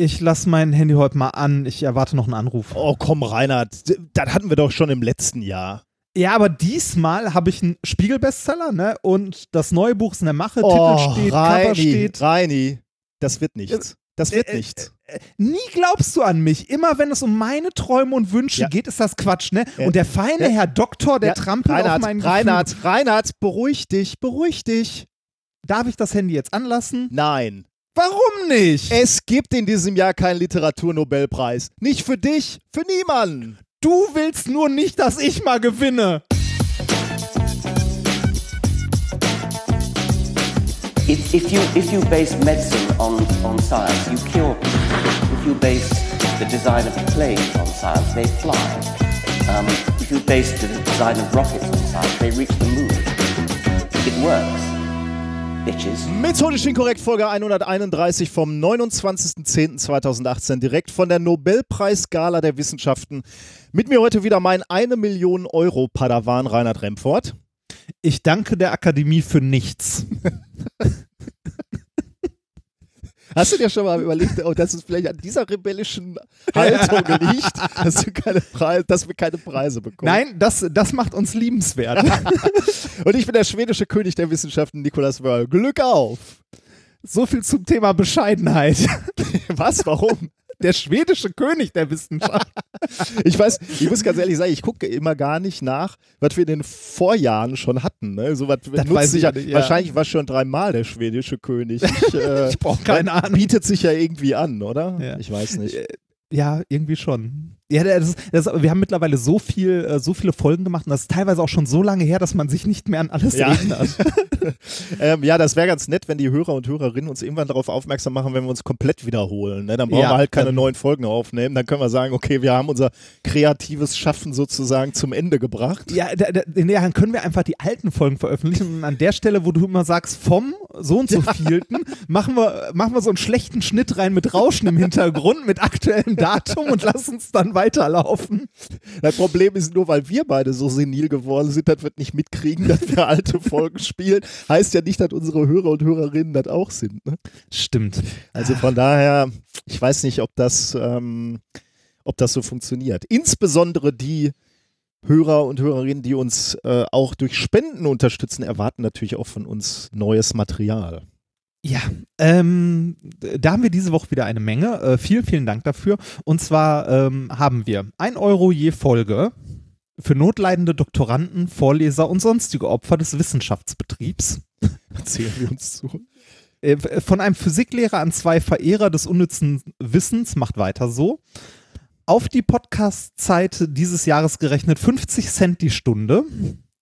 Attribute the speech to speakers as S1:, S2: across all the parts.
S1: Ich lasse mein Handy heute mal an. Ich erwarte noch einen Anruf.
S2: Oh, komm, Reinhard. Das hatten wir doch schon im letzten Jahr.
S1: Ja, aber diesmal habe ich einen Spiegel-Bestseller, ne? Und das neue Buch ist in der Mache.
S2: Oh,
S1: Titel steht,
S2: Reini,
S1: Cover steht.
S2: Reini, das wird nichts. Das wird
S1: Äh, äh,
S2: nichts.
S1: Nie glaubst du an mich. Immer wenn es um meine Träume und Wünsche
S2: Ja.
S1: geht, ist das Quatsch, ne? Und der feine. Herr Doktor, der
S2: Ja,
S1: trampelt auf
S2: Reinhard,
S1: meinen Gefühl.
S2: Reinhard, Reinhard, beruhig dich, beruhig dich.
S1: Darf ich das Handy jetzt anlassen?
S2: Nein.
S1: Warum nicht?
S2: Es gibt in diesem Jahr keinen Literaturnobelpreis. Nicht für dich, für niemanden.
S1: Du willst nur nicht, dass ich mal gewinne.
S3: If, if you if you base medicine on, on science, you cure people. If you base the design of planes on science, they fly. Um, if you base the design of rockets on science, they reach the moon. It works, bitches.
S2: Methodisch inkorrekt Folge 131 vom 29.10.2018 direkt von der Nobelpreisgala der Wissenschaften. Mit mir heute wieder mein 1 Million Euro Padawan Reinhard Remfort.
S1: Ich danke der Akademie für nichts.
S2: Hast du dir schon mal überlegt, oh, dass es vielleicht an dieser rebellischen Haltung liegt, dass, Preise, dass wir keine Preise bekommen?
S1: Nein, das, das macht uns liebenswert.
S2: Und ich bin der schwedische König der Wissenschaften, Nikolaus Wörl. Glück auf!
S1: so viel zum Thema Bescheidenheit.
S2: Was? Warum?
S1: Der schwedische König der Wissenschaft.
S2: Ich weiß, ich muss ganz ehrlich sagen, ich gucke immer gar nicht nach, was wir in den Vorjahren schon hatten. Ne? So was
S1: weiß ich
S2: ja. Wahrscheinlich war schon dreimal der schwedische König. Ich, äh,
S1: Ich brauch keine Ahnung.
S2: Bietet sich ja irgendwie an, oder?
S1: Ja.
S2: Ich weiß nicht.
S1: Ja, irgendwie schon. Ja, das, das, wir haben mittlerweile so viel, äh, so viele Folgen gemacht und das ist teilweise auch schon so lange her, dass man sich nicht mehr an alles
S2: Ja.
S1: erinnert.
S2: Ähm, ja, das wäre ganz nett, wenn die Hörer und Hörerinnen uns irgendwann darauf aufmerksam machen, wenn wir uns komplett wiederholen. Ne? Dann brauchen
S1: Ja,
S2: wir halt keine
S1: dann-
S2: neuen Folgen aufnehmen. Dann können wir sagen, okay, wir haben unser kreatives Schaffen sozusagen zum Ende gebracht.
S1: Ja, da, da, dann können wir einfach die alten Folgen veröffentlichen und an der Stelle, wo du immer sagst, vom so und so vielten, machen wir, machen wir so einen schlechten Schnitt rein mit Rauschen im Hintergrund, mit aktuellem Datum und lass uns dann weiterlaufen.
S2: Das Problem ist nur, weil wir beide so senil geworden sind, dass wir nicht mitkriegen, dass wir alte Folgen spielen. Heißt ja nicht, dass unsere Hörer und Hörerinnen das auch sind. Ne?
S1: Stimmt.
S2: Also von daher, ich weiß nicht, ob das, ähm, ob das so funktioniert. Insbesondere die Hörer und Hörerinnen, die uns äh, auch durch Spenden unterstützen, erwarten natürlich auch von uns neues Material.
S1: Ja, ähm, da haben wir diese Woche wieder eine Menge. Äh, vielen, vielen Dank dafür. Und zwar ähm, haben wir ein Euro je Folge für notleidende Doktoranden, Vorleser und sonstige Opfer des Wissenschaftsbetriebs.
S2: Erzählen wir uns zu.
S1: Äh, Von einem Physiklehrer an zwei Verehrer des unnützen Wissens, macht weiter so. Auf die Podcast-Zeit dieses Jahres gerechnet 50 Cent die Stunde.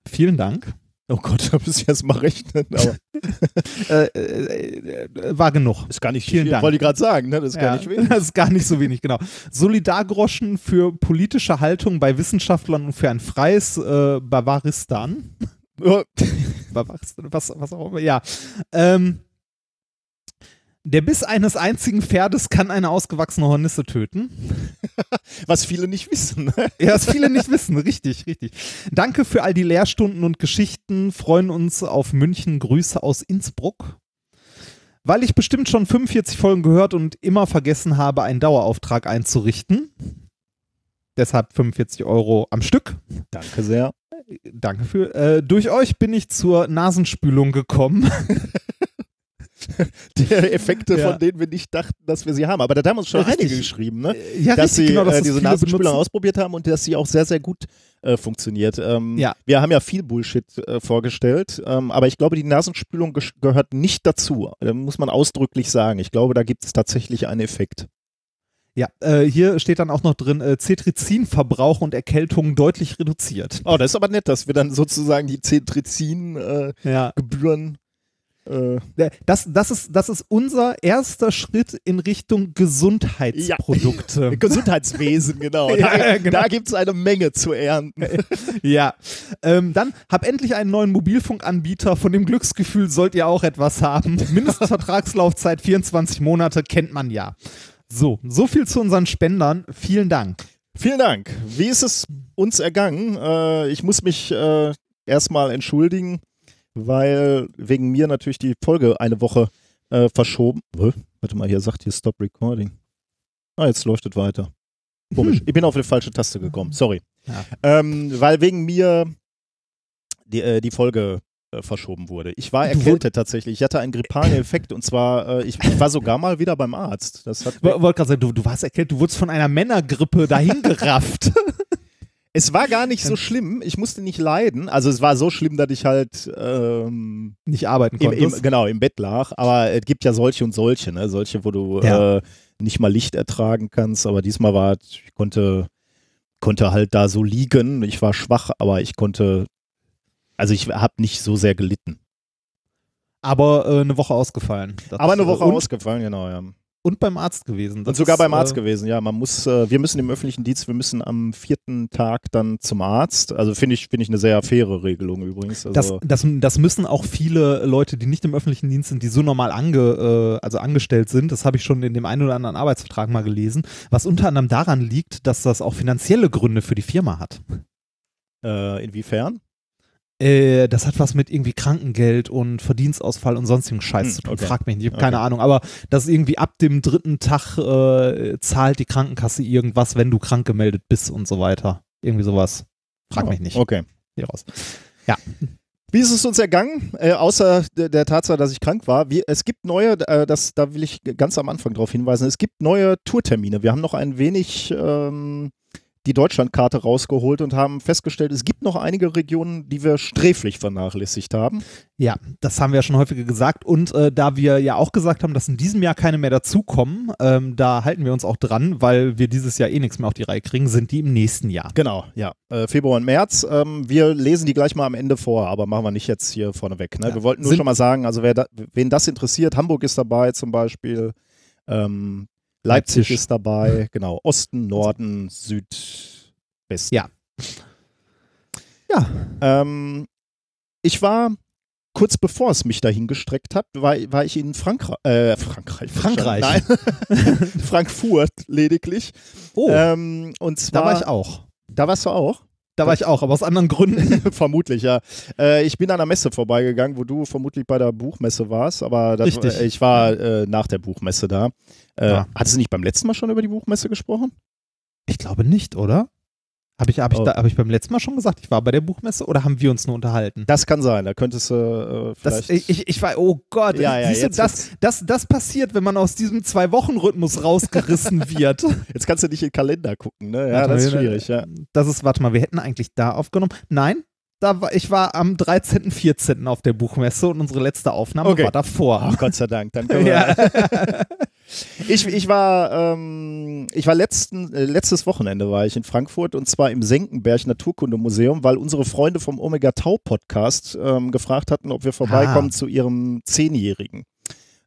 S1: Vielen Dank.
S2: Oh Gott, da muss ich erst mal rechnen. Aber
S1: Äh, äh, äh, war genug.
S2: ist gar nicht
S1: Vielen
S2: viel.
S1: Dank.
S2: Wollte ich gerade sagen, ne? Das ist gar
S1: Ja,
S2: nicht wenig.
S1: Das ist gar nicht so wenig, genau. Solidargroschen für politische Haltung bei Wissenschaftlern und für ein freies äh. Bavaristan, was, was auch immer, ja. Ähm, der Biss eines einzigen Pferdes kann eine ausgewachsene Hornisse töten.
S2: Was viele nicht wissen. Ne?
S1: Ja, was viele nicht wissen, richtig, richtig. Danke für all die Lehrstunden und Geschichten, freuen uns auf München, Grüße aus Innsbruck. Weil ich bestimmt schon 45 Folgen gehört und immer vergessen habe, einen Dauerauftrag einzurichten. Deshalb 45 Euro am Stück.
S2: Danke sehr.
S1: Danke für. Äh, durch euch bin ich zur Nasenspülung gekommen.
S2: Die Effekte,
S1: Ja.
S2: von denen wir nicht dachten, dass wir sie haben. Aber da haben uns schon
S1: Richtig.
S2: einige geschrieben, ne?
S1: ja,
S2: dass sie
S1: genau,
S2: äh,
S1: das
S2: diese Nasenspülung ausprobiert haben und dass sie auch sehr, sehr gut äh, funktioniert. Ähm,
S1: Ja.
S2: Wir haben ja viel Bullshit äh, vorgestellt, ähm, aber ich glaube, die Nasenspülung ges- gehört nicht dazu. Da muss man ausdrücklich sagen. Ich glaube, da gibt es tatsächlich einen Effekt.
S1: Ja, äh, hier steht dann auch noch drin, äh, Cetirizin-Verbrauch und Erkältung deutlich reduziert.
S2: Oh, das ist aber nett, dass wir dann sozusagen die Cetrizin-Gebühren.
S1: Ja.
S2: Äh,
S1: Äh, Das, das, ist, das ist unser erster Schritt in Richtung Gesundheitsprodukte.
S2: Gesundheitswesen, genau.
S1: Ja,
S2: Da,
S1: genau.
S2: da gibt es eine Menge zu ernten.
S1: Ja. Ähm, dann hab endlich einen neuen Mobilfunkanbieter. Von dem Glücksgefühl sollt ihr auch etwas haben. Mindestvertragslaufzeit 24 Monate kennt man ja. So, so viel zu unseren Spendern. Vielen Dank.
S2: Vielen Dank. Wie ist es uns ergangen? Äh, ich muss mich äh, erstmal entschuldigen, weil wegen mir natürlich die Folge eine Woche äh, verschoben. Warte mal, hier sagt hier Stop Recording. Ah, jetzt leuchtet weiter. Komisch.
S1: Hm.
S2: Ich bin auf die falsche Taste gekommen. Sorry.
S1: Ja.
S2: Ähm, weil wegen mir die, äh, die Folge äh, verschoben wurde. Ich war erkältet tatsächlich. Ich hatte einen grippalen Effekt und zwar, äh, ich, ich war sogar mal wieder beim Arzt. Das hat
S1: Wollte gerade sagen, du, du warst erkältet, du wurdest von einer Männergrippe dahin gerafft.
S2: es war gar nicht so schlimm. Ich musste nicht leiden. Also es war so schlimm, dass ich halt ähm,
S1: Nicht arbeiten
S2: im,
S1: konntest.
S2: im, genau im Bett lag. Aber es gibt ja solche und solche, ne? Solche, wo du
S1: Ja.
S2: äh, nicht mal Licht ertragen kannst. Aber diesmal war ich konnte, konnte halt da so liegen. Ich war schwach, aber ich konnte, also ich habe nicht so sehr gelitten.
S1: aber äh, eine Woche ausgefallen. Das,
S2: Aber eine Woche
S1: und,
S2: ausgefallen, genau, ja.
S1: Und beim Arzt gewesen. Das
S2: Und sogar
S1: ist,
S2: beim Arzt
S1: äh,
S2: gewesen, ja. Man muss, äh, wir müssen im öffentlichen Dienst, wir müssen am vierten Tag dann zum Arzt. Also finde ich, finde ich eine sehr faire Regelung übrigens.
S1: Das,
S2: Also,
S1: das, das müssen auch viele Leute, die nicht im öffentlichen Dienst sind, die so normal ange, äh, also angestellt sind. Das habe ich schon in dem einen oder anderen Arbeitsvertrag mal gelesen. Was unter anderem daran liegt, dass das auch finanzielle Gründe für die Firma hat.
S2: äh, inwiefern?
S1: Äh, das hat was mit irgendwie Krankengeld und Verdienstausfall und sonstigen Scheiß
S2: Hm,
S1: zu tun.
S2: okay.
S1: Frag mich nicht, ich habe
S2: Okay.
S1: keine Ahnung. Aber das irgendwie ab dem dritten Tag äh, zahlt die Krankenkasse irgendwas, wenn du krank gemeldet bist und so weiter. Irgendwie sowas. Frag
S2: Oh,
S1: mich nicht.
S2: Okay.
S1: Hier raus.
S2: Wie ist es uns ergangen? Äh, außer der, der Tatsache, dass ich krank war. Wie, es gibt neue, äh, das, da will ich ganz am Anfang darauf hinweisen, es gibt neue Tourtermine. Wir haben noch ein wenig ähm, die Deutschlandkarte rausgeholt und haben festgestellt, es gibt noch einige Regionen, die wir sträflich vernachlässigt haben.
S1: Ja, das haben wir ja schon häufiger gesagt. Und äh, da wir ja auch gesagt haben, dass in diesem Jahr keine mehr dazukommen, ähm, da halten wir uns auch dran, weil wir dieses Jahr eh nichts mehr auf die Reihe kriegen, sind die im nächsten Jahr.
S2: Genau, ja. Äh, Februar und März. Ähm, wir lesen die gleich mal am Ende vor, aber machen wir nicht jetzt hier vorneweg. Ne?
S1: Ja.
S2: Wir wollten nur
S1: Sind-
S2: schon mal sagen, also wer da, wen das interessiert, Hamburg ist dabei zum Beispiel, ähm, Leipzig,
S1: Leipzig.
S2: ist dabei, genau, Osten, Norden, Südwesten.
S1: Ja. Ja.
S2: Ähm, ich war kurz bevor es mich dahin gestreckt hat, war, war ich in Frankreich. Äh, Frankreich.
S1: Frankreich.
S2: Nein. Frankfurt lediglich.
S1: Oh,
S2: Ähm, und zwar.
S1: da war ich auch.
S2: Da warst du auch?
S1: Da war ich auch, aber aus anderen Gründen.
S2: vermutlich, ja. Äh, ich bin an einer Messe vorbeigegangen, wo du vermutlich bei der Buchmesse warst, aber das,
S1: Richtig.
S2: äh, ich war äh, nach der Buchmesse da. Äh,
S1: Ja.
S2: Hattest du nicht beim letzten Mal schon über die Buchmesse gesprochen?
S1: Ich glaube nicht, oder? Habe ich, hab ich,
S2: Oh.
S1: da, hab ich beim letzten Mal schon gesagt, ich war bei der Buchmesse oder haben wir uns nur unterhalten?
S2: Das kann sein, da könntest du äh,
S1: Das,
S2: vielleicht.
S1: ich, ich, ich war, oh Gott,
S2: Ja, ja,
S1: siehst du, das, das, das passiert, wenn man aus diesem Zwei-Wochen-Rhythmus rausgerissen wird.
S2: jetzt kannst du nicht in den Kalender gucken, ne? Ja,
S1: Warte
S2: das ist schwierig, ja.
S1: Das ist, warte mal, wir hätten eigentlich da aufgenommen. Nein, da war, ich war am 13., 14. auf der Buchmesse und unsere letzte Aufnahme
S2: Okay.
S1: war davor.
S2: Ach Gott sei Dank, dann können wir.
S1: Ja.
S2: Ich, ich war, ähm, ich war letzten, äh, letztes Wochenende war ich in Frankfurt und zwar im Senckenberg Naturkundemuseum, weil unsere Freunde vom Omega Tau Podcast ähm, gefragt hatten, ob wir vorbeikommen
S1: Ah.
S2: zu ihrem Zehnjährigen.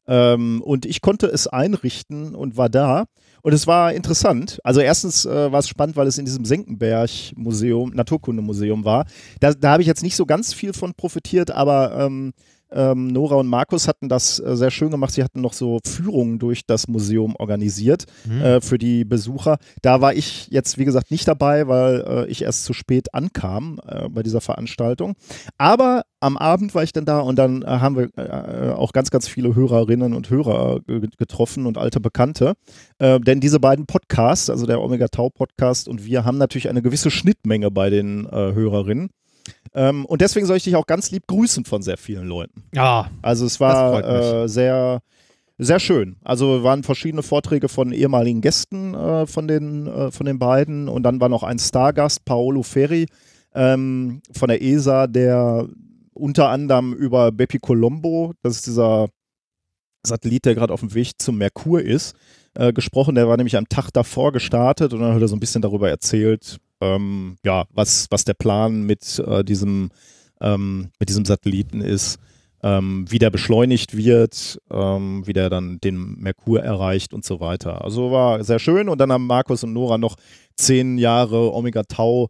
S2: Ähm, und ich konnte es einrichten und war da. Und es war interessant. Also erstens äh, war es spannend, weil es in diesem Senckenberg-Museum, Naturkundemuseum war. Da, da habe ich jetzt nicht so ganz viel von profitiert, aber ähm, ähm, Nora und Markus hatten das äh, sehr schön gemacht. Sie hatten noch so Führungen durch das Museum organisiert
S1: Hm.
S2: äh, für die Besucher. Da war ich jetzt, wie gesagt, nicht dabei, weil äh, ich erst zu spät ankam äh, bei dieser Veranstaltung. Aber am Abend war ich dann da und dann äh, haben wir äh, auch ganz, ganz viele Hörerinnen und Hörer getroffen und alte Bekannte. Denn diese beiden Podcasts, also der Omega Tau Podcast und wir, haben natürlich eine gewisse Schnittmenge bei den Hörerinnen. Ähm, und deswegen soll ich dich auch ganz lieb grüßen von sehr vielen Leuten.
S1: Ja,
S2: Also es war äh, sehr, sehr schön. Also waren verschiedene Vorträge von ehemaligen Gästen äh, von, den, äh, von den beiden und dann war noch ein Stargast, Paolo Ferri ähm, von der ESA, der unter anderem über Bepi Colombo, das ist dieser Satellit, der gerade auf dem Weg zum Merkur ist, äh, gesprochen. Der war nämlich am Tag davor gestartet und dann hat er so ein bisschen darüber erzählt, ähm, ja, was, was der Plan mit äh, diesem ähm, mit diesem Satelliten ist, ähm, wie der beschleunigt wird, ähm, wie der dann den Merkur erreicht und so weiter. Also war sehr schön und dann haben Markus und Nora noch zehn Jahre Omega Tau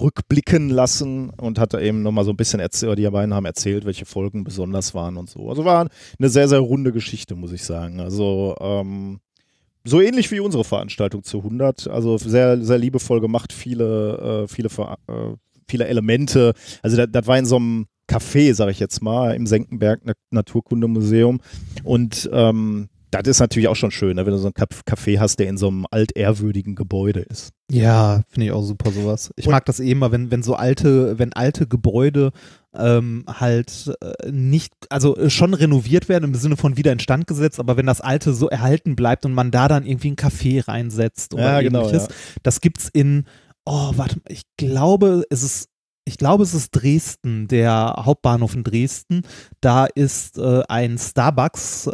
S2: rückblicken lassen und hat da eben nochmal so ein bisschen erzählt, die beiden haben erzählt, welche Folgen besonders waren und so. Also war eine sehr, sehr runde Geschichte, muss ich sagen. Also ähm, so ähnlich wie unsere Veranstaltung zu 100. Also sehr, sehr liebevoll gemacht, viele, äh, viele, äh, viele Elemente. Also das, war in so einem Café, sag ich jetzt mal, im Senckenberg Na- Naturkundemuseum. Und ähm, das ist natürlich auch schon schön, ne, wenn du so einen Café hast, der in so einem altehrwürdigen Gebäude ist.
S1: Ja, finde ich auch super sowas. Ich
S2: Und-
S1: mag das eh immer, wenn, wenn so alte, wenn alte Gebäude ähm, halt äh, nicht, also äh, schon renoviert werden im Sinne von wieder instand gesetzt, aber wenn das alte so erhalten bleibt und man da dann irgendwie ein Café reinsetzt oder
S2: Ja, genau,
S1: ähnliches,
S2: ja.
S1: das gibt's in, oh, warte, mal, ich glaube, es ist ich glaube, es ist Dresden, der Hauptbahnhof in Dresden. Da ist äh, ein Starbucks, äh,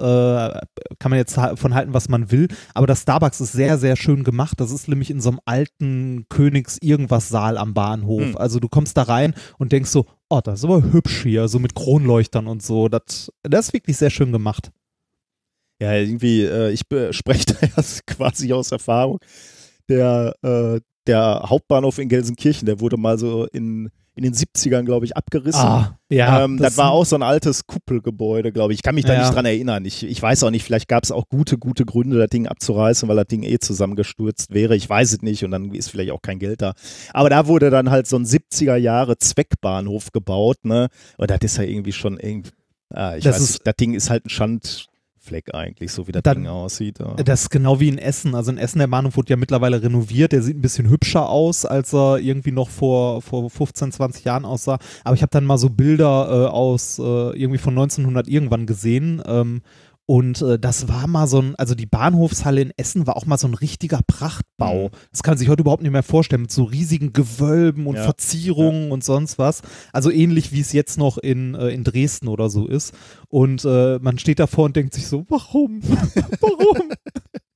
S1: kann man jetzt von halten, was man will, aber das Starbucks ist sehr, sehr schön gemacht. Das ist nämlich in so einem alten Königs-Irgendwas-Saal am Bahnhof.
S2: Hm.
S1: Also du kommst da rein und denkst so, oh, das ist aber hübsch hier, so mit Kronleuchtern und so. Das, das ist wirklich sehr schön gemacht.
S2: Ja, irgendwie, äh, ich spreche da erst quasi aus Erfahrung. Der, äh, der Hauptbahnhof in Gelsenkirchen, der wurde mal so in, in den 70ern, glaube ich, abgerissen.
S1: Ah, ja.
S2: ähm, das, war auch so ein altes Kuppelgebäude, glaube ich. Ich kann mich da
S1: Ja.
S2: nicht dran erinnern. Ich, ich weiß auch nicht, vielleicht gab es auch gute, gute Gründe, das Ding abzureißen, weil das Ding eh zusammengestürzt wäre. Ich weiß es nicht und dann ist vielleicht auch kein Geld da. Aber da wurde dann halt so ein 70er Jahre Zweckbahnhof gebaut, ne? Und das ist ja irgendwie schon irgendwie, ah, ich
S1: Das
S2: weiß
S1: ist-
S2: nicht, das Ding ist halt ein Schandfleck eigentlich, so wie das
S1: Dann-
S2: Ding aussieht. Ja.
S1: Das ist genau wie in Essen. Also in Essen, der Bahnhof wurde ja mittlerweile renoviert. Der sieht ein bisschen hübscher aus, als er irgendwie noch vor, vor 15, 20 Jahren aussah. Aber ich habe dann mal so Bilder äh, aus äh, irgendwie von 1900 irgendwann gesehen. Ähm, und äh, das war mal so ein, also die Bahnhofshalle in Essen war auch mal so ein richtiger Prachtbau.
S2: Mhm.
S1: Das kann man sich heute überhaupt nicht mehr vorstellen, mit so riesigen Gewölben und
S2: Ja.
S1: Verzierungen und sonst was. Also ähnlich wie es jetzt noch in, äh, in Dresden oder so ist. Und äh, man steht davor und denkt sich so, warum? warum?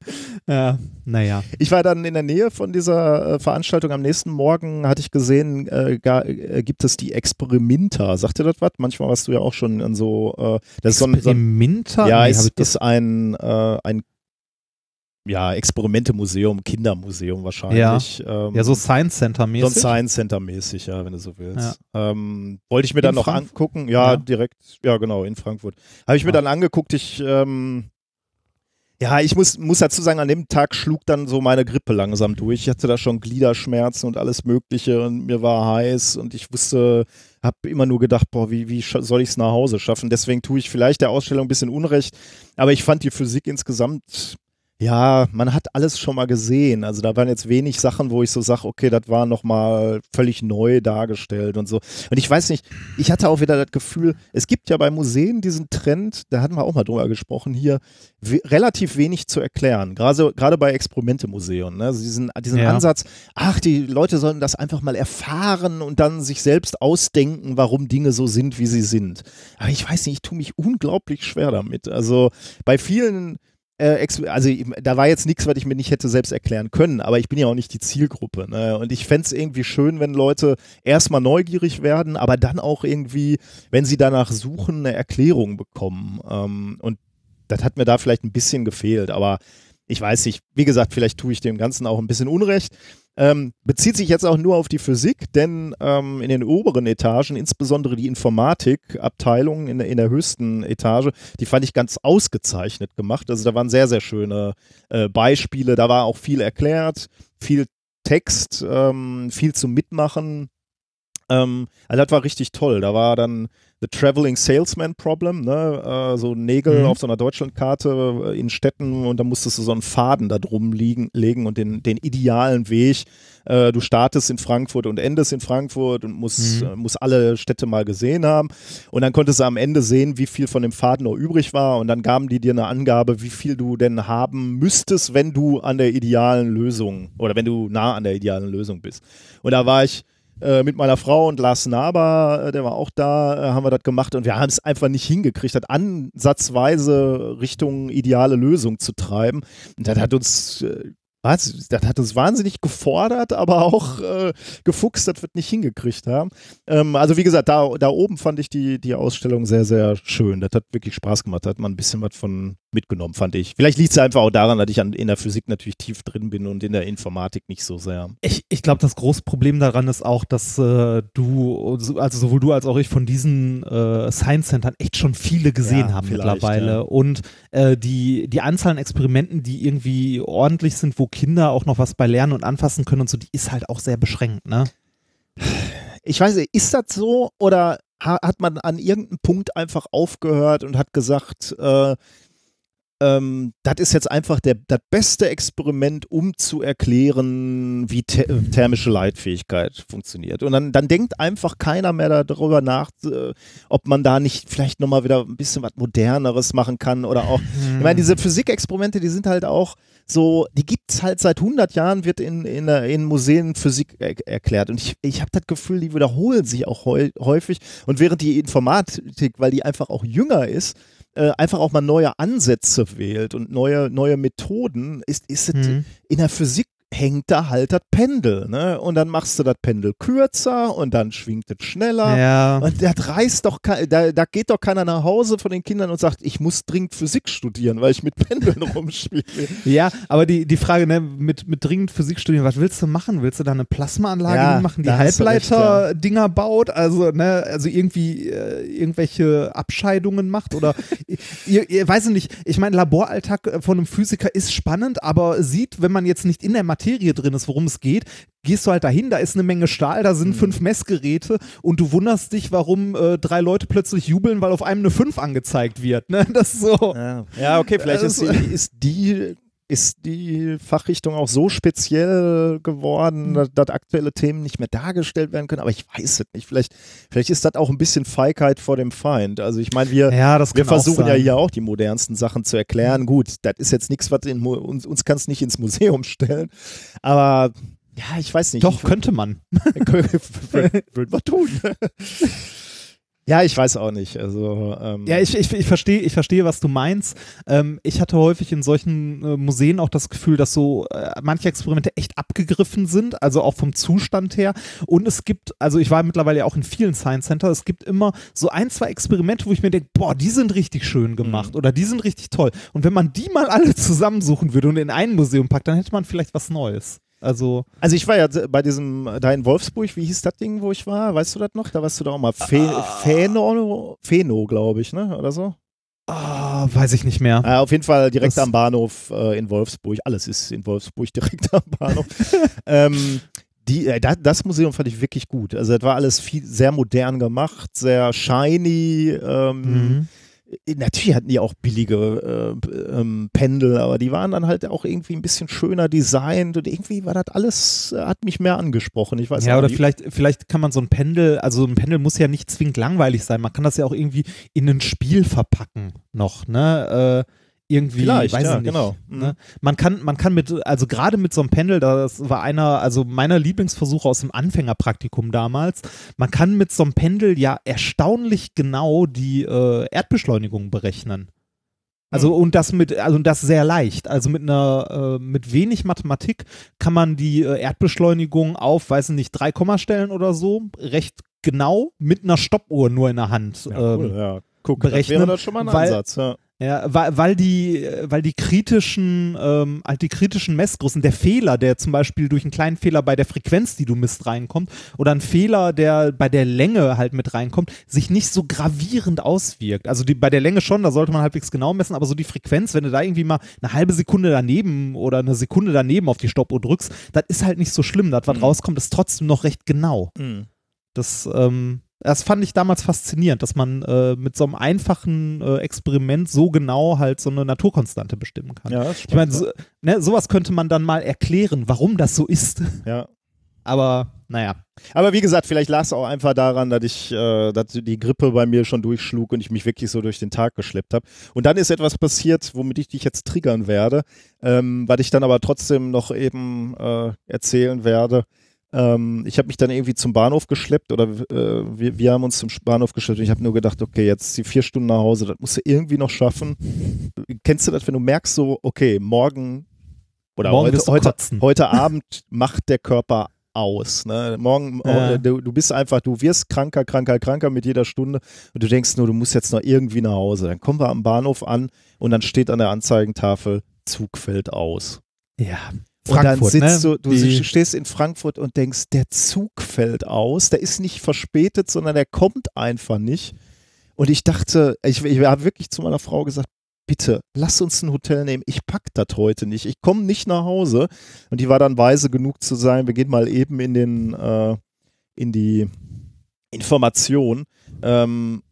S1: ja, naja.
S2: Ich war dann in der Nähe von dieser äh, Veranstaltung. Am nächsten Morgen hatte ich gesehen, äh, gar, äh, gibt es die Experimenta. Sagt ihr das was? Manchmal warst du ja auch schon in so, äh, das ist so ein, so ein
S1: Experimenter?
S2: ja,
S1: Nee,
S2: ist ein, äh, ein ja, Experimente-Museum, Kindermuseum wahrscheinlich. Ähm,
S1: ja, so Science Center
S2: so ein. Science Center mäßig, ja, wenn du so willst.
S1: Ja.
S2: Ähm, wollte ich mir dann
S1: In
S2: noch
S1: Frankfurt?
S2: angucken. Ja,
S1: Ja.
S2: direkt, ja genau, in Frankfurt. Habe ich mir dann angeguckt, ich, ähm, ja, ich muss, muss dazu sagen, an dem Tag schlug dann so meine Grippe langsam durch. Ich hatte da schon Gliederschmerzen und alles Mögliche und mir war heiß und ich wusste, habe immer nur gedacht, boah, wie, wie soll ich es nach Hause schaffen? Deswegen tue ich vielleicht der Ausstellung ein bisschen Unrecht, aber ich fand die Physik insgesamt ja, man hat alles schon mal gesehen. Also da waren jetzt wenig Sachen, wo ich so sage, okay, das war nochmal völlig neu dargestellt und so. Und ich weiß nicht, ich hatte auch wieder das Gefühl, es gibt ja bei Museen diesen Trend, da hatten wir auch mal drüber gesprochen hier, we relativ wenig zu erklären. Gerade gerade bei Experimente-Museen. Ne? Also diesen, diesen
S1: Ja.
S2: Ansatz, ach, die Leute sollen das einfach mal erfahren und dann sich selbst ausdenken, warum Dinge so sind, wie sie sind. Aber ich weiß nicht, ich tue mich unglaublich schwer damit. Also bei vielen äh, also da war jetzt nichts, was ich mir nicht hätte selbst erklären können, aber ich bin ja auch nicht die Zielgruppe. Ne? Und ich fände es irgendwie schön, wenn Leute erstmal neugierig werden, aber dann auch irgendwie, wenn sie danach suchen, eine Erklärung bekommen. Ähm, und das hat mir da vielleicht ein bisschen gefehlt, aber ich weiß nicht, wie gesagt, vielleicht tue ich dem Ganzen auch ein bisschen Unrecht. Ähm, bezieht sich jetzt auch nur auf die Physik, denn ähm, in den oberen Etagen, insbesondere die Informatikabteilung in, der- in der höchsten Etage, die fand ich ganz ausgezeichnet gemacht. Also da waren sehr, sehr schöne äh, Beispiele, da war auch viel erklärt, viel Text, ähm, viel zum Mitmachen. Ähm, also das war richtig toll. Da war dann The Traveling Salesman Problem, ne? äh, so Nägel
S1: Mhm.
S2: auf so einer Deutschlandkarte äh, in Städten und da musstest du so einen Faden da drum liegen, legen und den, den idealen Weg. Äh, du startest in Frankfurt und endest in Frankfurt und musst,
S1: Mhm.
S2: äh, musst alle Städte mal gesehen haben. Und dann konntest du am Ende sehen, wie viel von dem Faden noch übrig war und dann gaben die dir eine Angabe, wie viel du denn haben müsstest, wenn du an der idealen Lösung oder wenn du nah an der idealen Lösung bist. Und da war ich mit meiner Frau und Lars Naber, äh, der war auch da, äh, haben wir das gemacht und wir haben es einfach nicht hingekriegt, das ansatzweise Richtung ideale Lösung zu treiben. Und das hat uns, äh, was, das hat uns wahnsinnig gefordert, aber auch äh, gefuchst, dass wir es nicht hingekriegt haben. Ähm, also wie gesagt, da, da oben fand ich die, die Ausstellung sehr, sehr schön. Das hat wirklich Spaß gemacht, da hat man ein bisschen was von mitgenommen, fand ich. Vielleicht liegt es einfach auch daran, dass ich an, in der Physik natürlich tief drin bin und in der Informatik nicht so sehr.
S1: Ich, ich glaube, das große Problem daran ist auch, dass äh, du, also sowohl du als auch ich von diesen äh, Science Centern echt schon viele gesehen
S2: Ja,
S1: haben mittlerweile.
S2: ja.
S1: Und äh, die, die Anzahl an Experimenten, die irgendwie ordentlich sind, wo Kinder auch noch was bei lernen und anfassen können und so, die ist halt auch sehr beschränkt, ne?
S2: ich weiß nicht, ist das so oder ha hat man an irgendeinem Punkt einfach aufgehört und hat gesagt, äh, ähm, das ist jetzt einfach der, das beste Experiment, um zu erklären, wie the thermische Leitfähigkeit funktioniert. Und dann, dann denkt einfach keiner mehr darüber nach, äh, ob man da nicht vielleicht nochmal wieder ein bisschen was Moderneres machen kann oder auch, hm. ich meine, diese Physikexperimente, die sind halt auch so, die gibt es halt seit 100 Jahren, wird in, in, in Museen Physik er erklärt. Und ich, ich habe das Gefühl, die wiederholen sich auch häufig. Und während die Informatik, weil die einfach auch jünger ist, äh, einfach auch mal neue Ansätze wählt und neue, neue Methoden, ist, ist es mhm. in der Physik hängt da halt das Pendel, ne? Und dann machst du das Pendel kürzer und dann schwingt es schneller.
S1: Ja.
S2: Und das reißt doch, da, da geht doch keiner nach Hause von den Kindern und sagt, ich muss dringend Physik studieren, weil ich mit Pendeln rumspiele.
S1: Ja, aber die, die Frage, ne, mit, mit dringend Physik studieren, was willst du machen? Willst du da eine Plasmaanlage ja, machen, die Halbleiter-Dinger ja. baut? Also, ne, also irgendwie äh, irgendwelche Abscheidungen macht oder ihr, ihr weiß nicht, ich meine, Laboralltag von einem Physiker ist spannend, aber sieht, wenn man jetzt nicht in der Materie Materie drin ist, worum es geht, gehst du halt dahin, da ist eine Menge Stahl, da sind mhm. fünf Messgeräte und du wunderst dich, warum äh, drei Leute plötzlich jubeln, weil auf einem eine fünf angezeigt wird. Ne? Das ist so.
S2: Ja, ja okay, vielleicht ist, die, ist die ist die Fachrichtung auch so speziell geworden, mhm. dass, dass, aktuelle Themen nicht mehr dargestellt werden können. Aber ich weiß es nicht. Vielleicht, vielleicht ist das auch ein bisschen Feigheit vor dem Feind. Also ich meine, wir,
S1: ja,
S2: wir versuchen ja hier auch die modernsten Sachen zu erklären. Mhm. Gut, das ist jetzt nichts, was in, uns, uns kann es nicht ins Museum stellen. Aber ja, ich weiß nicht.
S1: Doch, könnte man.
S2: Würde man tun. Ja, ich weiß auch nicht. Also, ähm
S1: ja, ich, ich, ich, verstehe, ich verstehe, was du meinst. Ähm, ich hatte häufig in solchen äh, Museen auch das Gefühl, dass so äh, manche Experimente echt abgegriffen sind, also auch vom Zustand her. Und es gibt, also ich war mittlerweile ja auch in vielen Science Center, es gibt immer so ein, zwei Experimente, wo ich mir denke, boah, die sind richtig schön gemacht mhm. oder die sind richtig toll. Und wenn man die mal alle zusammensuchen würde und in ein Museum packt, dann hätte man vielleicht was Neues. Also,
S2: also ich war ja bei diesem, da in Wolfsburg, wie hieß das Ding, wo ich war? Weißt du das noch? Da warst du da auch mal. Fe ah. Feno, Feno glaube ich, ne? Oder so?
S1: Oh, weiß ich nicht mehr.
S2: Äh, auf jeden Fall direkt das am Bahnhof äh, in Wolfsburg. Alles ist in Wolfsburg direkt am Bahnhof. ähm, die, äh, das Museum fand ich wirklich gut. Also, das war alles viel, sehr modern gemacht, sehr shiny. Ähm, mhm. Äh, natürlich hatten die auch billige äh, ähm, Pendel, aber die waren dann halt auch irgendwie ein bisschen schöner designt und irgendwie war das alles, äh, hat mich mehr angesprochen. Ich weiß
S1: ja, oder vielleicht, vielleicht kann man so ein Pendel, also ein Pendel muss ja nicht zwingend langweilig sein, man kann das ja auch irgendwie in ein Spiel verpacken noch, ne? Äh, irgendwie,
S2: Vielleicht, weiß
S1: ja,
S2: ich nicht. Genau.
S1: Ne? Mhm. Man kann, man kann mit, also gerade mit so einem Pendel, das war einer, also meiner Lieblingsversuche aus dem Anfängerpraktikum damals, man kann mit so einem Pendel ja erstaunlich genau die äh, Erdbeschleunigung berechnen. Also mhm. und das mit, also das sehr leicht. Also mit einer, äh, mit wenig Mathematik kann man die äh, Erdbeschleunigung auf, weiß ich nicht, drei Kommastellen oder so, recht genau mit einer Stoppuhr nur in der Hand ja, cool, ähm, ja. Guck, berechnen. Das wäre
S2: das schon mal ein weil, Ansatz, ja.
S1: Ja, weil, weil die, weil die kritischen, ähm, halt die kritischen Messgrößen, der Fehler, der zum Beispiel durch einen kleinen Fehler bei der Frequenz, die du misst, reinkommt, oder ein Fehler, der bei der Länge halt mit reinkommt, sich nicht so gravierend auswirkt. Also die, bei der Länge schon, da sollte man halbwegs genau messen, aber so die Frequenz, wenn du da irgendwie mal eine halbe Sekunde daneben oder eine Sekunde daneben auf die Stoppuhr drückst, das ist halt nicht so schlimm. Das, was mhm. rauskommt, ist trotzdem noch recht genau. Mhm. Das, ähm, das fand ich damals faszinierend, dass man äh, mit so einem einfachen äh, Experiment so genau halt so eine Naturkonstante bestimmen kann.
S2: Ja,
S1: ich meine, so, ne, sowas könnte man dann mal erklären, warum das so ist.
S2: Ja.
S1: Aber naja.
S2: Aber wie gesagt, vielleicht lag es auch einfach daran, dass ich, äh, dass die Grippe bei mir schon durchschlug und ich mich wirklich so durch den Tag geschleppt habe. Und dann ist etwas passiert, womit ich dich jetzt triggern werde, ähm, was ich dann aber trotzdem noch eben äh, erzählen werde. Ähm, ich habe mich dann irgendwie zum Bahnhof geschleppt oder äh, wir, wir, haben uns zum Bahnhof geschleppt und ich habe nur gedacht, okay, jetzt die vier Stunden nach Hause, das musst du irgendwie noch schaffen. Kennst du das, wenn du merkst so, okay, morgen oder
S1: morgen
S2: heute, heute, heute Abend macht der Körper aus. Ne? Morgen, ja. du, du, bist einfach, du wirst kranker, kranker, kranker mit jeder Stunde und du denkst nur, du musst jetzt noch irgendwie nach Hause. Dann kommen wir am Bahnhof an und dann steht an der Anzeigentafel, Zug fällt aus.
S1: Ja.
S2: Frankfurt, und dann sitzt ne? du, du stehst in Frankfurt und denkst, der Zug fällt aus, der ist nicht verspätet, sondern der kommt einfach nicht. Und ich dachte, ich, ich habe wirklich zu meiner Frau gesagt, bitte, lass uns ein Hotel nehmen, ich pack das heute nicht, ich komme nicht nach Hause. Und die war dann weise genug zu sein, wir gehen mal eben in den, äh, in die Information. Ähm,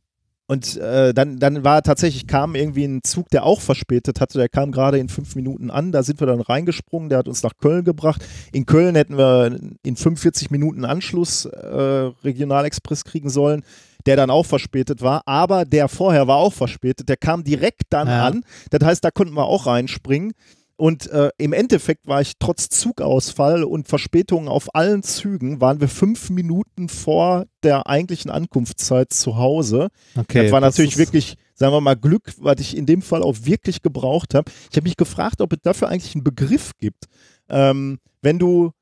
S2: Und äh, dann, dann war tatsächlich, kam irgendwie ein Zug, der auch verspätet hatte. Der kam gerade in fünf Minuten an. Da sind wir dann reingesprungen. Der hat uns nach Köln gebracht. In Köln hätten wir in 45 Minuten Anschluss äh, Regionalexpress kriegen sollen, der dann auch verspätet war. Aber der vorher war auch verspätet. Der kam direkt dann
S1: Ja.
S2: an. Das heißt, da konnten wir auch reinspringen. Und äh, im Endeffekt war ich trotz Zugausfall und Verspätungen auf allen Zügen, waren wir fünf Minuten vor der eigentlichen Ankunftszeit zu Hause.
S1: Okay,
S2: das war natürlich
S1: ist-
S2: wirklich, sagen wir mal, Glück, was ich in dem Fall auch wirklich gebraucht habe. Ich habe mich gefragt, ob es dafür eigentlich einen Begriff gibt. Ähm, wenn du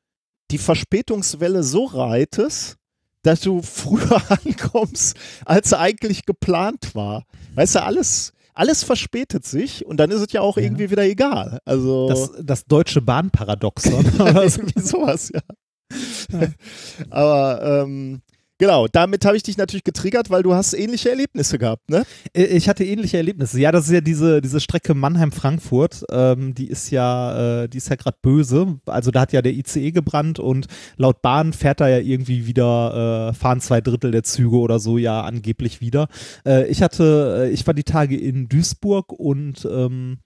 S2: die Verspätungswelle so reitest, dass du früher ankommst, als eigentlich geplant war. Weißt du, alles, alles verspätet sich und dann ist es ja auch
S1: Ja.
S2: irgendwie wieder egal. Also
S1: Das, das deutsche Bahnparadoxon. oder
S2: irgendwie sowas, ja. Aber ähm, genau, damit habe ich dich natürlich getriggert, weil du hast ähnliche Erlebnisse gehabt, ne?
S1: Äh, Ich hatte ähnliche Erlebnisse. Ja, das ist ja diese, diese Strecke Mannheim-Frankfurt. Ähm, die ist ja, äh, ja gerade böse. Also da hat ja der ICE gebrannt und laut Bahn fährt da ja irgendwie wieder, äh, fahren zwei Drittel der Züge oder so ja angeblich wieder. Äh, ich hatte, äh, ich war die Tage in Duisburg und ähm,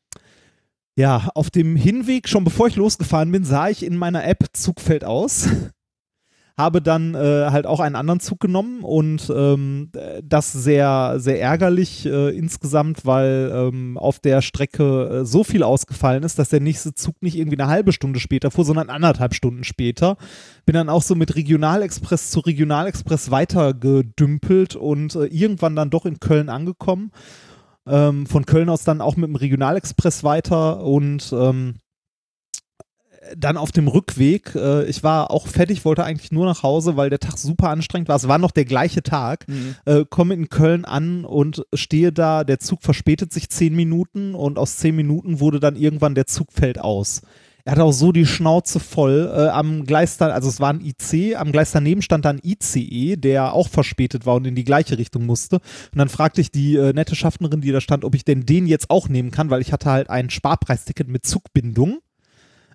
S1: ja, auf dem Hinweg, schon bevor ich losgefahren bin, sah ich in meiner App Zug fällt aus. Habe dann äh, halt auch einen anderen Zug genommen und ähm, äh, das sehr, sehr ärgerlich äh, insgesamt, weil ähm, auf der Strecke äh, so viel ausgefallen ist, dass der nächste Zug nicht irgendwie eine halbe Stunde später fuhr, sondern anderthalb Stunden später. Bin dann auch so mit Regionalexpress zu Regionalexpress weitergedümpelt und äh, irgendwann dann doch in Köln angekommen. Ähm, von Köln aus dann auch mit dem Regionalexpress weiter und ähm, dann auf dem Rückweg, äh, ich war auch fertig, wollte eigentlich nur nach Hause, weil der Tag super anstrengend war. Es war noch der gleiche Tag. Äh, komme in Köln an und stehe da, der Zug verspätet sich zehn Minuten und aus zehn Minuten wurde dann irgendwann der Zug fällt aus. Er hatte auch so die Schnauze voll. Äh, am Gleis da, also es war ein IC, am Gleis daneben stand dann ICE, der auch verspätet war und in die gleiche Richtung musste. Und dann fragte ich die äh, nette Schaffnerin, die da stand, ob ich denn den jetzt auch nehmen kann, weil ich hatte halt ein Sparpreisticket mit Zugbindung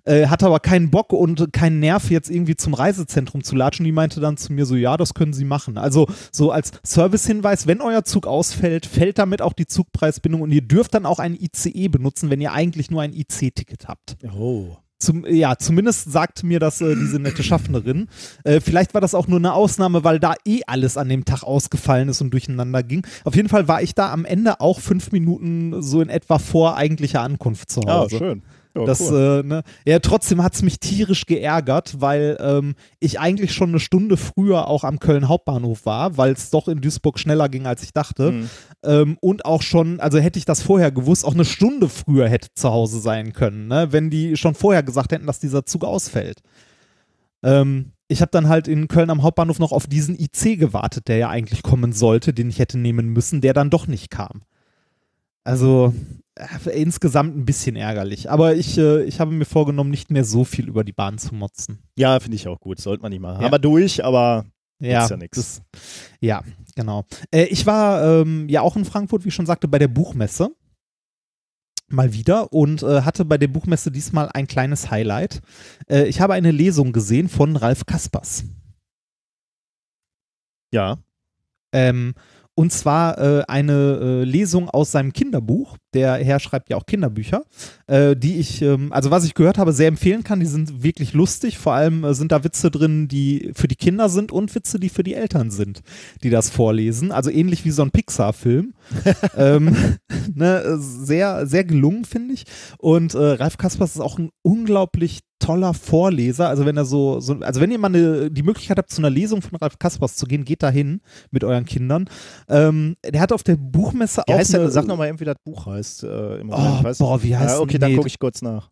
S1: äh, hatte aber keinen Bock und keinen Nerv, jetzt irgendwie zum Reisezentrum zu latschen. Die meinte dann zu mir so, ja, das können Sie machen. Also so als Servicehinweis, wenn euer Zug ausfällt, fällt damit auch die Zugpreisbindung und ihr dürft dann auch ein ICE benutzen, wenn ihr eigentlich nur ein IC-Ticket habt.
S2: Oh.
S1: Zum, ja, zumindest sagte mir das äh, diese nette Schaffnerin. Äh, vielleicht war das auch nur eine Ausnahme, weil da eh alles an dem Tag ausgefallen ist und durcheinander ging. Auf jeden Fall war ich da am Ende auch fünf Minuten so in etwa vor eigentlicher Ankunft zu
S2: Ah,
S1: Hause.
S2: schön. Ja,
S1: Das,
S2: cool.
S1: äh, ne, ja, trotzdem hat es mich tierisch geärgert, weil ähm, ich eigentlich schon eine Stunde früher auch am Köln Hauptbahnhof war, weil es doch in Duisburg schneller ging, als ich dachte.
S2: Mhm.
S1: Ähm, und auch schon, also hätte ich das vorher gewusst, auch eine Stunde früher hätte zu Hause sein können, ne, wenn die schon vorher gesagt hätten, dass dieser Zug ausfällt. Ähm, ich habe dann halt in Köln am Hauptbahnhof noch auf diesen IC gewartet, der ja eigentlich kommen sollte, den ich hätte nehmen müssen, der dann doch nicht kam. Also insgesamt ein bisschen ärgerlich. Aber ich, äh, ich habe mir vorgenommen, nicht mehr so viel über die Bahn zu motzen.
S2: ja, finde ich auch gut. Sollte man nicht machen.
S1: Ja.
S2: Haben wir durch, aber
S1: Ja,
S2: ja nix.
S1: das- ja, genau. Äh, ich war ähm, ja auch in Frankfurt, wie ich schon sagte, bei der Buchmesse. Mal wieder und äh, hatte bei der Buchmesse diesmal ein kleines Highlight. Äh, ich habe eine Lesung gesehen von Ralf Kaspers.
S2: ja.
S1: Ähm, und zwar äh, eine äh, Lesung aus seinem Kinderbuch. Der Herr schreibt ja auch Kinderbücher, äh, die ich, ähm, also was ich gehört habe, sehr empfehlen kann. Die sind wirklich lustig. Vor allem äh, sind da Witze drin, die für die Kinder sind und Witze, die für die Eltern sind, die das vorlesen. Also ähnlich wie so ein Pixar-Film. ähm, ne, sehr, sehr gelungen, finde ich. Und äh, Ralf Kaspers ist auch ein unglaublich toller Vorleser. Also wenn er so, so also wenn ihr mal eine, die Möglichkeit habt, zu einer Lesung von Ralf Kaspers zu gehen, geht da hin mit euren Kindern. Ähm, der hat auf der Buchmesse
S2: Wie
S1: auch
S2: heißt
S1: eine,
S2: der, sag nochmal eben, wie das Buch heißt. Äh, im
S1: Oh,
S2: Moment. Weißt du?
S1: boah, wie heißt
S2: ja, Okay,
S1: denn-
S2: dann
S1: nee,
S2: gucke ich kurz nach.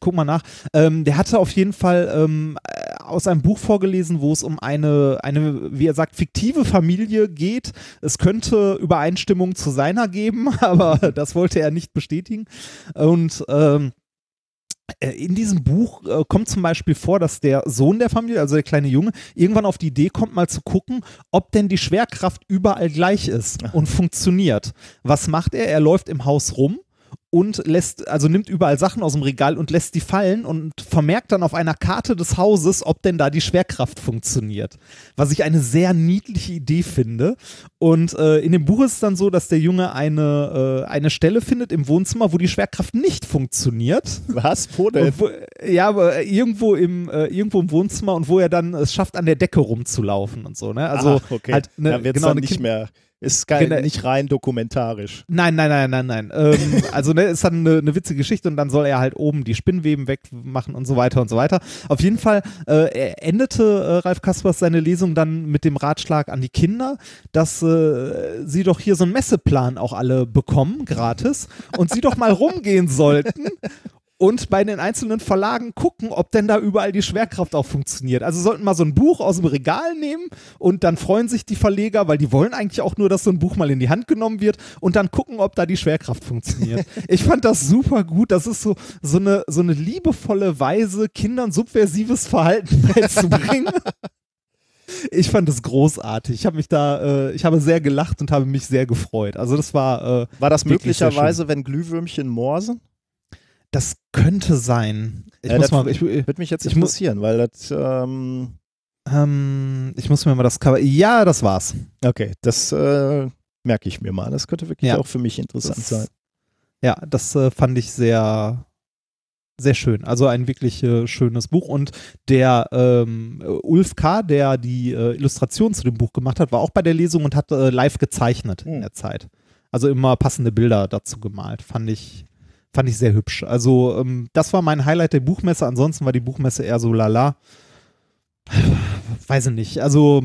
S1: guck mal nach. Ähm, der hatte auf jeden Fall ähm, äh, aus einem Buch vorgelesen, wo es um eine, eine, wie er sagt, fiktive Familie geht. Es könnte Übereinstimmung zu seiner geben, aber das wollte er nicht bestätigen. Und ähm, äh, in diesem Buch äh, kommt zum Beispiel vor, dass der Sohn der Familie, also der kleine Junge, irgendwann auf die Idee kommt, mal zu gucken, ob denn die Schwerkraft überall gleich ist und funktioniert. Was macht er? Er läuft im Haus rum und lässt, also nimmt überall Sachen aus dem Regal und lässt die fallen und vermerkt dann auf einer Karte des Hauses, ob denn da die Schwerkraft funktioniert. Was ich eine sehr niedliche Idee finde. Und äh, in dem Buch ist es dann so, dass der Junge eine, äh, eine Stelle findet im Wohnzimmer, wo die Schwerkraft nicht funktioniert.
S2: Was? Wo denn?
S1: Wo, ja, aber irgendwo im, äh, irgendwo im Wohnzimmer und wo er dann es schafft, an der Decke rumzulaufen und so. Ne? Also
S2: Ach, okay.
S1: halt ne,
S2: da wird
S1: genau,
S2: dann
S1: eine
S2: nicht
S1: Kind-
S2: mehr, ist kein,
S1: Genau.
S2: nicht rein dokumentarisch.
S1: Nein, nein, nein, nein, nein. Ähm, also ne, ist dann eine, eine witzige Geschichte und dann soll er halt oben die Spinnweben wegmachen und so weiter und so weiter. Auf jeden Fall äh, endete äh, Ralf Kaspers seine Lesung dann mit dem Ratschlag an die Kinder, dass äh, sie doch hier so einen Messeplan auch alle bekommen, gratis, und sie doch mal rumgehen sollten und bei den einzelnen Verlagen gucken, ob denn da überall die Schwerkraft auch funktioniert. Also sollten mal so ein Buch aus dem Regal nehmen und dann freuen sich die Verleger, weil die wollen eigentlich auch nur, dass so ein Buch mal in die Hand genommen wird und dann gucken, ob da die Schwerkraft funktioniert. ich fand das super gut. Das ist so, so, eine, so eine liebevolle Weise, Kindern subversives Verhalten beizubringen. Ich fand es großartig. Ich habe mich da, äh, ich habe sehr gelacht und habe mich sehr gefreut. Also das war, äh,
S2: War das möglicherweise, wenn Glühwürmchen morsen?
S1: Das könnte sein. Ich
S2: Ja,
S1: muss mal, ich,
S2: Würde mich jetzt interessieren, weil das, ähm,
S1: Ähm, ich muss mir mal das Cover. Ja, das war's.
S2: okay, das äh, merke ich mir mal. Das könnte wirklich
S1: Ja.
S2: auch für mich interessant
S1: Das-
S2: sein.
S1: Ja, das äh, fand ich sehr, sehr schön. Also ein wirklich äh, schönes Buch. Und der ähm, äh, Ulf K., der die äh, Illustration zu dem Buch gemacht hat, war auch bei der Lesung und hat äh, live gezeichnet in
S2: Hm.
S1: der Zeit. Also immer passende Bilder dazu gemalt. Fand ich, fand ich sehr hübsch. Also ähm, das war mein Highlight der Buchmesse. Ansonsten war die Buchmesse eher so lala. Weiß ich nicht. Also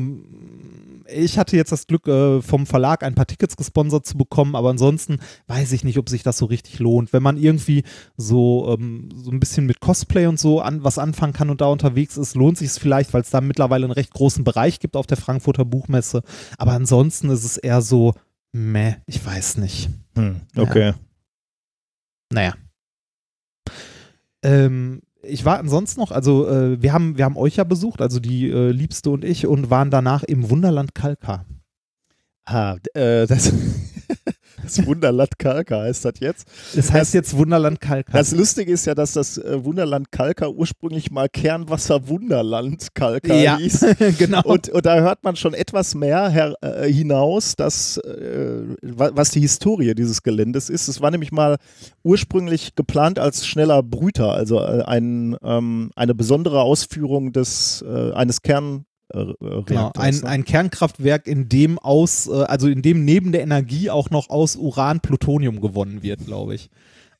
S1: ich hatte jetzt das Glück, äh, vom Verlag ein paar Tickets gesponsert zu bekommen, aber ansonsten weiß ich nicht, ob sich das so richtig lohnt. Wenn man irgendwie so, ähm, so ein bisschen mit Cosplay und so an, was anfangen kann und da unterwegs ist, lohnt sich es vielleicht, weil es da mittlerweile einen recht großen Bereich gibt auf der Frankfurter Buchmesse. Aber ansonsten ist es eher so, meh, ich weiß nicht.
S2: Hm,
S1: Ja. Naja. Ähm, ich war ansonsten noch, also äh, wir, haben, wir haben euch ja besucht, also die äh, Liebste und ich, und waren danach im Wunderland Kalkar.
S2: Ah, äh, das, das Wunderland Kalka heißt das jetzt.
S1: Es heißt jetzt Wunderland Kalkar.
S2: Das Lustige ist ja, dass das äh, Wunderland Kalka ursprünglich mal Kernwasser Wunderland Kalka
S1: ja,
S2: hieß.
S1: genau.
S2: Und, und da hört man schon etwas mehr her, äh, hinaus, dass, äh, wa- was die Historie dieses Geländes ist. Es war nämlich mal ursprünglich geplant als schneller Brüter, also äh, ein, ähm, eine besondere Ausführung des, äh, eines Kern.
S1: Genau, ein,
S2: ne?
S1: ein Kernkraftwerk, in dem aus, äh, also in dem neben der Energie auch noch aus Uran Plutonium gewonnen wird, glaube ich.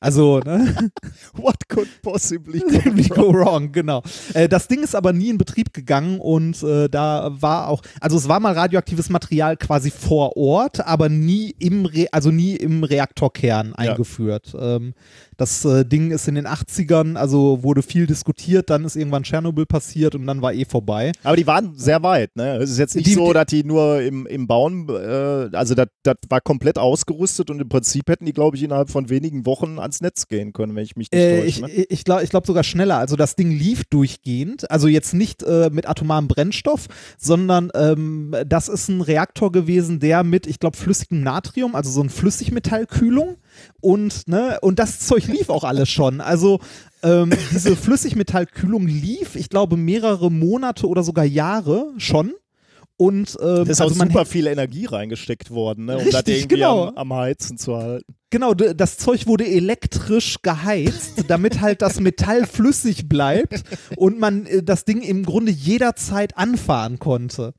S1: Also, ne?
S2: What could possibly
S1: go wrong, genau. Äh, das Ding ist aber nie in Betrieb gegangen und äh, da war auch, also es war mal radioaktives Material quasi vor Ort, aber nie im, Re also nie im Reaktorkern
S2: Ja.
S1: eingeführt. Ähm, das äh, Ding ist in den 80ern, also wurde viel diskutiert, dann ist irgendwann Tschernobyl passiert und dann war eh vorbei.
S2: Aber die waren sehr weit, ne? Es ist jetzt nicht
S1: Die-
S2: so, dass die nur im, im Bauen, äh, also das war komplett ausgerüstet und im Prinzip hätten die, glaube ich, innerhalb von wenigen Wochen ans Netz gehen können, wenn ich mich nicht
S1: Äh,
S2: täusche.
S1: ich
S2: ne?
S1: ich, ich glaube ich glaub sogar schneller. Also das Ding lief durchgehend. Also jetzt nicht äh, mit atomarem Brennstoff, sondern ähm, das ist ein Reaktor gewesen, der mit, ich glaube, flüssigem Natrium, also so ein Flüssigmetallkühlung und, ne, und das Zeug lief auch alles schon. Also ähm, diese Flüssigmetallkühlung lief, ich glaube, mehrere Monate oder sogar Jahre schon. Und ähm,
S2: Da ist
S1: also
S2: auch super viel Energie reingesteckt worden, ne? um das irgendwie
S1: genau.
S2: am, am Heizen zu halten.
S1: Genau, das Zeug wurde elektrisch geheizt, damit halt das Metall flüssig bleibt und man äh, das Ding im Grunde jederzeit anfahren konnte.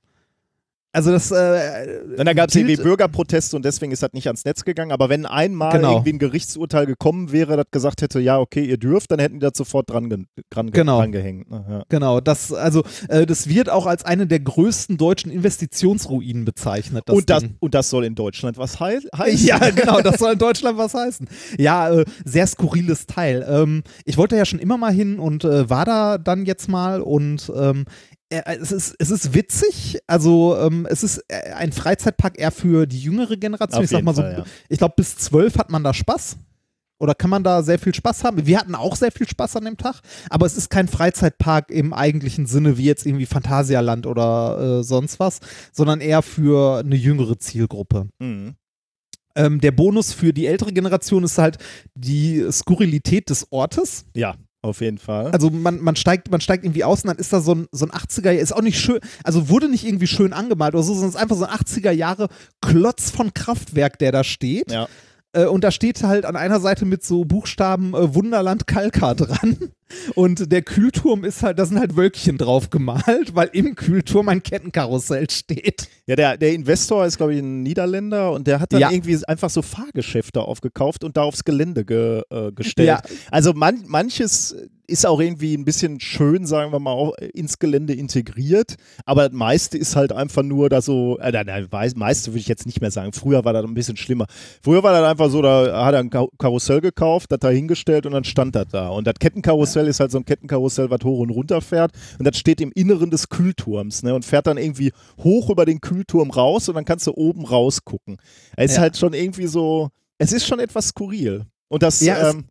S1: Also das äh,
S2: Dann da gab es irgendwie Bürgerproteste und deswegen ist das nicht ans Netz gegangen. Aber wenn einmal
S1: Genau.
S2: irgendwie ein Gerichtsurteil gekommen wäre, das gesagt hätte, ja, okay, ihr dürft, dann hätten die das sofort dran, ge dran, ge
S1: Genau.
S2: gehängt. Ne? Ja.
S1: Genau, das also äh, das wird auch als eine der größten deutschen Investitionsruinen bezeichnet. Das
S2: und, das,
S1: Ding.
S2: und das soll in Deutschland was hei heißen.
S1: Ja, genau, das soll in Deutschland was heißen. Ja, äh, sehr skurriles Teil. Ähm, ich wollte ja schon immer mal hin und äh, war da dann jetzt mal und ähm, äh, es, ist, es ist witzig. Also ähm, es ist äh, ein Freizeitpark eher für die jüngere Generation.
S2: Auf
S1: ich sag mal so,
S2: Fall, ja.
S1: ich glaube bis zwölf hat man da Spaß. Oder kann man da sehr viel Spaß haben? Wir hatten auch sehr viel Spaß an dem Tag, aber es ist kein Freizeitpark im eigentlichen Sinne wie jetzt irgendwie Phantasialand oder äh, sonst was, sondern eher für eine jüngere Zielgruppe.
S2: Mhm.
S1: Ähm, der Bonus für die ältere Generation ist halt die Skurrilität des Ortes.
S2: Ja, auf jeden Fall.
S1: Also man, man, steigt, man steigt irgendwie aus und dann ist da so ein, so ein 80er, ist auch nicht schön, also wurde nicht irgendwie schön angemalt oder so, sondern es ist einfach so ein 80er Jahre Klotz von Kraftwerk, der da steht.
S2: ja.
S1: Äh, und da steht halt an einer Seite mit so Buchstaben äh, Wunderland Kalkar dran. Und der Kühlturm ist halt, da sind halt Wölkchen drauf gemalt, weil im Kühlturm ein Kettenkarussell steht.
S2: Ja, der, der Investor ist, glaube ich, ein Niederländer und der hat dann
S1: Ja.
S2: irgendwie einfach so Fahrgeschäfte aufgekauft und da aufs Gelände ge, äh, gestellt.
S1: Ja.
S2: Also man, manches ist auch irgendwie ein bisschen schön, sagen wir mal, auch ins Gelände integriert, aber das meiste ist halt einfach nur da so, äh, nein, nein, meiste würde ich jetzt nicht mehr sagen. Früher war das ein bisschen schlimmer. Früher war das einfach so, da hat er ein Ka- Karussell gekauft, das da hingestellt und dann stand das da. Und das Kettenkarussell ist halt so ein Kettenkarussell, was hoch und runter fährt und das steht im Inneren des Kühlturms ne, und fährt dann irgendwie hoch über den Kühlturm raus und dann kannst du oben rausgucken. Es ist
S1: Ja.
S2: halt schon irgendwie so, es ist schon etwas skurril. Und das,
S1: Ja,
S2: ähm,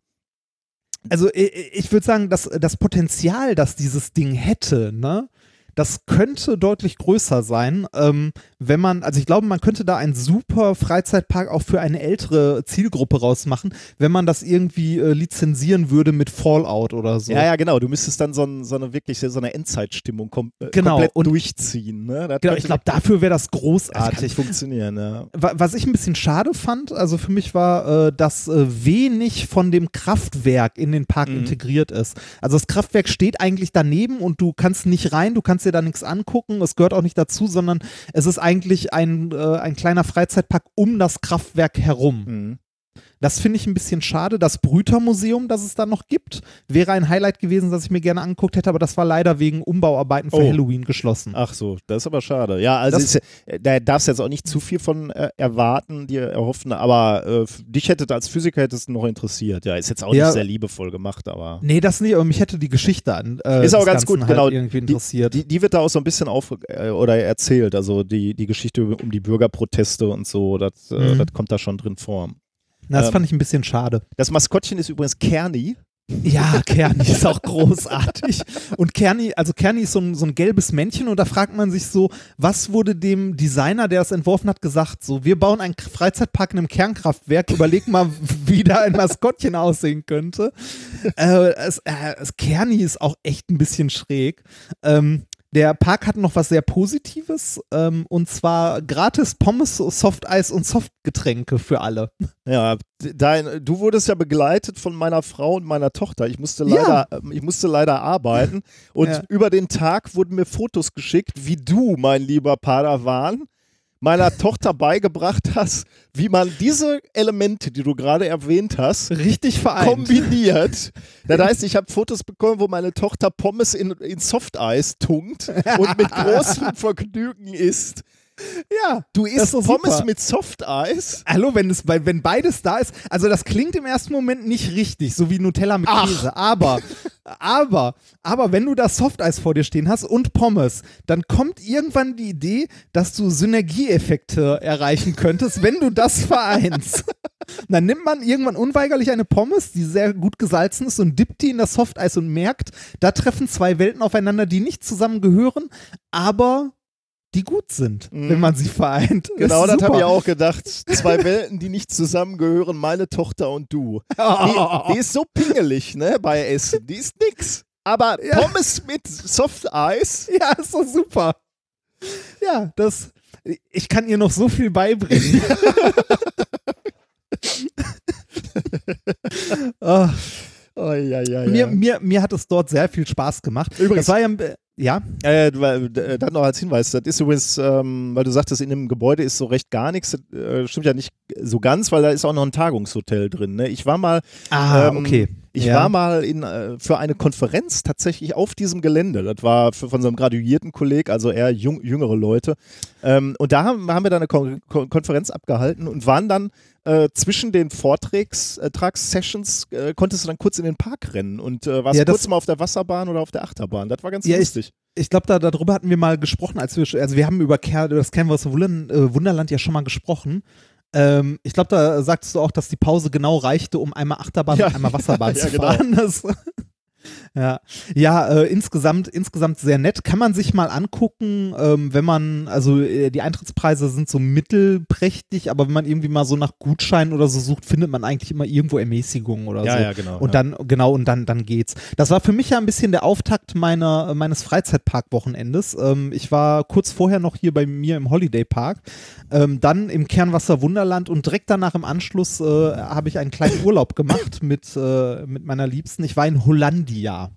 S1: Also ich, ich würde sagen, dass das Potenzial, das dieses Ding hätte, ne, das könnte deutlich größer sein, ähm, wenn man, also ich glaube, man könnte da einen super Freizeitpark auch für eine ältere Zielgruppe rausmachen, wenn man das irgendwie äh, lizenzieren würde mit Fallout oder so.
S2: Ja, ja, genau. Du müsstest dann so, ein, so eine wirklich so eine Endzeitstimmung kom äh,
S1: Genau,
S2: komplett
S1: und-
S2: durchziehen. Ne? Das
S1: Genau, ich glaube, dafür wäre das
S2: das
S1: großartig.
S2: nicht funktionieren. Ja.
S1: Wa- Was ich ein bisschen schade fand, also für mich war, äh, dass äh, wenig von dem Kraftwerk in den Park
S2: Mhm.
S1: integriert ist. Also das Kraftwerk steht eigentlich daneben und du kannst nicht rein, du kannst dir da nichts angucken, es gehört auch nicht dazu, sondern es ist eigentlich ein, äh, ein kleiner Freizeitpark um das Kraftwerk herum.
S2: Mhm.
S1: Das finde ich ein bisschen schade. Das Brütermuseum, das es da noch gibt, wäre ein Highlight gewesen, das ich mir gerne angeguckt hätte, aber das war leider wegen Umbauarbeiten für
S2: Oh.
S1: Halloween geschlossen.
S2: Ach so, das ist aber schade. Ja, also ist, äh, da darfst du jetzt auch nicht zu viel von äh, erwarten, dir erhoffen, aber äh, dich hätte als Physiker hättest du noch interessiert. Ja, ist jetzt auch
S1: Ja.
S2: nicht sehr liebevoll gemacht, aber
S1: Nee, das nicht, aber mich hätte die Geschichte an. Äh,
S2: Ist auch ganz gut,
S1: Ganzen
S2: genau.
S1: Halt irgendwie interessiert.
S2: die, die wird da auch so ein bisschen auf äh, oder erzählt, also die, die Geschichte um die Bürgerproteste und so, das, äh,
S1: Mhm.
S2: das kommt da schon drin vor.
S1: Na, das
S2: ähm,
S1: fand ich ein bisschen schade.
S2: Das Maskottchen ist übrigens Kerny.
S1: Ja, Kerni ist auch großartig. Und Kerni, also Kerni ist so ein, so ein gelbes Männchen und da fragt man sich so, was wurde dem Designer, der es entworfen hat, gesagt? So, wir bauen einen Freizeitpark in einem Kernkraftwerk, überleg mal, wie da ein Maskottchen aussehen könnte. Äh, es, äh, es, Kerni ist auch echt ein bisschen schräg. Ähm, der Park hat noch was sehr Positives ähm, und zwar gratis Pommes, Softeis und Softgetränke für alle.
S2: Ja, dein, du wurdest ja begleitet von meiner Frau und meiner Tochter. Ich musste
S1: Ja.
S2: leider, ähm, ich musste leider arbeiten und
S1: Ja.
S2: über den Tag wurden mir Fotos geschickt, wie du, mein lieber Padawan, meiner Tochter beigebracht hast, wie man diese Elemente, die du gerade erwähnt hast,
S1: Richtig vereint.
S2: kombiniert. Das heißt, ich habe Fotos bekommen, wo meine Tochter Pommes in, in Softeis tunkt und mit großem Vergnügen isst.
S1: Ja,
S2: Du isst
S1: doch
S2: Pommes
S1: super.
S2: mit Softeis?
S1: Hallo, wenn, es, wenn beides da ist, also das klingt im ersten Moment nicht richtig, so wie Nutella mit
S2: Ach.
S1: Käse, aber, aber, aber wenn du das Softeis vor dir stehen hast und Pommes, dann kommt irgendwann die Idee, dass du Synergieeffekte erreichen könntest, wenn du das vereinst. dann nimmt man irgendwann unweigerlich eine Pommes, die sehr gut gesalzen ist und dippt die in das Softeis und merkt, da treffen zwei Welten aufeinander, die nicht zusammengehören, aber die gut sind,
S2: Mhm.
S1: wenn man sie vereint.
S2: Genau,
S1: ist
S2: das habe ich auch gedacht. Zwei Welten, die nicht zusammengehören, meine Tochter und du. Die, die ist so pingelig, ne, bei Essen. Die ist nix. Aber
S1: Ja.
S2: Pommes mit Softeis,
S1: Ja, ist doch super. Ja, das. Ich kann ihr noch so viel beibringen. Ah,
S2: oh, ja, ja, ja.
S1: mir, mir, mir hat es dort sehr viel Spaß gemacht.
S2: Übrigens-
S1: das war ja, ja,
S2: Äh, dann noch als Hinweis, das ist übrigens, ähm, weil du sagtest, in dem Gebäude ist so recht gar nichts, das, äh, stimmt ja nicht so ganz, weil da ist auch noch ein Tagungshotel drin. Ne? Ich war mal,
S1: ah,
S2: Ähm,
S1: okay.
S2: ich
S1: ja.
S2: war mal in, äh, für eine Konferenz tatsächlich auf diesem Gelände. Das war für, von so einem graduierten Kolleg, also eher jung, jüngere Leute. Ähm, und da haben, haben wir dann eine Kon Konferenz abgehalten und waren dann äh, zwischen den Vortrags, äh, äh, konntest du dann kurz in den Park rennen und äh, warst
S1: Ja,
S2: kurz mal auf der Wasserbahn oder auf der Achterbahn. Das war ganz
S1: Ja, ich-
S2: lustig.
S1: Ich glaube, da, darüber hatten wir mal gesprochen, als wir, also wir haben über Ker das Canvas äh, Wunderland ja schon mal gesprochen. Ähm, ich glaube, da sagtest du auch, dass die Pause genau reichte, um einmal Achterbahn
S2: Ja.
S1: und einmal Wasserbahn
S2: Ja,
S1: zu
S2: genau.
S1: fahren. Das, Ja, ja äh, insgesamt, insgesamt sehr nett. Kann man sich mal angucken, ähm, wenn man, also äh, die Eintrittspreise sind so mittelprächtig, aber wenn man irgendwie mal so nach Gutscheinen oder so sucht, findet man eigentlich immer irgendwo Ermäßigungen oder
S2: Ja,
S1: so.
S2: ja, genau,
S1: Und
S2: ja.
S1: dann, genau, und dann, dann geht's. Das war für mich ja ein bisschen der Auftakt meiner, meines Freizeitpark-Wochenendes. Ähm, ich war kurz vorher noch hier bei mir im Holiday Park, ähm, dann im Kernwasser Wunderland und direkt danach im Anschluss äh, habe ich einen kleinen Urlaub gemacht mit, äh, mit meiner Liebsten. Ich war in Hollandia. 咿呀。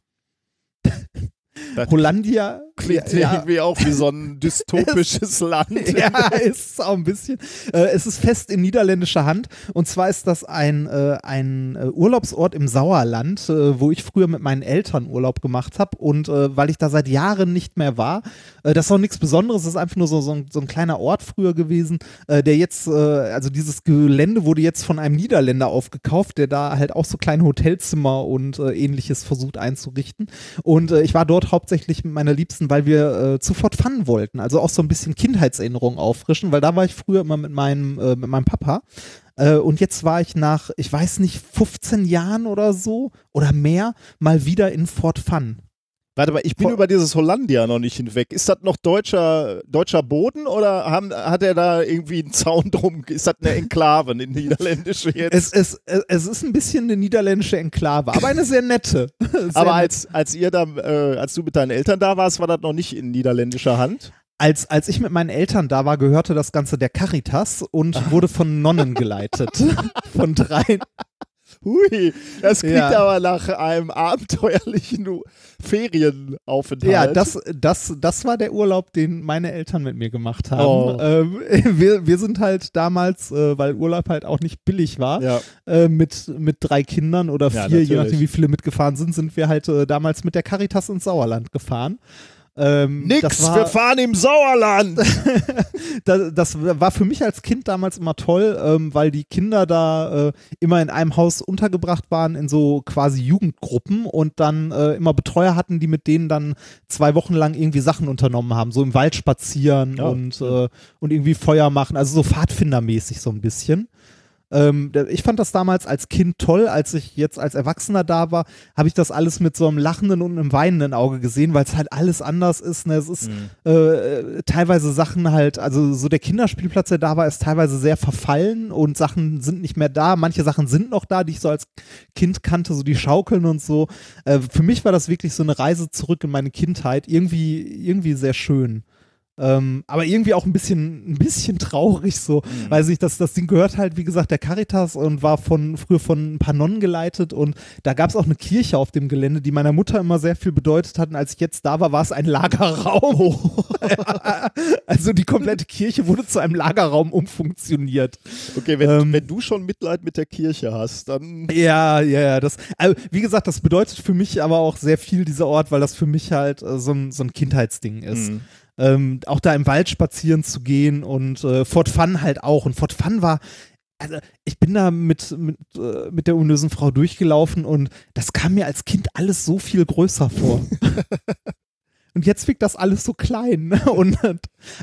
S2: Das
S1: Hollandia
S2: Klingt
S1: ja,
S2: irgendwie auch wie so ein dystopisches Land.
S1: ja, ist es auch ein bisschen. Äh, es ist fest in niederländischer Hand. Und zwar ist das ein, äh, ein äh, Urlaubsort im Sauerland, äh, wo ich früher mit meinen Eltern Urlaub gemacht habe. Und äh, weil ich da seit Jahren nicht mehr war, äh, das ist auch nichts Besonderes, das ist einfach nur so, so, ein, so ein kleiner Ort früher gewesen, der jetzt, also dieses Gelände wurde jetzt von einem Niederländer aufgekauft, der da halt auch so kleine Hotelzimmer und äh, ähnliches versucht einzurichten. Und ich war dort hauptsächlich mit meiner Liebsten, weil wir äh, zu Fort Fun wollten. Also auch so ein bisschen Kindheitserinnerungen auffrischen, weil da war ich früher immer mit meinem, äh, mit meinem Papa. Äh, und jetzt war ich nach, ich weiß nicht, 15 Jahren oder so oder mehr mal wieder in Fort Fun.
S2: Warte mal, ich bin
S1: Vor-
S2: über dieses Hollandia noch nicht hinweg. Ist das noch deutscher, deutscher Boden oder haben, hat er da irgendwie einen Zaun drum? Ist das eine Enklave, eine niederländische jetzt?
S1: Es, es, es, ist ein bisschen eine niederländische Enklave, aber eine sehr nette. Sehr
S2: Aber als, als ihr da, äh, als du mit deinen Eltern da warst, war das noch nicht in niederländischer Hand?
S1: als, als ich mit meinen Eltern da war, gehörte das Ganze der Caritas und wurde von Nonnen geleitet. von drei.
S2: Hui, das klingt
S1: Ja.
S2: aber nach einem abenteuerlichen Ferienaufenthalt.
S1: Ja, das, das, das war der Urlaub, den meine Eltern mit mir gemacht haben.
S2: Oh.
S1: Ähm, wir, wir sind halt damals, äh, weil Urlaub halt auch nicht billig war,
S2: Ja.
S1: äh, mit, mit drei Kindern oder
S2: Ja,
S1: vier, je
S2: natürlich.
S1: nachdem wie viele mitgefahren sind, sind wir halt äh, damals mit der Caritas ins Sauerland gefahren. Ähm, das
S2: Nix,
S1: war,
S2: wir fahren im Sauerland.
S1: das, das war für mich als Kind damals immer toll, ähm, weil die Kinder da äh, immer in einem Haus untergebracht waren, in so quasi Jugendgruppen und dann äh, immer Betreuer hatten, die mit denen dann zwei Wochen lang irgendwie Sachen unternommen haben, so im Wald spazieren
S2: Ja,
S1: und, äh, und irgendwie Feuer machen, also so Pfadfindermäßig so ein bisschen. Ähm, ich fand das damals als Kind toll, als ich jetzt als Erwachsener da war, habe ich das alles mit so einem lachenden und einem weinenden Auge gesehen, weil es halt alles anders ist. Ne? Es ist
S2: Mhm.
S1: äh, teilweise Sachen halt, also so der Kinderspielplatz, der da war, ist teilweise sehr verfallen und Sachen sind nicht mehr da. Manche Sachen sind noch da, die ich so als Kind kannte, so die Schaukeln und so. Äh, für mich war das wirklich so eine Reise zurück in meine Kindheit. Irgendwie, irgendwie sehr schön. Ähm, aber irgendwie auch ein bisschen, ein bisschen traurig so. Weiß ich, das, das Ding gehört halt, wie gesagt, der Caritas und war von früher von ein paar Nonnen geleitet und da gab es auch eine Kirche auf dem Gelände, die meiner Mutter immer sehr viel bedeutet hat. Und als ich jetzt da war, war es ein Lagerraum. Ja, also die komplette Kirche wurde zu einem Lagerraum umfunktioniert.
S2: Okay, wenn,
S1: Ähm.
S2: wenn du schon Mitleid mit der Kirche hast, dann.
S1: Ja, ja, ja. Das, also, wie gesagt, das bedeutet für mich aber auch sehr viel, dieser Ort, weil das für mich halt äh, so, ein, so ein Kindheitsding ist.
S2: Mhm.
S1: Ähm, auch da im Wald spazieren zu gehen und äh, Fort Fun halt auch. Und Fort Fun war, also ich bin da mit, mit, äh, mit der ominösen Frau durchgelaufen und das kam mir als Kind alles so viel größer vor. Und jetzt wirkt das alles so klein. Ne? Und,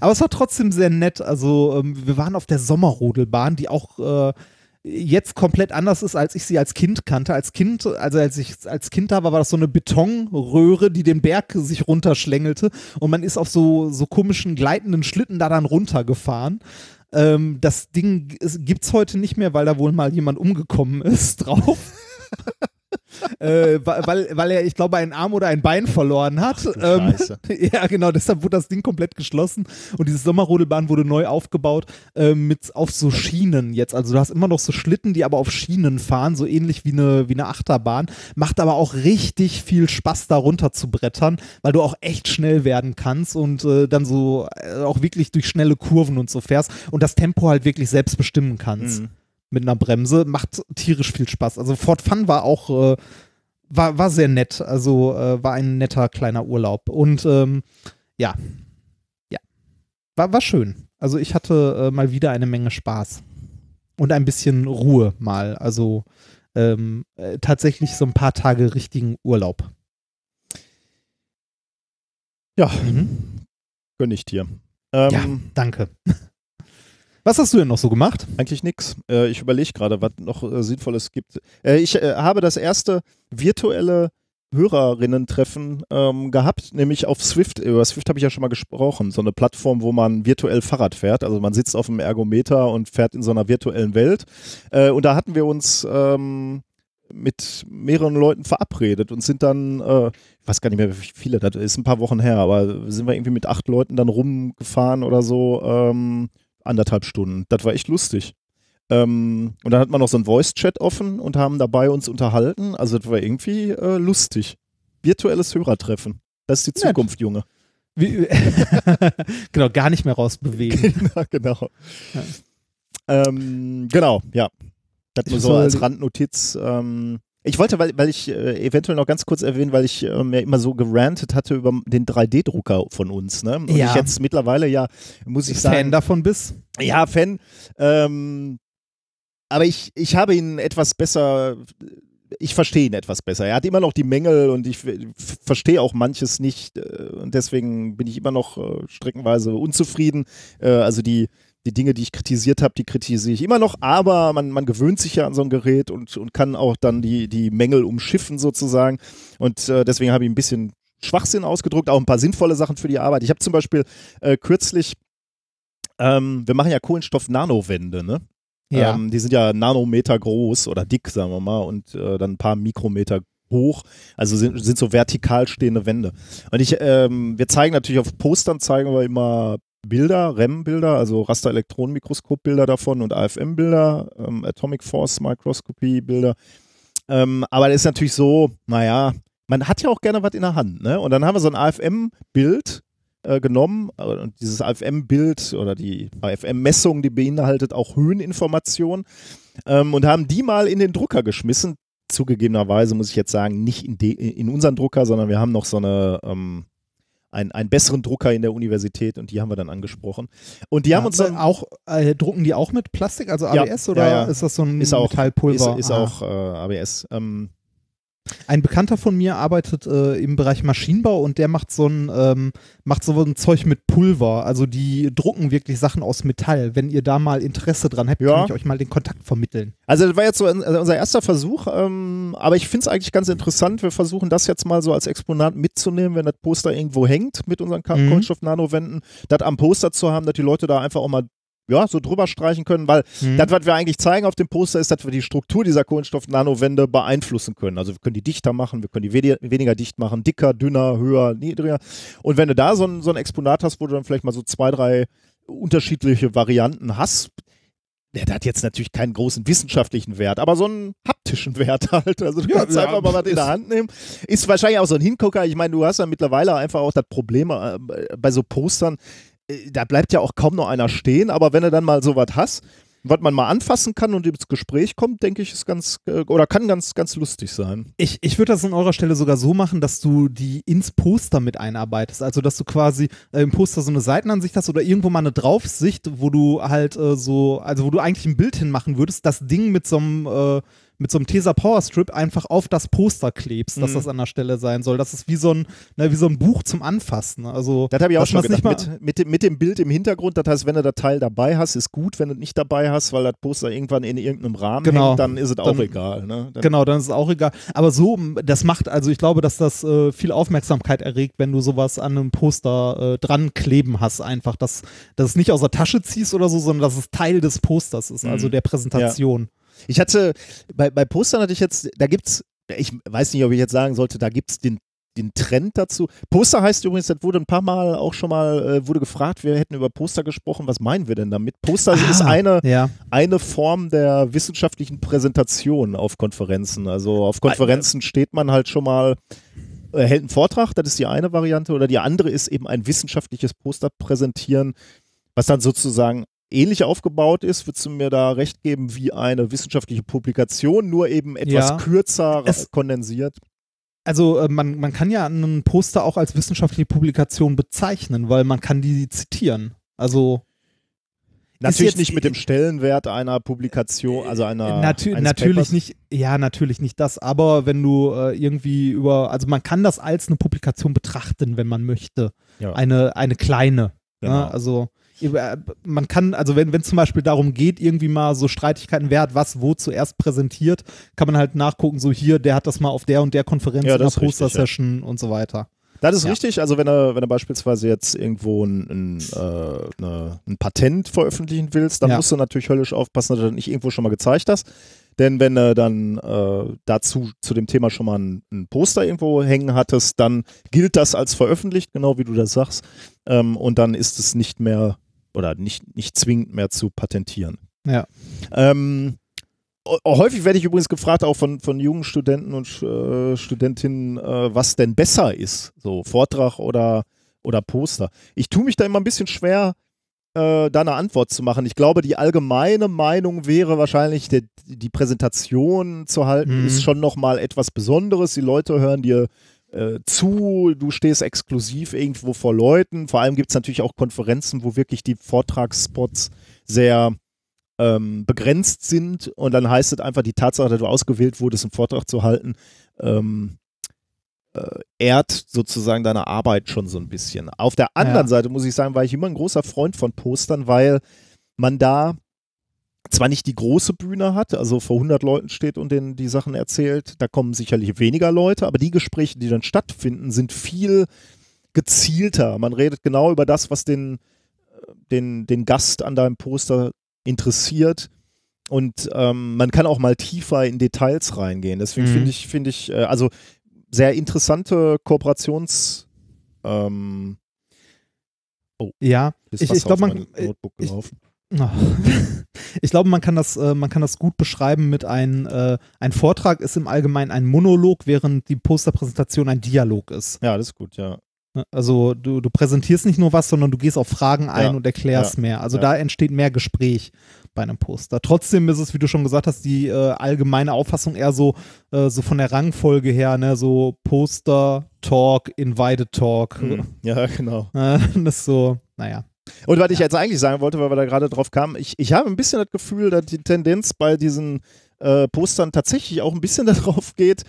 S1: aber es war trotzdem sehr nett. Also ähm, wir waren auf der Sommerrodelbahn, die auch äh, jetzt komplett anders ist, als ich sie als Kind kannte. Als Kind, also als ich als Kind da war, war das so eine Betonröhre, die den Berg sich runterschlängelte und man ist auf so, so komischen gleitenden Schlitten da dann runtergefahren. Ähm, das Ding gibt es heute nicht mehr, weil da wohl mal jemand umgekommen ist drauf. Äh, weil, weil er, ich glaube, einen Arm oder ein Bein verloren hat. Ähm, ja, genau, deshalb wurde das Ding komplett geschlossen und diese Sommerrodelbahn wurde neu aufgebaut äh, mit auf so Schienen jetzt. Also du hast immer noch so Schlitten, die aber auf Schienen fahren, so ähnlich wie eine, wie eine Achterbahn. Macht aber auch richtig viel Spaß, da runter zu brettern, weil du auch echt schnell werden kannst und äh, dann so äh, auch wirklich durch schnelle Kurven und so fährst und das Tempo halt wirklich selbst bestimmen kannst
S2: Mhm.
S1: Mit einer Bremse. Macht tierisch viel Spaß. Also Fort Fun war auch, äh, war, war sehr nett. Also äh, war ein netter kleiner Urlaub. Und ähm, ja, ja, war, war schön. Also ich hatte äh, mal wieder eine Menge Spaß. Und ein bisschen Ruhe mal. Also ähm, äh, tatsächlich so ein paar Tage richtigen Urlaub.
S2: Ja,
S1: Mhm.
S2: gönn ich dir. Ähm,
S1: Ja. Danke. Was hast du denn noch so gemacht?
S2: Eigentlich nix. Äh, ich überlege gerade, was noch äh, Sinnvolles gibt. Äh, ich äh, habe das erste virtuelle Hörerinnen-Treffen ähm, gehabt, nämlich auf Swift. Über Swift habe ich ja schon mal gesprochen. So eine Plattform, wo man virtuell Fahrrad fährt. Also man sitzt auf einem Ergometer und fährt in so einer virtuellen Welt. Äh, und da hatten wir uns ähm, mit mehreren Leuten verabredet und sind dann, äh, ich weiß gar nicht mehr, wie viele, das ist ein paar Wochen her, aber sind wir irgendwie mit acht Leuten dann rumgefahren oder so, ähm, anderthalb Stunden. Das war echt lustig. Ähm, und dann hat man noch so einen Voice-Chat offen und haben dabei uns unterhalten. Also das war irgendwie äh, lustig. Virtuelles Hörertreffen. Das ist die
S1: Nett.
S2: Zukunft, Junge.
S1: Wie, genau, gar nicht mehr rausbewegen.
S2: genau, genau. Ähm, genau, ja. Das nur so als Randnotiz. Ähm, ich wollte, weil, weil ich äh, eventuell noch ganz kurz erwähnen, weil ich äh, mir immer so gerantet hatte über den 3D-Drucker von uns. Ne? Und
S1: Ja.
S2: ich jetzt mittlerweile ja, muss ich
S1: Fan
S2: sagen,
S1: davon bist.
S2: ja, Fan. Ähm, aber ich, ich habe ihn etwas besser, ich verstehe ihn etwas besser. Er hat immer noch die Mängel und ich f- verstehe auch manches nicht äh, und deswegen bin ich immer noch äh, streckenweise unzufrieden. Äh, also die, die Dinge, die ich kritisiert habe, die kritisiere ich immer noch, aber man, man gewöhnt sich ja an so ein Gerät und, und kann auch dann die, die Mängel umschiffen sozusagen und äh, deswegen habe ich ein bisschen Schwachsinn ausgedrückt, auch ein paar sinnvolle Sachen für die Arbeit. Ich habe zum Beispiel äh, kürzlich ähm, wir machen ja Kohlenstoff-Nanowände, ne?
S1: Ja.
S2: Ähm, die sind ja Nanometer groß oder dick, sagen wir mal, und äh, dann ein paar Mikrometer hoch. Also sind, sind so vertikal stehende Wände. Und ich, ähm, wir zeigen natürlich auf Postern, zeigen wir immer Bilder, REM-Bilder, also Raster-Elektronenmikroskop-Bilder davon und AFM-Bilder, ähm, Atomic Force Microscopy-Bilder. Ähm, aber das ist natürlich so, naja, man hat ja auch gerne was in der Hand, ne? Und dann haben wir so ein AFM-Bild äh, genommen äh, und dieses AFM-Bild oder die AFM-Messung, die beinhaltet auch Höheninformationen ähm, und haben die mal in den Drucker geschmissen. Zugegebenerweise muss ich jetzt sagen, nicht in, in unseren Drucker, sondern wir haben noch so eine ähm, einen, einen besseren Drucker in der Universität und die haben wir dann angesprochen. Und die haben uns dann
S1: auch, äh, drucken die auch mit Plastik, also
S2: Ja,
S1: ABS, oder
S2: ja, ja.
S1: ist das so ein
S2: ist auch,
S1: Metallpulver?
S2: ist, ist auch äh, ABS. Ähm,
S1: Ein Bekannter von mir arbeitet äh, im Bereich Maschinenbau und der macht so ein, ähm, macht so ein Zeug mit Pulver. Also die drucken wirklich Sachen aus Metall. Wenn ihr da mal Interesse dran habt,
S2: Ja.
S1: kann ich euch mal den Kontakt vermitteln.
S2: Also das war jetzt so also unser erster Versuch, ähm, aber ich finde es eigentlich ganz interessant. Wir versuchen das jetzt mal so als Exponat mitzunehmen, wenn das Poster irgendwo hängt mit unseren Ka-
S1: Mhm.
S2: Kohlenstoff-Nanowänden, das am Poster zu haben, dass die Leute da einfach auch mal ja, so drüber streichen können, weil
S1: Mhm.
S2: das, was wir eigentlich zeigen auf dem Poster, ist, dass wir die Struktur dieser Kohlenstoff-Nanowände beeinflussen können. Also wir können die dichter machen, wir können die weniger dicht machen, dicker, dünner, höher, niedriger. Und wenn du da so ein, so ein Exponat hast, wo du dann vielleicht mal so zwei, drei unterschiedliche Varianten hast, der hat jetzt natürlich keinen großen wissenschaftlichen Wert, aber so einen haptischen Wert halt. Also du
S1: Ja,
S2: kannst
S1: ja,
S2: einfach mal was in der Hand nehmen. Ist wahrscheinlich auch so ein Hingucker. Ich meine, du hast ja mittlerweile einfach auch das Problem äh, bei so Postern, da bleibt ja auch kaum noch einer stehen, aber wenn du dann mal sowas hast, was man mal anfassen kann und ins Gespräch kommt, denke ich, ist ganz, äh, oder kann ganz, ganz lustig sein.
S1: Ich, ich würde das an eurer Stelle sogar so machen, dass du die ins Poster mit einarbeitest. Also, dass du quasi äh, im Poster so eine Seitenansicht hast oder irgendwo mal eine Draufsicht, wo du halt äh, so, also wo du eigentlich ein Bild hinmachen würdest, das Ding mit so einem, äh, mit so einem Tesa Power Strip einfach auf das Poster klebst, dass
S2: Mhm.
S1: das an der Stelle sein soll. Das ist wie so ein, ne, wie so ein Buch zum Anfassen. Also,
S2: Das habe ich auch schon gedacht. Mit, mit, dem- mit dem Bild im Hintergrund, das heißt, wenn du das Teil dabei hast, ist gut. Wenn du es nicht dabei hast, weil das Poster irgendwann in irgendeinem Rahmen
S1: Genau.
S2: hängt, dann ist es auch
S1: Dann-
S2: egal. Ne? Dann,
S1: Genau, dann ist es auch egal. Aber so, das macht, also ich glaube, dass das äh, viel Aufmerksamkeit erregt, wenn du sowas an einem Poster äh, dran kleben hast, einfach, dass, dass es nicht aus der Tasche ziehst oder so, sondern dass es Teil des Posters ist, also
S2: Mhm.
S1: der Präsentation.
S2: Ich hatte, bei, bei Postern hatte ich jetzt, da gibt's, ich weiß nicht, ob ich jetzt sagen sollte, da gibt's den, den Trend dazu. Poster heißt übrigens, das wurde ein paar Mal auch schon mal, äh, wurde gefragt, wir hätten über Poster gesprochen, was meinen wir denn damit? Poster ist
S1: Ah,
S2: eine,
S1: Ja.
S2: eine Form der wissenschaftlichen Präsentation auf Konferenzen. Also auf Konferenzen steht man halt schon mal, äh, hält einen Vortrag, das ist die eine Variante, oder die andere ist eben ein wissenschaftliches Poster präsentieren, was dann sozusagen ähnlich aufgebaut ist, würdest du mir da recht geben, wie eine wissenschaftliche Publikation, nur eben etwas
S1: Ja.
S2: kürzer
S1: Es-
S2: kondensiert.
S1: Also äh, man, man kann ja einen Poster auch als wissenschaftliche Publikation bezeichnen, weil man kann die zitieren. Also
S2: Natürlich nicht mit dem Stellenwert einer Publikation, also einer
S1: Natü
S2: eines
S1: natürlich
S2: Papers.
S1: nicht, ja, natürlich nicht das, aber wenn du äh, irgendwie über, also man kann das als eine Publikation betrachten, wenn man möchte.
S2: Ja.
S1: Eine, eine kleine.
S2: Genau.
S1: Ne? Also äh, man kann, also wenn es zum Beispiel darum geht, irgendwie mal so Streitigkeiten, wer hat was wo zuerst präsentiert, kann man halt nachgucken, so hier, der hat das mal auf der und der Konferenz
S2: Ja,
S1: in der Poster-Session und so weiter.
S2: Das ist
S1: Ja.
S2: richtig. Also wenn du, wenn du beispielsweise jetzt irgendwo ein, ein, äh, eine, ein Patent veröffentlichen willst, dann
S1: Ja.
S2: musst du natürlich höllisch aufpassen, dass du das nicht irgendwo schon mal gezeigt hast. Denn wenn du dann äh, dazu zu dem Thema schon mal ein, ein Poster irgendwo hängen hattest, dann gilt das als veröffentlicht, genau wie du das sagst. Ähm, und dann ist es nicht mehr oder nicht, nicht zwingend mehr zu patentieren.
S1: Ja.
S2: Ähm, o- häufig werde ich übrigens gefragt, auch von, von jungen Studenten und äh, Studentinnen, äh, was denn besser ist, so Vortrag oder, oder Poster. Ich tue mich da immer ein bisschen schwer, äh, da eine Antwort zu machen. Ich glaube, die allgemeine Meinung wäre wahrscheinlich, der, die Präsentation zu halten,
S1: Mhm.
S2: ist schon nochmal etwas Besonderes. Die Leute hören dir äh, zu, du stehst exklusiv irgendwo vor Leuten. Vor allem gibt es natürlich auch Konferenzen, wo wirklich die Vortragsspots sehr ähm, begrenzt sind und dann heißt es einfach die Tatsache, dass du ausgewählt wurdest, einen Vortrag zu halten, ähm, äh, ehrt sozusagen deine Arbeit schon so ein bisschen. Auf der anderen
S1: Ja.
S2: Seite muss ich sagen, war ich immer ein großer Freund von Postern, weil man da zwar nicht die große Bühne hat, also vor 100 Leuten steht und denen die Sachen erzählt, da kommen sicherlich weniger Leute, aber die Gespräche, die dann stattfinden, sind viel gezielter. Man redet genau über das, was den, den, den Gast an deinem Poster interessiert. Und ähm, man kann auch mal tiefer in Details reingehen. Deswegen
S1: Mhm.
S2: finde ich, finde ich, äh, also sehr interessante Kooperations. Ähm,
S1: Ja,
S2: ist
S1: Ich- ich glaub,
S2: auf
S1: man-
S2: Notebook
S1: ich-. Ich glaube, man kann das, äh, man kann das gut beschreiben mit ein, äh, ein Vortrag ist im Allgemeinen ein Monolog, während die Posterpräsentation ein Dialog ist.
S2: ja, das ist gut, ja.
S1: Ne? Also du, du präsentierst nicht nur was, sondern du gehst auf Fragen ein
S2: Ja.
S1: und erklärst
S2: Ja.
S1: mehr. Also
S2: Ja.
S1: da entsteht mehr Gespräch bei einem Poster. Trotzdem ist es, wie du schon gesagt hast, die äh, allgemeine Auffassung eher so, äh, so von der Rangfolge her, ne, so Poster, Talk, Invited Talk.
S2: Mhm. Ja, genau.
S1: Das ist so, naja.
S2: Und was ich jetzt eigentlich sagen wollte, weil wir da gerade drauf kamen, ich, ich habe ein bisschen das Gefühl, dass die Tendenz bei diesen äh, Postern tatsächlich auch ein bisschen darauf geht,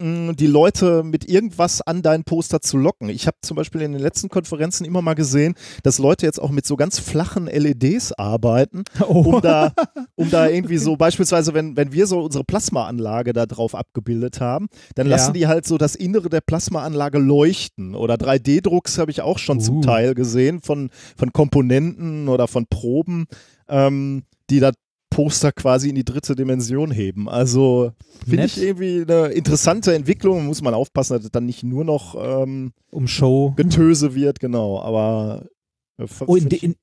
S2: die Leute mit irgendwas an dein Poster zu locken. Ich habe zum Beispiel in den letzten Konferenzen immer mal gesehen, dass Leute jetzt auch mit so ganz flachen LEDs arbeiten,
S1: Oh.
S2: um da, um da irgendwie so, beispielsweise, wenn, wenn wir so unsere Plasmaanlage da drauf abgebildet haben, dann
S1: Ja.
S2: lassen die halt so das Innere der Plasmaanlage leuchten. Oder 3D-Drucks habe ich auch schon zum
S1: Uh.
S2: Teil gesehen von, von Komponenten oder von Proben, ähm, die das Poster quasi in die dritte Dimension heben. Also finde ich irgendwie eine interessante Entwicklung. Muss man aufpassen, dass es dann nicht nur noch ähm,
S1: um Show.
S2: Getöse wird, genau. Aber äh,
S1: Oh, in, in,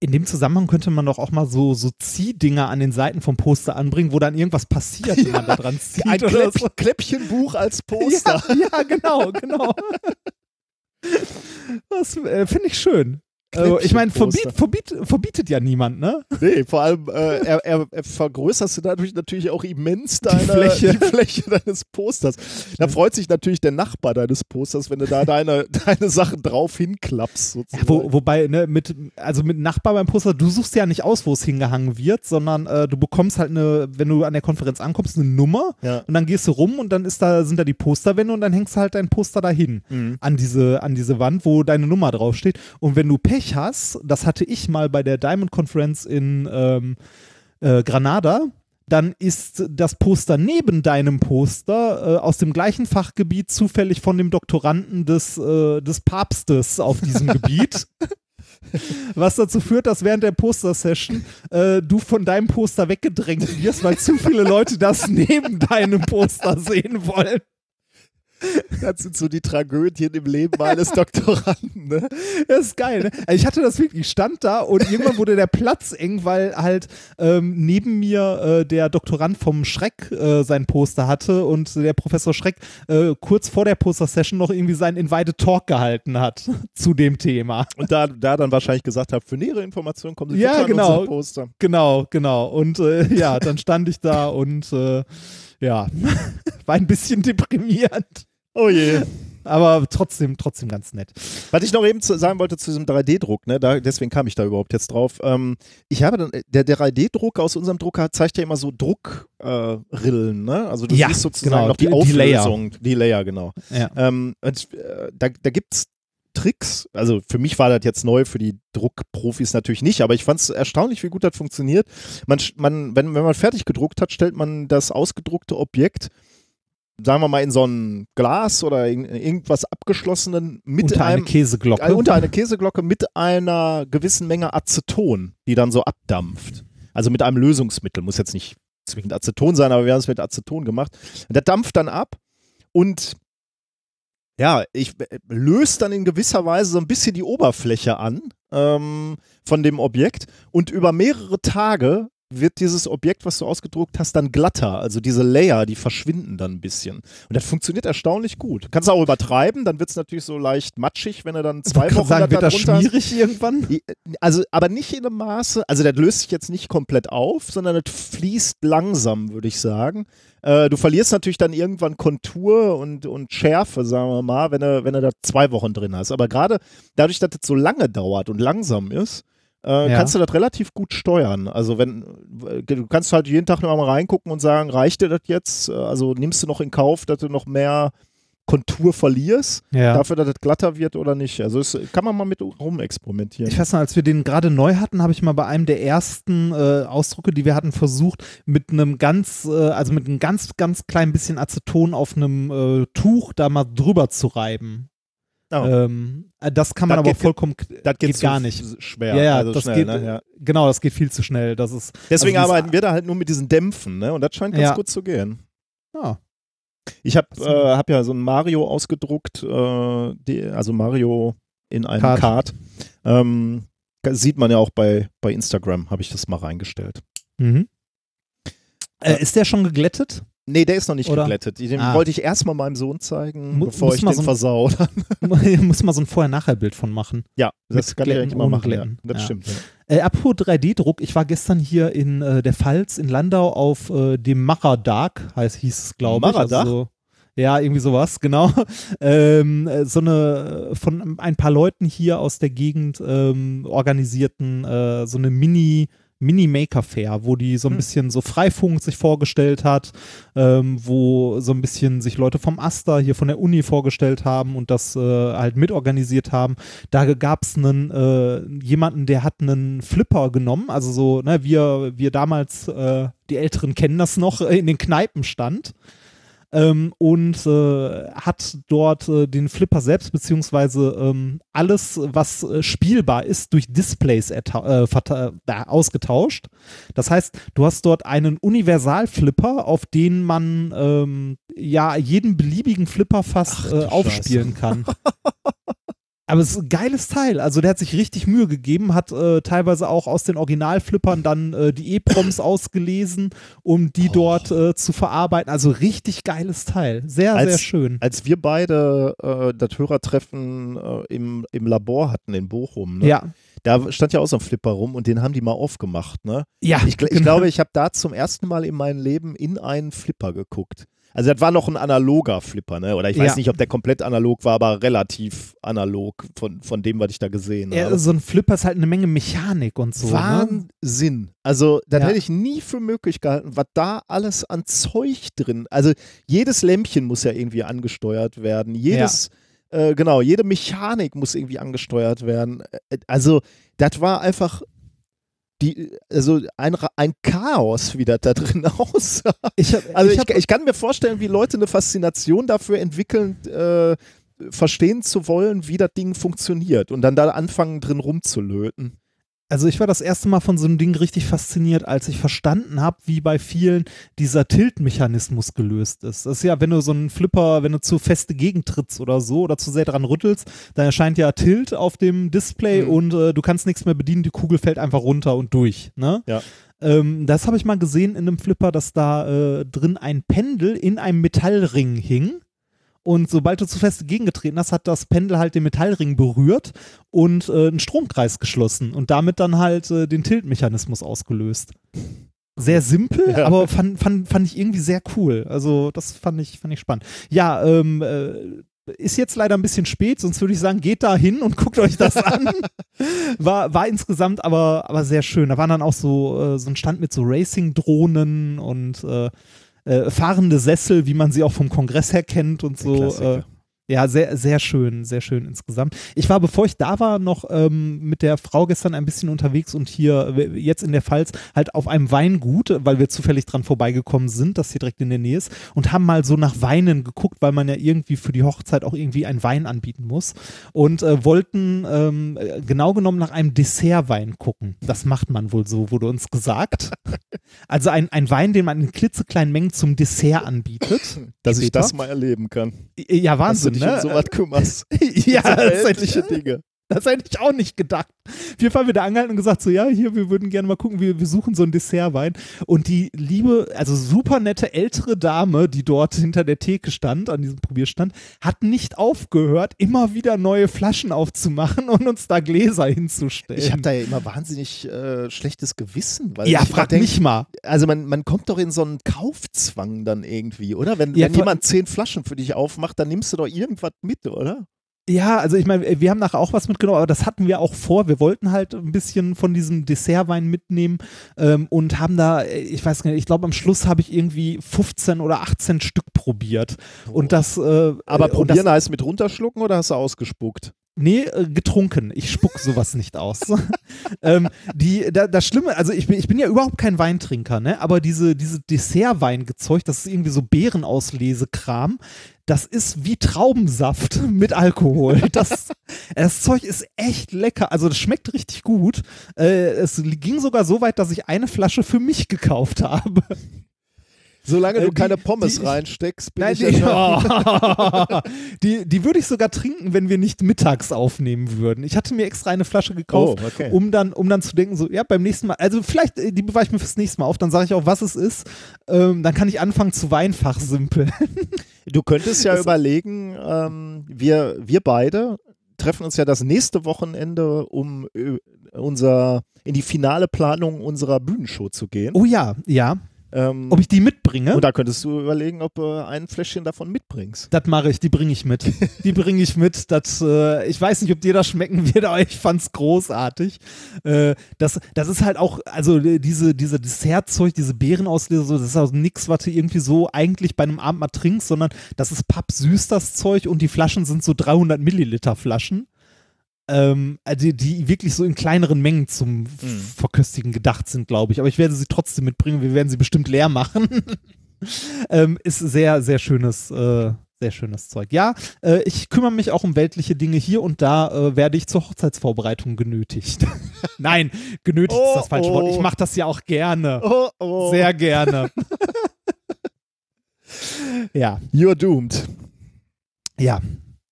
S1: in dem Zusammenhang könnte man doch auch mal so, so Ziehdinger an den Seiten vom Poster anbringen, wo dann irgendwas passiert, wenn man da dran zieht.
S2: ein Kläpp, Kläppchenbuch als Poster.
S1: Ja, ja, genau, genau. Das äh, finde ich schön. Also, ich meine, verbiet, verbiet, verbietet ja niemand, ne?
S2: Nee, vor allem äh, er, er, er vergrößerst du dadurch natürlich auch immens deine,
S1: Fläche.
S2: die Fläche deines Posters. Da freut sich natürlich der Nachbar deines Posters, wenn du da deine, deine Sachen drauf hinklappst.
S1: Ja, wo, wobei, ne, mit, also mit Nachbar beim Poster, du suchst ja nicht aus, wo es hingehangen wird, sondern äh, du bekommst halt eine, wenn du an der Konferenz ankommst, eine Nummer
S2: ja.
S1: und dann gehst du rum und dann ist da, sind da die Posterwände und dann hängst du halt dein Poster dahin.
S2: Mhm.
S1: an diese, an diese Wand, wo deine Nummer draufsteht. Und wenn du Pech hast, das hatte ich mal bei der Diamond Conference in ähm, äh, Granada, dann ist das Poster neben deinem Poster äh, aus dem gleichen Fachgebiet zufällig von dem Doktoranden des, äh, des Papstes auf diesem Gebiet. Was dazu führt, dass während der Poster-Session äh, du von deinem Poster weggedrängt wirst, weil zu viele Leute das neben deinem Poster sehen wollen.
S2: Das sind so die Tragödien im Leben eines Doktoranden. Ne?
S1: Das ist geil, ne? Also ich hatte das wirklich, ich stand da und irgendwann wurde der Platz eng, weil halt ähm, neben mir äh, der Doktorand vom Schreck äh, sein Poster hatte und der Professor Schreck äh, kurz vor der Poster-Session noch irgendwie seinen Invited Talk gehalten hat zu dem Thema.
S2: Und da, da dann wahrscheinlich gesagt habe, für nähere Informationen kommen Sie
S1: Ja, genau.
S2: Poster.
S1: Genau, genau. Und äh, ja, dann stand ich da und äh, ja, war ein bisschen deprimierend.
S2: Oh je.
S1: Aber trotzdem, trotzdem ganz nett.
S2: Was ich noch eben zu, sagen wollte zu diesem 3D-Druck, ne, da, deswegen kam ich da überhaupt jetzt drauf. Ähm, ich habe dann, der, der 3D-Druck aus unserem Drucker zeigt ja immer so Druckrillen, äh, ne? Also du
S1: Ja,
S2: siehst sozusagen
S1: genau,
S2: noch die,
S1: die- die Layer.
S2: Auflösung, die Layer, genau.
S1: Ja.
S2: Ähm, und, äh, da da gibt es Tricks. Also für mich war das jetzt neu, für die Druckprofis natürlich nicht, aber ich fand es erstaunlich, wie gut das funktioniert. Man, man, wenn, wenn man fertig gedruckt hat, stellt man das ausgedruckte Objekt, sagen wir mal, in so ein Glas oder in, irgendwas abgeschlossenen mit
S1: unter
S2: einem
S1: eine Käseglocke.
S2: äh, unter eine Käseglocke mit einer gewissen Menge Aceton, die dann so abdampft. Also mit einem Lösungsmittel, muss jetzt nicht zwingend Aceton sein, aber wir haben es mit Aceton gemacht. Und der dampft dann ab und ja, ich äh, löst dann in gewisser Weise so ein bisschen die Oberfläche an ähm, von dem Objekt und über mehrere Tage wird dieses Objekt, was du ausgedruckt hast, dann glatter. Also diese Layer, die verschwinden dann ein bisschen. Und das funktioniert erstaunlich gut. Kannst du auch übertreiben, dann wird es natürlich so leicht matschig, wenn du dann zwei Wochen
S1: sagen, wird
S2: da
S1: das schmierig irgendwann?
S2: Also, aber nicht in einem Maße, also das löst sich jetzt nicht komplett auf, sondern das fließt langsam, würde ich sagen. Äh, du verlierst natürlich dann irgendwann Kontur und, und Schärfe, sagen wir mal, wenn du, wenn du da zwei Wochen drin hast. Aber gerade dadurch, dass das so lange dauert und langsam ist, äh,
S1: Ja.
S2: kannst du das relativ gut steuern. Also wenn, äh, du kannst halt jeden Tag noch mal reingucken und sagen, reicht dir das jetzt? Äh, Also nimmst du noch in Kauf, dass du noch mehr Kontur verlierst,
S1: Ja.
S2: dafür, dass das glatter wird oder nicht. Also es kann man mal mit rumexperimentieren.
S1: Ich weiß noch, als wir den gerade neu hatten, habe ich mal bei einem der ersten äh, Ausdrucke, die wir hatten, versucht, mit einem ganz, äh, also mit einem ganz, ganz kleinen bisschen Aceton auf einem äh, Tuch da mal drüber zu reiben.
S2: Oh.
S1: Ähm, äh, das kann man
S2: Das
S1: aber
S2: geht-
S1: vollkommen,
S2: Das
S1: geht
S2: zu
S1: gar nicht.
S2: Schwer.
S1: Ja, ja,
S2: also
S1: das
S2: schnell,
S1: geht,
S2: ne? ja.
S1: genau, das geht viel zu schnell. Das ist,
S2: Deswegen
S1: also
S2: arbeiten wir da halt nur mit diesen Dämpfen, ne? Und das scheint ganz
S1: Ja.
S2: gut zu gehen.
S1: ja,
S2: Ich habe äh, hab ja so ein Mario ausgedruckt, äh, die, also Mario in einem
S1: Kart.
S2: Kart. Ähm, sieht man ja auch bei, bei Instagram, habe ich das mal reingestellt.
S1: mhm. Äh, ist der schon geglättet?
S2: Nee, der ist noch nicht
S1: Oder?
S2: geglättet. Den
S1: Ah.
S2: wollte ich erstmal meinem Sohn zeigen,
S1: Mu-
S2: bevor ich den
S1: so ein-
S2: versau.
S1: Muss man so ein Vorher-Nachher-Bild von machen.
S2: ja, das
S1: Mit
S2: kann ich
S1: Glätten,
S2: eigentlich mal machen. Ja. Das
S1: Ja.
S2: stimmt. Ja.
S1: Äh, apropos 3D-Druck, ich war gestern hier in äh, der Pfalz in Landau auf äh, dem Macher-Dark, heißt, hieß es, glaube ich.
S2: Macher-Dark?
S1: Also, so- ja, irgendwie sowas, genau. ähm, äh, so eine von ein paar Leuten hier aus der Gegend ähm, organisierten äh, so eine Mini- Mini-Maker-Fair, wo die so ein
S2: Hm.
S1: bisschen so Freifunk sich vorgestellt hat, ähm, wo so ein bisschen sich Leute vom Aster hier von der Uni vorgestellt haben und das äh, halt mitorganisiert haben. Da gab es einen äh, jemanden, der hat einen Flipper genommen, also so, ne, wir, wir damals, äh, die Älteren kennen das noch, in den Kneipen stand. Ähm, und äh, hat dort äh, den Flipper selbst, beziehungsweise ähm, alles, was äh, spielbar ist, durch Displays äh, äh, ausgetauscht. Das heißt, du hast dort einen Universalflipper, auf den man ähm, ja jeden beliebigen Flipper fast
S2: Ach,
S1: äh, aufspielen kann. Aber es ist ein geiles Teil. Also der hat sich richtig Mühe gegeben, hat äh, teilweise auch aus den Originalflippern dann äh, die E-Proms ausgelesen, um die
S2: Oh.
S1: dort äh, zu verarbeiten. Also richtig geiles Teil. Sehr,
S2: Als-
S1: sehr schön.
S2: Als wir beide äh, das Hörertreffen äh, im, im Labor hatten in Bochum, ne?
S1: Ja.
S2: da stand ja auch so ein Flipper rum und den haben die mal aufgemacht. Ne?
S1: Ja,
S2: Ich, ich
S1: genau.
S2: glaube, ich habe da zum ersten Mal in meinem Leben in einen Flipper geguckt. Also das war noch ein analoger Flipper, ne? Oder ich weiß
S1: Ja.
S2: nicht, ob der komplett analog war, aber relativ analog von, von dem, was ich da gesehen
S1: Ja,
S2: habe.
S1: so ein Flipper ist halt eine Menge Mechanik und so. Ne?
S2: Wahnsinn. Also, das
S1: Ja.
S2: hätte ich nie für möglich gehalten, was da alles an Zeug drin. Also, jedes Lämpchen muss ja irgendwie angesteuert werden. Jedes, äh, genau, jede Mechanik muss irgendwie angesteuert werden. Äh, Also, das war einfach die, also ein, ein Chaos, wie das da drin aussah.
S1: Ich hab,
S2: Also,
S1: ich
S2: ich,
S1: hab,
S2: ich, kann mir vorstellen, wie Leute eine Faszination dafür entwickeln, äh, verstehen zu wollen, wie das Ding funktioniert und dann da anfangen, drin rumzulöten.
S1: Also ich war das erste Mal von so einem Ding richtig fasziniert, als ich verstanden habe, wie bei vielen dieser Tilt-Mechanismus gelöst ist. Das ist ja, wenn du so einen Flipper, wenn du zu feste gegentrittst oder so oder zu sehr dran rüttelst, dann erscheint ja Tilt auf dem Display
S2: Mhm.
S1: und äh, du kannst nichts mehr bedienen, die Kugel fällt einfach runter und durch. Ne?
S2: Ja.
S1: Ähm, das habe ich mal gesehen in einem Flipper, dass da äh, drin ein Pendel in einem Metallring hing. Und sobald du zu fest gegengetreten hast, hat das Pendel halt den Metallring berührt und äh, einen Stromkreis geschlossen und damit dann halt äh, den Tiltmechanismus ausgelöst. Sehr simpel,
S2: Ja.
S1: aber fand, fand, fand ich irgendwie sehr cool. Also das fand ich, fand ich spannend. Ja, ähm, äh, ist jetzt leider ein bisschen spät, sonst würde ich sagen, geht da hin und guckt euch das an. War, war insgesamt aber, aber sehr schön. Da waren dann auch so, äh, so ein Stand mit so Racing-Drohnen und äh, äh, fahrende Sessel, wie man sie auch vom Kongress her kennt und so. Äh. Ja, sehr, sehr schön, sehr schön insgesamt. Ich war, bevor ich da war, noch ähm, mit der Frau gestern ein bisschen unterwegs und hier äh, jetzt in der Pfalz halt auf einem Weingut, weil wir zufällig dran vorbeigekommen sind, das hier direkt in der Nähe ist, und haben mal so nach Weinen geguckt, weil man ja irgendwie für die Hochzeit auch irgendwie einen Wein anbieten muss und äh, wollten ähm, genau genommen nach einem Dessertwein gucken. Das macht man wohl so, wurde uns gesagt. Also ein, ein Wein, den man in klitzekleinen Mengen zum Dessert anbietet.
S2: Dass ich
S1: Später.
S2: das mal erleben kann.
S1: Ja, Wahnsinn,
S2: dich
S1: ne?
S2: um sowas kümmerst.
S1: ja,
S2: weltliche Dinge.
S1: Das hätte ich auch nicht gedacht. Wir haben wieder angehalten und gesagt, so ja, hier, wir würden gerne mal gucken, wir, wir suchen so einen Dessertwein. Und die liebe, also super nette ältere Dame, die dort hinter der Theke stand, an diesem Probierstand, hat nicht aufgehört, immer wieder neue Flaschen aufzumachen und uns da Gläser hinzustellen.
S2: Ich habe da ja immer wahnsinnig äh, schlechtes Gewissen. Weil
S1: ja, frag
S2: denk,
S1: mich mal.
S2: Also man, man kommt doch in so einen Kaufzwang dann irgendwie, oder? Wenn,
S1: Ja,
S2: wenn jemand zehn Flaschen für dich aufmacht, dann nimmst du doch irgendwas mit, oder?
S1: Ja, also ich meine, wir haben nachher auch was mitgenommen, aber das hatten wir auch vor. Wir wollten halt ein bisschen von diesem Dessertwein mitnehmen ähm, und haben da, äh, ich weiß gar nicht, ich glaube am Schluss habe ich irgendwie 15 oder 18 Stück probiert. Und das. Äh,
S2: Aber
S1: äh,
S2: probieren
S1: das,
S2: heißt mit runterschlucken oder hast du ausgespuckt?
S1: Nee, äh, getrunken. Ich spuck sowas nicht aus. ähm, die, da, das Schlimme, also ich bin, ich bin ja überhaupt kein Weintrinker, ne? Aber diese, diese Dessertweingezeugt, das ist irgendwie so Beerenauslese-Kram. Das ist wie Traubensaft mit Alkohol. Das, das Zeug ist echt lecker. Also das schmeckt richtig gut. Äh, es ging sogar so weit, dass ich eine Flasche für mich gekauft habe.
S2: Solange
S1: Äh,
S2: du
S1: die-
S2: keine Pommes
S1: die-
S2: reinsteckst, bin
S1: Nein,
S2: ich
S1: die,
S2: ja schon-
S1: die, die würde ich sogar trinken, wenn wir nicht mittags aufnehmen würden. Ich hatte mir extra eine Flasche gekauft,
S2: Oh, okay.
S1: um, dann, um dann zu denken, so, ja, beim nächsten Mal, also vielleicht, äh, die bewahre ich mir fürs nächste Mal auf, dann sage ich auch, was es ist. Ähm, dann kann ich anfangen zu Weinfach simpeln.
S2: Du könntest ja
S1: Es-
S2: überlegen, ähm, wir, wir beide treffen uns ja das nächste Wochenende, um äh, unser, in die finale Planung unserer Bühnenshow zu gehen.
S1: Oh ja, ja.
S2: Ähm,
S1: Ob ich die mitbringe?
S2: und da könntest du überlegen, ob du ein Fläschchen davon mitbringst.
S1: Das mache ich, die bringe ich mit. Die bringe ich mit. Das, äh, ich weiß nicht, ob dir das schmecken wird, aber ich fand's großartig. Äh, das, das ist halt auch, also äh, diese, diese Dessertzeug, diese Beerenauslese, so, das ist auch nix, was du irgendwie so eigentlich bei einem Abend mal trinkst, sondern das ist pappsüß, das Zeug, und die Flaschen sind so 300 Milliliter Flaschen. Ähm, also die, die wirklich so in kleineren Mengen zum Verköstigen gedacht sind, glaube ich. Aber ich werde sie trotzdem mitbringen. Wir werden sie bestimmt leer machen. ähm, ist sehr, sehr schönes, äh, sehr schönes Zeug. Ja, äh, ich kümmere mich auch um weltliche Dinge hier und da äh, werde ich zur Hochzeitsvorbereitung genötigt. Nein, genötigt ist das
S2: Oh,
S1: falsche Wort.
S2: oh.
S1: Ich mache das ja auch gerne.
S2: Oh, oh.
S1: Sehr gerne. ja,
S2: You're doomed.
S1: ja.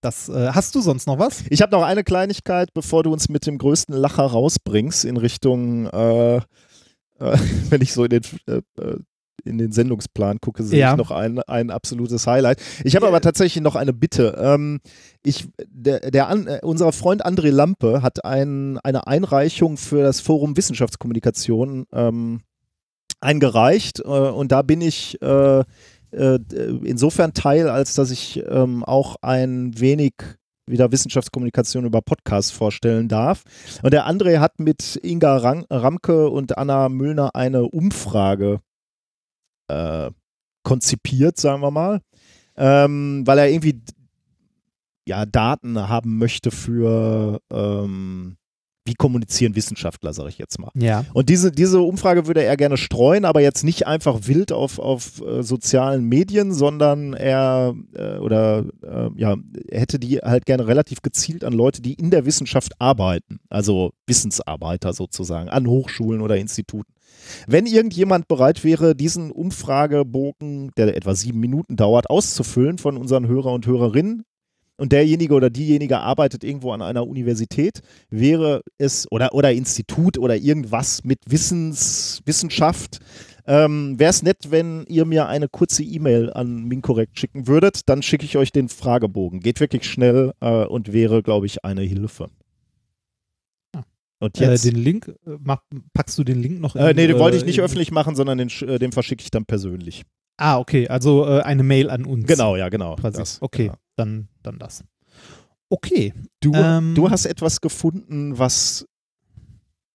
S1: Das, äh, hast du sonst noch was?
S2: Ich habe noch eine Kleinigkeit, bevor du uns mit dem größten Lacher rausbringst in Richtung, äh, äh, wenn ich so in den, äh, äh, in den Sendungsplan gucke, sehe
S1: Ja.
S2: ich noch ein, ein absolutes Highlight. Ich habe aber tatsächlich noch eine Bitte. Ähm, ich, der, der an, äh, unser Freund André Lampe hat ein, eine Einreichung für das Forum Wissenschaftskommunikation ähm, eingereicht äh, und da bin ich äh, äh, insofern Teil, als dass ich ähm, auch ein wenig wieder Wissenschaftskommunikation über Podcasts vorstellen darf. Und der André hat mit Inga Ramke und Anna Müllner eine Umfrage äh, konzipiert, sagen wir mal, ähm, weil er irgendwie ja, Daten haben möchte für ähm, wie kommunizieren Wissenschaftler, sage ich jetzt mal.
S1: Ja.
S2: Und diese, diese Umfrage würde er gerne streuen, aber jetzt nicht einfach wild auf, auf äh, sozialen Medien, sondern er äh, oder äh, ja, er hätte die halt gerne relativ gezielt an Leute, die in der Wissenschaft arbeiten, also Wissensarbeiter sozusagen, an Hochschulen oder Instituten. Wenn irgendjemand bereit wäre, diesen Umfragebogen, der etwa sieben Minuten dauert, auszufüllen von unseren Hörer und Hörerinnen, und derjenige oder diejenige arbeitet irgendwo an einer Universität, wäre es oder, oder Institut oder irgendwas mit Wissens, Wissenschaft, ähm, wäre es nett, wenn ihr mir eine kurze E-Mail an Minkorrekt schicken würdet, dann schicke ich euch den Fragebogen. Geht wirklich schnell äh, und wäre, glaube ich, eine Hilfe.
S1: Ah.
S2: Und
S1: Äh,
S2: jetzt.
S1: den Link, äh, mach, packst du den Link noch in,
S2: äh, nee, den wollte ich
S1: äh,
S2: nicht öffentlich machen, sondern den, äh, den verschicke ich dann persönlich.
S1: Ah, okay, also äh, eine Mail an uns.
S2: Genau, ja, genau.
S1: Okay,
S2: Genau.
S1: dann, dann das. Okay.
S2: Du,
S1: Ähm,
S2: du hast etwas gefunden, was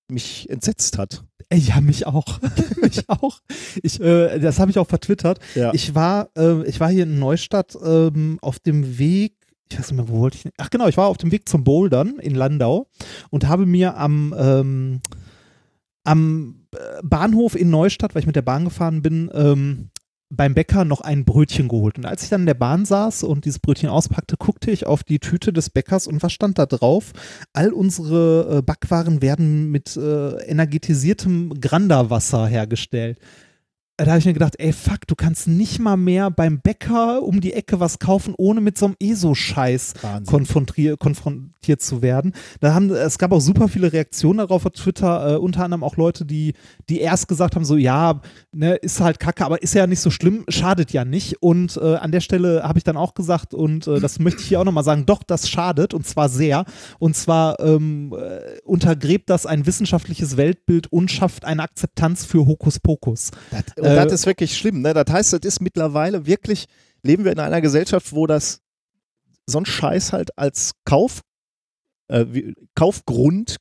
S2: mich entsetzt hat.
S1: Äh, Ja, mich auch. mich auch. Ich, äh, das habe ich auch vertwittert.
S2: Ja.
S1: Ich war, äh, ich war hier in Neustadt ähm, auf dem Weg, ich weiß nicht mehr, wo wollte ich, ach genau, ich war auf dem Weg zum Bouldern in Landau und habe mir am, ähm, am äh, Bahnhof in Neustadt, weil ich mit der Bahn gefahren bin, ähm, beim Bäcker noch ein Brötchen geholt. Und als ich dann in der Bahn saß und dieses Brötchen auspackte, guckte ich auf die Tüte des Bäckers und was stand da drauf? All unsere äh, Backwaren werden mit äh, energetisiertem Granderwasser hergestellt da habe ich mir gedacht, ey, fuck, du kannst nicht mal mehr beim Bäcker um die Ecke was kaufen, ohne mit so einem ESO-Scheiß konfrontiert, konfrontiert zu werden. Da haben, es gab auch super viele Reaktionen darauf auf Twitter, äh, unter anderem auch Leute, die, die erst gesagt haben, so, ja, ne, ist halt kacke, aber ist ja nicht so schlimm, schadet ja nicht. Und äh, an der Stelle habe ich dann auch gesagt, und äh, das möchte ich hier auch nochmal sagen, doch, das schadet, und zwar sehr. Und zwar ähm, äh, untergräbt das ein wissenschaftliches Weltbild und schafft eine Akzeptanz für Hokuspokus.
S2: Das, und äh, das ist wirklich schlimm. Ne? Das heißt, das ist mittlerweile wirklich, leben wir in einer Gesellschaft, wo das so ein Scheiß halt als Kauf, äh, wie, Kaufgrund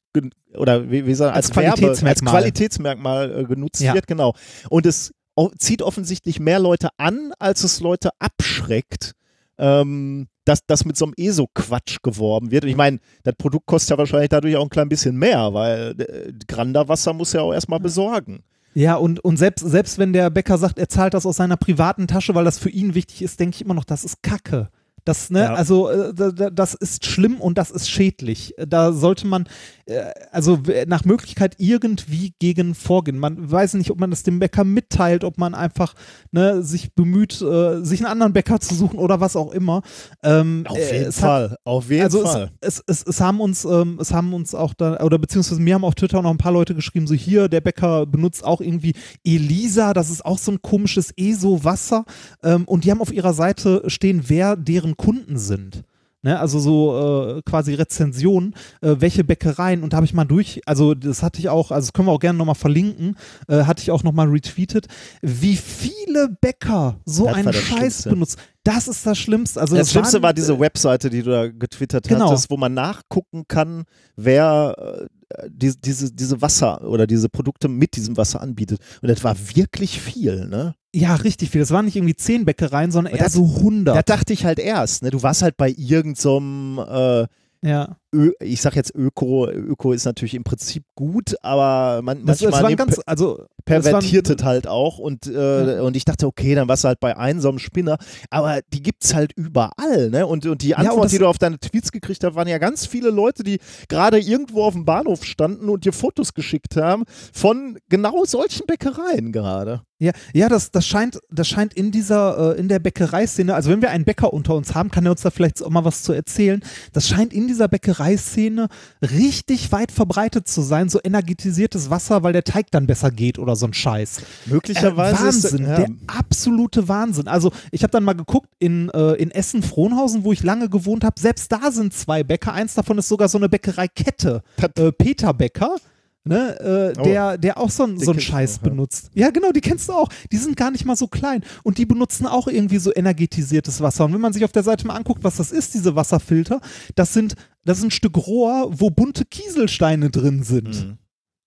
S2: oder wie, wie sagen, als, als Qualitätsmerkmal, als Qualitätsmerkmal äh, genutzt ja. wird, genau. Und es zieht offensichtlich mehr Leute an, als es Leute abschreckt, ähm, dass das mit so einem ESO-Quatsch geworben wird. Und ich meine, das Produkt kostet ja wahrscheinlich dadurch auch ein klein bisschen mehr, weil äh, Granderwasser muss ja auch erstmal besorgen.
S1: Ja, und, und selbst, selbst wenn der Bäcker sagt, er zahlt das aus seiner privaten Tasche, weil das für ihn wichtig ist, denke ich immer noch, das ist Kacke. Das, ne, ja. also äh, das ist schlimm und das ist schädlich. Da sollte man äh, also nach Möglichkeit irgendwie gegen vorgehen. Man weiß nicht, ob man das dem Bäcker mitteilt, ob man einfach ne, sich bemüht, äh, sich einen anderen Bäcker zu suchen oder was auch immer.
S2: Ähm, auf jeden Fall, hat, auf jeden
S1: also
S2: Fall.
S1: Es, es, es, es, haben uns, ähm, es haben uns auch da, oder beziehungsweise mir haben auf Twitter noch ein paar Leute geschrieben, so hier, der Bäcker benutzt auch irgendwie Elisa, das ist auch so ein komisches ESO-Wasser. Ähm, und die haben auf ihrer Seite stehen, wer deren Kunden sind. Ne, also so äh, quasi Rezensionen, äh, welche Bäckereien und da habe ich mal durch, also das hatte ich auch, also das können wir auch gerne nochmal verlinken, äh, hatte ich auch nochmal retweetet, wie viele Bäcker so das einen Scheiß benutzen. Das ist das Schlimmste. Also
S2: das, das Schlimmste waren, war diese Webseite, die du da getwittert genau. hattest, wo man nachgucken kann, wer äh, die, diese, diese Wasser oder diese Produkte mit diesem Wasser anbietet. Und das war wirklich viel, ne?
S1: Ja, richtig viel. Das waren nicht irgendwie zehn Bäckereien, sondern eher das, so 100.
S2: Da dachte ich halt erst, ne? Du warst halt bei irgendeinem so äh,
S1: ja.
S2: Ich sag jetzt Öko, Öko ist natürlich im Prinzip gut, aber man,
S1: das,
S2: manchmal
S1: das ganz, also,
S2: pervertiert es halt auch und, äh, ja. und ich dachte, okay, dann warst du halt bei einem so einem Spinner, aber die gibt es halt überall, ne? Und, und die Antwort, ja, und die du auf deine Tweets gekriegt hast, waren ja ganz viele Leute, die gerade irgendwo auf dem Bahnhof standen und dir Fotos geschickt haben von genau solchen Bäckereien gerade.
S1: Ja, ja, das, das scheint, das scheint in dieser, äh, in der Bäckereiszene, also wenn wir einen Bäcker unter uns haben, kann er uns da vielleicht auch mal was zu erzählen. Das scheint in dieser Bäckereiszene richtig weit verbreitet zu sein, so energetisiertes Wasser, weil der Teig dann besser geht oder so ein Scheiß.
S2: Möglicherweise.
S1: Äh, Wahnsinn,
S2: ist, ja.
S1: der absolute Wahnsinn. Also ich habe dann mal geguckt in, äh, in Essen-Frohnhausen, wo ich lange gewohnt habe, selbst da sind zwei Bäcker. Eins davon ist sogar so eine Bäckereikette. Äh, Peter Bäcker ne, äh, oh, der, der auch so, so einen Scheiß auch, benutzt. Ja. ja, genau, die kennst du auch. Die sind gar nicht mal so klein. Und die benutzen auch irgendwie so energetisiertes Wasser. Und wenn man sich auf der Seite mal anguckt, was das ist, diese Wasserfilter, das sind, das ist ein Stück Rohr, wo bunte Kieselsteine drin sind. Mhm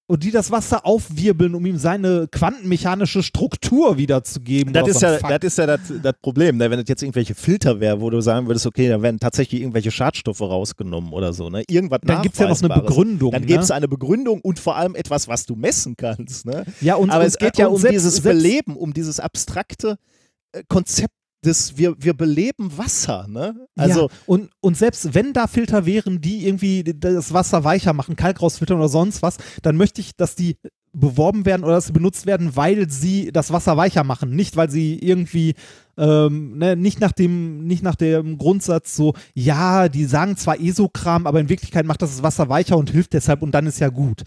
S1: und die das Wasser aufwirbeln, um ihm seine quantenmechanische Struktur wiederzugeben.
S2: Das ist, ja, das ist ja das, das Problem, ne? wenn es jetzt irgendwelche Filter wäre, wo du sagen würdest, okay, da werden tatsächlich irgendwelche Schadstoffe rausgenommen oder so. Ne? Irgendwas
S1: Dann gibt es ja noch eine Begründung.
S2: Dann gibt es ne? eine Begründung und vor allem etwas, was du messen kannst. Ne?
S1: Ja, und,
S2: Aber
S1: und,
S2: es geht ja um selbst, dieses Beleben, um dieses abstrakte äh, Konzept das, wir, wir beleben Wasser, ne?
S1: Also ja, und, und selbst wenn da Filter wären, die irgendwie das Wasser weicher machen, Kalkrausfiltern oder sonst was, dann möchte ich, dass die beworben werden oder dass sie benutzt werden, weil sie das Wasser weicher machen, nicht weil sie irgendwie ähm, ne, nicht nach dem nicht nach dem Grundsatz so ja die sagen zwar ESO-Kram, aber in Wirklichkeit macht das das Wasser weicher und hilft deshalb und dann ist ja gut.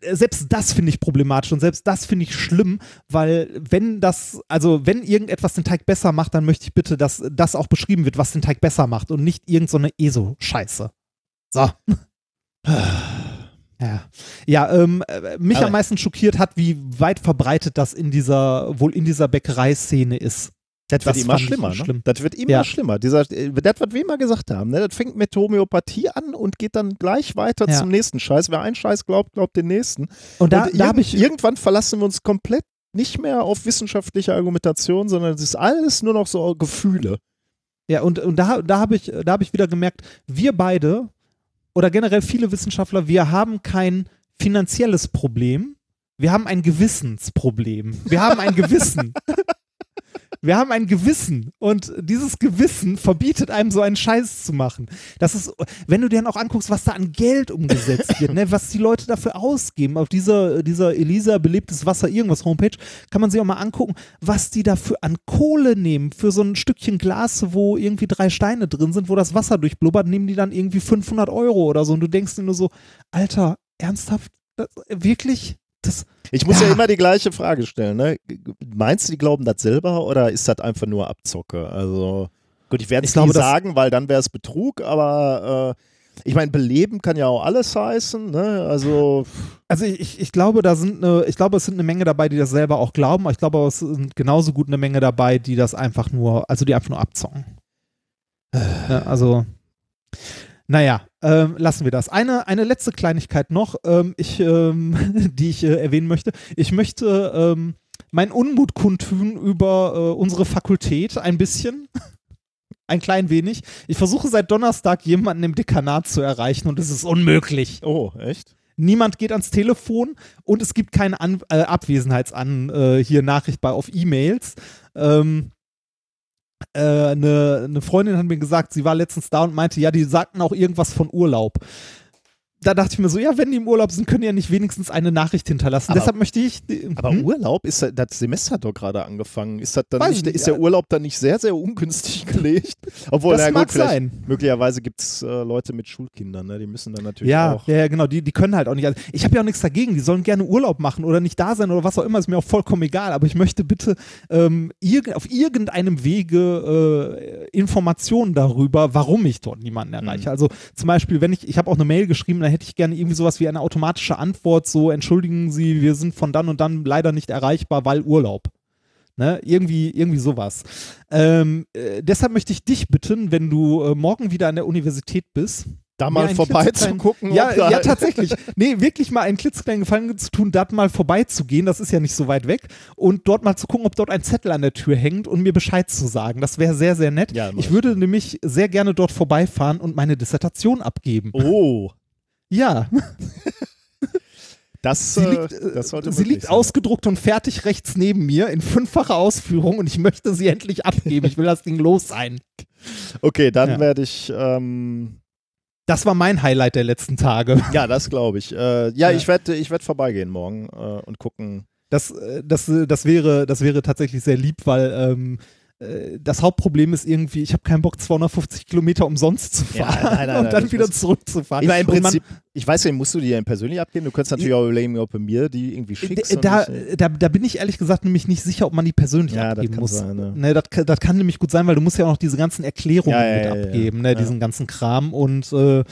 S1: Äh, selbst das finde ich problematisch und selbst das finde ich schlimm, weil wenn das, also wenn irgendetwas den Teig besser macht, dann möchte ich bitte, dass das auch beschrieben wird, was den Teig besser macht und nicht irgendeine so ESO-Scheiße. So. Ja, ja ähm, äh, mich Aber am meisten schockiert hat, wie weit verbreitet das in dieser, wohl in dieser Bäckereiszene ist.
S2: Das wird das immer schlimmer. Ne? Schlimm. Das wird immer ja. schlimmer. Dieser, das, was wir immer gesagt haben, ne? das fängt mit Homöopathie an und geht dann gleich weiter ja. zum nächsten Scheiß. Wer einen Scheiß glaubt, glaubt den nächsten.
S1: Und da, und da irg ich
S2: irgendwann verlassen wir uns komplett nicht mehr auf wissenschaftliche Argumentation, sondern es ist alles nur noch so Gefühle.
S1: Ja, und, und da, da habe ich, da hab ich wieder gemerkt, wir beide oder generell viele Wissenschaftler, wir haben kein finanzielles Problem, wir haben ein Gewissensproblem. Wir haben ein Gewissen. Wir haben ein Gewissen und dieses Gewissen verbietet einem so einen Scheiß zu machen. Das ist, wenn du dir dann auch anguckst, was da an Geld umgesetzt wird, ne, was die Leute dafür ausgeben, auf dieser, dieser Elisa belebtes Wasser irgendwas Homepage, kann man sich auch mal angucken, was die dafür an Kohle nehmen, für so ein Stückchen Glas, wo irgendwie drei Steine drin sind, wo das Wasser durchblubbert, nehmen die dann irgendwie 500 Euro oder so und du denkst dir nur so, Alter, ernsthaft? Das, wirklich? Das,
S2: Ich muss
S1: Ja.
S2: ja. immer die gleiche Frage stellen. Ne? Meinst du, die glauben das selber oder ist das einfach nur Abzocke? Also, gut, ich werde es
S1: das-
S2: sagen, weil dann wäre es Betrug, aber äh, ich meine, beleben kann ja auch alles heißen. Ne? Also,
S1: Also ich, ich, ich glaube, da sind eine, ich glaube, es sind eine Menge dabei, die das selber auch glauben, aber ich glaube, es sind genauso gut eine Menge dabei, die das einfach nur, also die einfach nur abzocken. Ne, also, naja, ähm, lassen wir das. Eine, eine letzte Kleinigkeit noch, ähm, ich, ähm, die ich äh, erwähnen möchte. Ich möchte ähm, meinen Unmut kundtun über äh, unsere Fakultät ein bisschen. Ein klein wenig. Ich versuche seit Donnerstag jemanden im Dekanat zu erreichen und es ist unmöglich.
S2: oh, echt?
S1: Niemand geht ans Telefon und es gibt keine An äh, Abwesenheitsan äh, hier Nachricht bei auf E-Mails. Ähm, äh, eine, eine Freundin hat mir gesagt, sie war letztens da und meinte, ja, die sagten auch irgendwas von Urlaub. Da dachte ich mir so, ja, wenn die im Urlaub sind, können die ja nicht wenigstens eine Nachricht hinterlassen.
S2: Aber-
S1: Deshalb möchte ich.
S2: Aber
S1: Hm?
S2: Urlaub, ist da- das Semester hat doch gerade angefangen. Ist, das dann
S1: Weiß
S2: nicht,
S1: ich nicht,
S2: ist der
S1: ja.
S2: Urlaub dann nicht sehr, sehr ungünstig gelegt? Obwohl,
S1: Das
S2: gut,
S1: mag
S2: vielleicht,
S1: sein.
S2: möglicherweise gibt es äh, Leute mit Schulkindern, ne? die müssen dann natürlich
S1: Ja,
S2: auch.
S1: ja, ja, genau, die, die können halt auch nicht. Also ich habe ja auch nichts dagegen, die sollen gerne Urlaub machen oder nicht da sein oder was auch immer, ist mir auch vollkommen egal. Aber ich möchte bitte ähm, irg auf irgendeinem Wege äh, Informationen darüber, warum ich dort niemanden erreiche.
S2: Mhm.
S1: Also zum Beispiel, wenn ich, ich habe auch eine Mail geschrieben, da hätte ich gerne irgendwie sowas wie eine automatische Antwort, so entschuldigen Sie, wir sind von dann und dann leider nicht erreichbar, weil Urlaub. Ne? Irgendwie, irgendwie sowas. Ähm, äh, deshalb möchte ich dich bitten, wenn du äh, morgen wieder an der Universität bist,
S2: Da mal vorbeizugucken.
S1: ja,
S2: da-
S1: ja, tatsächlich. Nee, wirklich mal einen klitzekleinen Gefallen zu tun, dort mal vorbeizugehen, das ist ja nicht so weit weg, und dort mal zu gucken, ob dort ein Zettel an der Tür hängt und mir Bescheid zu sagen. Das wäre sehr, sehr nett.
S2: Ja,
S1: ich. würde nämlich sehr gerne dort vorbeifahren und meine Dissertation abgeben.
S2: Oh,
S1: Ja,
S2: das,
S1: sie
S2: äh,
S1: liegt, äh,
S2: das sollte
S1: sie liegt
S2: sein.
S1: ausgedruckt und fertig rechts neben mir in fünffacher Ausführung und ich möchte sie endlich abgeben. Ich will das Ding los sein.
S2: Okay, dann
S1: Ja.
S2: werde ich. Ähm,
S1: Das war mein Highlight der letzten Tage.
S2: ja, das glaube ich. Äh, ja,
S1: Ja.
S2: ich werde ich werd vorbeigehen morgen äh, und gucken.
S1: Das, äh, das, das, wäre, das wäre tatsächlich sehr lieb, weil ähm, äh, das Hauptproblem ist irgendwie, ich habe keinen Bock, 250 Kilometer umsonst zu
S2: Ja,
S1: fahren
S2: nein, nein, nein,
S1: und dann wieder zurückzufahren.
S2: Ich meine, im
S1: Und man-
S2: Prinzip, ich weiß ja, musst du die ja persönlich abgeben. Du könntest natürlich auch überlegen, ob du mir die irgendwie schickst.
S1: D-
S2: und
S1: da,
S2: äh,
S1: da, da bin ich ehrlich gesagt nämlich nicht sicher, ob man die persönlich
S2: Ja,
S1: abgeben muss.
S2: sein, ne.
S1: Ne, das, kann- das kann nämlich gut sein, weil du musst ja auch noch diese ganzen Erklärungen
S2: Ja, ja,
S1: mit abgeben, ne, diesen ganzen Kram. Und äh,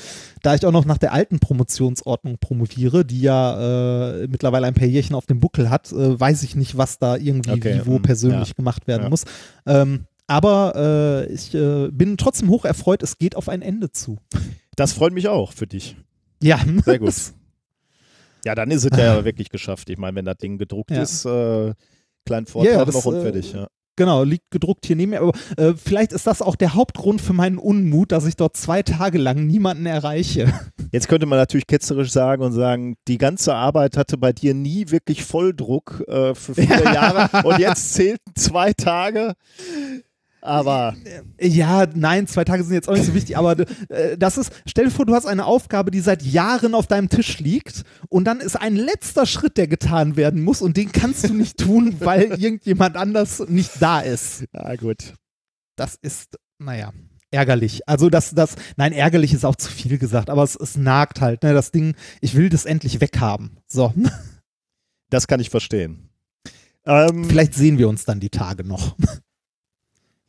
S1: da ich auch noch nach der alten Promotionsordnung promoviere, die ja äh, mittlerweile ein paar Jährchen auf dem Buckel hat, äh, weiß ich nicht, was da irgendwie
S2: Okay,
S1: wie wo
S2: mm,
S1: persönlich gemacht werden muss. Ähm, aber äh, ich äh, bin trotzdem hoch erfreut, es geht auf ein Ende zu.
S2: das freut mich auch für dich.
S1: Ja,
S2: Sehr gut. Ja, dann ist es ja wirklich geschafft. Ich meine, wenn das Ding gedruckt
S1: Ja.
S2: ist, äh, kleinen Vortrag
S1: Ja, das,
S2: noch und
S1: äh,
S2: fertig. Ja.
S1: Genau, liegt gedruckt hier neben mir. Aber äh, vielleicht ist das auch der Hauptgrund für meinen Unmut, dass ich dort zwei Tage lang niemanden erreiche.
S2: Jetzt könnte man natürlich ketzerisch sagen und sagen, die ganze Arbeit hatte bei dir nie wirklich Volldruck äh, für viele Jahre und jetzt zählten zwei Tage. Aber
S1: Ja, nein, zwei Tage sind jetzt auch nicht so wichtig, aber äh, das ist, stell dir vor, du hast eine Aufgabe, die seit Jahren auf deinem Tisch liegt und dann ist ein letzter Schritt, der getan werden muss und den kannst du nicht tun, weil irgendjemand anders nicht da ist.
S2: ja gut.
S1: Das ist, naja, ärgerlich. Also das, das, nein, ärgerlich ist auch zu viel gesagt, aber es, es nagt halt, ne, das Ding, ich will das endlich weghaben. So,
S2: Das kann ich verstehen. Ähm,
S1: vielleicht sehen wir uns dann die Tage noch.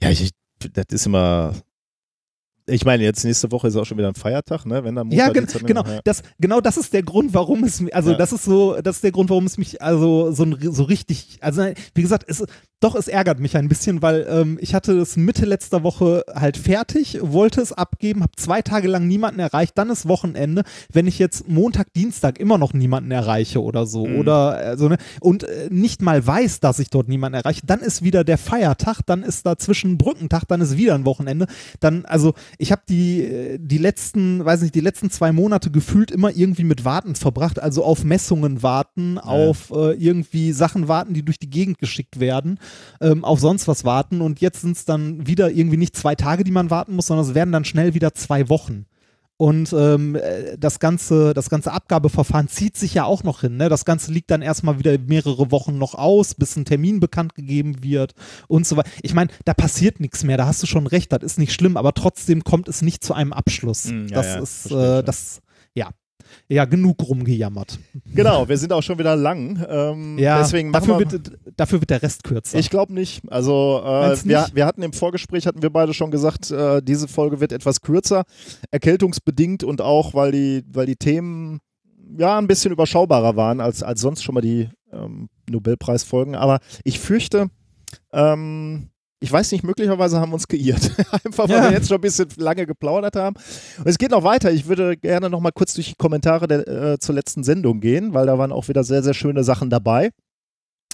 S2: Ja, ich, das ist immer. Ich meine, jetzt nächste Woche ist auch schon wieder ein Feiertag, ne? Wenn dann
S1: Ja,
S2: Montag,
S1: gen
S2: Dienstag,
S1: genau.
S2: ja.
S1: Das, genau das ist der Grund, warum es, mi- also
S2: Ja.
S1: das ist so, das ist der Grund, warum es mich, also so, so richtig, also wie gesagt, es, Doch, es ärgert mich ein bisschen, weil ähm, ich hatte es Mitte letzter Woche halt fertig, wollte es abgeben, habe zwei Tage lang niemanden erreicht, dann ist Wochenende. Wenn ich jetzt Montag, Dienstag immer noch niemanden erreiche oder so
S2: Mhm.
S1: oder äh, so ne, und äh, nicht mal weiß, dass ich dort niemanden erreiche, dann ist wieder der Feiertag, dann ist dazwischen Brückentag, dann ist wieder ein Wochenende. Dann, also ich habe die, äh, die letzten, weiß nicht, die letzten zwei Monate gefühlt immer irgendwie mit Warten verbracht, also auf Messungen warten, auf äh, irgendwie Sachen warten, die durch die Gegend geschickt werden ähm, auf sonst was warten. Und jetzt sind es dann wieder irgendwie nicht zwei Tage, die man warten muss, sondern es werden dann schnell wieder zwei Wochen. Und ähm, äh, das ganze, das ganze Abgabeverfahren zieht sich ja auch noch hin. Ne? Das Ganze liegt dann erstmal wieder mehrere Wochen noch aus, bis ein Termin bekannt gegeben wird und so weiter. Ich meine, da passiert nichts mehr, da hast du schon recht, das ist nicht schlimm, aber trotzdem kommt es nicht zu einem Abschluss.
S2: Mm, ja,
S1: das
S2: ja,
S1: ist, äh, das, ja. Ja, genug rumgejammert.
S2: Genau, wir sind auch schon wieder lang. Ähm,
S1: Ja,
S2: deswegen
S1: dafür,
S2: wir,
S1: wird, dafür wird der Rest kürzer.
S2: Ich glaube nicht. Also äh,
S1: Meinst
S2: wir,
S1: nicht?
S2: wir hatten im Vorgespräch, hatten wir beide schon gesagt, äh, diese Folge wird etwas kürzer, erkältungsbedingt und auch, weil die, weil die Themen ja ein bisschen überschaubarer waren als, als sonst schon mal die ähm, Nobelpreisfolgen. Aber ich fürchte, ähm, ich weiß nicht, möglicherweise haben wir uns geirrt. Einfach weil
S1: Ja.
S2: wir jetzt schon ein bisschen lange geplaudert haben. Und es geht noch weiter. Ich würde gerne noch mal kurz durch die Kommentare der, äh, zur letzten Sendung gehen, weil da waren auch wieder sehr, sehr schöne Sachen dabei.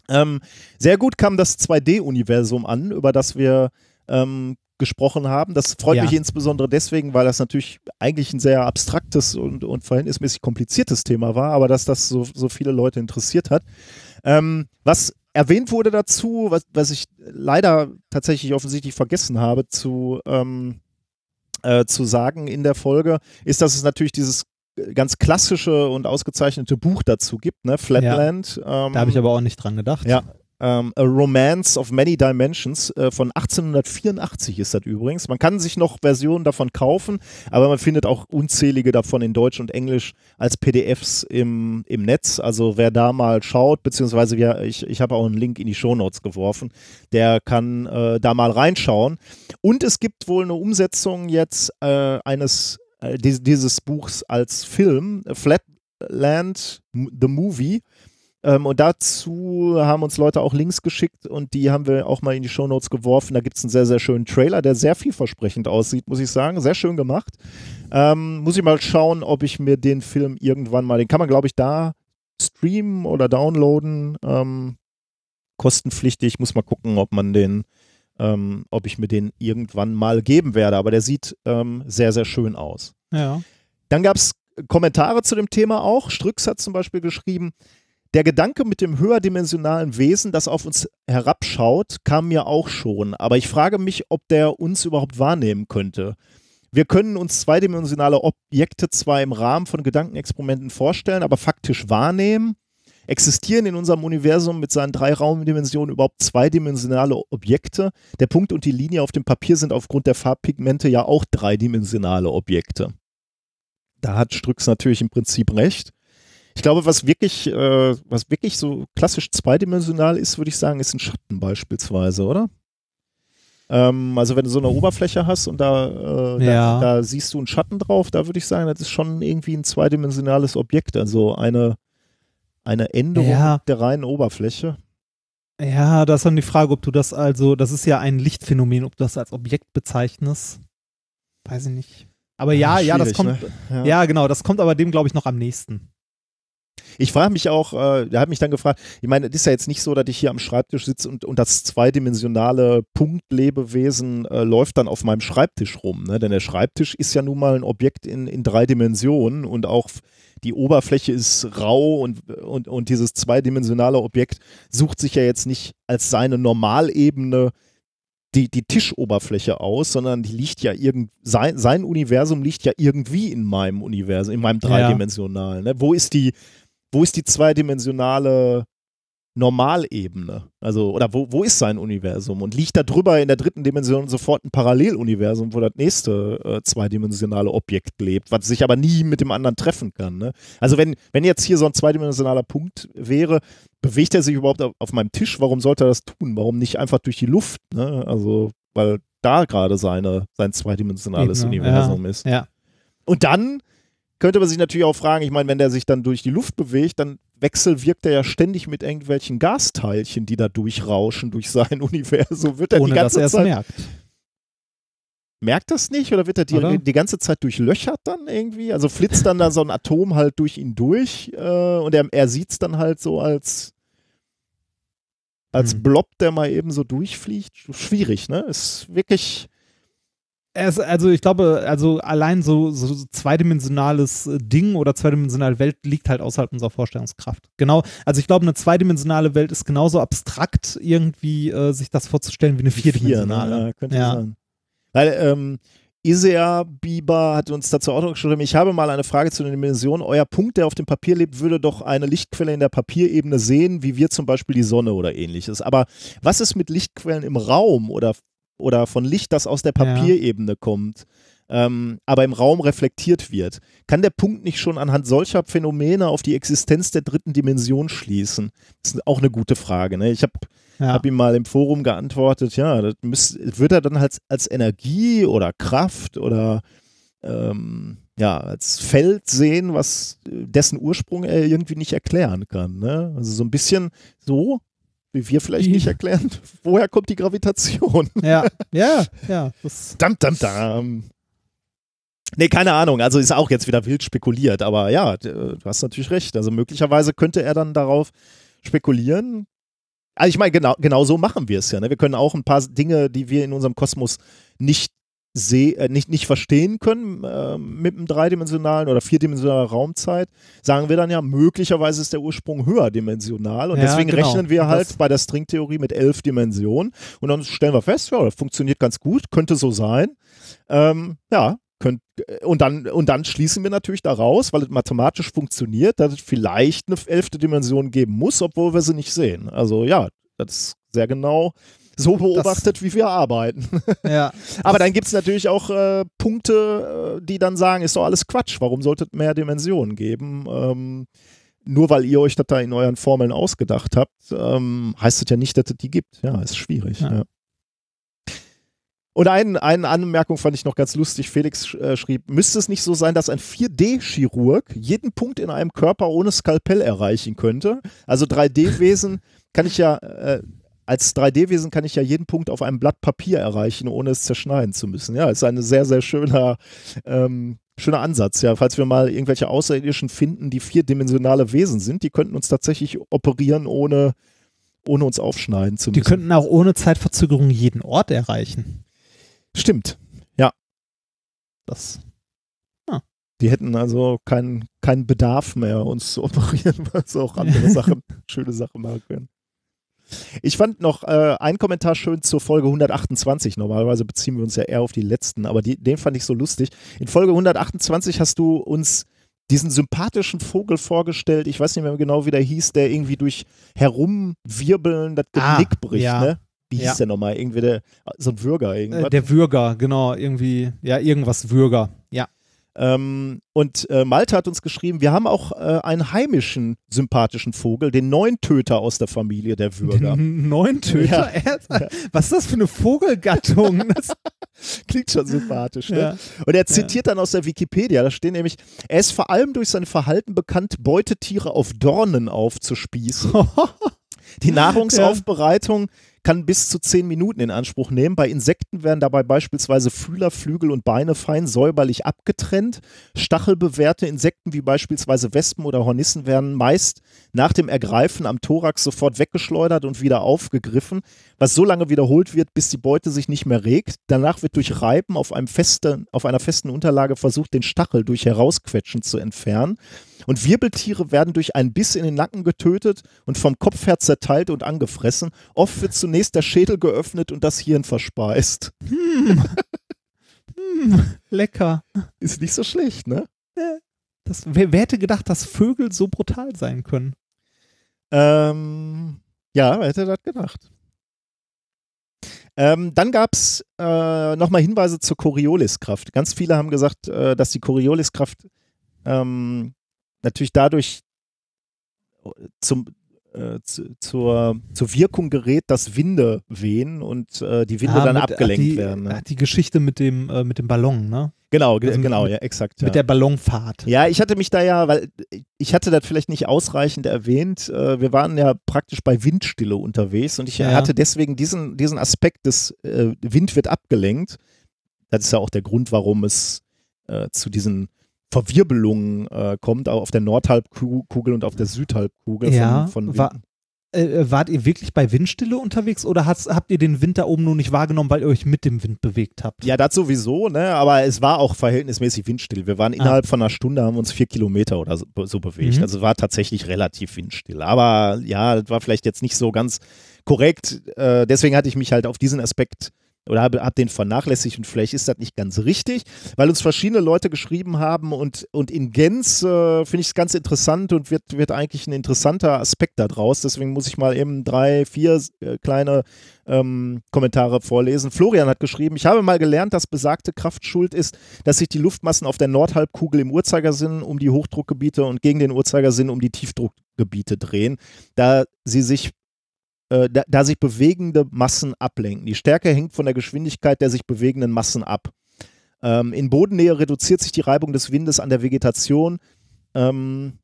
S2: Ähm, sehr gut kam das 2D-Universum an, über das wir ähm, gesprochen haben. Das freut
S1: Ja.
S2: mich insbesondere deswegen, weil das natürlich eigentlich ein sehr abstraktes und, und verhältnismäßig kompliziertes Thema war, aber dass das so, so viele Leute interessiert hat. Ähm, was erwähnt wurde dazu, was, was ich leider tatsächlich offensichtlich vergessen habe zu, ähm, äh, zu sagen in der Folge, ist, dass es natürlich dieses ganz klassische und ausgezeichnete Buch dazu gibt, ne? Flatland. Ähm,
S1: da habe ich aber auch nicht dran gedacht.
S2: ja. Ähm, A Romance of Many Dimensions äh, von 1884 ist das übrigens. Man kann sich noch Versionen davon kaufen, aber man findet auch unzählige davon in Deutsch und Englisch als PDFs im, im Netz. Also wer da mal schaut, beziehungsweise wir, ich, ich habe auch einen Link in die Shownotes geworfen, der kann äh, da mal reinschauen. Und es gibt wohl eine Umsetzung jetzt äh, eines äh, dies, dieses Buchs als Film, Flatland M- The Movie. Ähm, und dazu haben uns Leute auch Links geschickt und die haben wir auch mal in die Shownotes geworfen. Da gibt es einen sehr, sehr schönen Trailer, der sehr vielversprechend aussieht, muss ich sagen. Sehr schön gemacht. Ähm, muss ich mal schauen, ob ich mir den Film irgendwann mal, den kann man, glaube ich, da streamen oder downloaden. Ähm, kostenpflichtig. Muss mal gucken, ob man den, ähm, ob ich mir den irgendwann mal geben werde. Aber der sieht ähm, sehr, sehr schön aus.
S1: Ja.
S2: Dann gab es Kommentare zu dem Thema auch. Strüx hat zum Beispiel geschrieben, der Gedanke mit dem höherdimensionalen Wesen, das auf uns herabschaut, kam mir auch schon. Aber ich frage mich, ob der uns überhaupt wahrnehmen könnte. Wir können uns zweidimensionale Objekte zwar im Rahmen von Gedankenexperimenten vorstellen, aber faktisch wahrnehmen. Existieren in unserem Universum mit seinen drei Raumdimensionen überhaupt zweidimensionale Objekte? Der Punkt und die Linie auf dem Papier sind aufgrund der Farbpigmente ja auch dreidimensionale Objekte. Da hat Strüx natürlich im Prinzip recht. Ich glaube, was wirklich, äh, was wirklich so klassisch zweidimensional ist, würde ich sagen, ist ein Schatten beispielsweise, oder? Ähm, also wenn du so eine Oberfläche hast und da, äh,
S1: Ja.
S2: da, da siehst du einen Schatten drauf, da würde ich sagen, das ist schon irgendwie ein zweidimensionales Objekt, also eine, eine Änderung
S1: Ja.
S2: der reinen Oberfläche.
S1: Ja, das ist dann die Frage, ob du das also, das ist ja ein Lichtphänomen, ob du das als Objekt bezeichnest. Weiß ich nicht. Aber ja, ja, das kommt.
S2: ne? Ja.
S1: Ja, genau, das kommt aber dem, glaube ich, noch am nächsten.
S2: Ich frage mich auch, äh, der hat mich dann gefragt, ich meine, es ist ja jetzt nicht so, dass ich hier am Schreibtisch sitze und, und das zweidimensionale Punktlebewesen äh, läuft dann auf meinem Schreibtisch rum. Ne? Denn der Schreibtisch ist ja nun mal ein Objekt in, in drei Dimensionen und auch die Oberfläche ist rau und, und, und dieses zweidimensionale Objekt sucht sich ja jetzt nicht als seine Normalebene die, die Tischoberfläche aus, sondern die liegt ja irgend, sein, sein Universum liegt ja irgendwie in meinem Universum, in meinem dreidimensionalen. Ne? Wo ist die, wo ist die zweidimensionale Normalebene? Also, oder wo, wo ist sein Universum? Und liegt da drüber in der dritten Dimension sofort ein Paralleluniversum, wo das nächste äh, zweidimensionale Objekt lebt, was sich aber nie mit dem anderen treffen kann. Ne? Also, wenn, wenn jetzt hier so ein zweidimensionaler Punkt wäre, bewegt er sich überhaupt auf, auf meinem Tisch? Warum sollte er das tun? Warum nicht einfach durch die Luft? Ne? Also, weil da gerade seine, sein zweidimensionales
S1: Ebene,
S2: Universum ist.
S1: Ja.
S2: Und dann könnte man sich natürlich auch fragen, ich meine, wenn der sich dann durch die Luft bewegt, dann wechselwirkt er ja ständig mit irgendwelchen Gasteilchen, die da durchrauschen durch sein Universum. Wird er
S1: Ohne
S2: die ganze
S1: dass er
S2: Zeit
S1: merkt.
S2: merkt das nicht oder wird er die, die ganze Zeit durchlöchert dann irgendwie? Also flitzt dann da so ein Atom halt durch ihn durch äh, und er, er sieht es dann halt so als als
S1: Hm.
S2: Blob, der mal eben so durchfliegt. Schwierig, ne? Ist wirklich
S1: Es, also ich glaube, also allein so, so zweidimensionales äh, Ding oder zweidimensionale Welt liegt halt außerhalb unserer Vorstellungskraft. Genau, also ich glaube, eine zweidimensionale Welt ist genauso abstrakt, irgendwie äh, sich das vorzustellen wie eine
S2: Vier,
S1: vierdimensionale.
S2: Ne? Ja, könnte
S1: Ja.
S2: sein. Weil ähm, Isea Bieber hat uns dazu auch noch geschrieben, ich habe mal eine Frage zu den Dimensionen. Euer Punkt, der auf dem Papier lebt, würde doch eine Lichtquelle in der Papierebene sehen, wie wir zum Beispiel die Sonne oder ähnliches. Aber was ist mit Lichtquellen im Raum oder, oder von Licht, das aus der
S1: Ja.
S2: Papierebene kommt, ähm, aber im Raum reflektiert wird? Kann der Punkt nicht schon anhand solcher Phänomene auf die Existenz der dritten Dimension schließen? Das ist auch eine gute Frage. Ne? Ich habe
S1: Ja.
S2: habe ihm mal im Forum geantwortet, ja, das müsst, wird er dann als, als Energie oder Kraft oder ähm, ja, als Feld sehen, was dessen Ursprung er irgendwie nicht erklären kann. Ne? Also so ein bisschen so, wie wir vielleicht nicht erklären, woher kommt die Gravitation?
S1: ja, ja, ja.
S2: Dam, dam, dam. Nee, keine Ahnung. Also ist auch jetzt wieder wild spekuliert. Aber ja, d- du hast natürlich recht. Also möglicherweise könnte er dann darauf spekulieren. Also ich meine, genau, genau so machen wir es ja. Ne? Wir können auch ein paar Dinge, die wir in unserem Kosmos nicht seh, äh, nicht, nicht verstehen können äh, mit einem dreidimensionalen oder vierdimensionalen Raumzeit, sagen wir dann ja, möglicherweise ist der Ursprung höherdimensional und
S1: Ja,
S2: deswegen
S1: genau.
S2: rechnen wir halt
S1: das-
S2: bei der Stringtheorie mit elf Dimensionen und dann stellen wir fest, ja, das funktioniert ganz gut, könnte so sein. Ähm, ja, könnt, und, dann, und dann schließen wir natürlich daraus, weil es mathematisch funktioniert, dass es vielleicht eine elfte Dimension geben muss, obwohl wir sie nicht sehen. Also ja, das ist sehr genau so beobachtet, wie wir arbeiten.
S1: ja.
S2: Aber dann gibt es natürlich auch äh, Punkte, äh, die dann sagen, ist doch alles Quatsch, warum sollte es mehr Dimensionen geben? Ähm, nur weil ihr euch das da in euren Formeln ausgedacht habt, ähm, heißt das ja nicht, dass es die gibt. Ja, ist schwierig.
S1: Ja.
S2: Ja. Und ein, eine Anmerkung fand ich noch ganz lustig. Felix äh, schrieb, müsste es nicht so sein, dass ein 4D-Chirurg jeden Punkt in einem Körper ohne Skalpell erreichen könnte? Also 3D-Wesen kann ich ja, äh, als 3D-Wesen kann ich ja jeden Punkt auf einem Blatt Papier erreichen, ohne es zerschneiden zu müssen. Ja, ist ein sehr, sehr schöner, ähm, schöner Ansatz. Ja, falls wir mal irgendwelche Außerirdischen finden, die vierdimensionale Wesen sind, die könnten uns tatsächlich operieren, ohne, ohne uns aufschneiden zu
S1: Die
S2: müssen.
S1: könnten auch ohne Zeitverzögerung jeden Ort erreichen.
S2: Stimmt.
S1: Das,
S2: Die hätten also keinen keinen Bedarf mehr, uns zu operieren, weil sie auch andere Sachen, schöne Sachen machen können. Ich fand noch äh, einen Kommentar schön zur Folge 128. Normalerweise beziehen wir uns ja eher auf die letzten, aber die, den fand ich so lustig. In Folge 128 hast du uns diesen sympathischen Vogel vorgestellt. Ich weiß nicht mehr genau, wie der hieß, der irgendwie durch Herumwirbeln das
S1: Ah,
S2: Genick bricht.
S1: ja.
S2: Ne? Wie hieß
S1: Ja.
S2: der nochmal? Irgendwie der, so ein Würger irgendwas.
S1: äh, der Würger, genau, irgendwie, ja, irgendwas Würger. Ja.
S2: Ähm, und äh, Malte hat uns geschrieben, wir haben auch äh, einen heimischen sympathischen Vogel, den Neuntöter aus der Familie der Würger.
S1: Neuntöter? Was ist das für eine Vogelgattung? Das,
S2: Klingt schon sympathisch, ne?
S1: ja.
S2: Und er zitiert dann aus der Wikipedia, da steht nämlich, er ist vor allem durch sein Verhalten bekannt, Beutetiere auf Dornen aufzuspießen. Die Nahrungsaufbereitung kann bis zu zehn Minuten in Anspruch nehmen. Bei Insekten werden dabei beispielsweise Fühler, Flügel und Beine fein säuberlich abgetrennt. Stachelbewehrte Insekten wie beispielsweise Wespen oder Hornissen werden meist nach dem Ergreifen am Thorax sofort weggeschleudert und wieder aufgegriffen, was so lange wiederholt wird, bis die Beute sich nicht mehr regt. Danach wird durch Reiben auf, einem festen, auf einer festen Unterlage versucht, den Stachel durch Herausquetschen zu entfernen. Und Wirbeltiere werden durch einen Biss in den Nacken getötet und vom Kopf her zerteilt und angefressen. Oft wird zunächst der Schädel geöffnet und das Hirn verspeist.
S1: Lecker.
S2: Ist nicht so schlecht, ne?
S1: Das, wer, wer hätte gedacht, dass Vögel so brutal sein können?
S2: Ähm, ja, wer hätte das gedacht? Ähm, dann gab es äh, nochmal Hinweise zur Corioliskraft. Ganz viele haben gesagt, äh, dass die Corioliskraft ähm, natürlich dadurch zum, äh, zu, zur, zur Wirkung gerät, dass Winde wehen und äh, die Winde
S1: Ah,
S2: dann
S1: mit-
S2: abgelenkt
S1: die,
S2: werden. Ne?
S1: Die Geschichte mit dem, äh, mit dem Ballon, ne?
S2: Genau, ge
S1: also
S2: genau,
S1: mit-
S2: ja, exakt. Ja.
S1: Mit der Ballonfahrt.
S2: Ja, ich hatte mich da ja, weil ich hatte das vielleicht nicht ausreichend erwähnt. Äh, wir waren ja praktisch bei Windstille unterwegs und ich
S1: Ja.
S2: hatte deswegen diesen, diesen Aspekt des äh, Wind wird abgelenkt. Das ist ja auch der Grund, warum es äh, zu diesen Verwirbelungen äh, kommt, auch auf der Nordhalbkugel und auf der Südhalbkugel
S1: Ja,
S2: von, von
S1: war-
S2: Winden.
S1: Äh, wart ihr wirklich bei Windstille unterwegs oder habt ihr den Wind da oben nur nicht wahrgenommen, weil ihr euch mit dem Wind bewegt habt?
S2: Ja, das sowieso, ne? aber es war auch verhältnismäßig windstill. Wir waren innerhalb von einer Stunde, haben uns vier Kilometer oder so, so bewegt.
S1: Mhm.
S2: Also war tatsächlich relativ windstill. Aber ja, das war vielleicht jetzt nicht so ganz korrekt. Äh, deswegen hatte ich mich halt auf diesen Aspekt oder habe hab den vernachlässigt und vielleicht ist das nicht ganz richtig, weil uns verschiedene Leute geschrieben haben und, und in Gänze äh, finde ich es ganz interessant und wird, wird eigentlich ein interessanter Aspekt daraus. Deswegen muss ich mal eben drei, vier äh, kleine ähm, Kommentare vorlesen. Florian hat geschrieben, ich habe mal gelernt, dass besagte Kraft schuld ist, dass sich die Luftmassen auf der Nordhalbkugel im Uhrzeigersinn um die Hochdruckgebiete und gegen den Uhrzeigersinn um die Tiefdruckgebiete drehen, da sie sich äh, da, da sich bewegende Massen ablenken. Die Stärke hängt von der Geschwindigkeit der sich bewegenden Massen ab. Ähm, in Bodennähe reduziert sich die Reibung des Windes an der Vegetation. Ähm,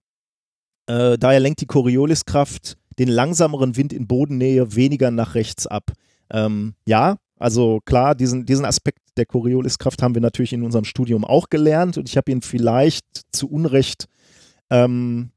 S2: äh, daher lenkt die Corioliskraft den langsameren Wind in Bodennähe weniger nach rechts ab. Ähm, ja, also klar, diesen, diesen Aspekt der Corioliskraft haben wir natürlich in unserem Studium auch gelernt und ich habe ihn vielleicht zu Unrecht ähm,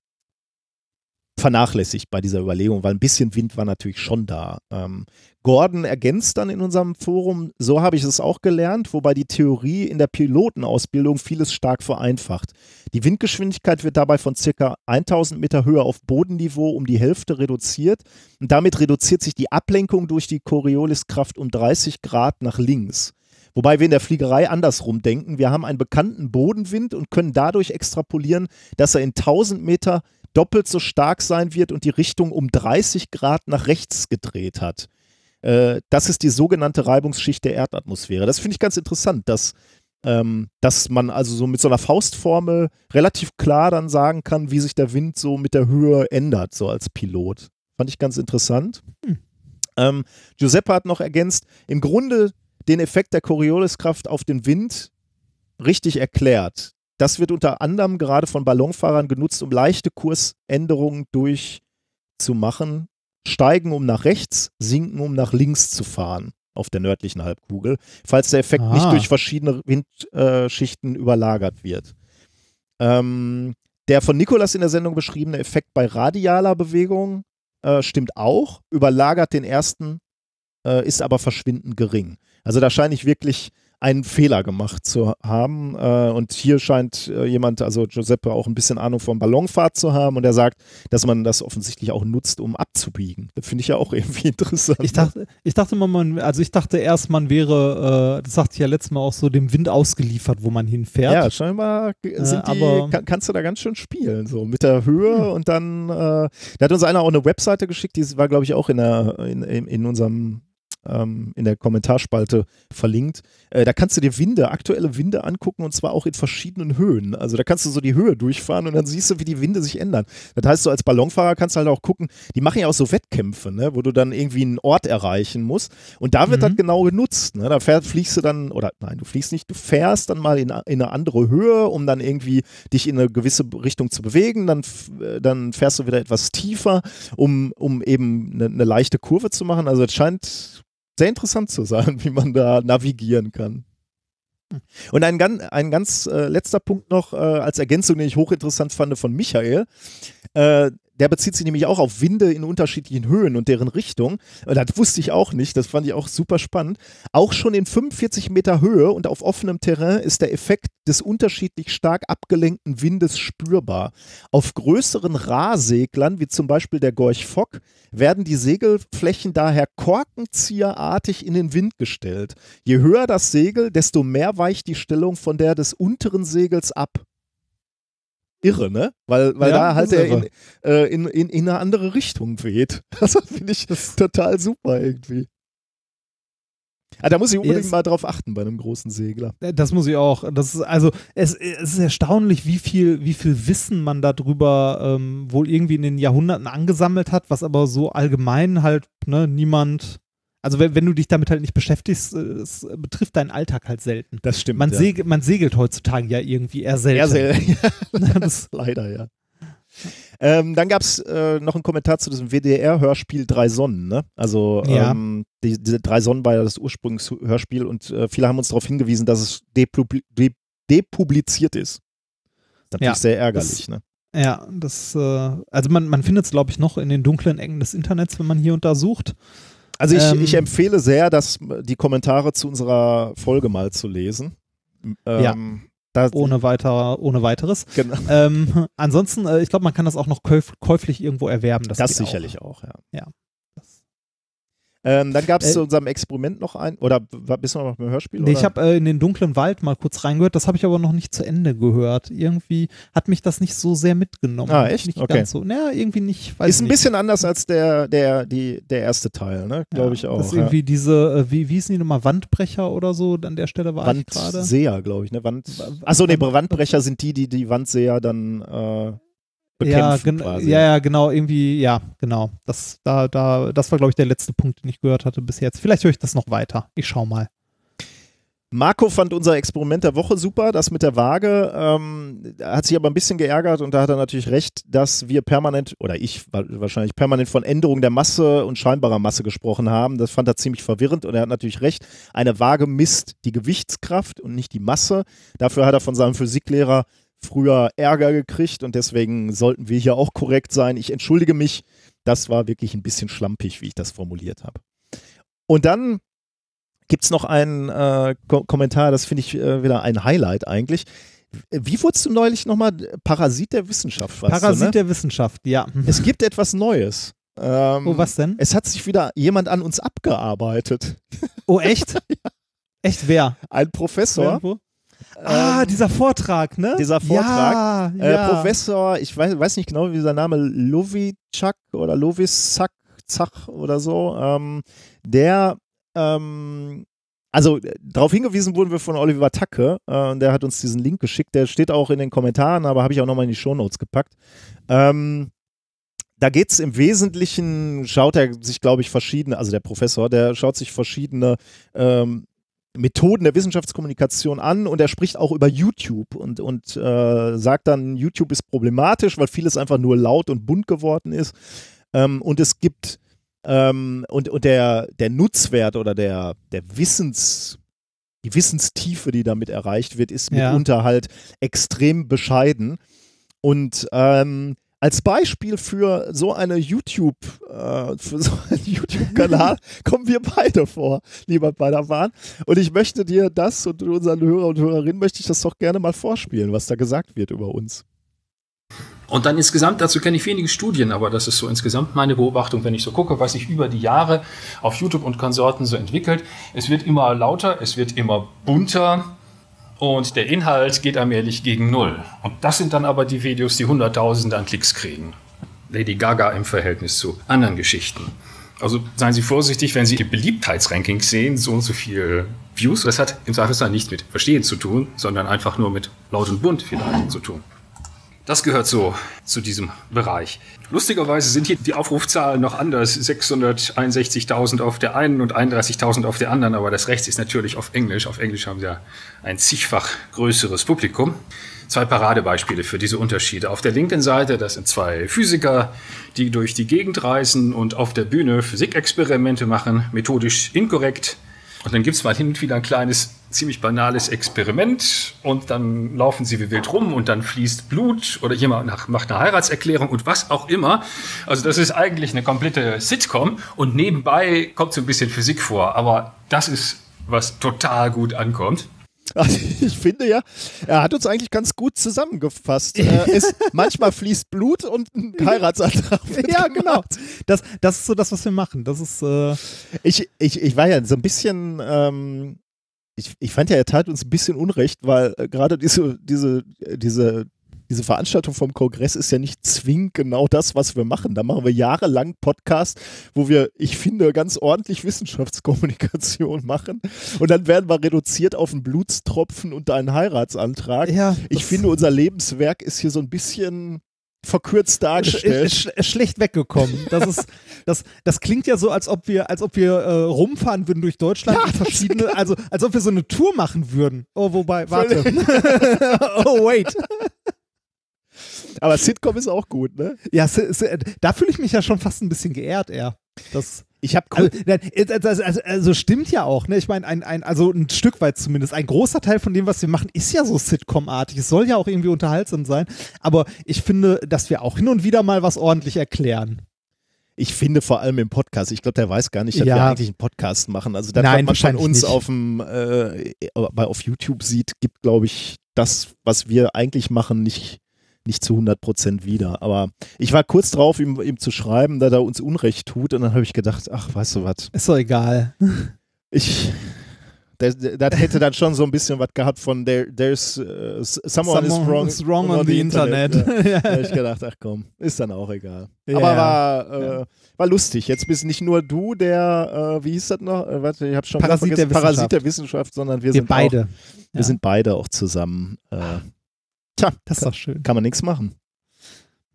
S2: vernachlässigt bei dieser Überlegung, weil ein bisschen Wind war natürlich schon da. Ähm, Gordon ergänzt dann in unserem Forum, so habe ich es auch gelernt, wobei die Theorie in der Pilotenausbildung vieles stark vereinfacht. Die Windgeschwindigkeit wird dabei von circa 1000 Meter Höhe auf Bodenniveau um die Hälfte reduziert und damit reduziert sich die Ablenkung durch die Corioliskraft um 30 Grad nach links. Wobei wir in der Fliegerei andersrum denken. Wir haben einen bekannten Bodenwind und können dadurch extrapolieren, dass er in 1000 Meter doppelt so stark sein wird und die Richtung um 30 Grad nach rechts gedreht hat. Äh, das ist die sogenannte Reibungsschicht der Erdatmosphäre. Das finde ich ganz interessant, dass, ähm, dass man also so mit so einer Faustformel relativ klar dann sagen kann, wie sich der Wind so mit der Höhe ändert, so als Pilot. Fand ich ganz interessant.
S1: Hm.
S2: Ähm, Giuseppe hat noch ergänzt, im Grunde den Effekt der Corioliskraft auf den Wind richtig erklärt. Das wird unter anderem gerade von Ballonfahrern genutzt, um leichte Kursänderungen durchzumachen. Steigen, um nach rechts, sinken, um nach links zu fahren auf der nördlichen Halbkugel, falls der Effekt
S1: Ah.
S2: nicht durch verschiedene Windschichten überlagert wird. Ähm, der von Nikolas in der Sendung beschriebene Effekt bei radialer Bewegung äh, stimmt auch, überlagert den ersten, äh, ist aber verschwindend gering. Also da scheine ich wirklich einen Fehler gemacht zu haben. Äh, und hier scheint äh, jemand, also Giuseppe, auch ein bisschen Ahnung von Ballonfahrt zu haben. Und er sagt, dass man das offensichtlich auch nutzt, um abzubiegen. Das finde ich ja auch irgendwie interessant.
S1: Ich dachte, ich dachte mal, man, also ich dachte erst, man wäre, äh, das sagte ich ja letztes Mal auch so, dem Wind ausgeliefert, wo man hinfährt.
S2: Ja, scheinbar die,
S1: aber-
S2: kann, kannst du da ganz schön spielen, so mit der Höhe und dann, äh, da hat uns einer auch eine Webseite geschickt, die war, glaube ich, auch in, der, in, in, in unserem ähm, in der Kommentarspalte verlinkt. Äh, da kannst du dir Winde, aktuelle Winde angucken und zwar auch in verschiedenen Höhen. Also da kannst du so die Höhe durchfahren und dann siehst du, wie die Winde sich ändern. Das heißt, so als Ballonfahrer kannst du halt auch gucken, die machen ja auch so Wettkämpfe, ne, wo du dann irgendwie einen Ort erreichen musst. Und da wird
S1: Mhm.
S2: das genau genutzt. Ne? Da fähr, fliegst du dann, oder nein, du fliegst nicht, du fährst dann mal in, in eine andere Höhe, um dann irgendwie dich in eine gewisse Richtung zu bewegen. Dann, äh, dann fährst du wieder etwas tiefer, um, um eben eine, eine leichte Kurve zu machen. Also es scheint sehr interessant zu sein, wie man da navigieren kann. Und ein, ganz- ein ganz äh, letzter Punkt noch äh, als Ergänzung, den ich hochinteressant fand von Michael. Äh, der bezieht sich nämlich auch auf Winde in unterschiedlichen Höhen und deren Richtung. Und das wusste ich auch nicht, das fand ich auch super spannend. Auch schon in 45 Meter Höhe und auf offenem Terrain ist der Effekt des unterschiedlich stark abgelenkten Windes spürbar. Auf größeren Rahseglern, wie zum Beispiel der Gorch Fock, werden die Segelflächen daher korkenzieherartig in den Wind gestellt. Je höher das Segel, desto mehr weicht die Stellung von der des unteren Segels ab. Irre, ne? Weil, weil
S1: Ja,
S2: da halt
S1: das
S2: der in, äh, in, in, in eine andere Richtung weht. Das finde ich total super irgendwie. Ah, da muss ich unbedingt
S1: Yes.
S2: mal drauf achten bei einem großen Segler.
S1: Äh, Das muss ich auch. Das ist also es, es ist erstaunlich, wie viel, wie viel Wissen man darüber ähm, wohl irgendwie in den Jahrhunderten angesammelt hat, was aber so allgemein halt ne, niemand. Also wenn, wenn du dich damit halt nicht beschäftigst, äh, es betrifft deinen Alltag halt selten.
S2: Das stimmt.
S1: Man,
S2: ja.
S1: segelt, man segelt heutzutage ja irgendwie eher selten.
S2: Ja, sehr,
S1: das,
S2: leider, ja. Ähm, dann gab es äh, noch einen Kommentar zu diesem WDR-Hörspiel Drei Sonnen. Ne? Also
S1: Ja.
S2: ähm, die, diese Drei Sonnen war ja das Ursprungshörspiel und äh, viele haben uns darauf hingewiesen, dass es depubli de depubliziert ist. Natürlich
S1: Ja,
S2: sehr ärgerlich. Ne?
S1: ja, das, äh, also man, man findet es, glaube ich, noch in den dunklen Ecken des Internets, wenn man hier und da sucht.
S2: Also ich,
S1: Ähm,
S2: ich empfehle sehr, dass die Kommentare zu unserer Folge mal zu lesen.
S1: Ja.
S2: Ähm, da,
S1: Ohne weiter, ohne weiteres.
S2: Genau.
S1: Ähm, ansonsten, äh, ich glaube, man kann das auch noch käuf käuflich irgendwo erwerben. Das,
S2: Das, sicherlich auch, ja.
S1: Ja.
S2: Ähm, dann gab es
S1: Äh,
S2: zu unserem Experiment noch ein, oder bist du noch beim Hörspiel?
S1: Nee, ich habe äh, in den dunklen Wald mal kurz reingehört, das habe ich aber noch nicht zu Ende gehört. Irgendwie hat mich das nicht so sehr mitgenommen.
S2: Ah, echt?
S1: Nicht
S2: Okay.
S1: ganz so. Naja, irgendwie nicht.
S2: Ist ein
S1: nicht.
S2: bisschen anders als der, der, die, der erste Teil, ne? Glaube ich
S1: Ja,
S2: auch.
S1: Das ist
S2: ja.
S1: irgendwie diese, äh, wie, wie hießen die nochmal, Wandbrecher oder so, an der Stelle war ich gerade.
S2: Wandseher, glaube ich, ne? Wand.
S1: Wa-
S2: Achso, nee,
S1: Wand-
S2: Wandbrecher sind die, die die Wandseher dann äh,
S1: Ja,
S2: bekämpfen
S1: gen ja, ja, genau, irgendwie, ja, genau. Das, da, da, das war, glaube ich, der letzte Punkt, den ich gehört hatte bis jetzt. Vielleicht höre ich das noch weiter. Ich schau mal.
S2: Marco fand unser Experiment der Woche super, das mit der Waage. Ähm, er hat sich aber ein bisschen geärgert und da hat er natürlich recht, dass wir permanent, oder ich wa- wahrscheinlich permanent von Änderung der Masse und scheinbarer Masse gesprochen haben. Das fand er ziemlich verwirrend und er hat natürlich recht. Eine Waage misst die Gewichtskraft und nicht die Masse. Dafür hat er von seinem Physiklehrer früher Ärger gekriegt und deswegen sollten wir hier auch korrekt sein. Ich entschuldige mich, das war wirklich ein bisschen schlampig, wie ich das formuliert habe. Und dann gibt es noch einen äh, Ko Kommentar, das finde ich äh, wieder ein Highlight eigentlich. Wie wurdest du neulich nochmal Parasit der Wissenschaft?
S1: Parasit
S2: du, ne?
S1: der Wissenschaft, ja.
S2: Es gibt etwas Neues. Ähm,
S1: Oh, was denn?
S2: Es hat sich wieder jemand an uns abgearbeitet.
S1: Oh, echt? Echt wer?
S2: Ein Professor.
S1: Irgendwo? Ah,
S2: ähm,
S1: dieser Vortrag, ne?
S2: dieser Vortrag.
S1: Ja,
S2: äh,
S1: ja.
S2: Professor, ich weiß, weiß nicht genau, wie sein Name, Lovichak oder Lovisak, Zach oder so, ähm, der, ähm, also äh, darauf hingewiesen wurden wir von Oliver Tacke, äh, der hat uns diesen Link geschickt, der steht auch in den Kommentaren, aber habe ich auch nochmal in die Shownotes gepackt. Ähm, da geht es im Wesentlichen, schaut er sich, glaube ich, verschiedene, also der Professor, der schaut sich verschiedene ähm, Methoden der Wissenschaftskommunikation an und er spricht auch über YouTube und, und äh, sagt dann, YouTube ist problematisch, weil vieles einfach nur laut und bunt geworden ist. Ähm, und es gibt ähm, und, und der, der Nutzwert oder der, der Wissens, die Wissenstiefe, die damit erreicht wird, ist
S1: Ja.
S2: mitunter halt extrem bescheiden. Und ähm, als Beispiel für so eine YouTube, äh, für so einen YouTube-Kanal kommen wir beide vor, lieber Badawan. Und ich möchte dir das und unseren Hörer und Hörerinnen möchte ich das doch gerne mal vorspielen, was da gesagt wird über uns.
S4: Und dann insgesamt, dazu kenne ich wenige Studien, aber das ist so insgesamt meine Beobachtung, wenn ich so gucke, was sich über die Jahre auf YouTube und Konsorten so entwickelt. Es wird immer lauter, es wird immer bunter und der Inhalt geht allmählich gegen Null. Und das sind dann aber die Videos, die Hunderttausende an Klicks kriegen. Lady Gaga im Verhältnis zu anderen Geschichten. Also seien Sie vorsichtig, wenn Sie die Beliebtheitsrankings sehen, so und so viel Views. Das hat im Zweifelsfall nichts mit Verstehen zu tun, sondern einfach nur mit laut und bunt vielleicht zu tun. Das gehört so zu diesem Bereich. Lustigerweise sind hier die Aufrufzahlen noch anders. 661.000 auf der einen und 31.000 auf der anderen, aber das rechts ist natürlich auf Englisch. Auf Englisch haben sie ja ein zigfach größeres Publikum. Zwei Paradebeispiele für diese Unterschiede. Auf der linken Seite, das sind zwei Physiker, die durch die Gegend reisen und auf der Bühne Physikexperimente machen, methodisch inkorrekt. Und dann gibt's mal hin und wieder ein kleines, ziemlich banales Experiment und dann laufen sie wie wild rum und dann fließt Blut oder jemand macht eine Heiratserklärung und was auch immer. Also das ist eigentlich eine komplette Sitcom und nebenbei kommt so ein bisschen Physik vor, aber das ist, was total gut ankommt.
S2: Also ich finde ja, er hat uns eigentlich ganz gut zusammengefasst. äh, es, manchmal fließt Blut und ein Heiratsantrag
S1: Ja, genau. Das, das ist so das, was wir machen. Das ist, äh,
S2: Ich, ich, ich war ja so ein bisschen, ähm, ich, ich fand ja, er tat uns ein bisschen Unrecht, weil äh, gerade diese, diese, diese diese Veranstaltung vom Kongress ist ja nicht zwingend genau das, was wir machen. Da machen wir jahrelang Podcast, wo wir, ich finde, ganz ordentlich Wissenschaftskommunikation machen. Und dann werden wir reduziert auf einen Blutstropfen und einen Heiratsantrag.
S1: Ja,
S2: ich finde, unser Lebenswerk ist hier so ein bisschen verkürzt dargestellt.
S1: Sch sch schlecht weggekommen. Das ist, das, das klingt ja so, als ob wir, als ob wir äh, rumfahren würden durch Deutschland
S2: Ja,
S1: verschiedene, also als ob wir so eine Tour machen würden. Oh, wobei, warte. oh, wait.
S2: Aber Sitcom ist auch gut, ne?
S1: Ja, da fühle ich mich ja schon fast ein bisschen geehrt, eher. Das,
S2: Ich habe
S1: also, also, also, also stimmt ja auch, ne? Ich meine, ein, ein, also ein Stück weit zumindest. Ein großer Teil von dem, was wir machen, ist ja so Sitcom-artig. Es soll ja auch irgendwie unterhaltsam sein. Aber ich finde, dass wir auch hin und wieder mal was ordentlich erklären.
S2: Ich finde vor allem im Podcast, ich glaube, der weiß gar nicht, dass
S1: Ja.
S2: wir eigentlich einen Podcast machen. Also das,
S1: Nein,
S2: was man von
S1: wahrscheinlich
S2: uns
S1: nicht.
S2: auf dem äh, auf YouTube sieht, gibt, glaube ich, das, was wir eigentlich machen, nicht, nicht zu 100 Prozent wieder. Aber ich war kurz drauf, ihm, ihm zu schreiben, da er uns Unrecht tut. Und dann habe ich gedacht, ach, weißt du was,
S1: Ist doch egal.
S2: ich das, das hätte dann schon so ein bisschen was gehabt von there, there's uh, someone, is wrong,
S1: is wrong on, the Internet.
S2: Ja. Da
S1: Ja.
S2: habe ich gedacht, ach komm, ist dann auch egal.
S1: Ja.
S2: Aber war, äh, war lustig. Jetzt bist nicht nur du der, äh, wie hieß das noch? Äh, warte, ich habe schon
S1: Parasit
S2: wieder
S1: der
S2: vergessen. Parasit
S1: Wissenschaft.
S2: der Wissenschaft, sondern wir,
S1: Wir
S2: sind
S1: beide.
S2: Auch, wir
S1: Ja.
S2: sind beide auch zusammen. Tja,
S1: Das ist doch schön.
S2: kann man nichts machen.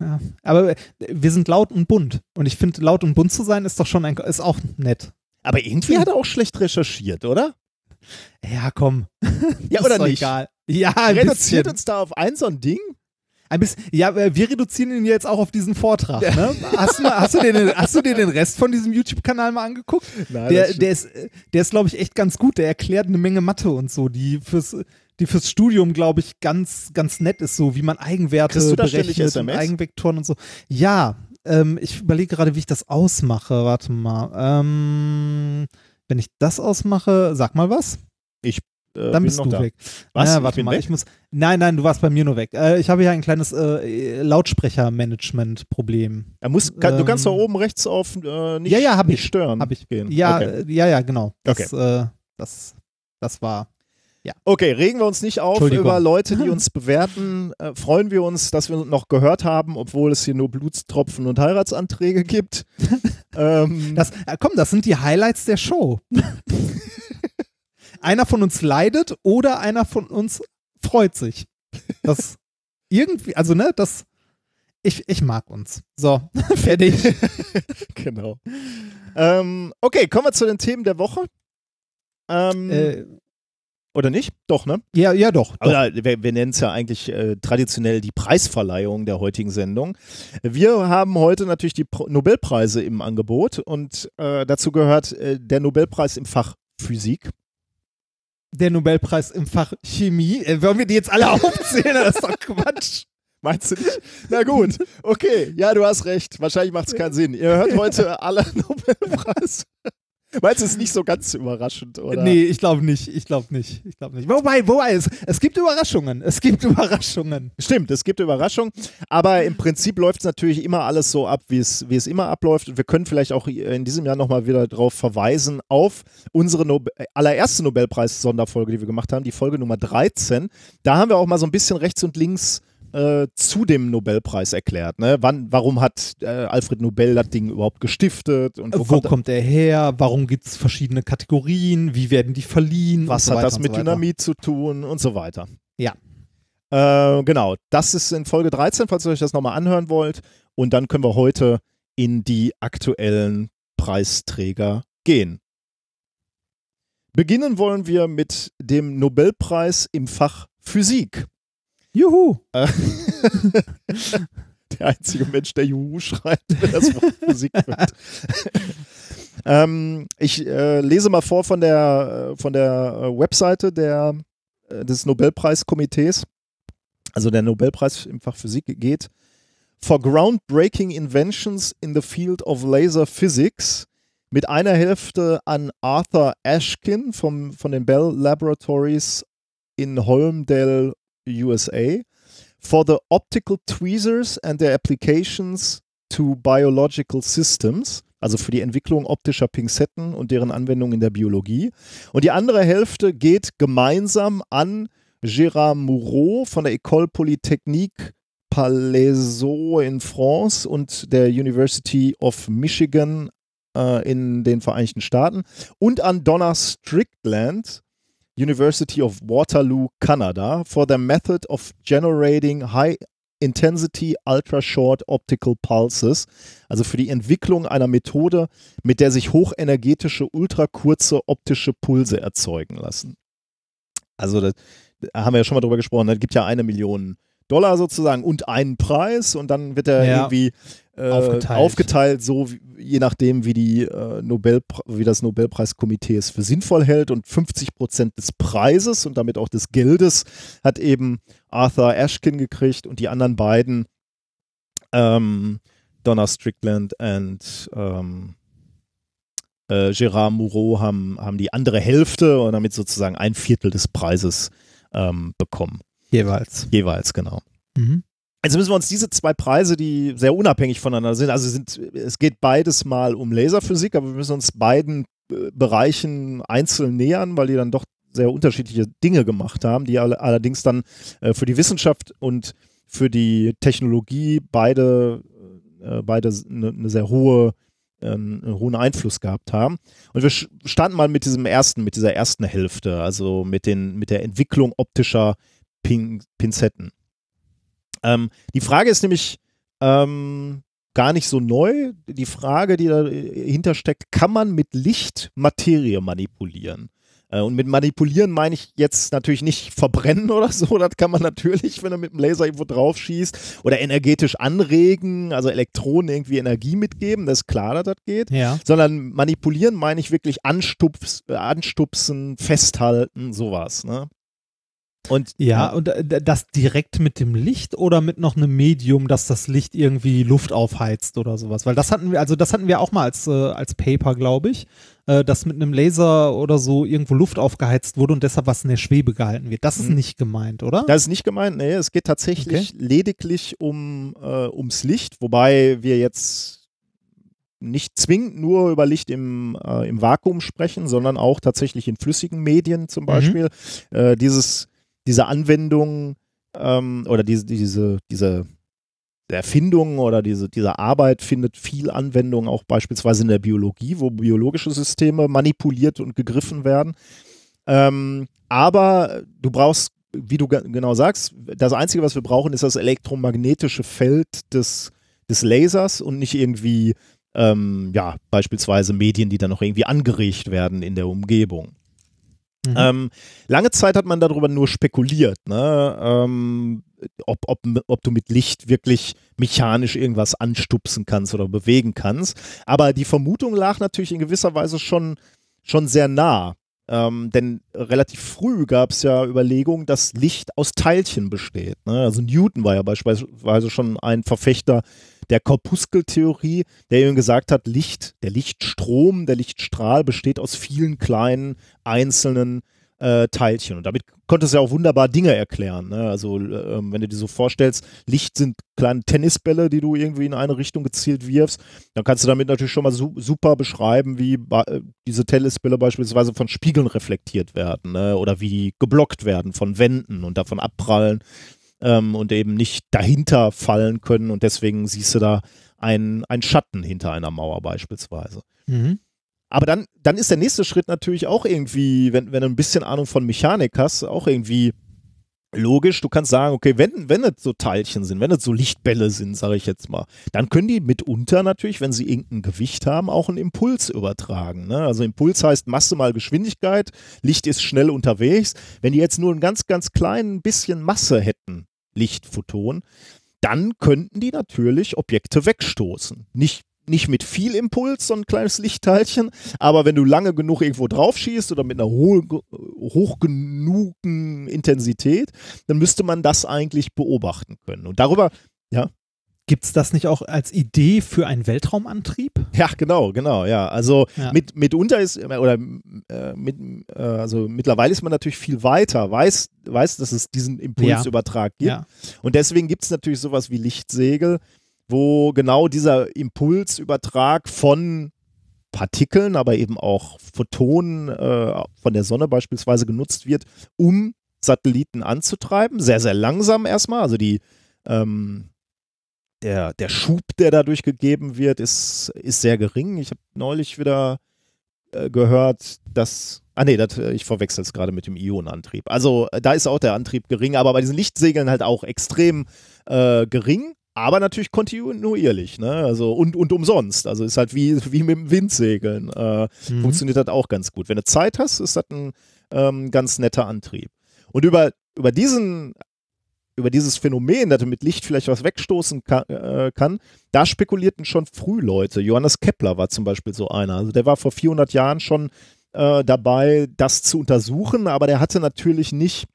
S1: Ja. Aber äh, wir sind laut und bunt. Und ich finde, laut und bunt zu sein ist doch schon ein, ist auch nett.
S2: Aber irgendwie hat er auch schlecht recherchiert, oder?
S1: Ja, komm.
S2: Ja,
S1: Ist
S2: oder
S1: doch
S2: nicht?
S1: Egal. Ja, ein
S2: Reduziert
S1: bisschen.
S2: uns da auf ein so ein Ding?
S1: Ein bisschen. Ja, äh, wir reduzieren ihn jetzt auch auf diesen Vortrag. Ne? Hast, du hast, du dir den, hast du dir den Rest von diesem YouTube-Kanal mal angeguckt?
S2: Nein,
S1: Der,
S2: das-
S1: der ist, äh, der ist glaube ich, echt ganz gut. Der erklärt eine Menge Mathe und so, die fürs, die fürs Studium, glaube ich, ganz, ganz nett ist, so wie man Eigenwerte
S2: Kriegst du da
S1: berechnet und? Eigenvektoren und so. Ja, ähm, ich überlege gerade, wie ich das ausmache. Warte mal. Ähm, wenn ich das ausmache, sag mal was.
S2: äh,
S1: Dann bist du
S2: da.
S1: weg.
S2: Was?
S1: Ja,
S2: Ich
S1: warte
S2: bin
S1: mal,
S2: weg?
S1: ich muss. Nein, nein, du warst bei mir nur weg. Äh, ich habe hier ein kleines äh, Lautsprecher-Management-Problem.
S2: Er muss, kann, du kannst
S1: Ähm,
S2: da oben rechts auf äh, nicht,
S1: Ja, ja, hab
S2: nicht
S1: ich.
S2: stören
S1: Hab ich.
S2: gehen.
S1: Ja,
S2: Okay.
S1: äh, ja, ja, genau. Das,
S2: Okay.
S1: äh, das, das war.
S2: Okay, regen wir uns nicht auf über Leute, die uns bewerten. Äh, freuen wir uns, dass wir noch gehört haben, obwohl es hier nur Blutstropfen und Heiratsanträge gibt. ähm,
S1: Das, äh, komm, das sind die Highlights der Show. einer von uns leidet oder einer von uns freut sich. Das irgendwie, also ne, das. Ich, ich mag uns. So, fertig.
S2: genau. Ähm, okay, kommen wir zu den Themen der Woche. Ähm,
S1: äh,
S2: oder nicht? Doch, ne?
S1: ja, ja, doch. doch.
S2: Oder wir, wir nennen es ja eigentlich äh, traditionell die Preisverleihung der heutigen Sendung. Wir haben heute natürlich die Pro Nobelpreise im Angebot und äh, dazu gehört äh, der Nobelpreis im Fach Physik.
S1: Der Nobelpreis im Fach Chemie. Äh, wollen wir die jetzt alle aufzählen? Das ist doch Quatsch.
S2: Meinst du nicht? Na gut, okay, ja, du hast recht. Wahrscheinlich macht es keinen Sinn. Ihr hört heute alle Nobelpreise. Meinst du, es ist nicht so ganz überraschend, oder?
S1: Nee, ich glaube nicht. Ich glaube nicht. Ich glaube nicht. Wobei, wobei, es, es gibt Überraschungen. Es gibt Überraschungen.
S2: Stimmt, es gibt Überraschungen, aber im Prinzip läuft es natürlich immer alles so ab, wie es, wie es immer abläuft. Und wir können vielleicht auch in diesem Jahr nochmal wieder darauf verweisen, auf unsere Nobe äh, allererste Nobelpreis-Sonderfolge, die wir gemacht haben, die Folge Nummer 13. Da haben wir auch mal so ein bisschen rechts und links äh, zu dem Nobelpreis erklärt. Ne? Wann, warum hat äh, Alfred Nobel das Ding überhaupt gestiftet? Und
S1: Wo, kommt, er her? Warum gibt es verschiedene Kategorien? Wie werden die verliehen?
S2: was
S1: so
S2: hat das mit
S1: so.
S2: Dynamit zu tun und so weiter.
S1: Ja.
S2: Äh, genau, das ist in Folge 13, falls ihr euch das nochmal anhören wollt. Und dann können wir heute in die aktuellen Preisträger gehen. Beginnen wollen wir mit dem Nobelpreis im Fach Physik.
S1: Juhu.
S2: Der einzige Mensch, der Juhu schreibt, wenn das Wort Physik wird. ähm, ich äh, lese mal vor von der, äh, von der äh, Webseite der, äh, des Nobelpreiskomitees. Also der Nobelpreis im Fach Physik geht. For groundbreaking inventions in the field of laser physics mit einer Hälfte an Arthur Ashkin vom, von den Bell Laboratories in Holmdel, USA for the optical tweezers and their applications to biological systems, also für die Entwicklung optischer Pinzetten und deren Anwendung in der Biologie. Und die andere Hälfte geht gemeinsam an Gérard Moureau von der École Polytechnique Palaiseau in France und der University of Michigan äh, in den Vereinigten Staaten und an Donna Strickland, University of Waterloo, Kanada, for the method of generating high Intensity Ultra Short Optical Pulses, also für die Entwicklung einer Methode, mit der sich hochenergetische, ultrakurze optische Pulse erzeugen lassen. Also da haben wir ja schon mal drüber gesprochen, es gibt ja eine Million Dollar sozusagen und einen Preis und dann wird er
S1: Ja.
S2: irgendwie äh,
S1: Aufgeteilt.
S2: aufgeteilt. so wie, je nachdem, wie die äh, Nobel, wie das Nobelpreiskomitee es für sinnvoll hält und 50 Prozent des Preises und damit auch des Geldes hat eben Arthur Ashkin gekriegt und die anderen beiden ähm, Donna Strickland und ähm, äh, Gérard Moreau haben, haben die andere Hälfte und damit sozusagen ein Viertel des Preises ähm, bekommen.
S1: Jeweils.
S2: Jeweils, genau.
S1: Mhm.
S2: Also müssen wir uns diese zwei Preise, die sehr unabhängig voneinander sind, also sind, es geht beides mal um Laserphysik, aber wir müssen uns beiden äh, Bereichen einzeln nähern, weil die dann doch sehr unterschiedliche Dinge gemacht haben, die alle, allerdings dann äh, für die Wissenschaft und für die Technologie beide, äh, beide eine ne sehr hohe, äh, einen hohen Einfluss gehabt haben. Und wir starten mal mit diesem ersten, mit dieser ersten Hälfte, also mit, den, mit der Entwicklung optischer Pin Pinzetten. Ähm, die Frage ist nämlich ähm, gar nicht so neu. Die Frage, die dahinter steckt, kann man mit Licht Materie manipulieren? Äh, Und mit manipulieren meine ich jetzt natürlich nicht verbrennen oder so. Das kann man natürlich, wenn du mit dem Laser irgendwo drauf schießt. Oder energetisch anregen, also Elektronen irgendwie Energie mitgeben. Das ist klar, dass das geht
S1: Ja.
S2: sondern manipulieren meine ich wirklich anstups, äh, anstupsen, festhalten, sowas. Ne? Und
S1: Ja, und äh, das direkt mit dem Licht oder mit noch einem Medium, dass das Licht irgendwie Luft aufheizt oder sowas? Weil das hatten wir, also das hatten wir auch mal als, äh, als Paper, glaube ich, äh, dass mit einem Laser oder so irgendwo Luft aufgeheizt wurde und deshalb was in der Schwebe gehalten wird. Das ist
S2: Mhm.
S1: nicht gemeint, oder?
S2: Das ist nicht gemeint, nee, es geht tatsächlich lediglich um, äh, ums Licht, wobei wir jetzt nicht zwingend nur über Licht im, äh, im Vakuum sprechen, sondern auch tatsächlich in flüssigen Medien zum Beispiel. Äh, dieses, diese Anwendung ähm, oder diese, diese, diese Erfindung oder diese, diese Arbeit findet viel Anwendung auch beispielsweise in der Biologie, wo biologische Systeme manipuliert und gegriffen werden. Ähm, aber du brauchst, wie du ge- genau sagst, das Einzige, was wir brauchen, ist das elektromagnetische Feld des, des Lasers und nicht irgendwie, ähm, ja, beispielsweise Medien, die dann noch irgendwie angeregt werden in der Umgebung.
S1: Mhm.
S2: Ähm, lange Zeit hat man darüber nur spekuliert, ne? ähm, ob, ob, ob du mit Licht wirklich mechanisch irgendwas anstupsen kannst oder bewegen kannst. Aber die Vermutung lag natürlich in gewisser Weise schon, schon sehr nah. Ähm, denn relativ früh gab es ja Überlegungen, dass Licht aus Teilchen besteht. Ne? Also Newton war ja beispielsweise schon ein Verfechter der Korpuskeltheorie, der eben gesagt hat, Licht, der Lichtstrom, der Lichtstrahl besteht aus vielen kleinen einzelnen äh, Teilchen. Und damit konnte es ja auch wunderbar Dinge erklären. Ne? Also äh, wenn du dir so vorstellst, Licht sind kleine Tennisbälle, die du irgendwie in eine Richtung gezielt wirfst, dann kannst du damit natürlich schon mal su super beschreiben, wie äh, diese Tennisbälle beispielsweise von Spiegeln reflektiert werden ne? oder wie geblockt werden von Wänden und davon abprallen ähm, und eben nicht dahinter fallen können und deswegen siehst du da einen, einen Schatten hinter einer Mauer beispielsweise.
S1: Mhm.
S2: Aber dann, dann ist der nächste Schritt natürlich auch irgendwie, wenn, wenn du ein bisschen Ahnung von Mechanik hast, auch irgendwie logisch. Du kannst sagen, okay, wenn, wenn so Teilchen sind, wenn es so Lichtbälle sind, sage ich jetzt mal, dann können die mitunter natürlich, wenn sie irgendein Gewicht haben, auch einen Impuls übertragen. Ne? Also Impuls heißt Masse mal Geschwindigkeit, Licht ist schnell unterwegs. Wenn die jetzt nur ein ganz, ganz klein bisschen Masse hätten, Lichtphoton, dann könnten die natürlich Objekte wegstoßen. Nicht nicht mit viel Impuls, so ein kleines Lichtteilchen, aber wenn du lange genug irgendwo drauf schießt oder mit einer hohe, hoch genugen Intensität, dann müsste man das eigentlich beobachten können. Und darüber,
S1: Gibt es das nicht auch als Idee für einen Weltraumantrieb?
S2: ja, genau, genau, ja. Also
S1: Ja.
S2: mit, mitunter ist, oder äh, mit, äh, also mittlerweile ist man natürlich viel weiter, weiß, weiß, dass es diesen Impulsübertrag gibt.
S1: Ja.
S2: Und deswegen gibt es natürlich sowas wie Lichtsegel, wo genau dieser Impulsübertrag von Partikeln, aber eben auch Photonen äh, von der Sonne beispielsweise genutzt wird, um Satelliten anzutreiben. Sehr, sehr langsam erstmal. Also die ähm, der, der Schub, der dadurch gegeben wird, ist, ist sehr gering. Ich habe neulich wieder äh, gehört, dass. Ah nee, das, ich verwechsel es gerade mit dem Ionenantrieb. Also da ist auch der Antrieb gering, aber bei diesen Lichtsegeln halt auch extrem äh, gering, aber natürlich kontinuierlich, ne? Also und, und umsonst. Also ist halt wie, wie mit dem Windsegeln. Äh, mhm. Funktioniert das auch ganz gut. Wenn du Zeit hast, ist das ein ähm, ganz netter Antrieb. Und über, über diesen über dieses Phänomen, dass er mit Licht vielleicht was wegstoßen kann, äh, kann, da spekulierten schon früh Leute. Johannes Kepler war zum Beispiel so einer. Also der war vor 400 Jahren schon äh, dabei, das zu untersuchen, aber der hatte natürlich nicht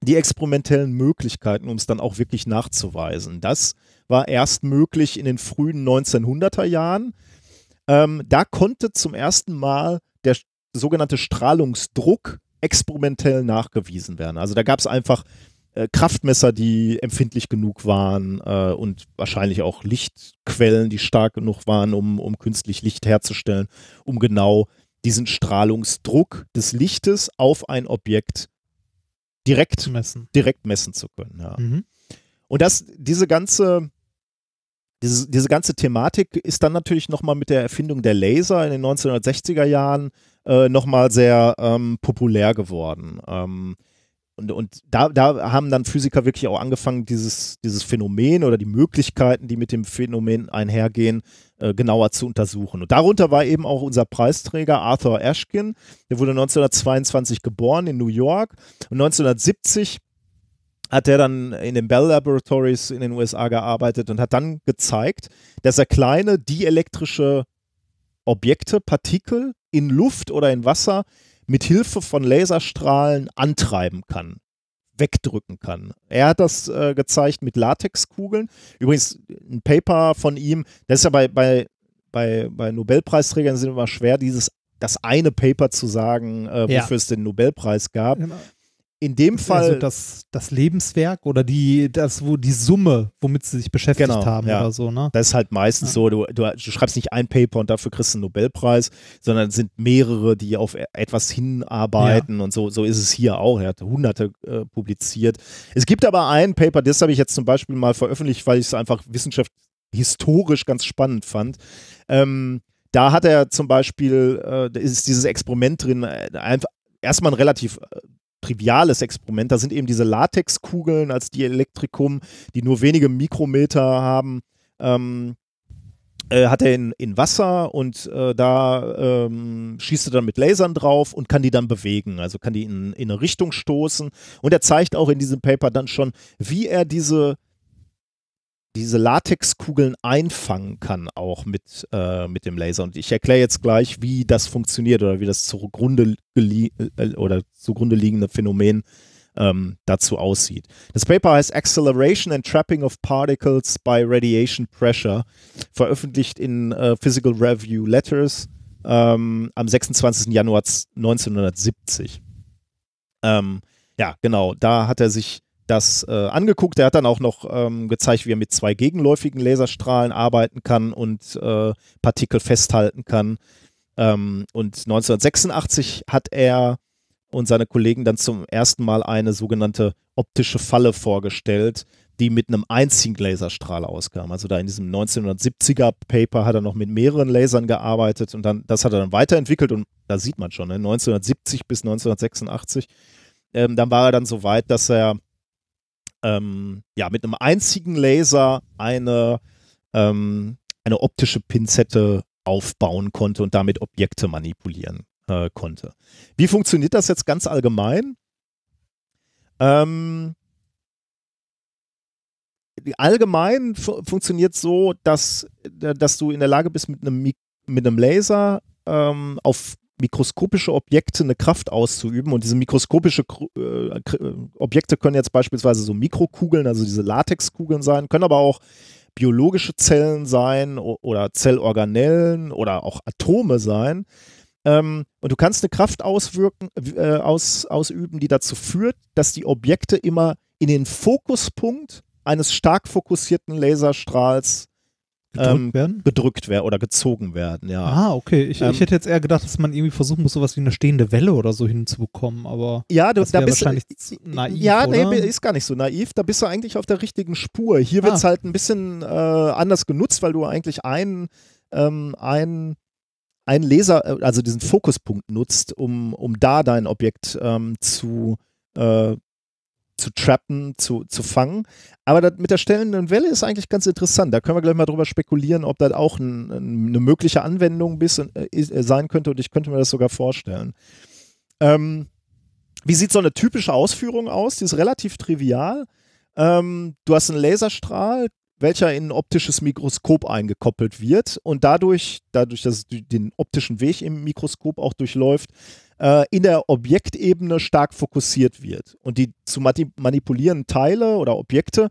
S2: die experimentellen Möglichkeiten, um es dann auch wirklich nachzuweisen. Das war erst möglich in den frühen 1900er Jahren. Ähm, da konnte zum ersten Mal der sogenannte Strahlungsdruck experimentell nachgewiesen werden. Also da gab es einfach äh, Kraftmesser, die empfindlich genug waren äh, und wahrscheinlich auch Lichtquellen, die stark genug waren, um, um künstlich Licht herzustellen, um genau diesen Strahlungsdruck des Lichtes auf ein Objekt direkt messen, direkt messen zu können. Ja. Mhm. Und das, diese ganze, diese, diese ganze Thematik ist dann natürlich nochmal mit der Erfindung der Laser in den 1960er Jahren äh, nochmal sehr ähm, populär geworden. Ähm, und, und da, da haben dann Physiker wirklich auch angefangen, dieses, dieses Phänomen oder die Möglichkeiten, die mit dem Phänomen einhergehen, äh, genauer zu untersuchen. Und darunter war eben auch unser Preisträger Arthur Ashkin. Der wurde 1922 geboren in New York und 1970 hat er dann in den Bell Laboratories in den USA gearbeitet und hat dann gezeigt, dass er kleine dielektrische Objekte, Partikel in Luft oder in Wasser mit Hilfe von Laserstrahlen antreiben kann, wegdrücken kann. Er hat das äh, gezeigt mit Latexkugeln. Übrigens ein Paper von ihm, das ist ja bei, bei, bei, bei Nobelpreisträgern sind immer schwer, dieses das eine Paper zu sagen, äh, wofür ja. es den Nobelpreis gab. In dem Fall. Also
S1: das, das Lebenswerk oder die, das, wo die Summe, womit sie sich beschäftigt genau, haben ja. oder so, ne?
S2: Das ist halt meistens ja. so, du, du, du, schreibst nicht ein Paper und dafür kriegst du einen Nobelpreis, sondern es sind mehrere, die auf e, etwas hinarbeiten ja. und so, so ist es hier auch. Er hat hunderte äh, publiziert. Es gibt aber ein Paper, das habe ich jetzt zum Beispiel mal veröffentlicht, weil ich es einfach wissenschaftlich historisch ganz spannend fand. Ähm, da hat er zum Beispiel, äh, ist dieses Experiment drin, äh, einfach erstmal ein relativ äh, triviales Experiment. Da sind eben diese Latexkugeln als Dielektrikum, die nur wenige Mikrometer haben. Ähm, äh, hat er in, in Wasser und äh, da ähm, schießt er dann mit Lasern drauf und kann die dann bewegen, also kann die in, in eine Richtung stoßen. Und er zeigt auch in diesem Paper dann schon, wie er diese diese Latexkugeln einfangen kann, auch mit, äh, mit dem Laser. Und ich erkläre jetzt gleich, wie das funktioniert oder wie das zugrunde, äh, oder zugrunde liegende Phänomen ähm, dazu aussieht. Das Paper heißt Acceleration and Trapping of Particles by Radiation Pressure, veröffentlicht in äh, Physical Review Letters ähm, am 26. Januar 1970. Ähm, ja, genau, da hat er sich das äh, angeguckt. Er hat dann auch noch ähm, gezeigt, wie er mit zwei gegenläufigen Laserstrahlen arbeiten kann und äh, Partikel festhalten kann. Ähm, und 1986 hat er und seine Kollegen dann zum ersten Mal eine sogenannte optische Falle vorgestellt, die mit einem einzigen Laserstrahl auskam. Also da in diesem 1970er Paper hat er noch mit mehreren Lasern gearbeitet und dann das hat er dann weiterentwickelt und da sieht man schon, ne, 1970 bis 1986. Ähm, dann war er dann so weit, dass er ähm, ja, mit einem einzigen Laser eine, ähm, eine optische Pinzette aufbauen konnte und damit Objekte manipulieren äh, konnte. Wie funktioniert das jetzt ganz allgemein? Ähm, allgemein fu funktioniert so, dass, dass du in der Lage bist, mit einem, mit einem Laser ähm, auf mikroskopische Objekte eine Kraft auszuüben. Und diese mikroskopische äh, Objekte können jetzt beispielsweise so Mikrokugeln, also diese Latexkugeln sein, können aber auch biologische Zellen sein oder Zellorganellen oder auch Atome sein. Ähm, und du kannst eine Kraft auswirken, äh, aus, ausüben, die dazu führt, dass die Objekte immer in den Fokuspunkt eines stark fokussierten Laserstrahls
S1: Gedrückt
S2: ähm,
S1: werden?
S2: gedrückt werden oder gezogen werden, ja.
S1: Ah, okay. Ich,
S2: Ähm,
S1: ich hätte jetzt eher gedacht, dass man irgendwie versuchen muss, sowas wie eine stehende Welle oder so hinzubekommen, aber
S2: Ja, du,
S1: Das
S2: da bist
S1: wahrscheinlich zu naiv,
S2: ja, nee,
S1: oder?
S2: ist gar nicht so naiv. Da bist du eigentlich auf der richtigen Spur. Hier wird es
S1: Ah.
S2: halt ein bisschen äh, anders genutzt, weil du eigentlich einen, ähm, einen, einen Laser, äh, also diesen Fokuspunkt nutzt, um, um da dein Objekt ähm, zu, äh, zu trappen, zu, zu fangen. Aber das mit der stellenden Welle ist eigentlich ganz interessant. Da können wir gleich mal drüber spekulieren, ob das auch ein, ein, eine mögliche Anwendung bis, äh, äh, sein könnte und ich könnte mir das sogar vorstellen. Ähm, wie sieht so eine typische Ausführung aus? Die ist relativ trivial. Ähm, du hast einen Laserstrahl, welcher in ein optisches Mikroskop eingekoppelt wird und dadurch, dadurch, dass es den optischen Weg im Mikroskop auch durchläuft, äh, in der Objektebene stark fokussiert wird. Und die zu manipulierenden Teile oder Objekte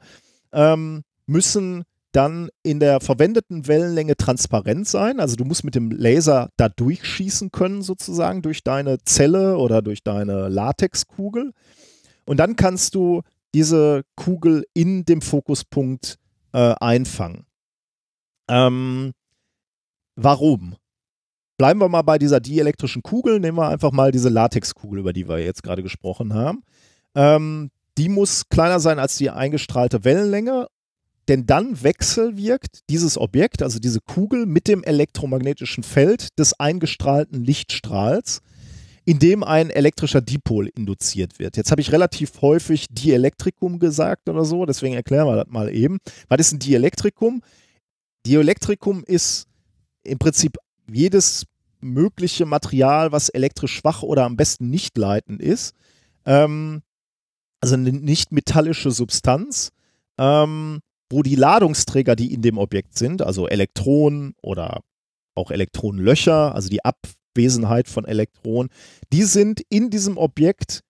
S2: ähm, müssen dann in der verwendeten Wellenlänge transparent sein. Also du musst mit dem Laser da durchschießen können, sozusagen, durch deine Zelle oder durch deine Latexkugel. Und dann kannst du diese Kugel in dem Fokuspunkt äh, einfangen. Ähm, warum? Bleiben wir mal bei dieser dielektrischen Kugel. Nehmen wir einfach mal diese Latexkugel, über die wir jetzt gerade gesprochen haben. Ähm, die muss kleiner sein als die eingestrahlte Wellenlänge, denn dann wechselwirkt dieses Objekt, also diese Kugel, mit dem elektromagnetischen Feld des eingestrahlten Lichtstrahls, in dem ein elektrischer Dipol induziert wird. Jetzt habe ich relativ häufig Dielektrikum gesagt oder so, deswegen erklären wir das mal eben. Was ist ein Dielektrikum? Dielektrikum ist im Prinzip jedes mögliche Material, was elektrisch schwach oder am besten nicht leitend ist. Ähm, also eine nicht metallische Substanz, ähm, wo die Ladungsträger, die in dem Objekt sind, also Elektronen oder auch Elektronenlöcher, also die Abwesenheit von Elektronen, die sind in diesem Objekt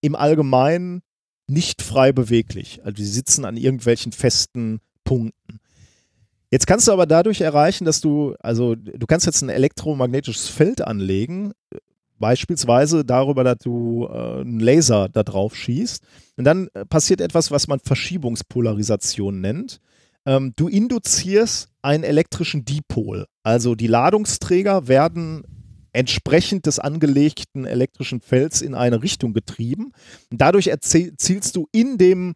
S2: im Allgemeinen nicht frei beweglich. Also die sitzen an irgendwelchen festen Punkten. Jetzt kannst du aber dadurch erreichen, dass du, also du kannst jetzt ein elektromagnetisches Feld anlegen, beispielsweise darüber, dass du äh, einen Laser da drauf schießt. Und dann äh, passiert etwas, was man Verschiebungspolarisation nennt. Ähm, du induzierst einen elektrischen Dipol. Also die Ladungsträger werden entsprechend des angelegten elektrischen Felds in eine Richtung getrieben. Dadurch erzielst du in dem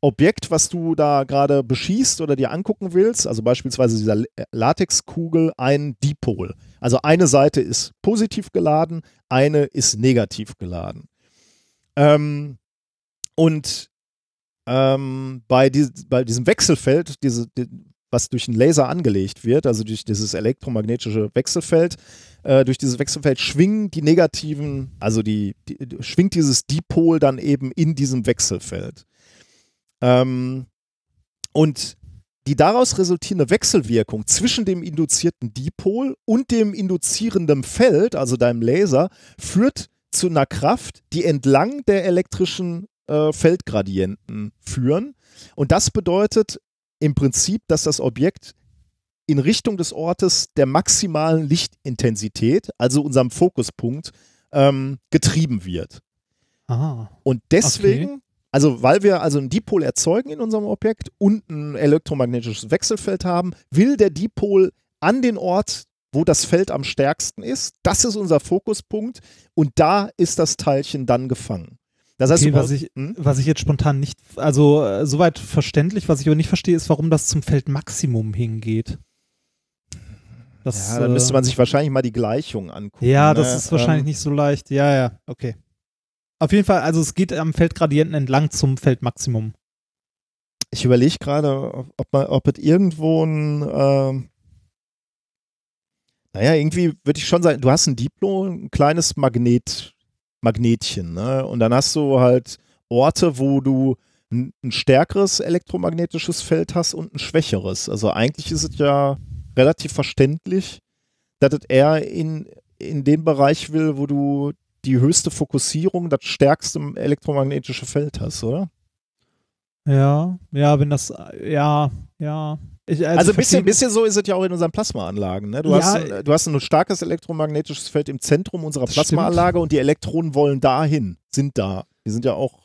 S2: Objekt, was du da gerade beschießt oder dir angucken willst, also beispielsweise dieser Latexkugel, einen Dipol. Also eine Seite ist positiv geladen, eine ist negativ geladen. Ähm, und ähm, bei, dies, bei, diesem Wechselfeld, diese, die, was durch einen Laser angelegt wird, also durch dieses elektromagnetische Wechselfeld, äh, durch dieses Wechselfeld schwingen die negativen, also die, die, schwingt dieses Dipol dann eben in diesem Wechselfeld. Ähm, und die daraus resultierende Wechselwirkung zwischen dem induzierten Dipol und dem induzierenden Feld, also deinem Laser, führt zu einer Kraft, die entlang der elektrischen äh, Feldgradienten führen. Und das bedeutet im Prinzip, dass das Objekt in Richtung des Ortes der maximalen Lichtintensität, also unserem Fokuspunkt, ähm, getrieben wird.
S1: Aha.
S2: Und deswegen, also weil wir also einen Dipol erzeugen in unserem Objekt und ein elektromagnetisches Wechselfeld haben, will der Dipol an den Ort, wo das Feld am stärksten ist. Das ist unser Fokuspunkt und da ist das Teilchen dann gefangen. Das heißt,
S1: Okay, was ich,
S2: hm?
S1: was ich jetzt spontan nicht, also äh, soweit verständlich, was ich aber nicht verstehe, ist, warum das zum Feldmaximum hingeht. Das,
S2: ja, dann müsste
S1: äh,
S2: man sich wahrscheinlich mal die Gleichung angucken.
S1: Ja,
S2: ne?
S1: das ist wahrscheinlich
S2: Ähm,
S1: nicht so leicht. Ja, ja, okay. Auf jeden Fall, also es geht am Feldgradienten entlang zum Feldmaximum.
S2: Ich überlege gerade, ob, ob, man- ob es irgendwo ein, ähm, naja, irgendwie würde ich schon sagen, du hast ein Diplo, ein kleines Magnet, Magnetchen, ne? Und dann hast du halt Orte, wo du ein, stärkeres elektromagnetisches Feld hast und ein schwächeres. Also eigentlich ist es ja relativ verständlich, dass es eher in, in den Bereich will, wo du die höchste Fokussierung, das stärkste elektromagnetische Feld hast, oder?
S1: Ja, ja, wenn das, ja, ja. Ich,
S2: Also, ein
S1: ich
S2: bisschen, bisschen so ist es ja auch in unseren Plasmaanlagen. Ne? Du,
S1: Ja,
S2: hast ein, du hast ein starkes elektromagnetisches Feld im Zentrum unserer. Plasmaanlage und die Elektronen wollen dahin, sind da. Die sind ja auch.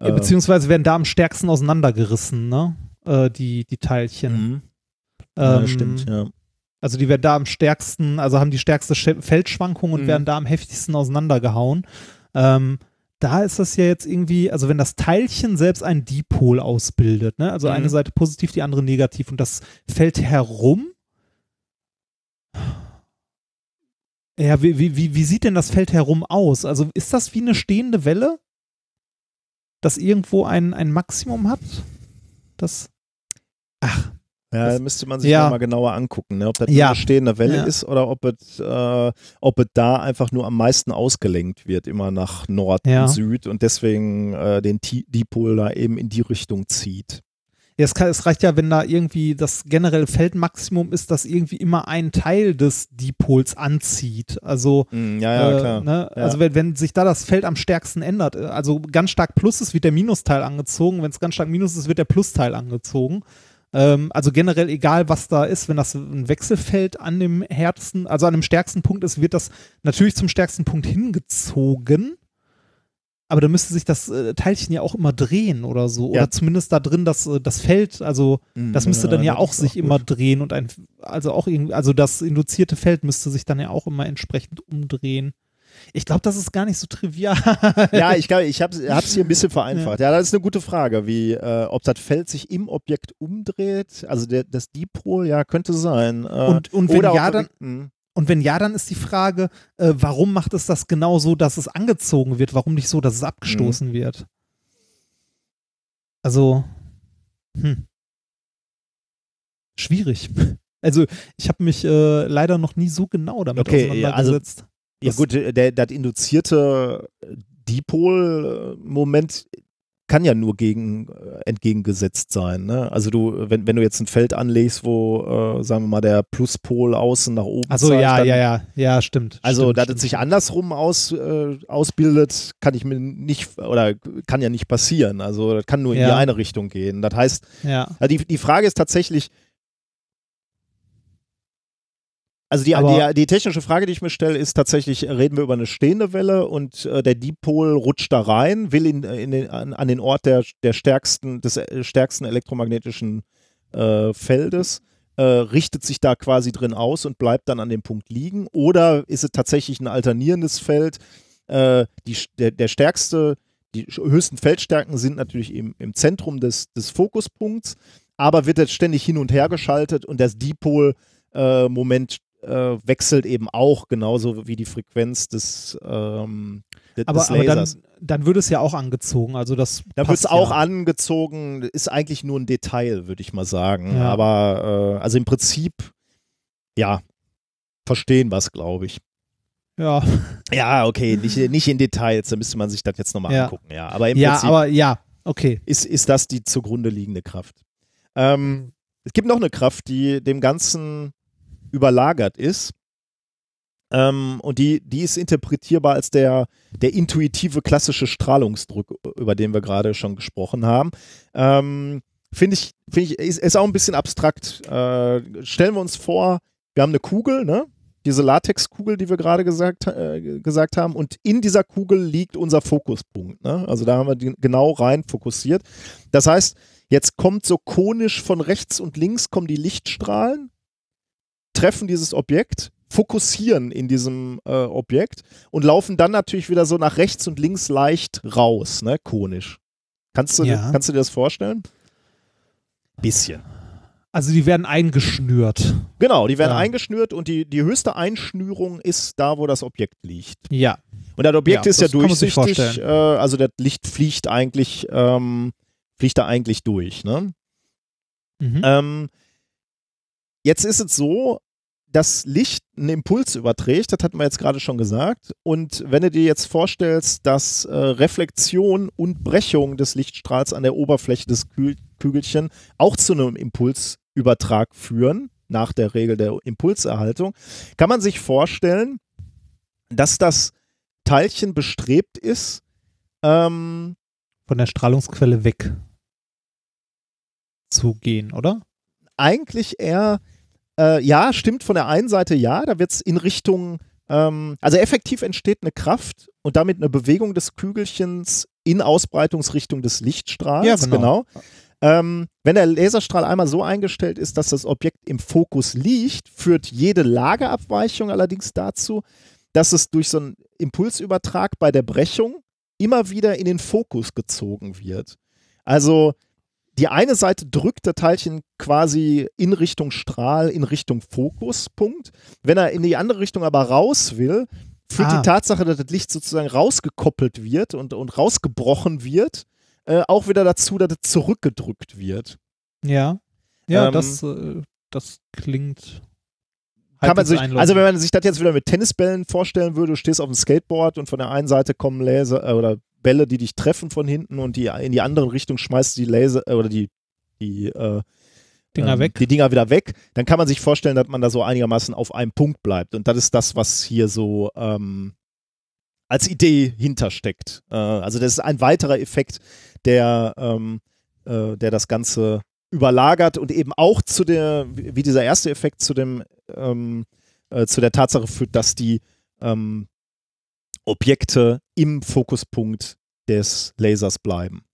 S1: Ja,
S2: äh,
S1: beziehungsweise werden da am stärksten auseinandergerissen, ne? Äh, die, die Teilchen.
S2: mhm. Ja,
S1: Ähm,
S2: stimmt, ja.
S1: Also die werden da am stärksten, also haben die stärkste Sch Feldschwankung und
S2: Mhm.
S1: werden da am heftigsten auseinandergehauen. Ähm, da ist das ja jetzt irgendwie, also wenn das Teilchen selbst einen Dipol ausbildet, ne? also
S2: Mhm.
S1: eine Seite positiv, die andere negativ und das fällt herum. Ja, wie, wie, wie, sieht denn das Feld herum aus? Also ist das wie eine stehende Welle, das irgendwo ein, ein Maximum hat? Das. Ach,
S2: Ja,
S1: Das-
S2: da müsste man sich
S1: ja.
S2: mal genauer angucken, ne? ob das
S1: Ja.
S2: eine stehende Welle
S1: Ja.
S2: ist oder ob es, äh, ob es da einfach nur am meisten ausgelenkt wird, immer nach Nord und Süd und deswegen äh, den Ti- Dipol da eben in die Richtung zieht.
S1: Ja, es, kann, es reicht ja, wenn da irgendwie das generelle Feldmaximum ist, das irgendwie immer einen Teil des Dipols anzieht. Also,
S2: Hm, ja, ja,
S1: äh,
S2: klar.
S1: Ne?
S2: Ja.
S1: also wenn, wenn sich da das Feld am stärksten ändert, äh, also ganz stark Plus ist, wird der Minusteil angezogen. Wenn es ganz stark Minus ist, wird der Plusteil angezogen. Ähm, also generell egal, was da ist, wenn das ein Wechselfeld an dem härtesten, also an dem stärksten Punkt ist, wird das natürlich zum stärksten Punkt hingezogen. Aber da müsste sich das äh, Teilchen ja auch immer drehen oder so.
S2: Ja.
S1: Oder zumindest da drin das, äh, das Feld, also das müsste dann ja
S2: das
S1: auch sich
S2: gut.
S1: immer drehen und ein, also auch irgendwie, also das induzierte Feld müsste sich dann ja auch immer entsprechend umdrehen. Ich glaube, das ist gar nicht so trivial.
S2: Ja, ich glaube, ich habe es hier ein bisschen vereinfacht. Ja. das ist eine gute Frage, wie äh, ob das Feld sich im Objekt umdreht. Also der, das Dipol, ja, könnte sein. Äh,
S1: Und- und wenn ja, dann-
S2: Hm.
S1: Und wenn ja, dann ist die Frage, äh, warum macht es das genau so, dass es angezogen wird? Warum nicht so, dass es abgestoßen wird? Also, hm. Schwierig. Also, ich habe mich äh, leider noch nie so genau damit
S2: Okay, ja, also-
S1: auseinandergesetzt.
S2: Ja gut, der, das induzierte Dipol-Moment kann ja nur gegen, äh, entgegengesetzt sein. Ne? Also du, wenn, wenn du jetzt ein Feld anlegst, wo, äh, sagen wir mal, der Pluspol außen nach oben
S1: Also ja,
S2: dann,
S1: ja, ja, ja, stimmt.
S2: Also,
S1: stimmt,
S2: dass
S1: stimmt,
S2: es sich andersrum aus, äh, ausbildet, kann ich mir nicht, oder kann ja nicht passieren. Also, das kann nur in
S1: Ja.
S2: die eine Richtung gehen. Das heißt,
S1: Ja,
S2: ja, die, die Frage ist tatsächlich, also die, die, die technische Frage, die ich mir stelle, ist tatsächlich, reden wir über eine stehende Welle und äh, der Dipol rutscht da rein, will in, in den, an, an den Ort der, der stärksten, des äh, stärksten elektromagnetischen äh, Feldes, äh, richtet sich da quasi drin aus und bleibt dann an dem Punkt liegen. Oder ist es tatsächlich ein alternierendes Feld? Äh, die, der, der stärkste, die höchsten Feldstärken sind natürlich im, im Zentrum des, des Fokuspunkts, aber wird jetzt ständig hin und her geschaltet und das Dipol-Moment äh, wechselt eben auch, genauso wie die Frequenz des, ähm, de-
S1: aber,
S2: des
S1: aber dann,
S2: Lasers.
S1: dann würde es ja auch angezogen. Also das
S2: Da wird es
S1: passt
S2: auch
S1: ja.
S2: angezogen, ist eigentlich nur ein Detail, würde ich mal sagen.
S1: Ja.
S2: Aber äh, also im Prinzip, ja, verstehen was, glaube ich.
S1: Ja,
S2: Ja, okay, nicht, nicht in Details, da müsste man sich das jetzt nochmal
S1: Ja.
S2: angucken. Ja, aber im
S1: ja
S2: Prinzip
S1: aber ja, okay.
S2: ist, ist das die zugrunde liegende Kraft. Ähm, es gibt noch eine Kraft, die dem Ganzen überlagert ist. Ähm, und die, die ist interpretierbar als der, der intuitive klassische Strahlungsdruck, über den wir gerade schon gesprochen haben. Ähm, Finde ich, find ich ist, ist auch ein bisschen abstrakt. Äh, stellen wir uns vor, wir haben eine Kugel, ne? Diese Latexkugel, die wir gerade gesagt, äh, gesagt haben, und in dieser Kugel liegt unser Fokuspunkt. Ne? Also da haben wir genau rein fokussiert. Das heißt, jetzt kommt so konisch von rechts und links kommen die Lichtstrahlen, treffen dieses Objekt, fokussieren in diesem äh, Objekt und laufen dann natürlich wieder so nach rechts und links leicht raus, ne? Konisch. Kannst du,
S1: Ja.
S2: kannst du dir das vorstellen? Bisschen.
S1: Also die werden eingeschnürt.
S2: Genau, die werden
S1: Ja.
S2: eingeschnürt und die, die höchste Einschnürung ist da, wo das Objekt liegt.
S1: Ja.
S2: Und das Objekt
S1: Ja,
S2: ist ja
S1: das sich
S2: durchsichtig, äh, also das Licht fliegt eigentlich, ähm, fliegt da eigentlich durch. Ne?
S1: Mhm.
S2: Ähm, jetzt ist es so, dass Licht einen Impuls überträgt, das hatten wir jetzt gerade schon gesagt. Und wenn du dir jetzt vorstellst, dass äh, Reflexion und Brechung des Lichtstrahls an der Oberfläche des Kü Kügelchen auch zu einem Impulsübertrag führen, nach der Regel der Impulserhaltung, kann man sich vorstellen, dass das Teilchen bestrebt ist, ähm,
S1: Von der Strahlungsquelle weg zu gehen, oder?
S2: eigentlich eher, äh, ja, stimmt von der einen Seite ja, da wird es in Richtung, ähm, also effektiv entsteht eine Kraft und damit eine Bewegung des Kügelchens in Ausbreitungsrichtung des Lichtstrahls.
S1: Ja, genau.
S2: Ähm, wenn der Laserstrahl einmal so eingestellt ist, dass das Objekt im Fokus liegt, führt jede Lageabweichung allerdings dazu, dass es durch so einen Impulsübertrag bei der Brechung immer wieder in den Fokus gezogen wird. Also die eine Seite drückt das Teilchen quasi in Richtung Strahl, in Richtung Fokuspunkt. Wenn er in die andere Richtung aber raus will, führt
S1: Ah.
S2: die Tatsache, dass das Licht sozusagen rausgekoppelt wird und, und rausgebrochen wird, äh, auch wieder dazu, dass es zurückgedrückt wird.
S1: Ja. Ja,
S2: Ähm,
S1: das, äh, das klingt.
S2: Kann man
S1: halbwegs
S2: sich, also wenn man sich das jetzt wieder mit Tennisbällen vorstellen würde, du stehst auf dem Skateboard und von der einen Seite kommen Laser äh, oder Bälle, die dich treffen von hinten und die in die andere Richtung schmeißt die Laser äh, oder die die äh,
S1: Dinger
S2: ähm,
S1: weg.
S2: die Dinger wieder weg, dann kann man sich vorstellen, dass man da so einigermaßen auf einem Punkt bleibt und das ist das, was hier so ähm, als Idee hintersteckt. Äh, also das ist ein weiterer Effekt, der ähm, äh, der das Ganze überlagert und eben auch zu der, wie dieser erste Effekt zu dem, ähm, äh, zu der Tatsache führt, dass die ähm, Objekte im Fokuspunkt des Lasers bleiben.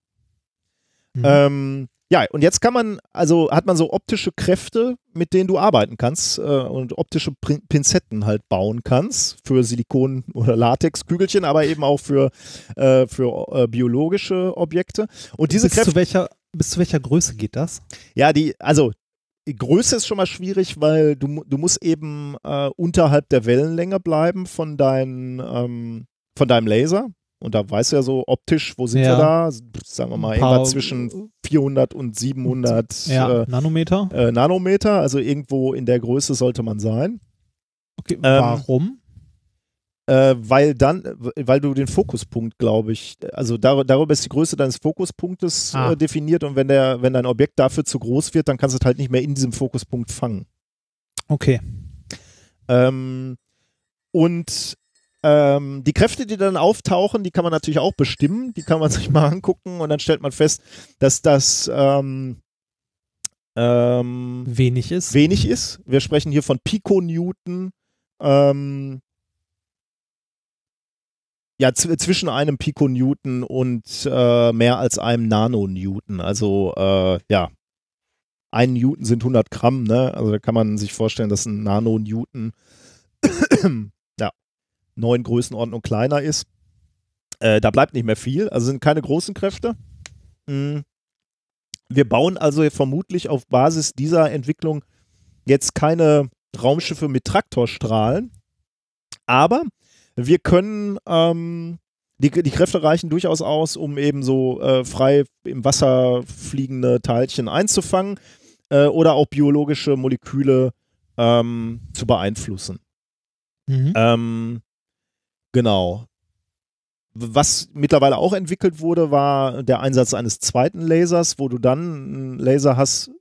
S1: Mhm.
S2: Ähm, ja, und jetzt kann man, also hat man so optische Kräfte, mit denen du arbeiten kannst äh, und optische Pinzetten halt bauen kannst für Silikon- oder Latexkügelchen, aber eben auch für, äh, für äh, biologische Objekte. Und diese
S1: bis,
S2: Kräfte
S1: zu welcher, bis zu welcher Größe geht das?
S2: ja, die, also die Größe ist schon mal schwierig, weil du, du musst eben äh, unterhalb der Wellenlänge bleiben von, dein, ähm, von deinem Laser. Und da weißt du ja so optisch, wo sind
S1: Ja.
S2: wir da? Sagen wir mal, irgendwas zwischen 400 und 700
S1: Ja,
S2: äh,
S1: Nanometer.
S2: äh, Nanometer. Also irgendwo in der Größe sollte man sein.
S1: Okay,
S2: ähm,
S1: warum?
S2: Äh, weil dann, weil du den Fokuspunkt, glaube ich, also dar darüber ist die Größe deines Fokuspunktes
S1: Ah.
S2: äh, definiert und wenn der, wenn dein Objekt dafür zu groß wird, dann kannst du es halt nicht mehr in diesem Fokuspunkt fangen.
S1: Okay.
S2: Ähm, und ähm, die Kräfte, die dann auftauchen, die kann man natürlich auch bestimmen, die kann man sich mal angucken und dann stellt man fest, dass das ähm, ähm,
S1: Wenig ist.
S2: wenig ist. Wir sprechen hier von Piconewton. Ähm, ja, zw- zwischen einem Piconewton und äh, mehr als einem Nanonewton. Also, äh, ja, ein Newton sind 100 Gramm, ne? Also da kann man sich vorstellen, dass ein Nanonewton ja, neun Größenordnung kleiner ist. Äh, da bleibt nicht mehr viel, also sind keine großen Kräfte. Mm. Wir bauen also vermutlich auf Basis dieser Entwicklung jetzt keine Raumschiffe mit Traktorstrahlen, aber wir können ähm, die, die Kräfte reichen durchaus aus, um eben so äh, frei im Wasser fliegende Teilchen einzufangen äh, oder auch biologische Moleküle ähm, zu beeinflussen.
S1: Mhm.
S2: Ähm, genau. Was mittlerweile auch entwickelt wurde, war der Einsatz eines zweiten Lasers, wo du dann einen Laser hast,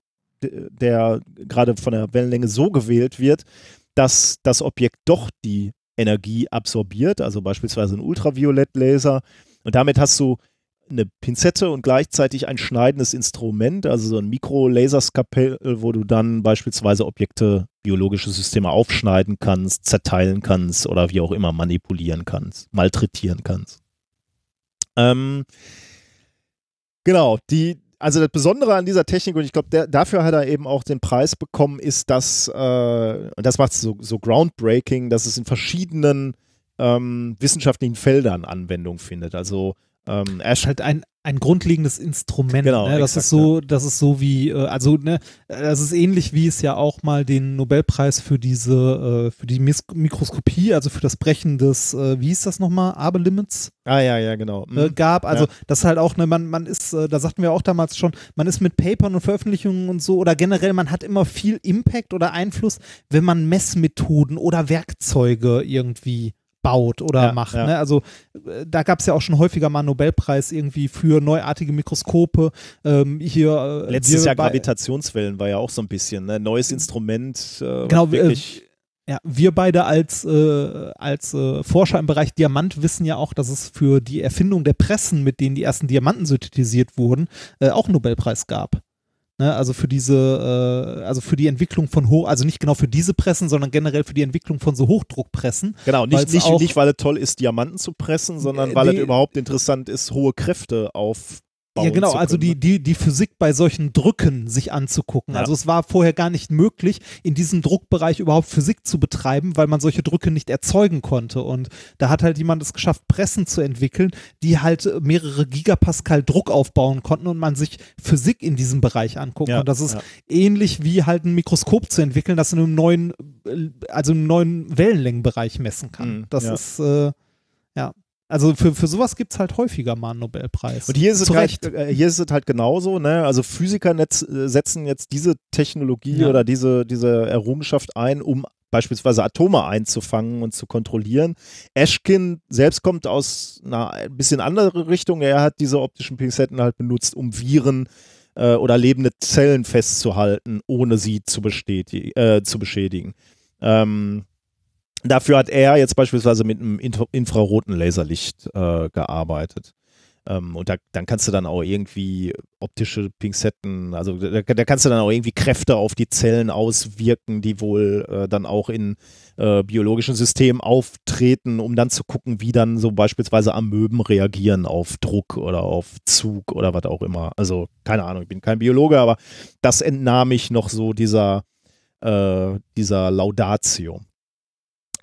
S2: der gerade von der Wellenlänge so gewählt wird, dass das Objekt doch die Energie absorbiert, also beispielsweise ein Ultraviolettlaser. Und damit hast du eine Pinzette und gleichzeitig ein schneidendes Instrument, also so ein Mikro-Laserskapell, wo du dann beispielsweise Objekte, biologische Systeme aufschneiden kannst, zerteilen kannst oder wie auch immer manipulieren kannst, malträtieren kannst. Ähm, genau, die, also das Besondere an dieser Technik, und ich glaube, dafür hat er eben auch den Preis bekommen, ist, dass, äh, und das macht es so, so groundbreaking, dass es in verschiedenen ähm, wissenschaftlichen Feldern Anwendung findet. Also ähm, er
S1: ist halt ein, ein grundlegendes Instrument.
S2: Genau,
S1: ne? Das
S2: exakt,
S1: ist so, das ist so wie, äh, also ne, das ist ähnlich wie es ja auch mal den Nobelpreis für diese, äh, für die Mis Mikroskopie, also für das Brechen des, äh, wie hieß das nochmal, Abe-Limits
S2: Ah ja, ja, genau. Mhm.
S1: gab. Also
S2: Ja.
S1: das ist halt auch, ne, man, man ist, da sagten wir auch damals schon, man ist mit Papern und Veröffentlichungen und so oder generell, man hat immer viel Impact oder Einfluss, wenn man Messmethoden oder Werkzeuge irgendwie baut oder
S2: Ja,
S1: macht.
S2: ja.
S1: Ne? Also äh, da gab es ja auch schon häufiger mal einen Nobelpreis irgendwie für neuartige Mikroskope. Ähm, hier äh,
S2: Letztes Jahr
S1: bei-
S2: Gravitationswellen war ja auch so ein bisschen, ne? Neues Instrument. Äh,
S1: Genau, wir-
S2: wirklich,
S1: Ja, wir beide als, äh, als äh, Forscher im Bereich Diamant wissen ja auch, dass es für die Erfindung der Pressen, mit denen die ersten Diamanten synthetisiert wurden, äh, auch einen Nobelpreis gab. Ne, also für diese, äh, also für die Entwicklung von Hoch, also nicht genau für diese Pressen, sondern generell für die Entwicklung von so Hochdruckpressen.
S2: genau, nicht, nicht, nicht, weil es toll ist, Diamanten zu pressen, sondern
S1: Äh,
S2: weil
S1: nee.
S2: es überhaupt interessant ist, hohe Kräfte auf bauen
S1: Ja, genau, also die, die, die Physik bei solchen Drücken sich anzugucken.
S2: Ja.
S1: Also es war vorher gar nicht möglich, in diesem Druckbereich überhaupt Physik zu betreiben, weil man solche Drücke nicht erzeugen konnte. Und da hat halt jemand es geschafft, Pressen zu entwickeln, die halt mehrere Gigapascal Druck aufbauen konnten und man sich Physik in diesem Bereich angucken.
S2: Ja,
S1: und das ist
S2: ja.
S1: ähnlich wie halt ein Mikroskop zu entwickeln, das in einem neuen, äh, also einem neuen Wellenlängenbereich messen kann.
S2: Mhm,
S1: das ist, äh, ja. Also für, für sowas gibt es halt häufiger mal einen Nobelpreis.
S2: Und hier ist, es
S1: Zu
S2: halt,
S1: Recht.
S2: äh, hier ist es halt genauso, ne? Also Physiker netz, äh, setzen jetzt diese Technologie
S1: Ja.
S2: oder diese, diese Errungenschaft ein, um beispielsweise Atome einzufangen und zu kontrollieren. Ashkin selbst kommt aus einer ein bisschen andere Richtung. Er hat diese optischen Pinzetten halt benutzt, um Viren äh, oder lebende Zellen festzuhalten, ohne sie zu, äh, zu beschädigen. Ähm, dafür hat er jetzt beispielsweise mit einem Infra- infraroten Laserlicht äh, gearbeitet. Ähm, und da, dann kannst du dann auch irgendwie optische Pinzetten, also da, da kannst du dann auch irgendwie Kräfte auf die Zellen auswirken, die wohl äh, dann auch in äh, biologischen Systemen auftreten, um dann zu gucken, wie dann so beispielsweise Amöben reagieren auf Druck oder auf Zug oder was auch immer. Also keine Ahnung, ich bin kein Biologe, aber das entnahm ich noch so dieser, äh, dieser Laudatio.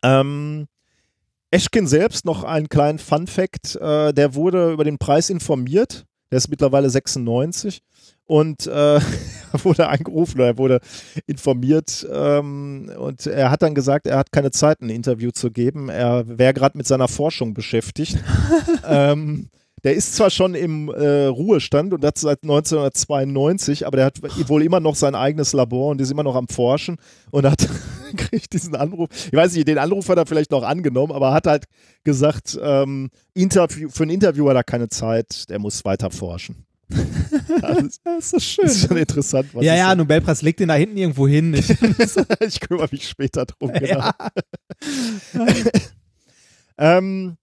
S2: Ähm, Eschkin selbst noch einen kleinen Fun-Fact: äh, Der wurde über den Preis informiert. Der ist mittlerweile 96 und äh, er wurde angerufen oder er wurde informiert ähm, und er hat dann gesagt, er hat keine Zeit, ein Interview zu geben. Er wäre gerade mit seiner Forschung beschäftigt. ähm, der ist zwar schon im äh, Ruhestand und das seit 1992, aber der hat wohl immer noch sein eigenes Labor und ist immer noch am Forschen und hat kriegt diesen Anruf. Ich weiß nicht, den Anruf hat er vielleicht noch angenommen, aber hat halt gesagt, ähm, Interview, für ein Interview hat er keine Zeit, der muss weiter forschen. das ist,
S1: das ist so schön.
S2: ist schon interessant. Was
S1: ja, ja,
S2: so-
S1: Nobelpreis legt den da hinten irgendwo hin. Ich,
S2: ich kümmere mich später drum. Genau.
S1: ja.
S2: Ähm,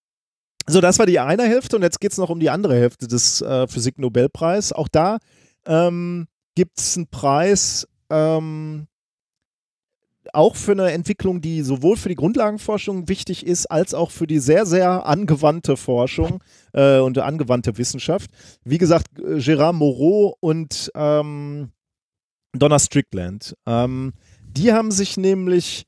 S2: so, das war die eine Hälfte und jetzt geht es noch um die andere Hälfte des äh, Physik-Nobelpreis. Auch da ähm, gibt es einen Preis, ähm, auch für eine Entwicklung, die sowohl für die Grundlagenforschung wichtig ist, als auch für die sehr, sehr angewandte Forschung äh, und angewandte Wissenschaft. Wie gesagt, Gérard Moreau und ähm, Donna Strickland. Ähm, die haben sich nämlich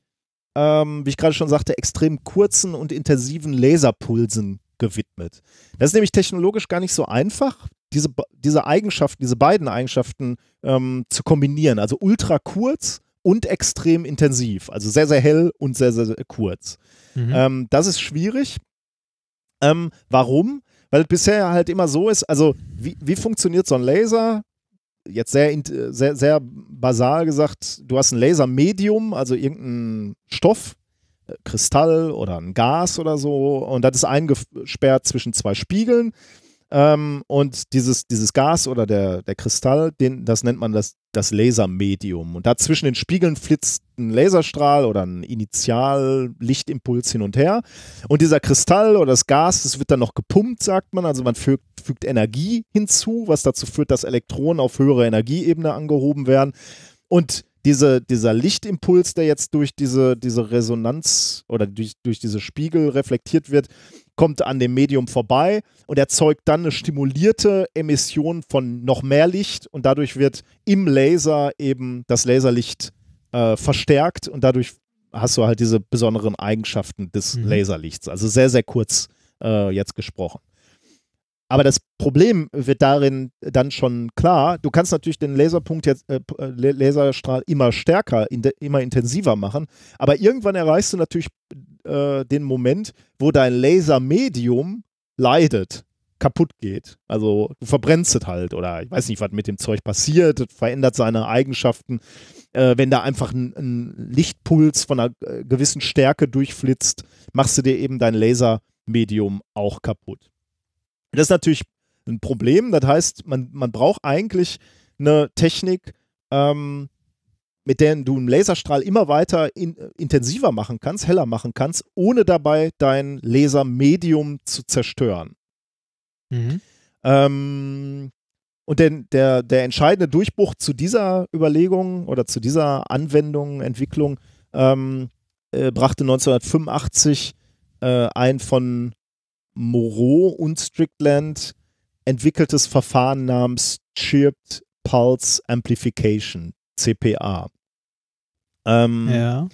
S2: ähm, wie ich gerade schon sagte, extrem kurzen und intensiven Laserpulsen gewidmet. Das ist nämlich technologisch gar nicht so einfach, diese, diese Eigenschaften, diese beiden Eigenschaften ähm, zu kombinieren. Also ultra kurz und extrem intensiv. Also sehr, sehr hell und sehr, sehr, sehr kurz.
S1: Mhm.
S2: Ähm, das ist schwierig. Ähm, warum? Weil es bisher halt immer so ist, also wie, wie funktioniert so ein Laser? Jetzt sehr, äh, sehr, sehr basal gesagt, du hast ein Lasermedium, also irgendein Stoff, Kristall oder ein Gas oder so, und das ist eingesperrt zwischen zwei Spiegeln. Ähm, und dieses, dieses Gas oder der, der Kristall, den, das nennt man das, das Lasermedium. Und da zwischen den Spiegeln flitzt ein Laserstrahl oder ein Initiallichtimpuls hin und her. Und dieser Kristall oder das Gas, das wird dann noch gepumpt, sagt man. Also man fügt, fügt Energie hinzu, was dazu führt, dass Elektronen auf höhere Energieebene angehoben werden. Und diese, dieser Lichtimpuls, der jetzt durch diese, diese Resonanz oder durch, durch diese Spiegel reflektiert wird, kommt an dem Medium vorbei und erzeugt dann eine stimulierte Emission von noch mehr Licht und dadurch wird im Laser eben das Laserlicht äh, verstärkt und dadurch hast du halt diese besonderen Eigenschaften des
S1: Mhm.
S2: Laserlichts. Also sehr, sehr kurz äh, jetzt gesprochen. Aber das Problem wird darin dann schon klar. Du kannst natürlich den Laserpunkt jetzt, äh, äh, La- Laserstrahl immer stärker, in immer intensiver machen. Aber irgendwann erreichst du natürlich äh, den Moment, wo dein Lasermedium leidet, kaputt geht. Also du verbrennst es halt oder ich weiß nicht, was mit dem Zeug passiert. Es verändert seine Eigenschaften. Äh, wenn da einfach ein, ein Lichtpuls von einer äh, gewissen Stärke durchflitzt, machst du dir eben dein Lasermedium auch kaputt. Das ist natürlich ein Problem. Das heißt, man, man braucht eigentlich eine Technik, ähm, mit der du einen Laserstrahl immer weiter in, intensiver machen kannst, heller machen kannst, ohne dabei dein Lasermedium zu zerstören.
S1: Mhm.
S2: Ähm, und der, der, der entscheidende Durchbruch zu dieser Überlegung oder zu dieser Anwendung, Entwicklung ähm, äh, brachte 1985 äh, ein von Moreau und Strickland entwickeltes Verfahren namens Chirped Pulse Amplification, CPA.
S1: Ähm, ja.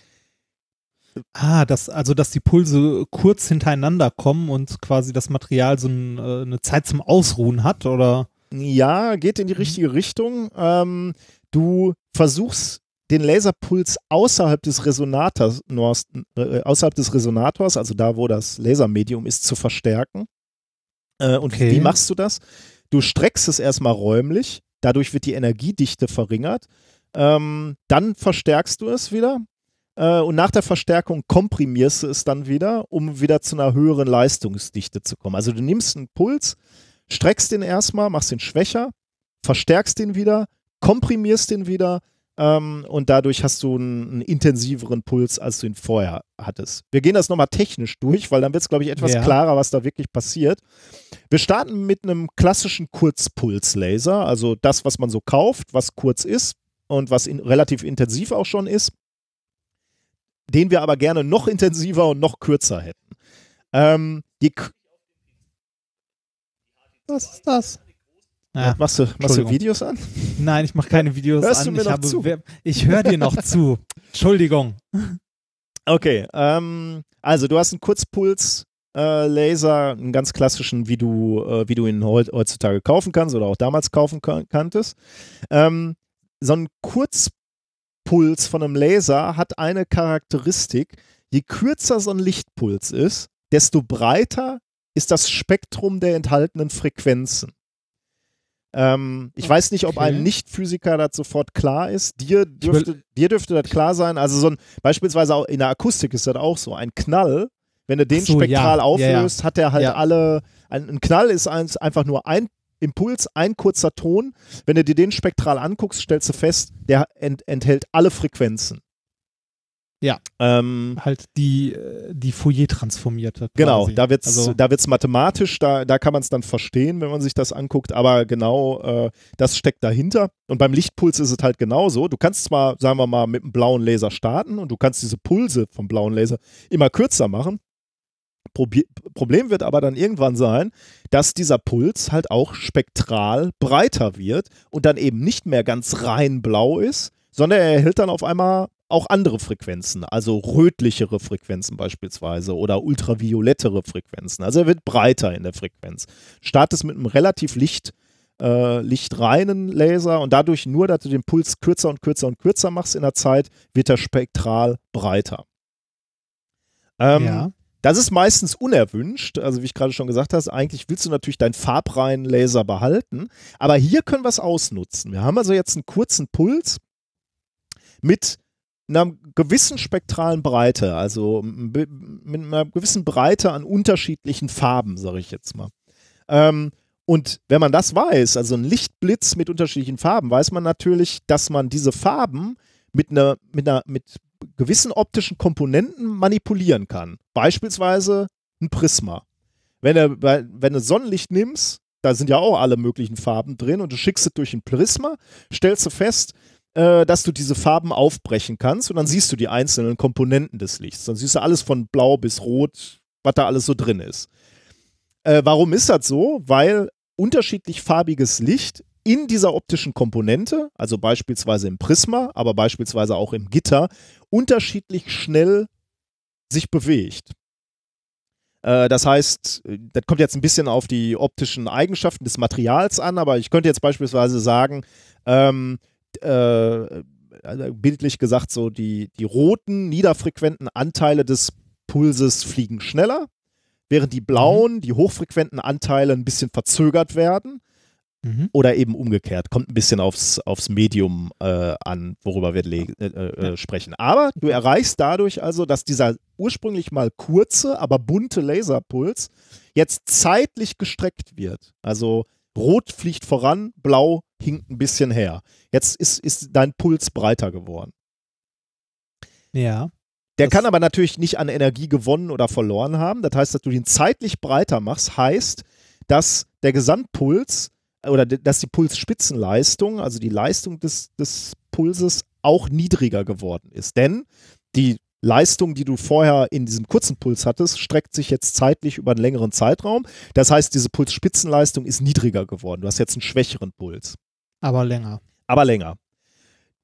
S1: Ah, das, also dass die Pulse kurz hintereinander kommen und quasi das Material so ein, äh, eine Zeit zum Ausruhen hat, oder?
S2: Ja, geht in die richtige Richtung. Ähm, du versuchst den Laserpuls außerhalb des Resonators, äh, außerhalb des Resonators, also da, wo das Lasermedium ist, zu verstärken. Äh, und okay. wie machst du das? Du streckst es erstmal räumlich, dadurch wird die Energiedichte verringert. Ähm, dann verstärkst du es wieder äh, und nach der Verstärkung komprimierst du es dann wieder, um wieder zu einer höheren Leistungsdichte zu kommen. Also du nimmst einen Puls, streckst den erstmal, machst den schwächer, verstärkst den wieder, komprimierst den wieder ähm, und dadurch hast du einen, einen, intensiveren Puls, als du ihn vorher hattest. Wir gehen das nochmal technisch durch, weil dann wird es, glaube ich, etwas ja. klarer, was da wirklich passiert. Wir starten mit einem klassischen Kurzpulslaser, also das, was man so kauft, was kurz ist und was in, relativ intensiv auch schon ist, den wir aber gerne noch intensiver und noch kürzer hätten. Ähm,
S1: was ist das?
S2: Ja, machst, du, machst du Videos an?
S1: Nein, ich mache keine Videos
S2: Hörst
S1: an.
S2: Du mir
S1: ich
S2: noch zu?
S1: ich höre dir noch zu. Entschuldigung.
S2: Okay, ähm, also du hast einen Kurzpuls äh, Laser, einen ganz klassischen, wie du, äh, wie du ihn heutzutage kaufen kannst oder auch damals kaufen kanntest. Ähm, so ein Kurzpuls von einem Laser hat eine Charakteristik. Je kürzer so ein Lichtpuls ist, desto breiter ist das Spektrum der enthaltenen Frequenzen. Ähm, ich weiß nicht, ob okay. einem Nicht-Physiker das sofort klar ist. Dir dürfte, dir dürfte das klar sein. Also so ein, beispielsweise auch in der Akustik ist das auch so. Ein Knall, wenn du den so, spektral ja. auflöst, ja, ja. hat er halt alle. Ein, ein Knall ist eins, einfach nur ein Impuls, ein kurzer Ton. Wenn du dir den spektral anguckst, stellst du fest, der ent, enthält alle Frequenzen.
S1: Ja. Ähm, halt die, äh, die Fourier-transformierte.
S2: Genau, da wird es also, da wird's mathematisch, da, da kann man es dann verstehen, wenn man sich das anguckt, aber genau äh, das steckt dahinter. Und beim Lichtpuls ist es halt genauso. Du kannst zwar, sagen wir mal, mit einem blauen Laser starten und du kannst diese Pulse vom blauen Laser immer kürzer machen. Probi Problem wird aber dann irgendwann sein, dass dieser Puls halt auch spektral breiter wird und dann eben nicht mehr ganz rein blau ist, sondern er erhält dann auf einmal auch andere Frequenzen, also rötlichere Frequenzen beispielsweise oder ultraviolettere Frequenzen. Also er wird breiter in der Frequenz. Startest mit einem relativ licht, äh, lichtreinen Laser und dadurch nur, dass du den Puls kürzer und kürzer und kürzer machst in der Zeit, wird er spektral breiter. Ähm, ja. Das ist meistens unerwünscht. Also wie ich gerade schon gesagt habe, eigentlich willst du natürlich deinen farbreinen Laser behalten. Aber hier können wir es ausnutzen. Wir haben also jetzt einen kurzen Puls mit einer gewissen spektralen Breite, also mit einer gewissen Breite an unterschiedlichen Farben, sage ich jetzt mal. Ähm, und wenn man das weiß, also ein Lichtblitz mit unterschiedlichen Farben, weiß man natürlich, dass man diese Farben mit einer, mit einer, mit gewissen optischen Komponenten manipulieren kann. Beispielsweise ein Prisma. Wenn du, wenn du Sonnenlicht nimmst, da sind ja auch alle möglichen Farben drin und du schickst es durch ein Prisma, stellst du fest, äh, dass du diese Farben aufbrechen kannst und dann siehst du die einzelnen Komponenten des Lichts. Dann siehst du alles von blau bis rot, was da alles so drin ist. Äh, warum ist das so? Weil unterschiedlich farbiges Licht in dieser optischen Komponente, also beispielsweise im Prisma, aber beispielsweise auch im Gitter, unterschiedlich schnell sich bewegt. Äh, das heißt, das kommt jetzt ein bisschen auf die optischen Eigenschaften des Materials an, aber ich könnte jetzt beispielsweise sagen, ähm, äh, also bildlich gesagt, so die, die roten, niederfrequenten Anteile des Pulses fliegen schneller, während die blauen, mhm. die hochfrequenten Anteile ein bisschen verzögert werden. Mhm. Oder eben umgekehrt. Kommt ein bisschen aufs, aufs Medium äh, an, worüber wir äh, äh, sprechen. Aber du erreichst dadurch also, dass dieser ursprünglich mal kurze, aber bunte Laserpuls jetzt zeitlich gestreckt wird. Also rot fliegt voran, blau hinkt ein bisschen her. Jetzt ist, ist dein Puls breiter geworden.
S1: Ja.
S2: Der kann aber natürlich nicht an Energie gewonnen oder verloren haben. Das heißt, dass du ihn zeitlich breiter machst, heißt, dass der Gesamtpuls oder dass die Pulsspitzenleistung, also die Leistung des, des Pulses, auch niedriger geworden ist. Denn die Leistung, die du vorher in diesem kurzen Puls hattest, streckt sich jetzt zeitlich über einen längeren Zeitraum. Das heißt, diese Pulsspitzenleistung ist niedriger geworden. Du hast jetzt einen schwächeren Puls.
S1: Aber länger.
S2: Aber länger.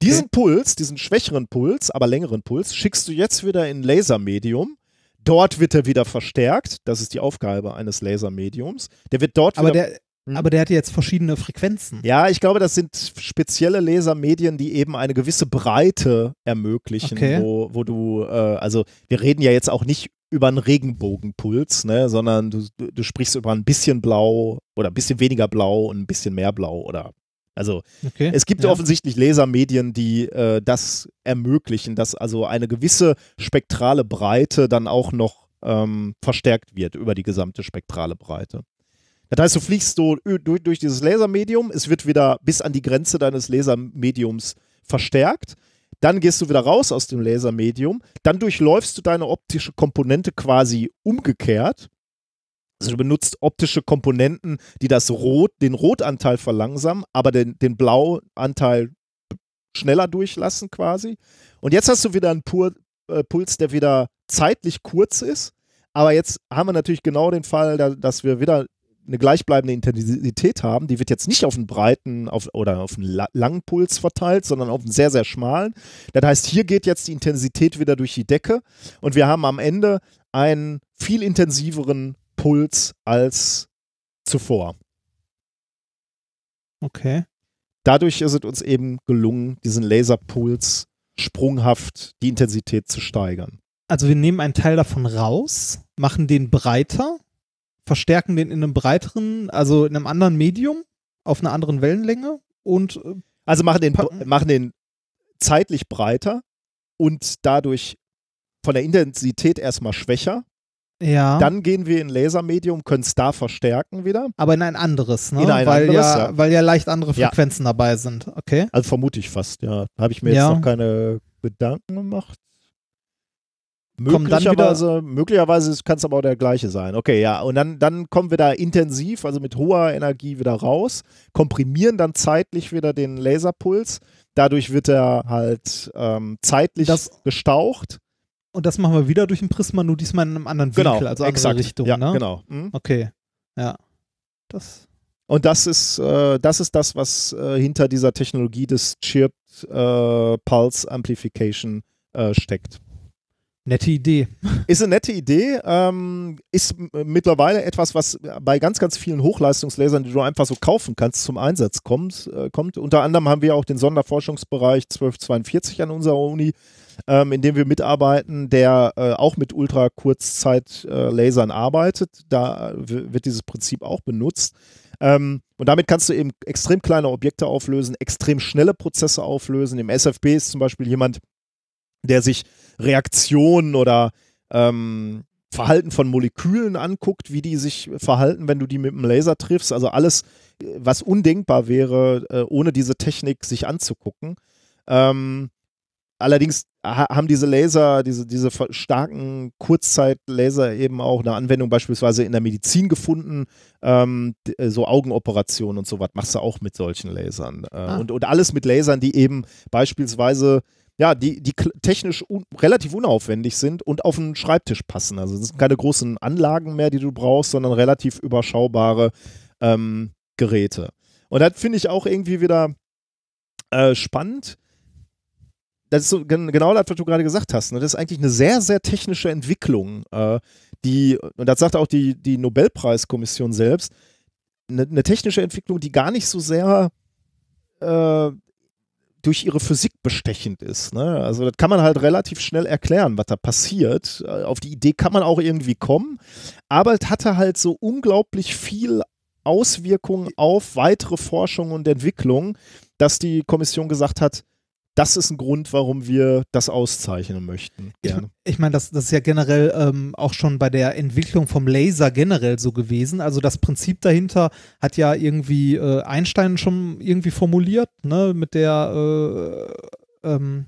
S2: Diesen Puls, diesen schwächeren Puls, aber längeren Puls, schickst du jetzt wieder in ein Lasermedium. Dort wird er wieder verstärkt. Das ist die Aufgabe eines Lasermediums. Der wird dort
S1: Aber
S2: wieder.
S1: der,
S2: Hm?
S1: aber der hat jetzt verschiedene Frequenzen.
S2: ja, ich glaube, das sind spezielle Lasermedien, die eben eine gewisse Breite ermöglichen,
S1: Okay.
S2: wo, wo du, äh, also wir reden ja jetzt auch nicht über einen Regenbogenpuls, ne, sondern du, du, du sprichst über ein bisschen blau oder ein bisschen weniger blau und ein bisschen mehr blau oder also
S1: Okay.
S2: es gibt
S1: ja.
S2: offensichtlich Lasermedien, die äh, das ermöglichen, dass also eine gewisse spektrale Breite dann auch noch ähm, verstärkt wird über die gesamte spektrale Breite. Das heißt, du fliegst so durch, durch dieses Lasermedium, es wird wieder bis an die Grenze deines Lasermediums verstärkt. Dann gehst du wieder raus aus dem Lasermedium. Dann durchläufst du deine optische Komponente quasi umgekehrt. Also du benutzt optische Komponenten, die das Rot, den Rotanteil verlangsamen, aber den, den Blauanteil schneller durchlassen quasi. Und jetzt hast du wieder einen Pur, äh, Puls, der wieder zeitlich kurz ist. Aber jetzt haben wir natürlich genau den Fall, da, dass wir wieder eine gleichbleibende Intensität haben. Die wird jetzt nicht auf einen breiten auf, oder auf einen la langen Puls verteilt, sondern auf einen sehr, sehr schmalen. Das heißt, hier geht jetzt die Intensität wieder durch die Decke und wir haben am Ende einen viel intensiveren Puls als zuvor.
S1: Okay.
S2: Dadurch ist es uns eben gelungen, diesen Laserpuls sprunghaft die Intensität zu steigern.
S1: Also wir nehmen einen Teil davon raus, machen den breiter, verstärken den in einem breiteren, also in einem anderen Medium, auf einer anderen Wellenlänge und äh,
S2: Also machen den, machen den zeitlich breiter und dadurch von der Intensität erstmal schwächer.
S1: Ja,
S2: Dann gehen wir in Lasermedium, können es da verstärken wieder.
S1: aber in ein anderes, ne?
S2: In ein
S1: weil
S2: anderes,
S1: ja,
S2: ja.
S1: weil ja leicht andere
S2: Ja.
S1: Frequenzen dabei sind. Okay.
S2: Also vermute ich fast, ja. Da habe ich mir
S1: Ja.
S2: jetzt noch keine Gedanken gemacht. Möglicherweise, möglicherweise kann es aber auch der gleiche sein. Okay, ja. Und dann, dann kommen wir da intensiv, also mit hoher Energie wieder raus, komprimieren dann zeitlich wieder den Laserpuls. Dadurch wird er halt ähm, zeitlich
S1: Das-
S2: gestaucht.
S1: Und das machen wir wieder durch ein Prisma, nur diesmal in einem anderen Winkel,
S2: Genau,
S1: also andere
S2: exakt.
S1: Richtung,
S2: ja,
S1: ne?
S2: genau. Mhm.
S1: Okay. Ja. Das.
S2: Und das ist, äh, das ist das, was äh, hinter dieser Technologie des Chirped äh, Pulse Amplification äh, steckt.
S1: Nette Idee.
S2: Ist eine nette Idee, ähm, ist m- mittlerweile etwas, was bei ganz, ganz vielen Hochleistungslasern, die du einfach so kaufen kannst, zum Einsatz kommt. Äh, kommt. Unter anderem haben wir auch den Sonderforschungsbereich 1242 an unserer Uni, ähm, in dem wir mitarbeiten, der äh, auch mit Ultrakurzzeit-Lasern arbeitet. Da äh, wird dieses Prinzip auch benutzt. Ähm, und damit kannst du eben extrem kleine Objekte auflösen, extrem schnelle Prozesse auflösen. Im SFB ist zum Beispiel jemand, der sich Reaktionen oder ähm, Verhalten von Molekülen anguckt, wie die sich verhalten, wenn du die mit dem Laser triffst. Also alles, äh, was undenkbar wäre, äh, ohne diese Technik sich anzugucken. Ähm, allerdings ha haben diese Laser, diese, diese starken Kurzzeit-Laser eben auch eine Anwendung beispielsweise in der Medizin gefunden. Ähm, äh, so Augenoperationen und so was machst du auch mit solchen Lasern. Äh,
S1: Ah.
S2: und, und alles mit Lasern, die eben beispielsweise ja, die, die technisch un relativ unaufwendig sind und auf einen Schreibtisch passen. Also es sind keine großen Anlagen mehr, die du brauchst, sondern relativ überschaubare ähm, Geräte. Und das finde ich auch irgendwie wieder äh, spannend. Das ist so gen genau das, was du gerade gesagt hast. Ne? Das ist eigentlich eine sehr, sehr technische Entwicklung, äh, die, und das sagt auch die, die Nobelpreiskommission selbst, eine, eine technische Entwicklung, die gar nicht so sehr äh, durch ihre Physik bestechend ist. Ne? Also das kann man halt relativ schnell erklären, was da passiert. Auf die Idee kann man auch irgendwie kommen, aber es hatte halt so unglaublich viel Auswirkungen auf weitere Forschung und Entwicklung, dass die Kommission gesagt hat, das ist ein Grund, warum wir das auszeichnen möchten.
S1: Ich,
S2: Gerne.
S1: ich meine, das, das ist ja generell ähm, auch schon bei der Entwicklung vom Laser generell so gewesen. Also das Prinzip dahinter hat ja irgendwie äh, Einstein schon irgendwie formuliert, ne, mit der äh, ähm,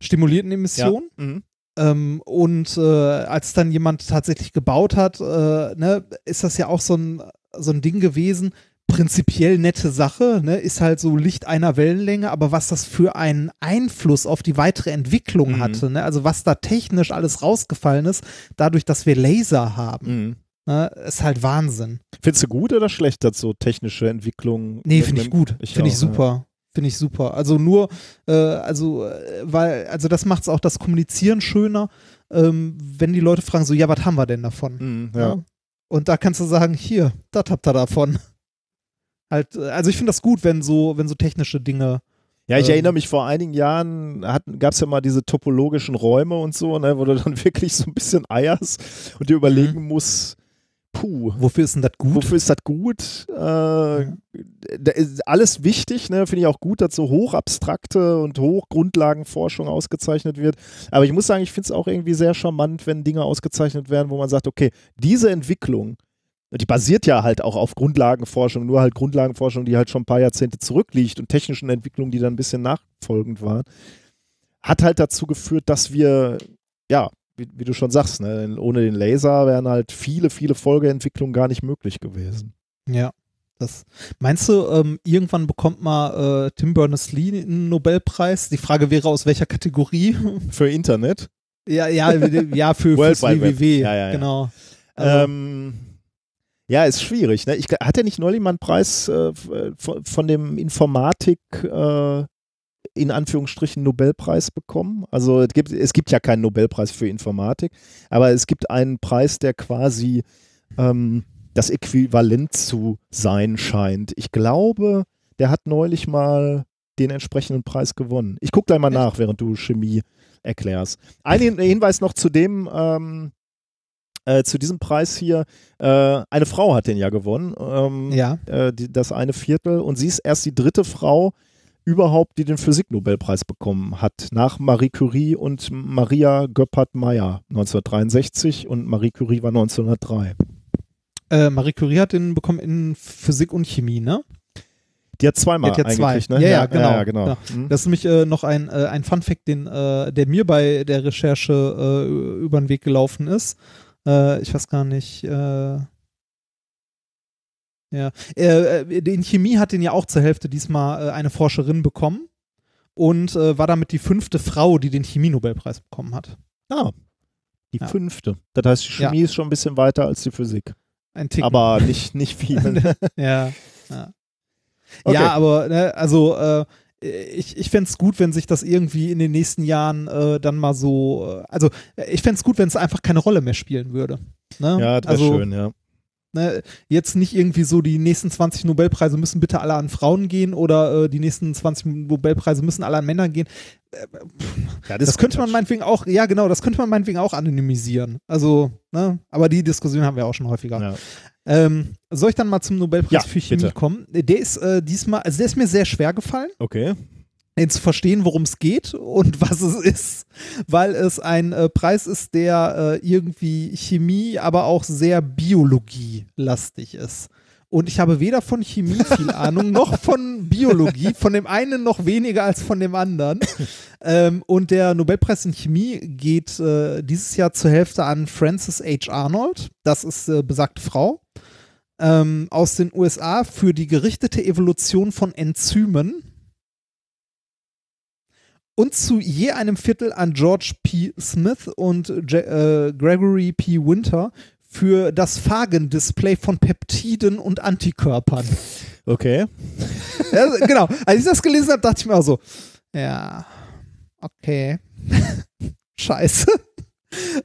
S1: stimulierten Emission.
S2: Ja. Mhm.
S1: Ähm, und äh, als dann jemand tatsächlich gebaut hat, äh, ne, ist das ja auch so ein, so ein Ding gewesen, prinzipiell nette Sache, ne? ist halt so Licht einer Wellenlänge, aber was das für einen Einfluss auf die weitere Entwicklung
S2: Mhm.
S1: hatte, ne? also was da technisch alles rausgefallen ist, dadurch, dass wir Laser haben,
S2: Mhm.
S1: ne? ist halt Wahnsinn.
S2: Findest du gut oder schlecht, dass so technische Entwicklungen?
S1: Nee, finde ich gut. Finde ich super. Finde ich super. Also nur, äh, also, äh, weil, also das macht es auch das Kommunizieren schöner, ähm, wenn die Leute fragen, so, ja, was haben wir denn davon?
S2: Ja. Mhm, ja.
S1: Und da kannst du sagen, hier, das habt ihr davon. Halt, äh, also ich finde das gut, wenn so, wenn so technische Dinge.
S2: Ja, ich
S1: Ähm,
S2: erinnere mich vor einigen Jahren gab es ja mal diese topologischen Räume und so, ne, wo du dann wirklich so ein bisschen eierst und dir überlegen
S1: Mhm.
S2: musst, puh,
S1: Wofür ist denn das gut?
S2: wofür ist das gut? Äh, da ist alles wichtig, ne, finde ich auch gut, dass so hochabstrakte und Hochgrundlagenforschung ausgezeichnet wird. Aber ich muss sagen, ich finde es auch irgendwie sehr charmant, wenn Dinge ausgezeichnet werden, wo man sagt, okay, diese Entwicklung, die basiert ja halt auch auf Grundlagenforschung, nur halt Grundlagenforschung, die halt schon ein paar Jahrzehnte zurückliegt und technischen Entwicklungen, die dann ein bisschen nachfolgend waren, hat halt dazu geführt, dass wir, ja, wie, wie du schon sagst, ne, ohne den Laser wären halt viele, viele Folgeentwicklungen gar nicht möglich gewesen.
S1: Ja. Das, meinst du, ähm, irgendwann bekommt mal äh, Tim Berners-Lee einen Nobelpreis? Die Frage wäre, aus welcher Kategorie?
S2: Für Internet.
S1: ja, ja, ja, für
S2: World
S1: fürs. WWW.
S2: Ja, ja, ja.
S1: Genau. Also,
S2: Ähm, ja, ist schwierig. Ne? Ich, hat er nicht neulich mal einen Preis äh, f- von, von dem Informatik, äh, in Anführungsstrichen, Nobelpreis bekommen? Also es gibt, es gibt ja keinen Nobelpreis für Informatik, aber es gibt einen Preis, der quasi ähm, das Äquivalent zu sein scheint. Ich glaube, der hat neulich mal den entsprechenden Preis gewonnen. Ich gucke gleich mal
S1: Echt?
S2: nach, während du Chemie erklärst. Ein Hin- Hinweis noch zu dem, ähm, äh, zu diesem Preis hier. Äh, eine Frau hat den ja gewonnen, ähm,
S1: ja.
S2: äh, die, das eine Viertel. Und sie ist erst die dritte Frau überhaupt, die den Physiknobelpreis bekommen hat. Nach Marie Curie und Maria Göppert-Meyer 1963 und Marie Curie war 1903.
S1: Äh, Marie Curie hat den bekommen in Physik und Chemie, ne?
S2: Die hat zweimal
S1: Die hat ja zwei.
S2: ne?
S1: Ja, ja, genau.
S2: Ja, genau.
S1: Ja.
S2: Hm.
S1: Das ist nämlich äh, noch ein, äh, ein Fun-Fact, den, äh, der mir bei der Recherche äh, über den Weg gelaufen ist. Äh, ich weiß gar nicht. Äh, ja. Äh, äh, in Chemie hat den ja auch zur Hälfte diesmal äh, eine Forscherin bekommen und war damit die fünfte Frau, die den Chemie-Nobelpreis bekommen hat.
S2: Ah, die
S1: Ja.
S2: fünfte. Das heißt, die
S1: Ja.
S2: Chemie ist schon ein bisschen weiter als die Physik.
S1: Ein Tick.
S2: Aber nicht, nicht viel.
S1: Ja. Ja,
S2: Okay.
S1: ja aber ne, also äh, ich, ich fände es gut, wenn sich das irgendwie in den nächsten Jahren äh, dann mal so, äh, also äh, ich fände es gut, wenn es einfach keine Rolle mehr spielen würde. Ne?
S2: ja, das
S1: also,
S2: wäre schön, ja.
S1: Ne, jetzt nicht irgendwie so, die nächsten 20 Nobelpreise müssen bitte alle an Frauen gehen oder äh, die nächsten 20 Nobelpreise müssen alle an Männern gehen.
S2: ja
S1: Das, könnte man meinetwegen auch, ja genau, das könnte man meinetwegen auch anonymisieren. Also, ne, aber die Diskussion haben wir auch schon häufiger.
S2: Ja.
S1: Ähm, soll ich dann mal zum Nobelpreis
S2: Ja,
S1: für Chemie
S2: bitte.
S1: kommen? Der ist äh, diesmal, also der ist mir sehr schwer gefallen,
S2: Okay.
S1: Den zu verstehen, worum es geht und was es ist, weil es ein äh, Preis ist, der äh, irgendwie Chemie, aber auch sehr Biologie-lastig ist. Und ich habe weder von Chemie viel Ahnung, noch von Biologie, von dem einen noch weniger als von dem anderen. Ähm, und der Nobelpreis in Chemie geht äh, dieses Jahr zur Hälfte an Frances H. Arnold, das ist äh, besagte Frau, ähm, aus den USA für die gerichtete Evolution von Enzymen. Und zu je einem Viertel an George P. Smith und Je äh, Gregory P. Winter für das Phagen-Display von Peptiden und Antikörpern.
S2: Okay.
S1: Ja, genau. Als ich das gelesen habe, dachte ich mir auch so, ja, okay. Scheiße.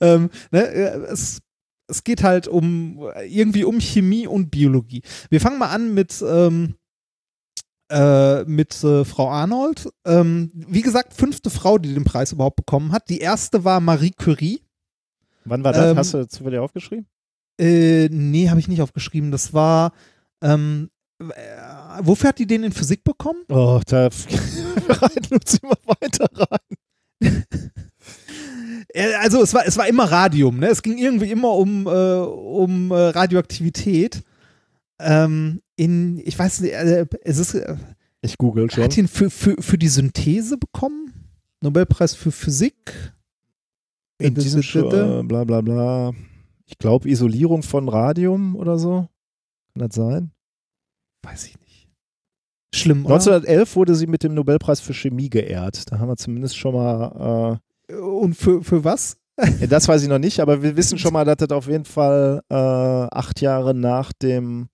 S1: ähm, ne, äh, es, es geht halt um irgendwie um Chemie und Biologie. Wir fangen mal an mit, ähm, äh, mit äh, Frau Arnold. Ähm, wie gesagt, fünfte Frau, die den Preis überhaupt bekommen hat. Die erste war Marie Curie.
S2: Wann war das?
S1: Ähm,
S2: Hast du zufällig aufgeschrieben?
S1: Äh, nee, habe ich nicht aufgeschrieben. Das war, ähm, äh, wofür hat die den in Physik bekommen?
S2: Oh, da reiten uns immer weiter rein.
S1: Äh, Also es war, es war immer Radium, ne? Es ging irgendwie immer um, äh, um äh, Radioaktivität. Ähm, in, ich weiß nicht, äh, es ist, äh,
S2: Ich google schon.
S1: hat ihn für, für, für die Synthese bekommen? Nobelpreis für Physik?
S2: In
S1: Äh,
S2: diesem
S1: d- d- d-
S2: Sch- äh, bla bla bla. Ich glaube Isolierung von Radium oder so. Kann das sein?
S1: weiß ich nicht. Schlimm, oder?
S2: 1911 wurde sie mit dem Nobelpreis für Chemie geehrt. Da haben wir zumindest schon mal.
S1: Und für, für was?
S2: Äh, das weiß ich noch nicht, aber wir wissen schon mal, dass das auf jeden Fall äh, acht Jahre nach dem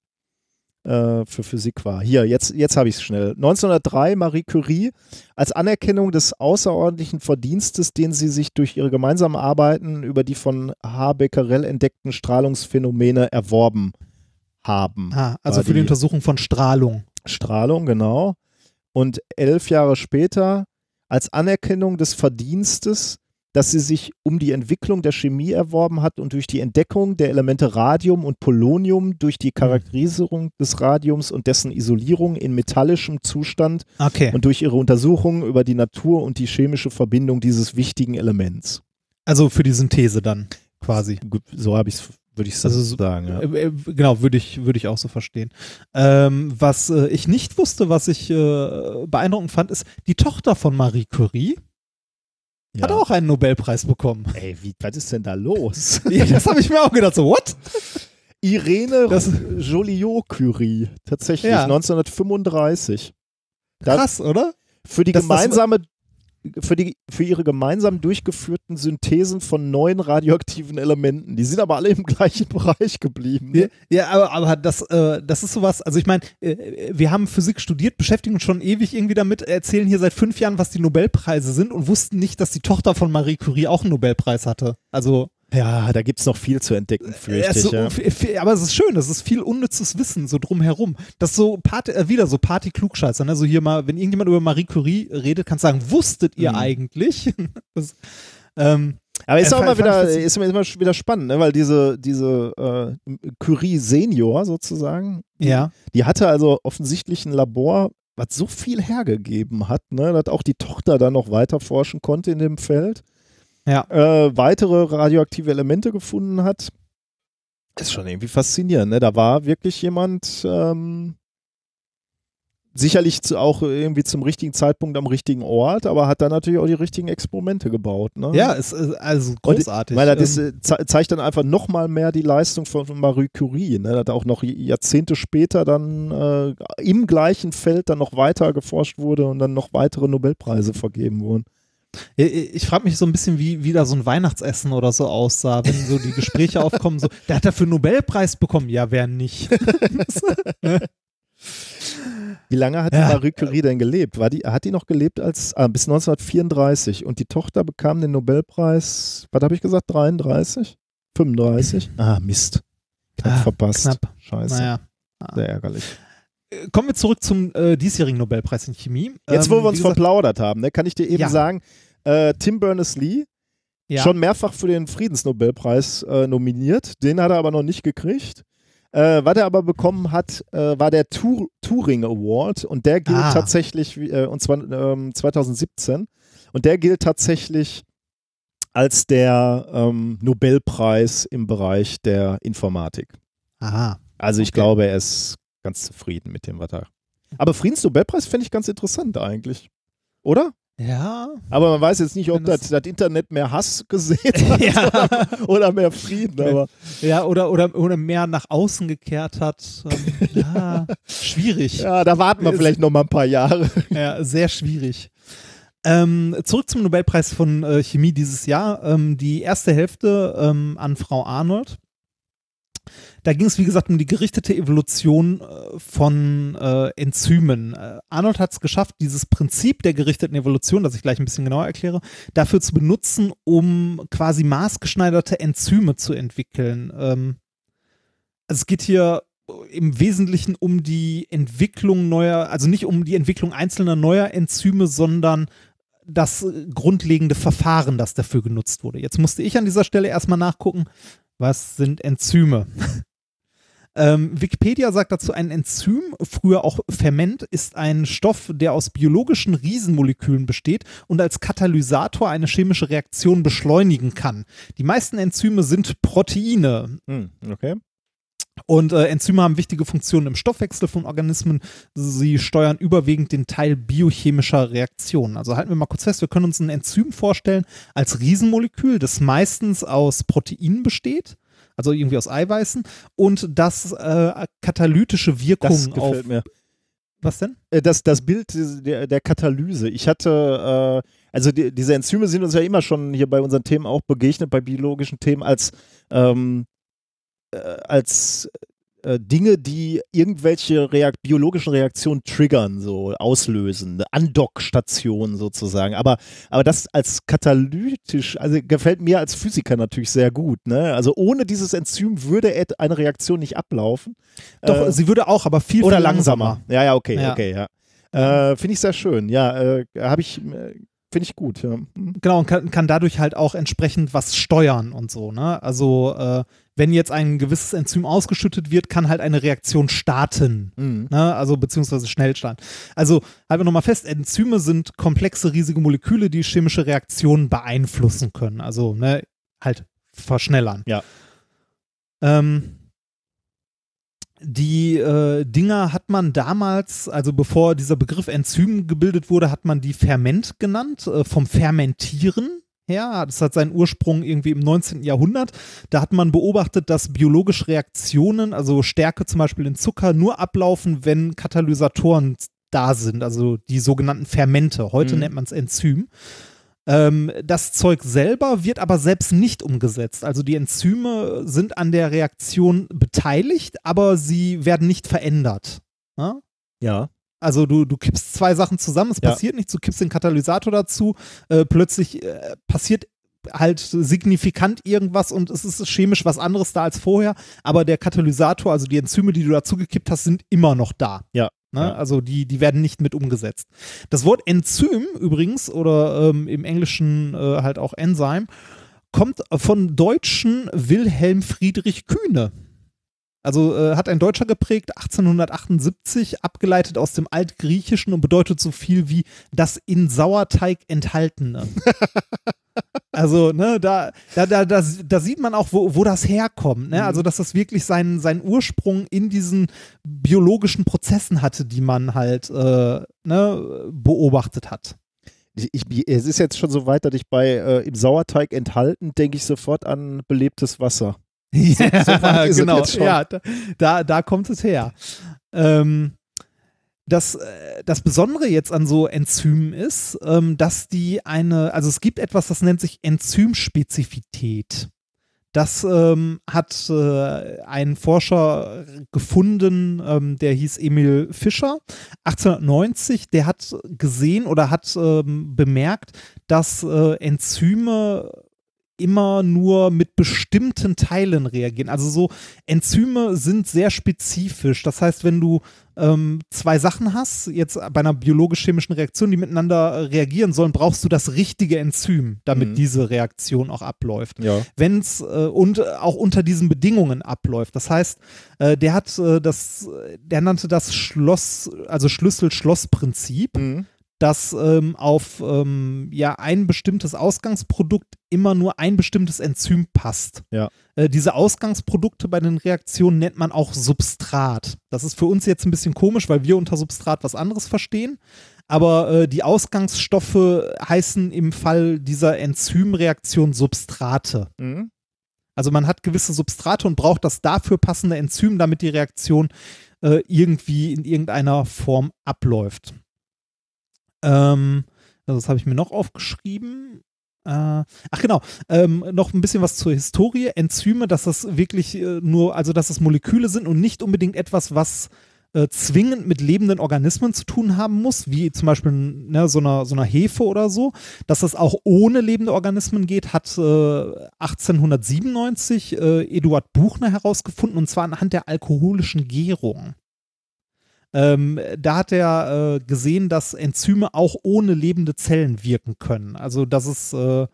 S2: äh, für Physik war. Hier, jetzt, jetzt habe ich es schnell. 1903 Marie Curie als Anerkennung des außerordentlichen Verdienstes, den sie sich durch ihre gemeinsamen Arbeiten über die von H. Becquerel entdeckten Strahlungsphänomene erworben haben.
S1: Ah, also für die
S2: die-
S1: Untersuchung von Strahlung.
S2: Strahlung, genau. Und elf Jahre später als Anerkennung des Verdienstes, dass sie sich um die Entwicklung der Chemie erworben hat und durch die Entdeckung der Elemente Radium und Polonium, durch die Charakterisierung des Radiums und dessen Isolierung in metallischem Zustand
S1: Okay.
S2: und durch ihre Untersuchungen über die Natur und die chemische Verbindung dieses wichtigen Elements.
S1: Also für die Synthese dann quasi.
S2: So habe ich es, würde ich
S1: Also so-
S2: sagen. Ja.
S1: Äh, äh, Genau, würde ich, würde ich auch so verstehen. Ähm, was äh, ich nicht wusste, was ich äh, beeindruckend fand, ist, die Tochter von Marie Curie hat
S2: Ja.
S1: auch einen Nobelpreis bekommen.
S2: Ey, wie, was ist denn da los?
S1: Ja, das habe ich mir auch gedacht, so, what?
S2: Irene
S1: Das-
S2: Joliot-Curie, tatsächlich,
S1: Ja.
S2: 1935. Da-
S1: Krass, oder?
S2: Für die
S1: Das- das-
S2: gemeinsame, für, die, für ihre gemeinsam durchgeführten Synthesen von neuen radioaktiven Elementen. Die sind aber alle im gleichen Bereich geblieben.
S1: Ja,
S2: Ne?
S1: ja aber, aber das, äh, das ist sowas, also ich meine, äh, wir haben Physik studiert, beschäftigen uns schon ewig irgendwie damit, erzählen hier seit fünf Jahren, was die Nobelpreise sind und wussten nicht, dass die Tochter von Marie Curie auch einen Nobelpreis hatte. Also,
S2: Ja, da gibt es noch viel zu entdecken, fürchte
S1: es
S2: ich.
S1: ist so,
S2: Ja.
S1: aber es ist schön, das ist viel unnützes Wissen so drumherum. Das ist so Party, äh, wieder so Party-Klugscheißer, ne? So hier mal, wenn irgendjemand über Marie Curie redet, kannst du sagen, wusstet ihr
S2: Mhm.
S1: eigentlich? das, ähm,
S2: Aber ist
S1: Äh,
S2: auch
S1: fand-
S2: mal wieder, ist immer, immer wieder spannend, ne? weil diese, diese äh, Curie Senior sozusagen, die,
S1: ja.
S2: die hatte also offensichtlich ein Labor, was so viel hergegeben hat, ne? dass auch die Tochter dann noch weiter forschen konnte in dem Feld.
S1: Ja.
S2: Äh, weitere radioaktive Elemente gefunden hat. Ist schon irgendwie faszinierend. Ne? Da war wirklich jemand ähm, sicherlich zu, auch irgendwie zum richtigen Zeitpunkt am richtigen Ort, aber hat dann natürlich auch die richtigen Experimente gebaut. Ne?
S1: Ja, es ist also großartig.
S2: Weil das
S1: Ähm,
S2: äh, ze zeigt dann einfach nochmal mehr die Leistung von Marie Curie. Ne? Dass auch noch Jahrzehnte später dann äh, im gleichen Feld dann noch weiter geforscht wurde und dann noch weitere Nobelpreise vergeben wurden.
S1: Ich frage mich so ein bisschen, wie, wie da so ein Weihnachtsessen oder so aussah, wenn so die Gespräche aufkommen, so, der hat dafür einen Nobelpreis bekommen. Ja, wer nicht?
S2: Wie lange hat
S1: Ja.
S2: die Marie Curie denn gelebt? War die, hat die noch gelebt als ah, bis 1934 und die Tochter bekam den Nobelpreis, was habe ich gesagt, 33? 35? Ah, Mist. Knapp
S1: Ah,
S2: verpasst.
S1: knapp.
S2: Scheiße.
S1: naja.
S2: Sehr ärgerlich.
S1: Äh, Kommen wir zurück zum äh, diesjährigen Nobelpreis in Chemie.
S2: Jetzt,
S1: Ähm,
S2: wo wir
S1: wie
S2: uns
S1: gesagt,
S2: verplaudert haben, ne, kann ich dir eben
S1: Ja.
S2: sagen, äh, Tim Berners-Lee,
S1: ja.
S2: schon mehrfach für den Friedensnobelpreis äh, nominiert, den hat er aber noch nicht gekriegt. Äh, was er aber bekommen hat, äh, war der Tur Turing Award und der gilt
S1: Ah.
S2: tatsächlich, äh, und zwar ähm, 2017, und der gilt tatsächlich als der ähm, Nobelpreis im Bereich der Informatik.
S1: Aha.
S2: Also ich
S1: Okay.
S2: glaube, er ist ganz zufrieden mit dem, was er. Aber Friedensnobelpreis fände ich ganz interessant eigentlich. Oder?
S1: Ja.
S2: Aber man weiß jetzt nicht, ob das,
S1: das-
S2: Internet mehr Hass gesät hat
S1: Ja.
S2: oder mehr Frieden. Aber
S1: Ja, oder, oder, oder mehr nach außen gekehrt hat. Ähm, ja, schwierig.
S2: ja, da warten wir vielleicht noch mal ein paar Jahre.
S1: Ja, sehr schwierig. Ähm, zurück zum Nobelpreis von äh, Chemie dieses Jahr. Ähm, die erste Hälfte ähm, an Frau Arnold. Da ging es, wie gesagt, um die gerichtete Evolution äh, von äh, Enzymen. Äh, Arnold hat es geschafft, dieses Prinzip der gerichteten Evolution, das ich gleich ein bisschen genauer erkläre, dafür zu benutzen, um quasi maßgeschneiderte Enzyme zu entwickeln. Ähm, also es geht hier im Wesentlichen um die Entwicklung neuer, also nicht um die Entwicklung einzelner neuer Enzyme, sondern das grundlegende Verfahren, das dafür genutzt wurde. Jetzt musste ich an dieser Stelle erstmal nachgucken, was sind Enzyme? ähm, Wikipedia sagt dazu, ein Enzym, früher auch Ferment, ist ein Stoff, der aus biologischen Riesenmolekülen besteht und als Katalysator eine chemische Reaktion beschleunigen kann. Die meisten Enzyme sind Proteine.
S2: Hm, okay.
S1: Und äh, Enzyme haben wichtige Funktionen im Stoffwechsel von Organismen. Sie steuern überwiegend den Teil biochemischer Reaktionen. Also halten wir mal kurz fest, wir können uns ein Enzym vorstellen als Riesenmolekül, das meistens aus Proteinen besteht. Also irgendwie aus Eiweißen, und das äh, katalytische Wirkung
S2: Das
S1: auf.
S2: gefällt mir.
S1: Was denn?
S2: Äh, Das, das Bild der, der Katalyse. Ich hatte, äh, also die, diese Enzyme sind uns ja immer schon hier bei unseren Themen auch begegnet, bei biologischen Themen, als, ähm, äh, als äh, Dinge, die irgendwelche Reak biologischen Reaktionen triggern, so auslösen, eine Andockstation sozusagen. Aber, aber das als katalytisch, also gefällt mir als Physiker natürlich sehr gut. Ne? Also ohne dieses Enzym würde eine Reaktion nicht ablaufen.
S1: Doch,
S2: Äh,
S1: sie würde auch, aber viel,
S2: oder
S1: viel
S2: langsamer. Ja, ja, okay,
S1: Ja.
S2: okay, ja. Äh, Finde ich sehr schön. Ja, äh, habe ich, äh, finde ich gut. Ja. Mhm.
S1: Genau, und kann, kann dadurch halt auch entsprechend was steuern und so, ne? Also, äh, wenn jetzt ein gewisses Enzym ausgeschüttet wird, kann halt eine Reaktion starten.
S2: Mhm.
S1: Ne? Also beziehungsweise schnell starten. Also halten wir nochmal fest, Enzyme sind komplexe, riesige Moleküle, die chemische Reaktionen beeinflussen können. Also ne, halt verschnellern.
S2: Ja.
S1: Ähm, die äh, Dinger hat man damals, also bevor dieser Begriff Enzym gebildet wurde, hat man die Ferment genannt, äh, vom Fermentieren her. Das hat seinen Ursprung irgendwie im 19. Jahrhundert. Da hat man beobachtet, dass biologische Reaktionen, also Stärke zum Beispiel in Zucker, nur ablaufen, wenn Katalysatoren da sind, also die sogenannten Fermente. Heute
S2: Mhm.
S1: nennt man es Enzym. Ähm, das Zeug selber wird aber selbst nicht umgesetzt. Also die Enzyme sind an der Reaktion beteiligt, aber sie werden nicht verändert. Ja?
S2: Ja.
S1: Also du, du kippst zwei Sachen zusammen, es
S2: Ja.
S1: passiert nichts, du kippst den Katalysator dazu, äh, plötzlich äh, passiert halt signifikant irgendwas und es ist chemisch was anderes da als vorher, aber der Katalysator, also die Enzyme, die du dazugekippt hast, sind immer noch da.
S2: Ja.
S1: Ne?
S2: Ja.
S1: Also die, die werden nicht mit umgesetzt. Das Wort Enzym übrigens oder ähm, im Englischen äh, halt auch Enzyme kommt von deutschen Wilhelm Friedrich Kühne. Also äh, hat ein Deutscher geprägt, 1878, abgeleitet aus dem Altgriechischen und bedeutet so viel wie das in Sauerteig enthaltene. also, ne, da, da, da, da, da sieht man auch, wo, wo das herkommt. Ne? Also, dass das wirklich seinen, seinen Ursprung in diesen biologischen Prozessen hatte, die man halt äh, ne, beobachtet hat.
S2: Ich, es ist jetzt schon so weit, dass ich bei äh, im Sauerteig enthalten, denke ich sofort an belebtes Wasser.
S1: Ja,
S2: so es
S1: genau. Ja, da, da, da kommt es her. Ähm, das, äh, das Besondere jetzt an so Enzymen ist, ähm, dass die eine, also es gibt etwas, das nennt sich Enzymspezifität. Das ähm, hat äh, ein Forscher gefunden, ähm, der hieß Emil Fischer, 1890. Der hat gesehen oder hat ähm, bemerkt, dass äh, Enzyme immer nur mit bestimmten Teilen reagieren. Also so Enzyme sind sehr spezifisch. Das heißt, wenn du ähm, zwei Sachen hast, jetzt bei einer biologisch-chemischen Reaktion, die miteinander reagieren sollen, brauchst du das richtige Enzym, damit
S2: Mhm.
S1: diese Reaktion auch abläuft
S2: Ja.
S1: wenn es äh, und auch unter diesen Bedingungen abläuft. Das heißt, äh, der hat äh, das, der nannte das Schloss, also Schlüssel-Schloss-Prinzip,
S2: Mhm.
S1: Dass ähm, auf ähm, ja ein bestimmtes Ausgangsprodukt immer nur ein bestimmtes Enzym passt.
S2: Ja.
S1: Äh, diese Ausgangsprodukte bei den Reaktionen nennt man auch Substrat. Das ist für uns jetzt ein bisschen komisch, weil wir unter Substrat was anderes verstehen. Aber äh, die Ausgangsstoffe heißen im Fall dieser Enzymreaktion Substrate.
S2: Mhm.
S1: Also man hat gewisse Substrate und braucht das dafür passende Enzym, damit die Reaktion äh, irgendwie in irgendeiner Form abläuft. Ähm, also das habe ich mir noch aufgeschrieben. Äh, ach genau, ähm, noch ein bisschen was zur Historie. Enzyme, dass das wirklich äh, nur, also dass es Moleküle sind und nicht unbedingt etwas, was äh, zwingend mit lebenden Organismen zu tun haben muss, wie zum Beispiel ne, so, einer, so einer Hefe oder so. Dass das auch ohne lebende Organismen geht, hat äh, 1897 äh, Eduard Buchner herausgefunden und zwar anhand der alkoholischen Gärung. Ähm, da hat er äh, gesehen, dass Enzyme auch ohne lebende Zellen wirken können. Also dass es äh,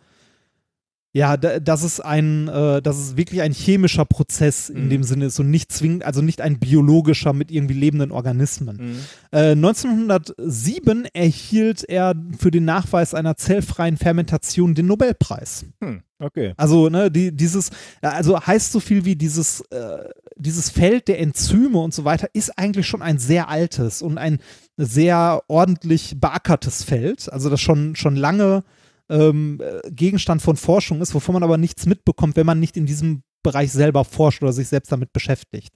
S1: ja, da, das ist ein, äh, das ist wirklich ein chemischer Prozess in
S2: Mhm.
S1: dem Sinne ist und nicht zwingend, also nicht ein biologischer mit irgendwie lebenden Organismen.
S2: Mhm.
S1: Äh, 1907 erhielt er für den Nachweis einer zellfreien Fermentation den Nobelpreis.
S2: Hm. Okay.
S1: Also, ne, die, dieses, also heißt so viel wie dieses, äh, dieses Feld der Enzyme und so weiter ist eigentlich schon ein sehr altes und ein sehr ordentlich beackertes Feld. Also das schon, schon lange ähm, äh, Gegenstand von Forschung ist, wovon man aber nichts mitbekommt, wenn man nicht in diesem Bereich selber forscht oder sich selbst damit beschäftigt.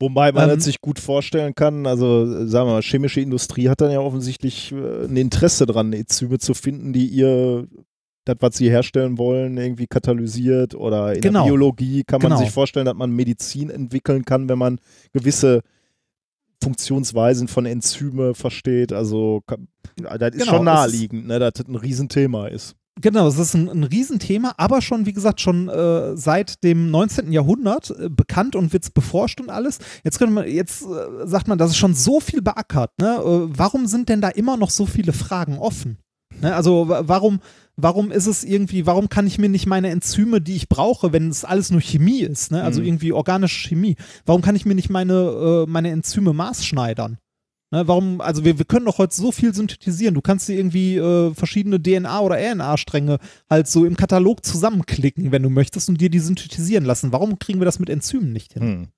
S2: Wobei man
S1: Ähm,
S2: sich gut vorstellen kann, also äh, sagen wir mal, chemische Industrie hat dann ja offensichtlich äh, ein Interesse dran, Enzyme zu finden, die ihr das, was sie herstellen wollen, irgendwie katalysiert oder in
S1: Genau.
S2: der Biologie kann man
S1: Genau.
S2: sich vorstellen, dass man Medizin entwickeln kann, wenn man gewisse Funktionsweisen von Enzyme versteht. Also das ist
S1: Genau,
S2: schon
S1: es
S2: naheliegend, ne, dass das ein Riesenthema ist.
S1: Genau, es ist ein, ein Riesenthema, aber schon, wie gesagt, schon äh, seit dem 19. Jahrhundert äh, bekannt und wird beforscht und alles. Jetzt könnte man, jetzt äh, sagt man, das ist schon so viel beackert. Ne? Äh, warum sind denn da immer noch so viele Fragen offen? Ne? Also wa- warum, warum ist es irgendwie, warum kann ich mir nicht meine Enzyme, die ich brauche, wenn es alles nur Chemie ist, ne? also
S2: Mhm.
S1: irgendwie organische Chemie, warum kann ich mir nicht meine, äh, meine Enzyme maßschneidern? Ne, warum, also wir, wir können doch heute so viel synthetisieren. Du kannst dir irgendwie äh, verschiedene DNA- oder RNA-Stränge halt so im Katalog zusammenklicken, wenn du möchtest, und dir die synthetisieren lassen. Warum kriegen wir das mit Enzymen nicht hin?
S2: Hm.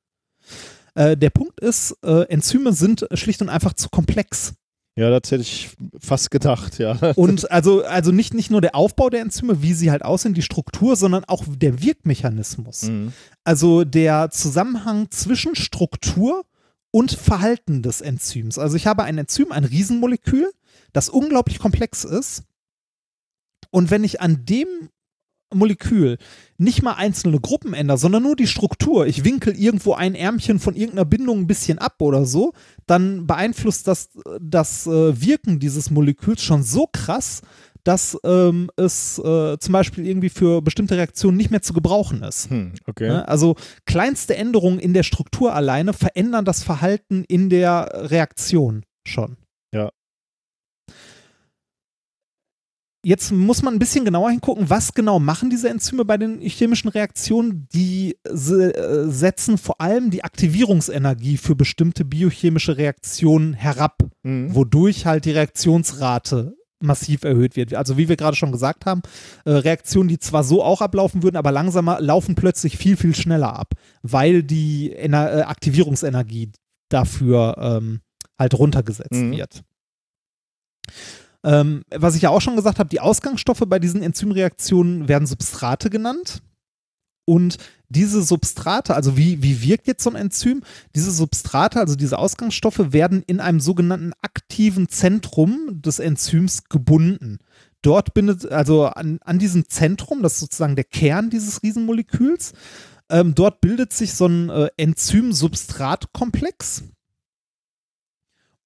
S1: Äh, der Punkt ist, äh, Enzyme sind schlicht und einfach zu komplex.
S2: Ja, das hätte ich fast gedacht, ja.
S1: Und also, also nicht, nicht nur der Aufbau der Enzyme, wie sie halt aussehen, die Struktur, sondern auch der Wirkmechanismus.
S2: Mhm.
S1: Also der Zusammenhang zwischen Struktur und Verhalten des Enzyms. Also ich habe ein Enzym, ein Riesenmolekül, das unglaublich komplex ist. Und wenn ich an dem Molekül nicht mal einzelne Gruppen ändere, sondern nur die Struktur, ich winkel irgendwo ein Ärmchen von irgendeiner Bindung ein bisschen ab oder so, dann beeinflusst das das äh, Wirken dieses Moleküls schon so krass, dass ähm, es äh, zum Beispiel irgendwie für bestimmte Reaktionen nicht mehr zu gebrauchen ist.
S2: Hm, okay.
S1: Ne? Also kleinste Änderungen in der Struktur alleine verändern das Verhalten in der Reaktion schon.
S2: Ja.
S1: Jetzt muss man ein bisschen genauer hingucken, was genau machen diese Enzyme bei den chemischen Reaktionen. Die äh, setzen vor allem die Aktivierungsenergie für bestimmte biochemische Reaktionen herab,
S2: Mhm.
S1: wodurch halt die Reaktionsrate massiv erhöht wird. Also wie wir gerade schon gesagt haben, äh, Reaktionen, die zwar so auch ablaufen würden, aber langsamer, laufen plötzlich viel, viel schneller ab, weil die Ener äh, Aktivierungsenergie dafür ähm, halt runtergesetzt
S2: Mhm.
S1: wird. Ähm, was ich ja auch schon gesagt habe, die Ausgangsstoffe bei diesen Enzymreaktionen werden Substrate genannt. Und diese Substrate, also wie, wie wirkt jetzt so ein Enzym? Diese Substrate, also diese Ausgangsstoffe, werden in einem sogenannten aktiven Zentrum des Enzyms gebunden. Dort bindet, also an, an diesem Zentrum, das ist sozusagen der Kern dieses Riesenmoleküls, ähm, dort bildet sich so ein äh, Enzym-Substrat-Komplex.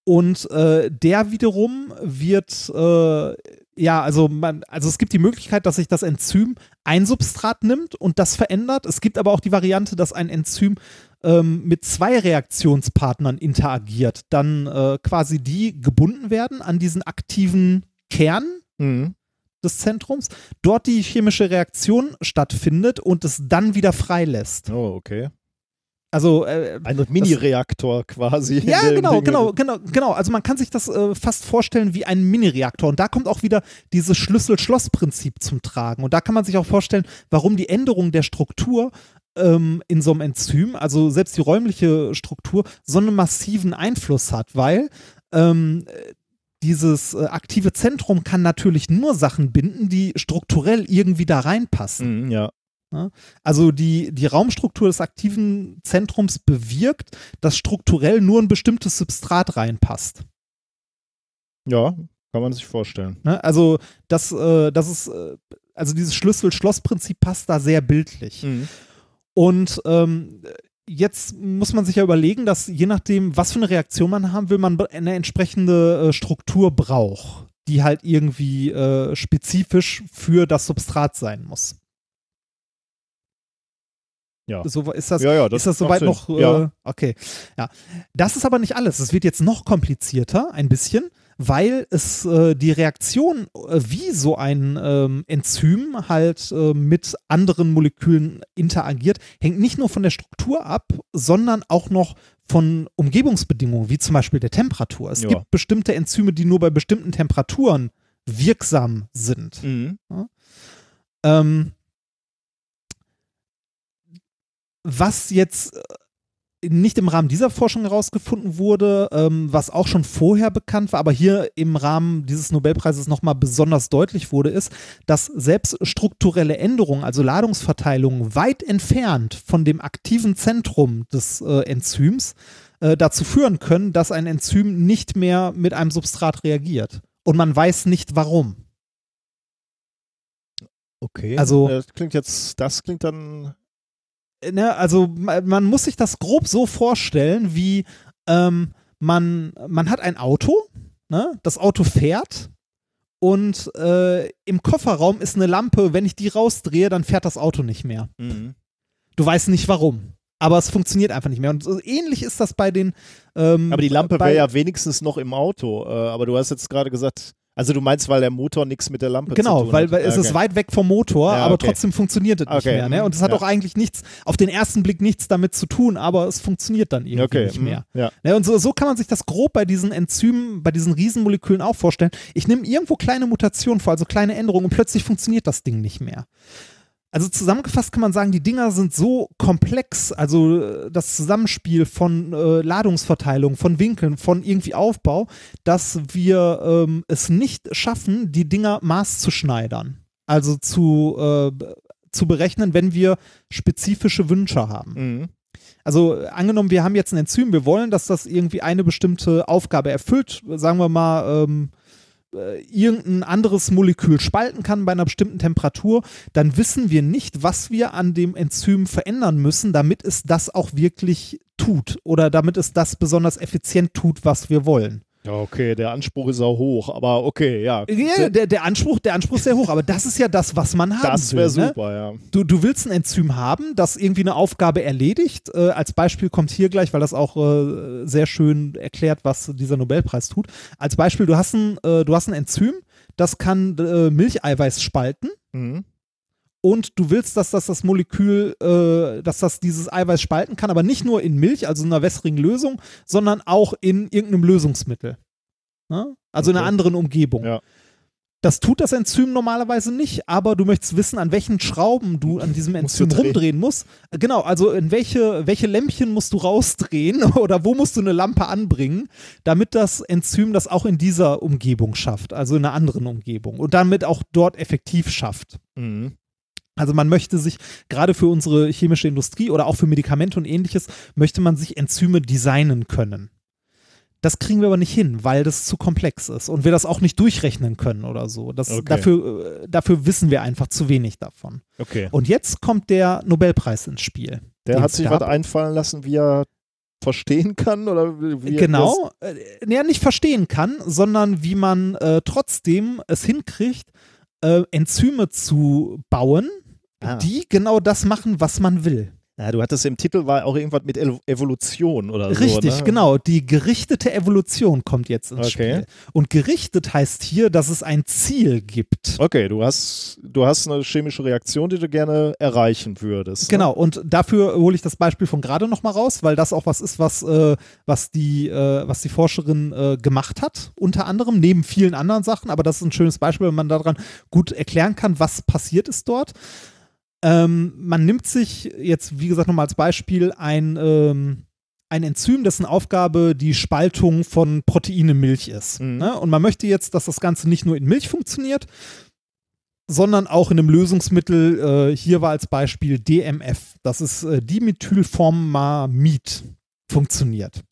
S1: Und äh, der wiederum wird, äh, ja, also, man, also es gibt die Möglichkeit, dass sich das Enzym ein Substrat nimmt und das verändert. Es gibt aber auch die Variante, dass ein Enzym ähm, mit zwei Reaktionspartnern interagiert, dann äh, quasi die gebunden werden an diesen aktiven Kern
S2: Mhm.
S1: des Zentrums, dort die chemische Reaktion stattfindet und es dann wieder freilässt.
S2: Oh, okay.
S1: Also äh,
S2: Ein Mini-Reaktor quasi.
S1: ja, genau,
S2: Ding-
S1: genau, genau, genau. Also man kann sich das äh, fast vorstellen wie ein Mini-Reaktor. Und da kommt auch wieder dieses Schlüssel-Schloss-Prinzip zum Tragen. Und da kann man sich auch vorstellen, warum die Änderung der Struktur ähm, in so einem Enzym, also selbst die räumliche Struktur, so einen massiven Einfluss hat, weil ähm, dieses äh, aktive Zentrum kann natürlich nur Sachen binden, die strukturell irgendwie da reinpassen.
S2: Mhm, ja.
S1: Also die, die Raumstruktur des aktiven Zentrums bewirkt, dass strukturell nur ein bestimmtes Substrat reinpasst.
S2: Ja, kann man sich vorstellen.
S1: Ne? Also das, äh, das ist, äh, also dieses Schlüssel-Schloss-Prinzip passt da sehr bildlich.
S2: Mhm.
S1: Und ähm, jetzt muss man sich ja überlegen, dass je nachdem, was für eine Reaktion man haben will, man eine entsprechende äh, Struktur braucht, die halt irgendwie spezifisch für das Substrat sein muss.
S2: Ja.
S1: So, ist das,
S2: Ja, ja,
S1: ist das soweit noch? Äh,
S2: Ja.
S1: Okay. Ja. Das ist aber nicht alles. Es wird jetzt noch komplizierter, ein bisschen, weil es äh, die Reaktion, äh, wie so ein ähm, Enzym halt äh, mit anderen Molekülen interagiert, hängt nicht nur von der Struktur ab, sondern auch noch von Umgebungsbedingungen, wie zum Beispiel der Temperatur. Es
S2: Ja.
S1: gibt bestimmte Enzyme, die nur bei bestimmten Temperaturen wirksam sind.
S2: Mhm.
S1: Ähm, was jetzt äh, nicht im Rahmen dieser Forschung herausgefunden wurde, ähm, was auch schon vorher bekannt war, aber hier im Rahmen dieses Nobelpreises nochmal besonders deutlich wurde, ist, dass selbst strukturelle Änderungen, also Ladungsverteilungen, weit entfernt von dem aktiven Zentrum des äh, Enzyms äh, dazu führen können, dass ein Enzym nicht mehr mit einem Substrat reagiert. Und man weiß nicht warum.
S2: Okay.
S1: Also-
S2: das klingt jetzt, das klingt dann.
S1: Ne, also ma- man muss sich das grob so vorstellen, wie ähm, man, man hat ein Auto, ne? das Auto fährt und äh, im Kofferraum ist eine Lampe, wenn ich die rausdrehe, dann fährt das Auto nicht mehr. Du weißt nicht warum. Aber es funktioniert einfach nicht mehr. Und so ähnlich ist das bei den. Ähm,
S2: Aber die Lampe wäre ja wenigstens noch im Auto. Äh, aber du hast jetzt gerade gesagt, also du meinst, weil der Motor nichts mit der Lampe zu
S1: Genau,
S2: tun
S1: weil,
S2: hat.
S1: weil es
S2: Okay.
S1: ist weit weg vom Motor,
S2: Ja,
S1: aber
S2: okay.
S1: trotzdem funktioniert es nicht
S2: Okay,
S1: mehr. Ne?
S2: mhm,
S1: Und es hat
S2: ja.
S1: auch eigentlich nichts, auf den ersten Blick nichts damit zu tun, aber es funktioniert dann irgendwie nicht
S2: mhm,
S1: mehr.
S2: Ja.
S1: Ne? Und so, so kann man sich das grob bei diesen Enzymen, bei diesen Riesenmolekülen auch vorstellen. Ich nehme irgendwo kleine Mutationen vor, also kleine Änderungen und plötzlich funktioniert das Ding nicht mehr. Also zusammengefasst kann man sagen, die Dinger sind so komplex, also äh, das Zusammenspiel von äh, Ladungsverteilung, von Winkeln, von irgendwie Aufbau, dass wir ähm, es nicht schaffen, die Dinger maßzuschneidern. Also zu, äh, zu berechnen, wenn wir spezifische Wünsche haben.
S2: Mhm.
S1: Also äh, angenommen, wir haben jetzt ein Enzym, wir wollen, dass das irgendwie eine bestimmte Aufgabe erfüllt, sagen wir mal, ähm, äh, irgendein anderes Molekül spalten kann bei einer bestimmten Temperatur, dann wissen wir nicht, was wir an dem Enzym verändern müssen, damit es das auch wirklich tut oder damit es das besonders effizient tut, was wir wollen.
S2: Ja, okay, der Anspruch ist auch hoch, aber okay, ja.
S1: Ja, der, der, Anspruch, der Anspruch ist sehr hoch, aber das ist ja das, was man haben
S2: das
S1: will.
S2: wäre
S1: ne?
S2: super, ja.
S1: Du, du willst ein Enzym haben, das irgendwie eine Aufgabe erledigt. Äh, als Beispiel kommt hier gleich, weil das auch äh, sehr schön erklärt, was dieser Nobelpreis tut. Als Beispiel, du hast ein, äh, du hast ein Enzym, das kann äh, Milcheiweiß spalten
S2: Mhm.
S1: Und du willst, dass das das Molekül, äh, dass das dieses Eiweiß spalten kann, aber nicht nur in Milch, also in einer wässrigen Lösung, sondern auch in irgendeinem Lösungsmittel. Ne? Also in einer
S2: Okay.
S1: anderen Umgebung.
S2: Ja.
S1: Das tut das Enzym normalerweise nicht, aber du möchtest wissen, an welchen Schrauben du an diesem
S2: Musst
S1: Enzym
S2: drehen.
S1: rumdrehen musst. Genau, also in welche, welche Lämpchen musst du rausdrehen oder wo musst du eine Lampe anbringen, damit das Enzym das auch in dieser Umgebung schafft, also in einer anderen Umgebung und damit auch dort effektiv schafft.
S2: Mhm.
S1: Also man möchte sich, gerade für unsere chemische Industrie oder auch für Medikamente und ähnliches, möchte man sich Enzyme designen können. Das kriegen wir aber nicht hin, weil das zu komplex ist und wir das auch nicht durchrechnen können oder so. Das,
S2: Okay.
S1: dafür, äh, dafür wissen wir einfach zu wenig davon.
S2: Okay.
S1: Und jetzt kommt der Nobelpreis ins Spiel.
S2: Der hat sich was einfallen lassen, wie er verstehen kann oder wie er
S1: genau, äh, ja, nicht verstehen kann, sondern wie man äh, trotzdem es hinkriegt, äh, Enzyme zu bauen,
S2: Ah.
S1: die genau das machen, was man will.
S2: Ja, du hattest im Titel war auch irgendwas mit Evolution oder so.
S1: Richtig,
S2: ne?
S1: genau. Die gerichtete Evolution kommt jetzt ins
S2: Okay.
S1: Spiel. Und gerichtet heißt hier, dass es ein Ziel gibt.
S2: Okay, du hast, du hast eine chemische Reaktion, die du gerne erreichen würdest. ne?
S1: Genau, und dafür hole ich das Beispiel von gerade nochmal raus, weil das auch was ist, was, äh, was, die, äh, was die Forscherin äh, gemacht hat, unter anderem, neben vielen anderen Sachen, aber das ist ein schönes Beispiel, wenn man daran gut erklären kann, was passiert ist dort. Ähm, man nimmt sich jetzt, wie gesagt, nochmal als Beispiel ein, ähm, ein Enzym, dessen Aufgabe die Spaltung von Protein in Milch ist.
S2: Mhm.
S1: Ne? Und man möchte jetzt, dass das Ganze nicht nur in Milch funktioniert, sondern auch in einem Lösungsmittel, äh, hier war als Beispiel DMF, das ist äh, Dimethylformamid, funktioniert.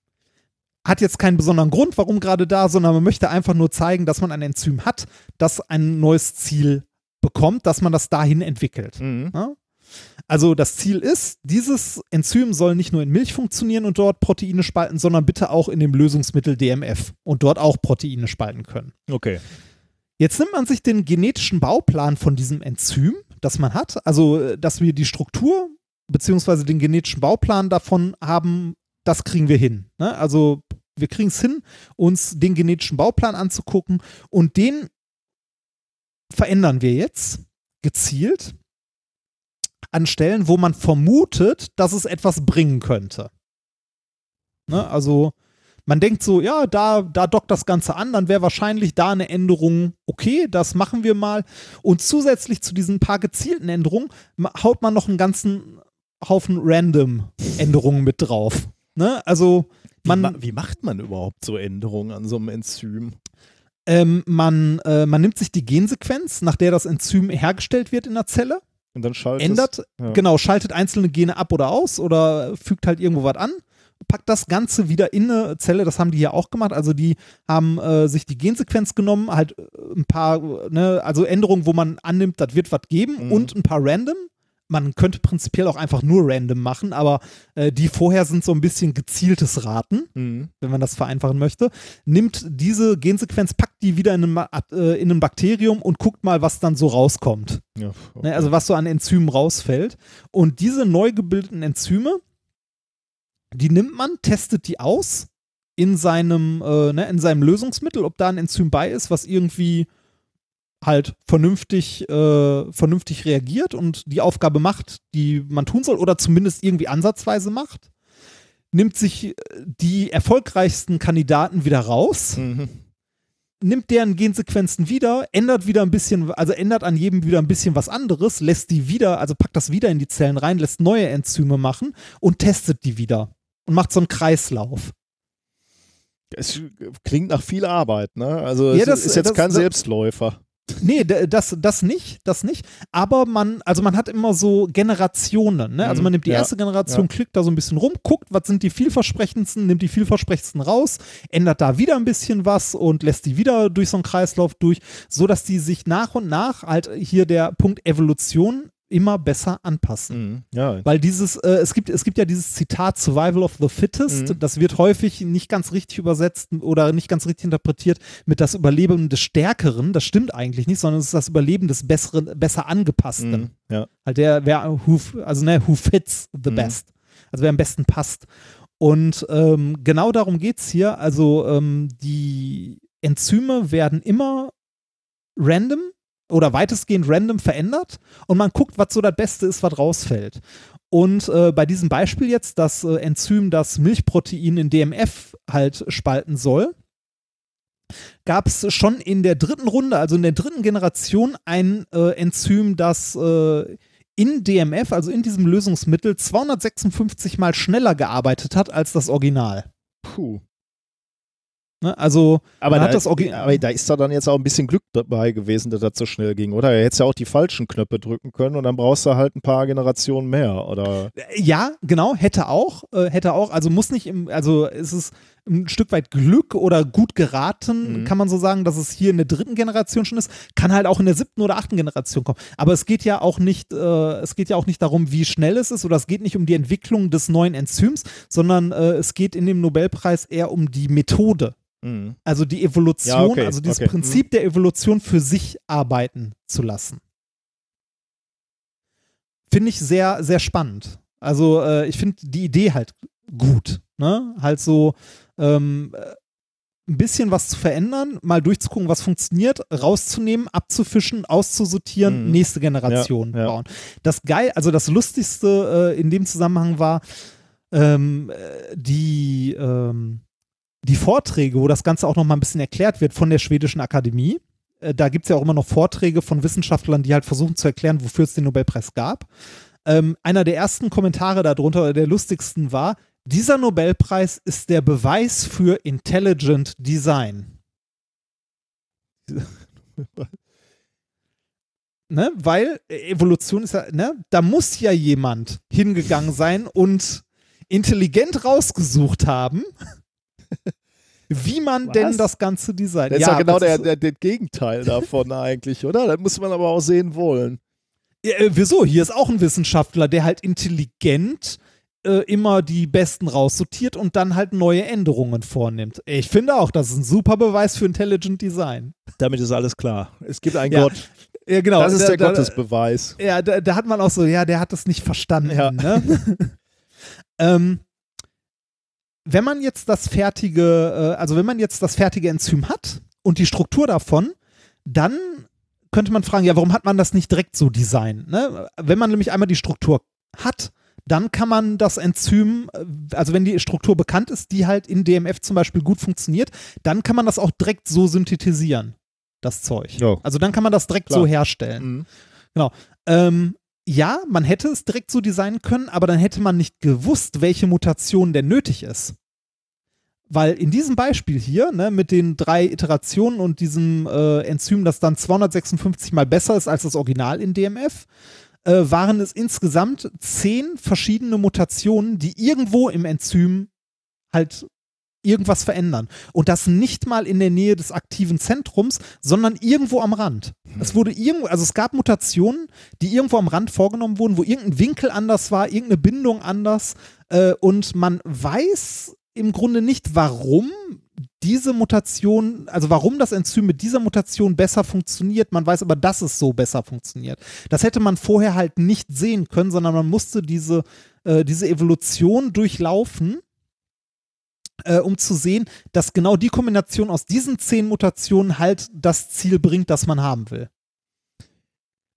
S1: Hat jetzt keinen besonderen Grund, warum gerade da, sondern man möchte einfach nur zeigen, dass man ein Enzym hat, das ein neues Ziel bekommt, dass man das dahin entwickelt.
S2: Mhm.
S1: Ja? Also das Ziel ist, dieses Enzym soll nicht nur in Milch funktionieren und dort Proteine spalten, sondern bitte auch in dem Lösungsmittel DMF und dort auch Proteine spalten können.
S2: Okay.
S1: Jetzt nimmt man sich den genetischen Bauplan von diesem Enzym, das man hat, also äh, dass wir die Struktur beziehungsweise den genetischen Bauplan davon haben, das kriegen wir hin. Ne? Also wir kriegen es hin, uns den genetischen Bauplan anzugucken und den verändern wir jetzt gezielt an Stellen, wo man vermutet, dass es etwas bringen könnte. Ne? Also man denkt so, ja, da, da dockt das Ganze an, dann wäre wahrscheinlich da eine Änderung okay, das machen wir mal. Und zusätzlich zu diesen paar gezielten Änderungen haut man noch einen ganzen Haufen random Änderungen mit drauf. Ne? Also
S2: Wie,
S1: man,
S2: ma wie macht man überhaupt so Änderungen an so einem Enzym?
S1: Ähm, man, äh, man nimmt sich die Gensequenz, nach der das Enzym hergestellt wird in der Zelle,
S2: Und dann schaltet
S1: ändert,
S2: ja.
S1: genau, schaltet einzelne Gene ab oder aus oder fügt halt irgendwo was an, packt das Ganze wieder in eine Zelle, das haben die hier auch gemacht, also die haben äh, sich die Gensequenz genommen, halt äh, ein paar, äh, ne, also Änderungen, wo man annimmt, das wird was geben
S2: Mhm.
S1: und ein paar random. Man könnte prinzipiell auch einfach nur random machen, aber äh, die vorher sind so ein bisschen gezieltes Raten
S2: Mhm.
S1: wenn man das vereinfachen möchte, nimmt diese Gensequenz, packt die wieder in ein, äh, in ein Bakterium und guckt mal, was dann so rauskommt.
S2: Ja,
S1: Ne, also was so an Enzymen rausfällt. Und diese neu gebildeten Enzyme, die nimmt man, testet die aus in seinem, äh, ne, in seinem Lösungsmittel, ob da ein Enzym bei ist, was irgendwie halt vernünftig, äh, vernünftig reagiert und die Aufgabe macht, die man tun soll, oder zumindest irgendwie ansatzweise macht. Nimmt sich äh, die erfolgreichsten Kandidaten wieder raus,
S2: Mhm.
S1: nimmt deren Gensequenzen wieder, ändert wieder ein bisschen, also ändert an jedem wieder ein bisschen was anderes, lässt die wieder, also packt das wieder in die Zellen rein, lässt neue Enzyme machen und testet die wieder und macht so einen Kreislauf.
S2: Es klingt nach viel Arbeit, ne? Also
S1: Ja,
S2: es
S1: das-
S2: ist jetzt
S1: das-
S2: kein
S1: das-
S2: Selbstläufer.
S1: Nee, das, das nicht, das nicht. Aber man, also man hat immer so Generationen, ne? Also
S2: Mhm,
S1: man nimmt die
S2: ja,
S1: erste Generation,
S2: ja.
S1: klickt da so ein bisschen rum, guckt, was sind die vielversprechendsten, nimmt die vielversprechendsten raus, ändert da wieder ein bisschen was und lässt die wieder durch so einen Kreislauf durch, so dass die sich nach und nach halt hier der Punkt Evolution immer besser anpassen.
S2: Mhm. Ja.
S1: Weil dieses, äh, es gibt, es gibt ja dieses Zitat Survival of the Fittest,
S2: Mhm.
S1: das wird häufig nicht ganz richtig übersetzt oder nicht ganz richtig interpretiert mit das Überleben des Stärkeren. Das stimmt eigentlich nicht, sondern es ist das Überleben des Besseren, besser Angepassten.
S2: Mhm. Ja.
S1: Halt der, wer, who, also ne, who fits the
S2: Mhm.
S1: best. Also wer am besten passt. Und ähm, genau darum geht es hier. Also ähm, die Enzyme werden immer random oder weitestgehend random verändert und man guckt, was so das Beste ist, was rausfällt. Und äh, bei diesem Beispiel jetzt, das äh, Enzym, das Milchprotein in DMF halt spalten soll, gab es schon in der dritten Runde, also in der dritten Generation, ein äh, Enzym, das äh, in DMF, also in diesem Lösungsmittel, 256 mal schneller gearbeitet hat als das Original.
S2: Puh.
S1: Ne? Also
S2: Aber da,
S1: das
S2: aber da ist da dann jetzt auch ein bisschen Glück dabei gewesen, dass das so schnell ging, oder? Er hätte ja auch die falschen Knöpfe drücken können und dann brauchst du halt ein paar Generationen mehr, oder?
S1: Ja, genau, hätte auch, äh, hätte auch, also muss nicht im, also es ist ein Stück weit Glück oder gut geraten,
S2: Mhm.
S1: kann man so sagen, dass es hier in der dritten Generation schon ist, kann halt auch in der siebten oder achten Generation kommen. Aber es geht ja auch nicht, äh, es geht ja auch nicht darum, wie schnell es ist oder es geht nicht um die Entwicklung des neuen Enzyms, sondern äh, es geht in dem Nobelpreis eher um die Methode.
S2: Mhm.
S1: Also die Evolution,
S2: Ja, okay,
S1: also dieses
S2: okay.
S1: Prinzip der Evolution für sich arbeiten zu lassen. Finde ich sehr, sehr spannend. Also äh, ich finde die Idee halt gut. Ne? Halt so ähm, äh, ein bisschen was zu verändern, mal durchzugucken, was funktioniert, rauszunehmen, abzufischen, auszusortieren,
S2: Mhm.
S1: nächste Generation
S2: Ja, ja.
S1: bauen. Das geil, also das Lustigste äh, in dem Zusammenhang war ähm, äh, die ähm, die Vorträge, wo das Ganze auch noch mal ein bisschen erklärt wird von der schwedischen Akademie. Äh, da gibt es ja auch immer noch Vorträge von Wissenschaftlern, die halt versuchen zu erklären, wofür es den Nobelpreis gab. Ähm, einer der ersten Kommentare darunter, oder der lustigsten war, dieser Nobelpreis ist der Beweis für Intelligent Design. ne? Weil äh, Evolution ist ja, ne? Da muss ja jemand hingegangen sein und intelligent rausgesucht haben, wie man
S2: Was?
S1: denn das Ganze designt.
S2: Das ist ja genau
S1: das
S2: der, der, der Gegenteil davon eigentlich, oder? Das muss man aber auch sehen wollen.
S1: Ja, äh, wieso? Hier ist auch ein Wissenschaftler, der halt intelligent äh, immer die besten raussortiert und dann halt neue Änderungen vornimmt. Ich finde auch, das ist ein super Beweis für Intelligent Design.
S2: Damit ist alles klar. Es gibt einen
S1: Ja,
S2: Gott.
S1: Ja, genau.
S2: Das ist
S1: Da-
S2: der
S1: da,
S2: Gottesbeweis.
S1: Ja, da, da hat man auch so, ja, der hat das nicht verstanden.
S2: Ja.
S1: Ne? ähm, wenn man jetzt das fertige, äh, also wenn man jetzt das fertige Enzym hat und die Struktur davon, dann könnte man fragen, ja, warum hat man das nicht direkt so designt? Ne? Wenn man nämlich einmal die Struktur hat, dann kann man das Enzym, äh, also wenn die Struktur bekannt ist, die halt in DMF zum Beispiel gut funktioniert, dann kann man das auch direkt so synthetisieren, das Zeug.
S2: Ja.
S1: Also dann kann man das direkt
S2: Klar.
S1: so herstellen.
S2: Mhm.
S1: Ähm, ja, man hätte es direkt so designen können, aber dann hätte man nicht gewusst, welche Mutation denn nötig ist. Weil in diesem Beispiel hier, ne, mit den drei Iterationen und diesem äh, Enzym, das dann 256 mal besser ist als das Original in DMF, äh, waren es insgesamt zehn verschiedene Mutationen, die irgendwo im Enzym halt irgendwas verändern. Und das nicht mal in der Nähe des aktiven Zentrums, sondern irgendwo am Rand. Es wurde irgendwo, also es gab Mutationen, die irgendwo am Rand vorgenommen wurden, wo irgendein Winkel anders war, irgendeine Bindung anders. Äh, und man weiß im Grunde nicht, warum diese Mutation, also warum das Enzym mit dieser Mutation besser funktioniert. Man weiß aber, dass es so besser funktioniert. Das hätte man vorher halt nicht sehen können, sondern man musste diese, äh, diese Evolution durchlaufen, äh, um zu sehen, dass genau die Kombination aus diesen zehn Mutationen halt das Ziel bringt, das man haben will.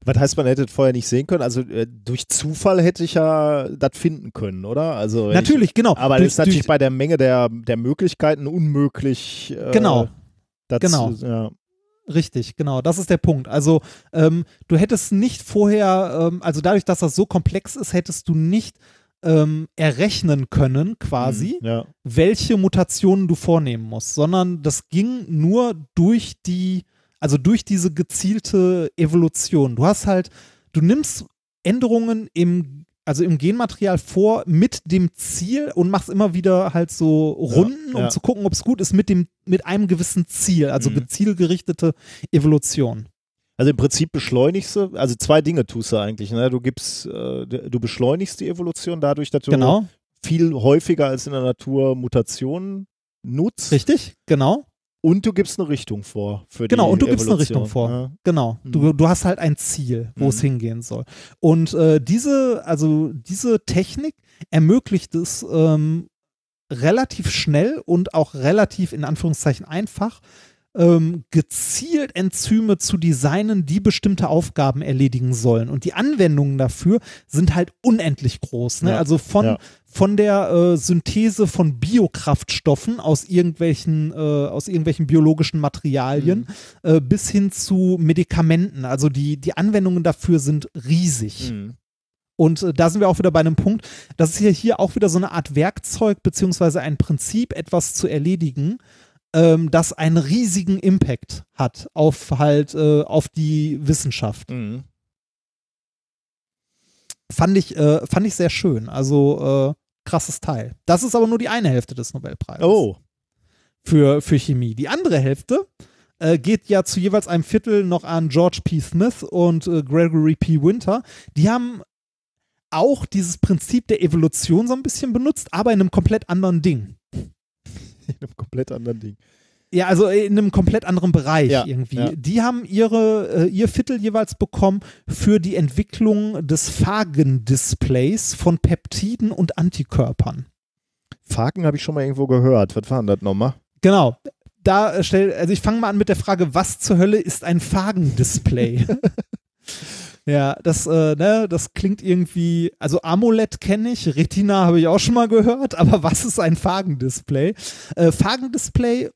S2: Was heißt, man hätte es vorher nicht sehen können? Also äh, durch Zufall hätte ich ja das finden können, oder? Also
S1: Natürlich,
S2: ich,
S1: genau.
S2: Aber
S1: Durch-
S2: das ist natürlich
S1: durch-
S2: bei der Menge der, der Möglichkeiten unmöglich. Äh,
S1: Genau.
S2: das
S1: Genau.
S2: Ja.
S1: Richtig, genau, das ist der Punkt. Also ähm, du hättest nicht vorher, ähm, also dadurch, dass das so komplex ist, hättest du nicht ähm, errechnen können, quasi,
S2: Mhm, Ja.
S1: welche Mutationen du vornehmen musst, sondern das ging nur durch die, also durch diese gezielte Evolution. Du hast halt, du nimmst Änderungen im, also im Genmaterial vor mit dem Ziel und machst immer wieder halt so Runden, um
S2: ja.
S1: zu gucken, ob es gut ist, mit dem, mit einem gewissen Ziel, also
S2: Mhm.
S1: zielgerichtete Evolution.
S2: Also im Prinzip beschleunigst du, also zwei Dinge tust du eigentlich. Ne? Du gibst, äh, du beschleunigst die Evolution dadurch, dass du
S1: Genau,
S2: viel häufiger als in der Natur Mutationen nutzt.
S1: richtig, genau.
S2: Und du gibst eine Richtung vor für die
S1: Genau, und du gibst eine
S2: Evolution.
S1: Richtung vor.
S2: Ja.
S1: Genau. Du,
S2: Mhm.
S1: du hast halt ein Ziel, wo es
S2: Mhm.
S1: hingehen soll. Und äh, diese, also diese Technik ermöglicht es ähm, relativ schnell und auch relativ in Anführungszeichen einfach, ähm, gezielt Enzyme zu designen, die bestimmte Aufgaben erledigen sollen. Und die Anwendungen dafür sind halt unendlich groß. Ne?
S2: Ja,
S1: Also von,
S2: ja.
S1: von der äh, Synthese von Biokraftstoffen aus irgendwelchen, äh, aus irgendwelchen biologischen Materialien äh, bis hin zu Medikamenten. Also die, die Anwendungen dafür sind riesig.
S2: Mhm.
S1: Und äh, da sind wir auch wieder bei einem Punkt, das ist ja hier auch wieder so eine Art Werkzeug beziehungsweise ein Prinzip, etwas zu erledigen, ähm, das einen riesigen Impact hat auf halt, äh, auf die Wissenschaft.
S2: Mhm.
S1: Fand ich, äh, fand ich sehr schön. Also äh, krasses Teil. Das ist aber nur die eine Hälfte des Nobelpreises.
S2: Oh,
S1: für, für Chemie. Die andere Hälfte äh, geht ja zu jeweils einem Viertel noch an George P. Smith und äh, Gregory P. Winter. Die haben auch dieses Prinzip der Evolution so ein bisschen benutzt, aber in einem komplett anderen Ding.
S2: in einem komplett anderen Ding.
S1: Ja, also in einem komplett anderen Bereich
S2: Ja,
S1: irgendwie.
S2: ja.
S1: Die haben ihre, äh, ihr Viertel jeweils bekommen für die Entwicklung des Phagendisplays von Peptiden und Antikörpern.
S2: Faken habe ich schon mal irgendwo gehört. Was war denn das nochmal?
S1: Genau. Da äh, stell, also ich fange mal an mit der Frage, was zur Hölle ist ein Phagendisplay? ja, das, äh, ne, das klingt irgendwie, also AMOLED kenne ich, Retina habe ich auch schon mal gehört, aber was ist ein Phagendisplay? Äh, Phagendisplay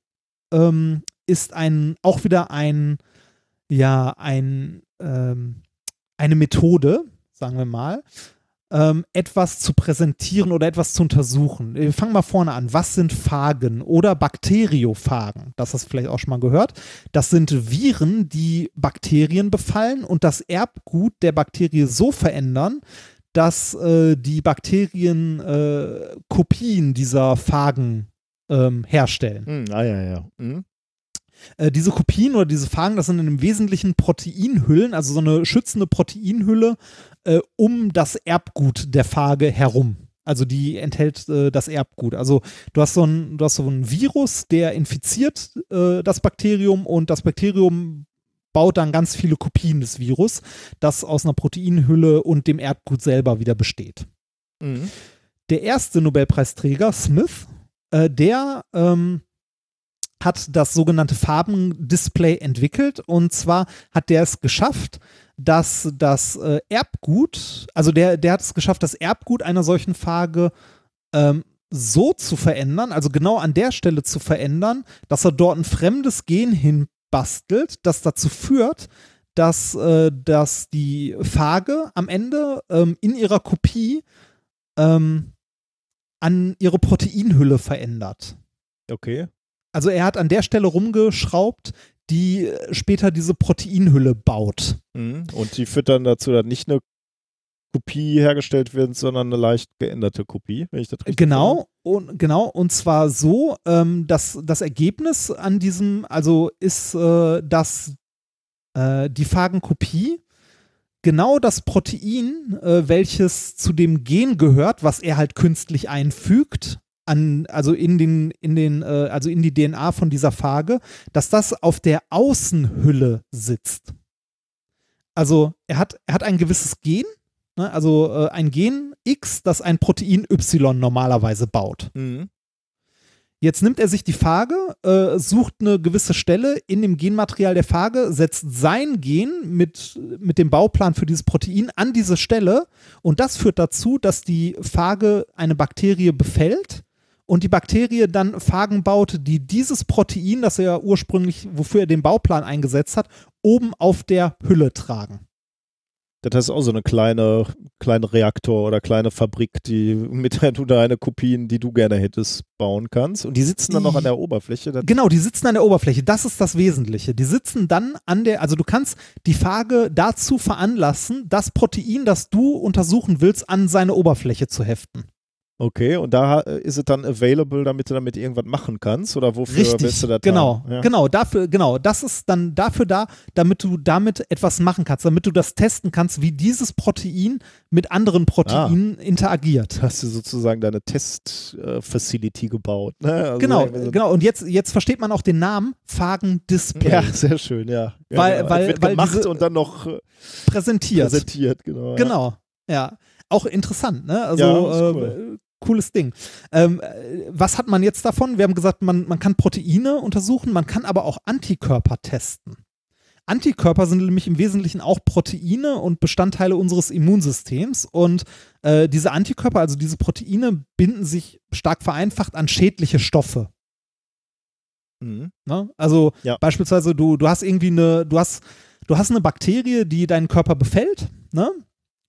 S1: ähm, ist ein, auch wieder ein, ja, ein, ähm, eine Methode, sagen wir mal, ähm, etwas zu präsentieren oder etwas zu untersuchen. Wir fangen mal vorne an. Was sind Phagen oder Bakteriophagen? Das hast du vielleicht auch schon mal gehört. Das sind Viren, die Bakterien befallen und das Erbgut der Bakterie so verändern, dass äh, die Bakterien äh, Kopien dieser Phagen ähm, herstellen.
S2: Hm, ah, ja, ja. Mhm.
S1: Äh, diese Kopien oder diese Phagen, das sind im Wesentlichen Proteinhüllen, also so eine schützende Proteinhülle äh, um das Erbgut der Phage herum. Also die enthält äh, das Erbgut. Also du hast so ein, du hast so ein Virus, der infiziert äh, das Bakterium und das Bakterium baut dann ganz viele Kopien des Virus, das aus einer Proteinhülle und dem Erbgut selber wieder besteht
S2: Mhm.
S1: der erste Nobelpreisträger, Smith, äh, der ähm, hat das sogenannte Farbendisplay entwickelt. Und zwar hat der es geschafft, dass das äh, Erbgut, also der, der hat es geschafft, das Erbgut einer solchen Phage ähm, so zu verändern, also genau an der Stelle zu verändern, dass er dort ein fremdes Gen hinbastelt, das dazu führt, dass, äh, dass die Phage am Ende ähm, in ihrer Kopie ähm, an ihre Proteinhülle verändert.
S2: Okay.
S1: Also er hat an der Stelle rumgeschraubt, die äh, später diese Proteinhülle baut.
S2: Mhm. Und die führt dann dazu, dass nicht eine Kopie hergestellt wird, sondern eine leicht geänderte Kopie, wenn ich das richtig
S1: Genau, und genau, und zwar so, ähm, dass das Ergebnis an diesem, also ist, äh, dass äh, die Phagenkopie genau das Protein, äh, welches zu dem Gen gehört, was er halt künstlich einfügt, an, also in den, in den, äh, also in die DNA von dieser Phage, dass das auf der Außenhülle sitzt. Also er hat, er hat ein gewisses Gen, ne, also äh, ein Gen X, das ein Protein Y normalerweise baut.
S2: Mhm.
S1: Jetzt nimmt er sich die Phage, äh, sucht eine gewisse Stelle in dem Genmaterial der Phage, setzt sein Gen mit, mit dem Bauplan für dieses Protein an diese Stelle und das führt dazu, dass die Phage eine Bakterie befällt und die Bakterie dann Phagen baut, die dieses Protein, das er ursprünglich, wofür er den Bauplan eingesetzt hat, oben auf der Hülle tragen.
S2: Das heißt auch so eine kleine, kleine Reaktor oder kleine Fabrik, die mit der du deine Kopien, die du gerne hättest, bauen kannst. Und die sitzen dann noch an der Oberfläche.
S1: Genau, die sitzen an der Oberfläche. Das ist das Wesentliche. Die sitzen dann an der, also du kannst die Phage dazu veranlassen, das Protein, das du untersuchen willst, an seine Oberfläche zu heften.
S2: Okay, und da äh, ist es dann available, damit du damit irgendwas machen kannst? Oder wofür
S1: Richtig,
S2: willst du das
S1: genau,
S2: haben? Ja.
S1: genau, dafür, genau, das ist dann dafür da, damit du damit etwas machen kannst, damit du das testen kannst, wie dieses Protein mit anderen Proteinen interagiert.
S2: Hast du sozusagen deine Test-Facility gebaut. Ne? Also
S1: Genau,
S2: so-
S1: genau. Und jetzt, jetzt versteht man auch den Namen Phagen Display
S2: Ja, sehr schön, ja. ja
S1: Weil-
S2: genau.
S1: weil-
S2: Es wird
S1: weil
S2: gemacht
S1: diese-
S2: und dann noch äh,
S1: präsentiert.
S2: präsentiert, genau. ja.
S1: Genau, ja. Auch interessant, ne? Also
S2: Ja,
S1: äh, cooles Ding. Ähm, äh, was hat man jetzt davon? Wir haben gesagt, man, man kann Proteine untersuchen, man kann aber auch Antikörper testen. Antikörper sind nämlich im Wesentlichen auch Proteine und Bestandteile unseres Immunsystems. Und äh, diese Antikörper, also diese Proteine, binden sich stark vereinfacht an schädliche Stoffe.
S2: Mhm.
S1: Ne? Also
S2: Ja.
S1: beispielsweise, du, du hast irgendwie eine, du hast, du hast eine Bakterie, die deinen Körper befällt, ne?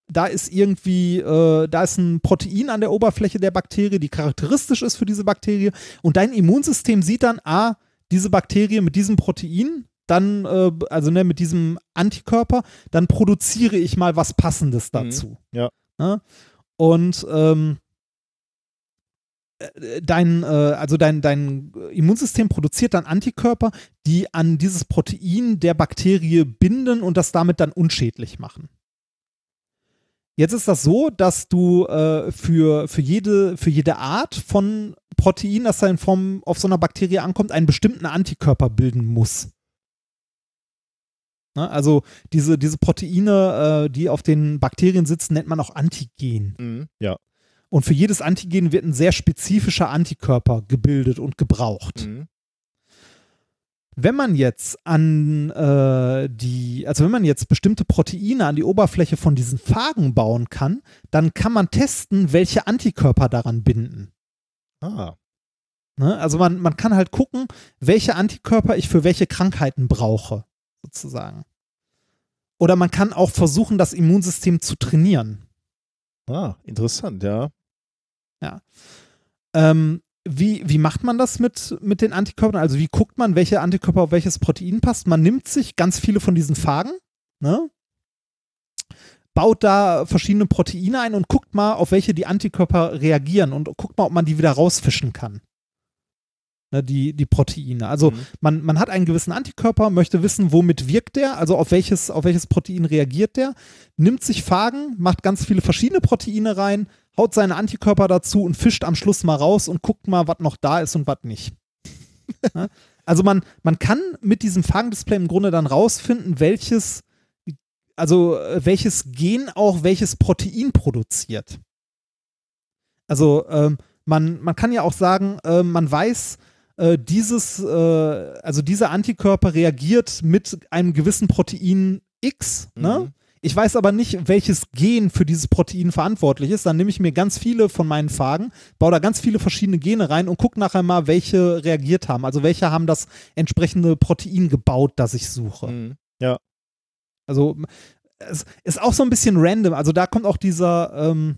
S1: Da ist irgendwie, äh, da ist ein Protein an der Oberfläche der Bakterie, die charakteristisch ist für diese Bakterie. Und dein Immunsystem sieht dann, ah, diese Bakterie mit diesem Protein, dann, äh, also ne, mit diesem Antikörper, dann produziere ich mal was Passendes dazu.
S2: ja.
S1: Ne? Und ähm, äh, dein, äh, also dein, dein Immunsystem produziert dann Antikörper, die an dieses Protein der Bakterie binden und das damit dann unschädlich machen. Jetzt ist das so, dass du äh, für, für, jede, für jede Art von Protein, das da in Form auf so einer Bakterie ankommt, einen bestimmten Antikörper bilden muss. Ne? Also diese, diese Proteine, äh, die auf den Bakterien sitzen, nennt man auch Antigen.
S2: Mhm. Ja.
S1: Und für jedes Antigen wird ein sehr spezifischer Antikörper gebildet und gebraucht.
S2: Mhm.
S1: Wenn man jetzt an äh, die, also wenn man jetzt bestimmte Proteine an die Oberfläche von diesen Phagen bauen kann, dann kann man testen, welche Antikörper daran binden.
S2: Ah.
S1: Ne? Also man, man kann halt gucken, welche Antikörper ich für welche Krankheiten brauche, sozusagen. Oder man kann auch versuchen, das Immunsystem zu trainieren.
S2: Ah, interessant, ja.
S1: Ähm, wie, wie macht man das mit, mit den Antikörpern? Also wie guckt man, welche Antikörper auf welches Protein passt? Man nimmt sich ganz viele von diesen Phagen, ne? baut da verschiedene Proteine ein und guckt mal, auf welche die Antikörper reagieren und guckt mal, ob man die wieder rausfischen kann. Ne, die, die Proteine. Also
S2: Mhm.
S1: man, man hat einen gewissen Antikörper, möchte wissen, womit wirkt der, also auf welches, auf welches Protein reagiert der, nimmt sich Phagen, macht ganz viele verschiedene Proteine rein, haut seine Antikörper dazu und fischt am Schluss mal raus und guckt mal, was noch da ist und was nicht. Ne? also man, man kann mit diesem Phagendisplay im Grunde dann rausfinden, welches, also äh, welches Gen auch welches Protein produziert. Also ähm, man, man kann ja auch sagen, äh, man weiß, äh, dieses, äh, also dieser Antikörper reagiert mit einem gewissen Protein X, ne?
S2: Mhm.
S1: Ich weiß aber nicht, welches Gen für dieses Protein verantwortlich ist. Dann nehme ich mir ganz viele von meinen Phagen, baue da ganz viele verschiedene Gene rein und gucke nachher mal, welche reagiert haben. Also welche haben das entsprechende Protein gebaut, das ich suche.
S2: Mhm. Ja.
S1: Also es ist auch so ein bisschen random. Also da kommt auch dieser, ähm,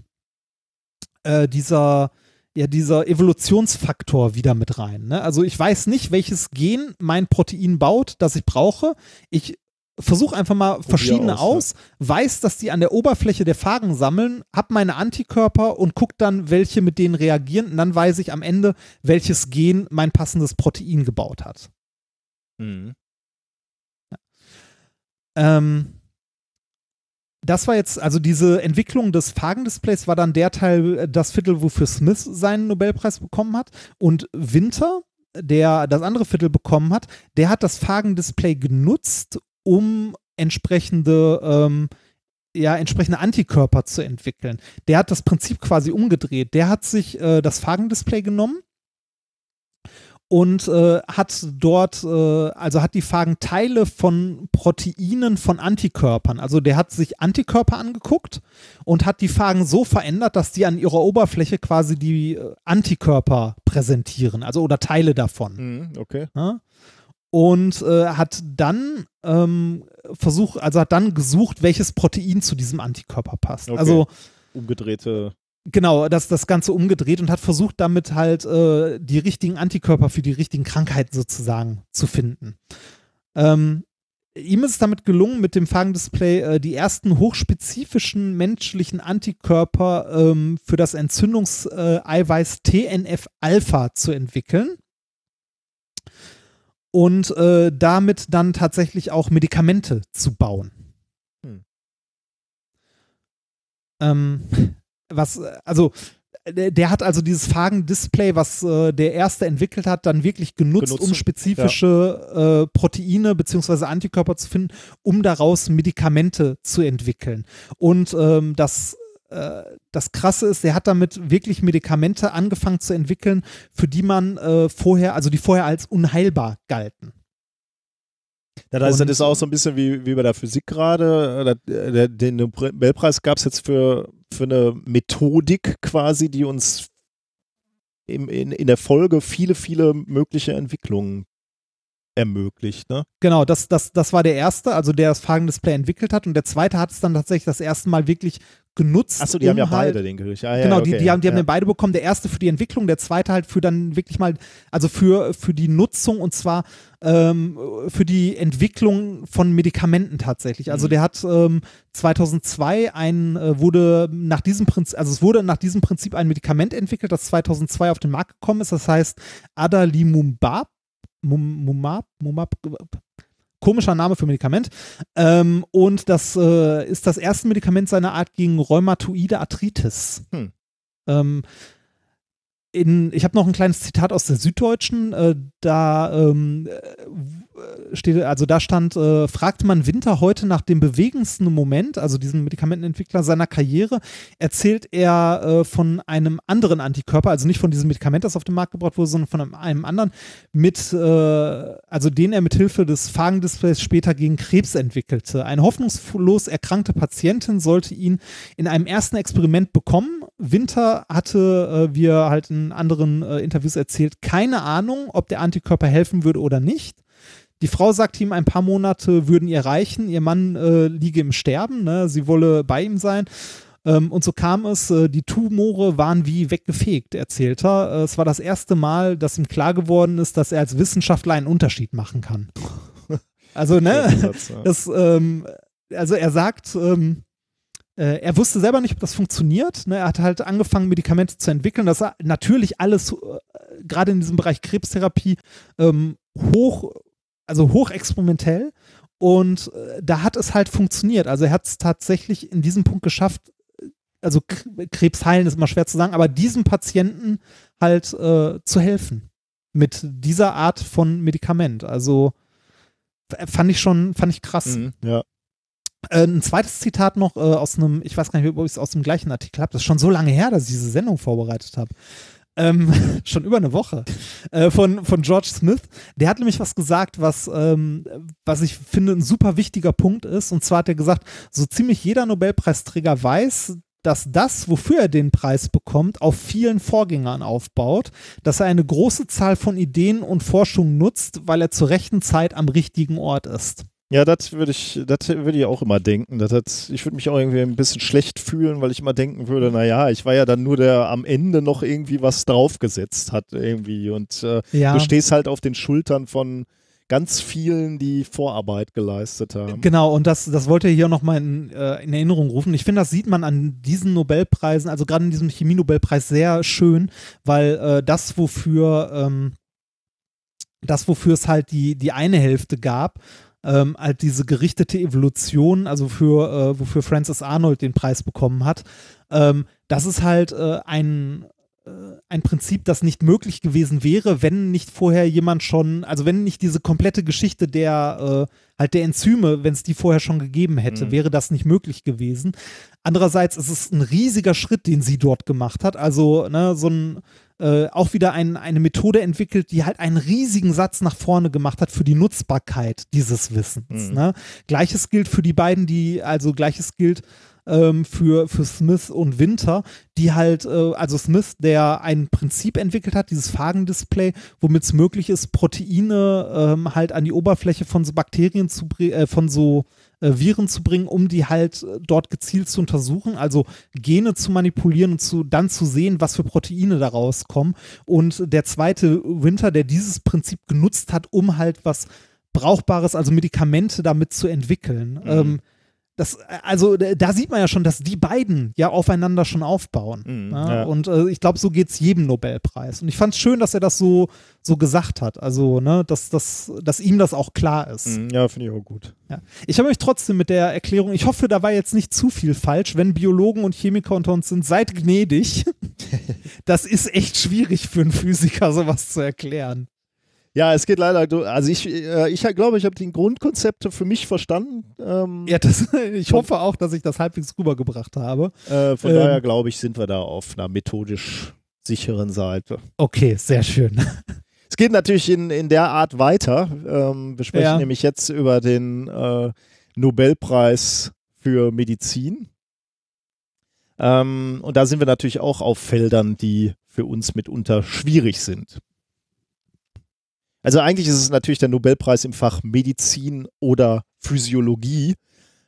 S1: äh, dieser, ja, dieser Evolutionsfaktor wieder mit rein. Ne? Also ich weiß nicht, welches Gen mein Protein baut, das ich brauche. Ich versuche einfach mal verschiedene aus, aus ja. weiß, dass die an der Oberfläche der Phagen sammeln, habe meine Antikörper und gucke dann, welche mit denen reagieren. Und dann weiß ich am Ende, welches Gen mein passendes Protein gebaut hat. Mhm. Ja. Ähm, das war jetzt, also diese Entwicklung des Phagendisplays war dann der Teil, äh, das Viertel, wofür Smith seinen Nobelpreis bekommen hat. Und Winter, der das andere Viertel bekommen hat, der hat das Phagendisplay genutzt, um entsprechende, ähm, ja, entsprechende Antikörper zu entwickeln. Der hat das Prinzip quasi umgedreht. Der hat sich äh, das Phagendisplay genommen und äh, hat dort, äh, also hat die Phagen Teile von Proteinen von Antikörpern. Also der hat sich Antikörper angeguckt und hat die Phagen so verändert, dass die an ihrer Oberfläche quasi die äh, Antikörper präsentieren, also oder Teile davon.
S2: Mhm, okay.
S1: Ja? Und äh, hat dann ähm, versucht, also hat dann gesucht, welches Protein zu diesem Antikörper passt.
S2: Okay.
S1: Also
S2: umgedrehte
S1: Genau, das, das Ganze umgedreht und hat versucht, damit halt äh, die richtigen Antikörper für die richtigen Krankheiten sozusagen zu finden. Ähm, ihm ist es damit gelungen, mit dem Fangdisplay äh, die ersten hochspezifischen menschlichen Antikörper ähm, für das Entzündungseiweiß TNF-Alpha zu entwickeln. Und äh, damit dann tatsächlich auch Medikamente zu bauen. Hm. Ähm, was, also der, hat also dieses Phagen-Display, was äh, der erste entwickelt hat, dann wirklich genutzt, genutzt um spezifische ja. äh, Proteine bzw. Antikörper zu finden, um daraus Medikamente zu entwickeln. Und ähm, das äh, das Krasse ist, er hat damit wirklich Medikamente angefangen zu entwickeln, für die man äh, vorher, also die vorher als unheilbar galten.
S2: Ja, da ist das auch so ein bisschen wie, wie bei der Physik gerade. Den Nobelpreis gab es jetzt für, für eine Methodik quasi, die uns im, in, in der Folge viele, viele mögliche Entwicklungen ermöglicht. Ne?
S1: Genau, das, das, das war der erste, also der das Fragendisplay entwickelt hat und der zweite hat es dann tatsächlich das erste Mal wirklich genutzt.
S2: Achso, die um haben ja halt, beide den Gerücht. Ah, ja,
S1: genau,
S2: okay.
S1: die, die haben, die ja. haben den beide bekommen. Der erste für die Entwicklung, der zweite halt für dann wirklich mal, also für, für die Nutzung und zwar ähm, für die Entwicklung von Medikamenten tatsächlich. Also mhm. der hat ähm, 2002 ein, äh, wurde nach diesem Prinzip, also es wurde nach diesem Prinzip ein Medikament entwickelt, das 2002 auf den Markt gekommen ist. Das heißt Adalimumab. Mumab, Mumab, komischer Name für Medikament. Ähm, und das äh, ist das erste Medikament seiner Art gegen rheumatoide Arthritis. Hm. Ähm, in, ich habe noch ein kleines Zitat aus der Süddeutschen. Äh, da ähm, steht, also da stand, äh, fragt man Winter heute nach dem bewegendsten Moment, also diesem Medikamentenentwickler seiner Karriere, erzählt er äh, von einem anderen Antikörper, also nicht von diesem Medikament, das auf den Markt gebracht wurde, sondern von einem, einem anderen, mit, äh, also den er mit Hilfe des Phagendisplays später gegen Krebs entwickelte. Eine hoffnungslos erkrankte Patientin sollte ihn in einem ersten Experiment bekommen. Winter hatte, äh, wie er halt in anderen äh, Interviews erzählt, keine Ahnung, ob der Antikörper helfen würde oder nicht. Die Frau sagt ihm, ein paar Monate würden ihr reichen. Ihr Mann äh, liege im Sterben. Ne? Sie wolle bei ihm sein. Ähm, und so kam es, äh, die Tumore waren wie weggefegt, erzählt er. Äh, es war das erste Mal, dass ihm klar geworden ist, dass er als Wissenschaftler einen Unterschied machen kann. Also, ne? Satz, ja. das, ähm, also er sagt, ähm, äh, er wusste selber nicht, ob das funktioniert. Ne? Er hat halt angefangen, Medikamente zu entwickeln. Das war natürlich alles, äh, gerade in diesem Bereich Krebstherapie, ähm, hoch also hochexperimentell. Und äh, da hat es halt funktioniert. Also er hat es tatsächlich in diesem Punkt geschafft, also Krebs heilen ist immer schwer zu sagen, aber diesem Patienten halt äh, zu helfen mit dieser Art von Medikament. Also fand ich schon, fand ich krass.
S2: Mhm, ja.
S1: Äh, ein zweites Zitat noch äh, aus einem, ich weiß gar nicht, ob ich es aus dem gleichen Artikel habe. Das ist schon so lange her, dass ich diese Sendung vorbereitet habe ähm, schon über eine Woche, äh, von, von George Smith. Der hat nämlich was gesagt, was, ähm, was ich finde ein super wichtiger Punkt ist. Und zwar hat er gesagt, so ziemlich jeder Nobelpreisträger weiß, dass das, wofür er den Preis bekommt, auf vielen Vorgängern aufbaut, dass er eine große Zahl von Ideen und Forschungen nutzt, weil er zur rechten Zeit am richtigen Ort ist.
S2: Ja, das würde ich, das würde ich auch immer denken. Das hat, ich würde mich auch irgendwie ein bisschen schlecht fühlen, weil ich immer denken würde, naja, ich war ja dann nur der am Ende noch irgendwie was draufgesetzt hat irgendwie. Und äh,
S1: Ja.
S2: du stehst halt auf den Schultern von ganz vielen, die Vorarbeit geleistet haben.
S1: Genau, und das, das wollte er hier nochmal in, äh, in Erinnerung rufen. Ich finde, das sieht man an diesen Nobelpreisen, also gerade in diesem Chemie-Nobelpreis sehr schön, weil äh, das, wofür ähm, das, wofür es halt die, die eine Hälfte gab, ähm, halt diese gerichtete Evolution, also für, äh, wofür Francis Arnold den Preis bekommen hat, ähm, das ist halt äh, ein, äh, ein Prinzip, das nicht möglich gewesen wäre, wenn nicht vorher jemand schon, also wenn nicht diese komplette Geschichte der äh, halt der Enzyme, wenn es die vorher schon gegeben hätte,
S2: Mhm.
S1: wäre das nicht möglich gewesen. Andererseits ist es ein riesiger Schritt, den sie dort gemacht hat. Also ne, so ein äh, auch wieder ein, eine Methode entwickelt, die halt einen riesigen Satz nach vorne gemacht hat für die Nutzbarkeit dieses Wissens.
S2: Mhm.
S1: Ne? Gleiches gilt für die beiden, die, also gleiches gilt ähm, für, für Smith und Winter, die halt, äh, also Smith, der ein Prinzip entwickelt hat, dieses Phagendisplay, womit es möglich ist, Proteine ähm, halt an die Oberfläche von so Bakterien zu bringen, äh, von so Viren zu bringen, um die halt äh, dort gezielt zu untersuchen, also Gene zu manipulieren und zu, dann zu sehen, was für Proteine da rauskommen. Und der zweite Winter, der dieses Prinzip genutzt hat, um halt was Brauchbares, also Medikamente damit zu entwickeln. Ähm, das, also äh, da sieht man ja schon, dass die beiden ja aufeinander schon aufbauen.
S2: Mhm,
S1: ne?
S2: ja.
S1: Und äh, ich glaube, so geht es jedem Nobelpreis. Und ich fand es schön, dass er das so, so gesagt hat. Also, ne, dass, dass, dass ihm das auch klar ist.
S2: Mhm, Ja, finde ich auch gut.
S1: Ja. Ich habe mich trotzdem mit der Erklärung, ich hoffe, da war jetzt nicht zu viel falsch. Wenn Biologen und Chemiker unter uns sind, seid gnädig. das ist echt schwierig für einen Physiker, sowas zu erklären.
S2: Ja, es geht leider, also ich, äh, ich glaube, ich habe die Grundkonzepte für mich verstanden. Ähm,
S1: Ja, das, ich hoffe auch, dass ich das halbwegs rübergebracht habe.
S2: äh, von
S1: Ähm.
S2: daher glaube ich, sind wir da auf einer methodisch sicheren Seite.
S1: Okay, sehr schön.
S2: Es geht natürlich in, in der Art weiter. Ähm, wir sprechen
S1: Ja.
S2: nämlich jetzt über den äh, Nobelpreis für Medizin. Ähm, und da sind wir natürlich auch auf Feldern, die für uns mitunter schwierig sind. Also eigentlich ist es natürlich der Nobelpreis im Fach Medizin oder Physiologie.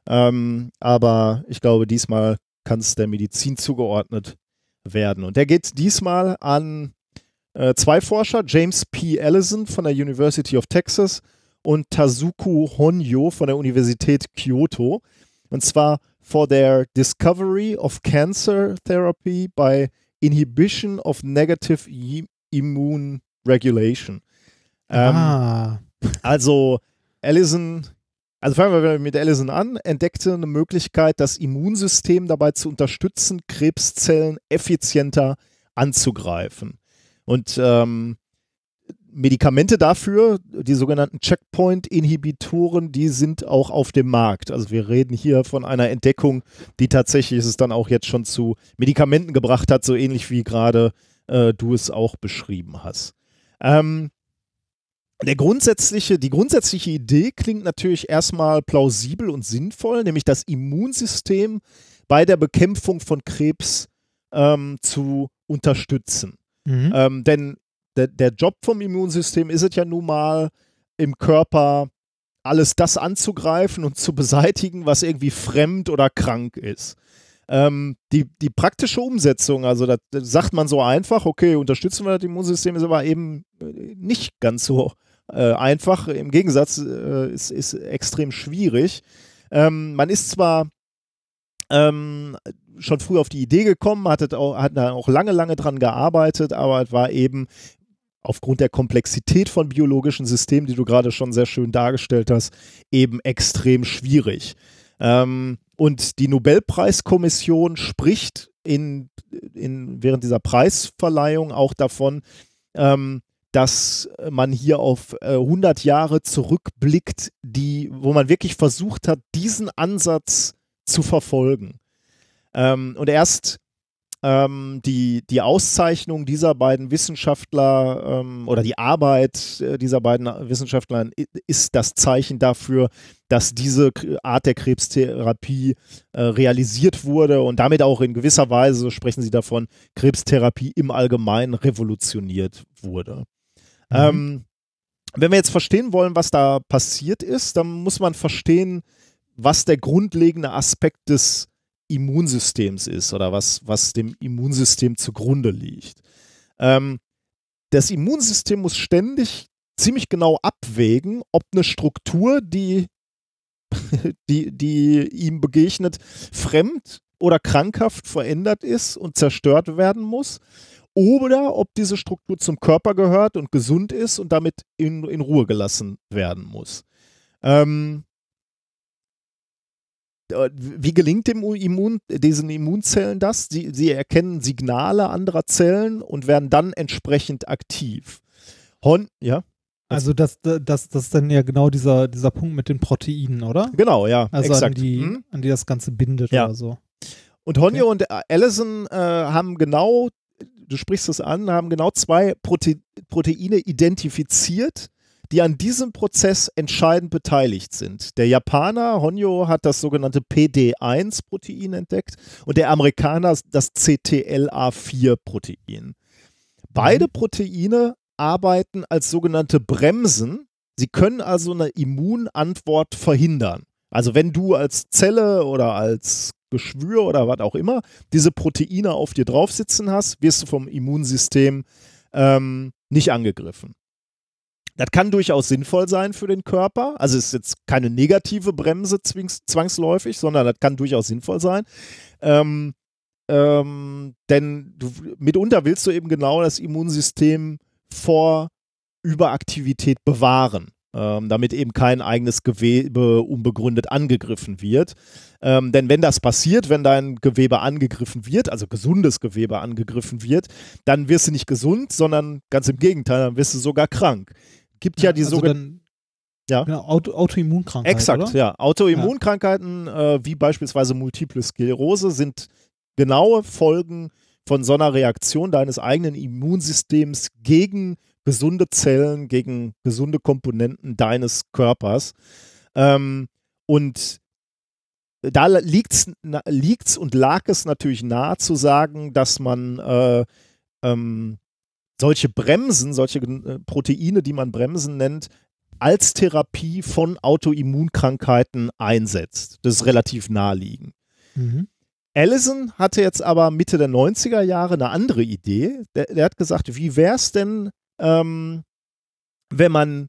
S2: Ähm, aber ich glaube, diesmal kann es der Medizin zugeordnet werden. Und der geht diesmal an äh, zwei Forscher, James P. Ellison von der University of Texas und Tazuku Honyo von der Universität Kyoto. Und zwar for their discovery of cancer therapy by inhibition of negative immune regulation. Ähm,
S1: ah.
S2: also Ellison, also fangen wir mit Ellison an, entdeckte eine Möglichkeit, das Immunsystem dabei zu unterstützen, Krebszellen effizienter anzugreifen. Und ähm, Medikamente dafür, die sogenannten Checkpoint-Inhibitoren, die sind auch auf dem Markt. Also wir reden hier von einer Entdeckung, die tatsächlich es dann auch jetzt schon zu Medikamenten gebracht hat, so ähnlich wie gerade äh, du es auch beschrieben hast. Ähm, der grundsätzliche, die grundsätzliche Idee klingt natürlich erstmal plausibel und sinnvoll, nämlich das Immunsystem bei der Bekämpfung von Krebs ähm, zu unterstützen.
S1: Mhm.
S2: Ähm, denn der, der Job vom Immunsystem ist es ja nun mal, im Körper alles das anzugreifen und zu beseitigen, was irgendwie fremd oder krank ist. Ähm, die, die praktische Umsetzung, also das, das sagt man so einfach, okay, unterstützen wir das Immunsystem, ist aber eben äh, nicht ganz so äh, einfach. Im Gegensatz äh, ist, ist extrem schwierig. Ähm, man ist zwar ähm, schon früh auf die Idee gekommen, hat, auch, hat da auch lange, lange dran gearbeitet, aber es war eben aufgrund der Komplexität von biologischen Systemen, die du gerade schon sehr schön dargestellt hast, eben extrem schwierig. Ähm, und die Nobelpreiskommission spricht in, in, während dieser Preisverleihung auch davon, ähm, dass man hier auf äh, 100 Jahre zurückblickt, die, wo man wirklich versucht hat, diesen Ansatz zu verfolgen. Ähm, und erst ähm, die, die Auszeichnung dieser beiden Wissenschaftler ähm, oder die Arbeit äh, dieser beiden Wissenschaftler ist das Zeichen dafür, dass diese Art der Krebstherapie äh, realisiert wurde und damit auch in gewisser Weise, so sprechen sie davon, Krebstherapie im Allgemeinen revolutioniert wurde.
S1: Mhm.
S2: Ähm, wenn wir jetzt verstehen wollen, was da passiert ist, dann muss man verstehen, was der grundlegende Aspekt des Immunsystems ist oder was, was dem Immunsystem zugrunde liegt. Ähm, das Immunsystem muss ständig ziemlich genau abwägen, ob eine Struktur, die, die, die ihm begegnet, fremd oder krankhaft verändert ist und zerstört werden muss oder ob diese Struktur zum Körper gehört und gesund ist und damit in, in Ruhe gelassen werden muss. Ähm, wie gelingt dem Immun, diesen Immunzellen das? Sie, sie erkennen Signale anderer Zellen und werden dann entsprechend aktiv. Hon ja?
S1: Also das, das, das ist dann ja genau dieser, dieser Punkt mit den Proteinen, oder?
S2: Genau, ja.
S1: Also
S2: exakt.
S1: An, die,
S2: hm?
S1: an die das Ganze bindet
S2: ja.
S1: oder so.
S2: Und Honio okay. und Allison äh, haben genau, du sprichst es an, haben genau zwei Prote Proteine identifiziert, die an diesem Prozess entscheidend beteiligt sind. Der Japaner Honyo hat das sogenannte PD1-Protein entdeckt und der Amerikaner das CTLA4-Protein. Beide mhm. Proteine arbeiten als sogenannte Bremsen. Sie können also eine Immunantwort verhindern. Also wenn du als Zelle oder als Geschwür oder was auch immer diese Proteine auf dir drauf sitzen hast, wirst du vom Immunsystem ähm, nicht angegriffen. Das kann durchaus sinnvoll sein für den Körper. Also es ist jetzt keine negative Bremse zwangsläufig, sondern das kann durchaus sinnvoll sein. Ähm, ähm, denn du, mitunter willst du eben genau das Immunsystem vor Überaktivität bewahren, ähm, damit eben kein eigenes Gewebe unbegründet angegriffen wird. Ähm, denn wenn das passiert, wenn dein Gewebe angegriffen wird, also gesundes Gewebe angegriffen wird, dann wirst du nicht gesund, sondern ganz im Gegenteil, dann wirst du sogar krank gibt ja, ja die also sogenannten.
S1: Ja. Genau, Auto, Autoimmunkrankheiten.
S2: Exakt,
S1: oder?
S2: ja. Autoimmunkrankheiten ja. Äh, wie beispielsweise Multiple Sklerose sind genaue Folgen von so einer Reaktion deines eigenen Immunsystems gegen gesunde Zellen, gegen gesunde Komponenten deines Körpers. Ähm, und da liegt es und lag es natürlich nahe zu sagen, dass man äh, ähm, solche Bremsen, solche äh, Proteine, die man Bremsen nennt, als Therapie von Autoimmunkrankheiten einsetzt. Das ist relativ naheliegend. Mhm. Allison hatte jetzt aber Mitte der 90er Jahre eine andere Idee. Der, der hat gesagt, wie wäre es denn, ähm, wenn man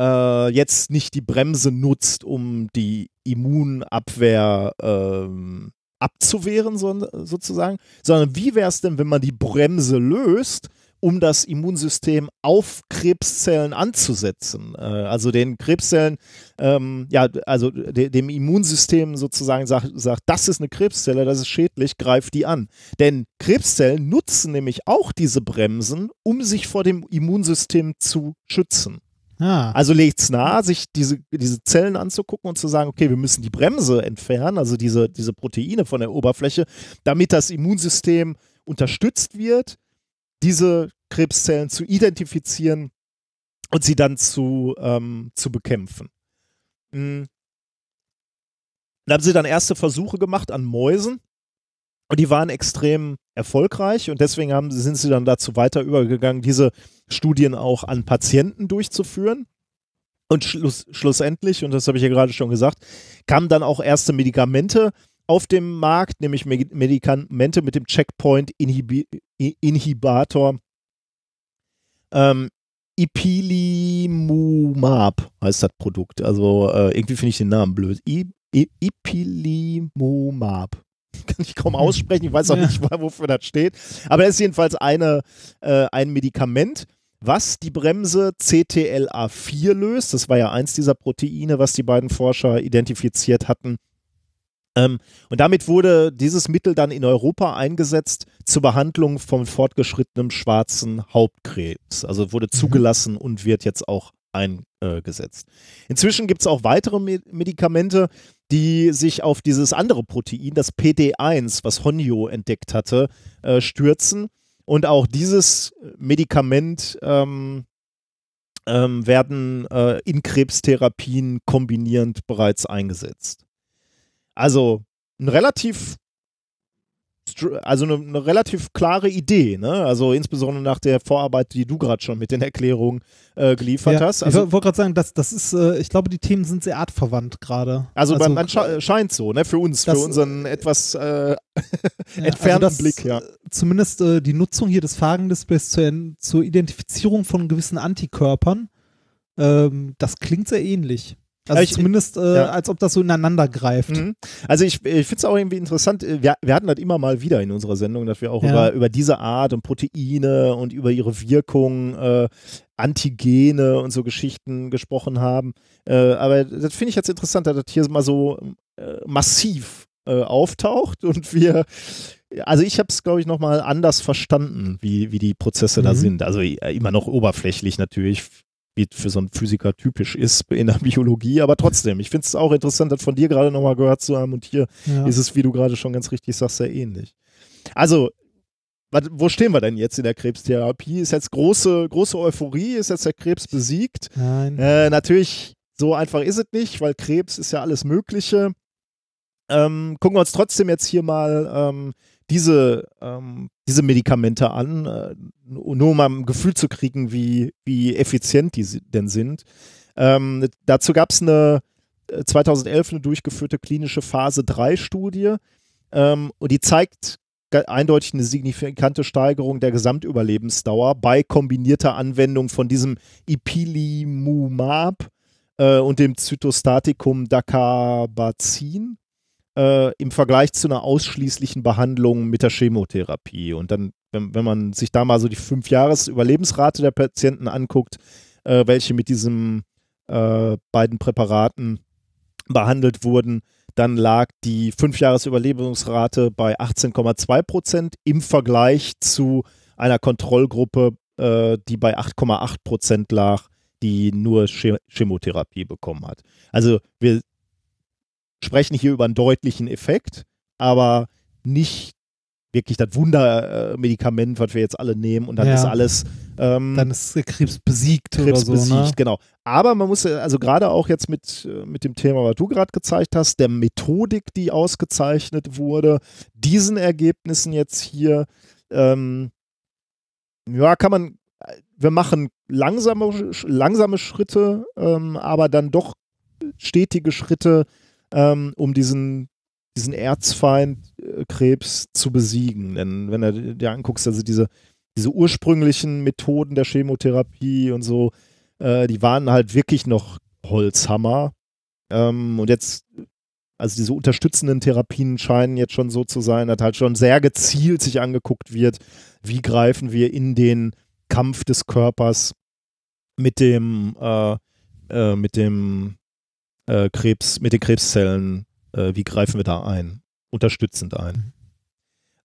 S2: äh, jetzt nicht die Bremse nutzt, um die Immunabwehr ähm, abzuwehren, so, sozusagen, sondern wie wäre es denn, wenn man die Bremse löst um das Immunsystem auf Krebszellen anzusetzen. Äh, also den Krebszellen, ähm, ja, also de dem Immunsystem sozusagen sagt, sagt, das ist eine Krebszelle, das ist schädlich, greift die an. Denn Krebszellen nutzen nämlich auch diese Bremsen, um sich vor dem Immunsystem zu schützen. Ah. Also legt es nahe, sich diese, diese Zellen anzugucken und zu sagen, okay, wir müssen die Bremse entfernen, also diese, diese Proteine von der Oberfläche, damit das Immunsystem unterstützt wird, diese Krebszellen zu identifizieren und sie dann zu, ähm, zu bekämpfen. Mhm. Da haben sie dann erste Versuche gemacht an Mäusen und die waren extrem erfolgreich und deswegen haben, sind sie dann dazu weiter übergegangen, diese Studien auch an Patienten durchzuführen. Und schluss, schlussendlich, und das habe ich ja gerade schon gesagt, kamen dann auch erste Medikamente auf dem Markt, nämlich Medikamente mit dem Checkpoint-Inhibitor ähm, Ipilimumab heißt das Produkt. Also äh, irgendwie finde ich den Namen blöd. I, I, Ipilimumab. Kann ich kaum aussprechen, ich weiß auch ja. nicht, wofür das steht. Aber es ist jedenfalls eine, äh, ein Medikament, was die Bremse CTLA4 löst. Das war ja eins dieser Proteine, was die beiden Forscher identifiziert hatten. Ähm, und damit wurde dieses Mittel dann in Europa eingesetzt zur Behandlung von fortgeschrittenem schwarzen Hauptkrebs. Also wurde mhm. zugelassen und wird jetzt auch eingesetzt. Inzwischen gibt es auch weitere Medikamente, die sich auf dieses andere Protein, das PD1, was Honjo entdeckt hatte, äh, stürzen. Und auch dieses Medikament ähm, ähm, werden äh, in Krebstherapien kombinierend bereits eingesetzt. Also ein relativ also eine, eine, relativ klare Idee, ne? Also insbesondere nach der Vorarbeit, die du gerade schon mit den Erklärungen äh, geliefert
S1: ja,
S2: hast.
S1: Also, ich wollte gerade sagen, das, das ist, äh, ich glaube, die Themen sind sehr artverwandt gerade.
S2: Also, also man, man scheint so, ne? Für uns, das, für unseren etwas äh, ja, entfernten also Blick, ja. Äh,
S1: zumindest äh, die Nutzung hier des Phagendisplays zur, zur Identifizierung von gewissen Antikörpern, ähm, das klingt sehr ähnlich. Also ich, zumindest, äh, ja. als ob das so ineinander greift. Mhm.
S2: Also ich, ich finde es auch irgendwie interessant, äh, wir, wir, hatten das immer mal wieder in unserer Sendung, dass wir auch ja. über, über diese Art und Proteine und über ihre Wirkung, äh, Antigene und so Geschichten gesprochen haben. Äh, aber das finde ich jetzt interessant, dass das hier mal so äh, massiv äh, auftaucht und wir also ich habe es, glaube ich, nochmal anders verstanden, wie, wie die Prozesse mhm. da sind. Also immer noch oberflächlich natürlich wie für so einen Physiker typisch ist in der Biologie, aber trotzdem, ich finde es auch interessant, das von dir gerade nochmal gehört zu haben und hier ja. ist es, wie du gerade schon ganz richtig sagst, sehr ähnlich. Also, wo stehen wir denn jetzt in der Krebstherapie? Ist jetzt große, große Euphorie? Ist jetzt der Krebs besiegt?
S1: Nein.
S2: Äh, natürlich, so einfach ist es nicht, weil Krebs ist ja alles Mögliche. Ähm, gucken wir uns trotzdem jetzt hier mal ähm, diese, ähm, diese Medikamente an, äh, nur um ein Gefühl zu kriegen, wie, wie effizient die denn sind. Ähm, dazu gab es eine 2011 äh, eine durchgeführte klinische Phase 3 Studie ähm, und die zeigt eindeutig eine signifikante Steigerung der Gesamtüberlebensdauer bei kombinierter Anwendung von diesem Ipilimumab äh, und dem Zytostatikum Dacarbazin äh, im Vergleich zu einer ausschließlichen Behandlung mit der Chemotherapie. Und dann, wenn, wenn man sich da mal so die fünf Jahres Überlebensrate der Patienten anguckt, äh, welche mit diesen äh, beiden Präparaten behandelt wurden, dann lag die fünf Jahres Überlebensrate bei 18,2 Prozent im Vergleich zu einer Kontrollgruppe, äh, die bei 8,8 Prozent lag, die nur Chemotherapie bekommen hat. Also wir sprechen hier über einen deutlichen Effekt, aber nicht wirklich das Wundermedikament, was wir jetzt alle nehmen und dann ja. ist alles.
S1: Ähm, dann ist Krebs besiegt
S2: Krebs
S1: oder so.
S2: Ne? genau. Aber man muss also gerade auch jetzt mit, mit dem Thema, was du gerade gezeigt hast, der Methodik, die ausgezeichnet wurde, diesen Ergebnissen jetzt hier, ähm, ja, kann man, wir machen langsame, langsame Schritte, ähm, aber dann doch stetige Schritte ähm, um diesen, diesen Erzfeind äh, Krebs zu besiegen. Denn wenn du dir anguckst, also diese, diese ursprünglichen Methoden der Chemotherapie und so, äh, die waren halt wirklich noch Holzhammer. Ähm, und jetzt, also diese unterstützenden Therapien scheinen jetzt schon so zu sein, dass halt schon sehr gezielt sich angeguckt wird, wie greifen wir in den Kampf des Körpers mit dem, äh, äh, mit dem äh, Krebs, mit den Krebszellen, äh, wie greifen wir da ein? Unterstützend ein. Mhm.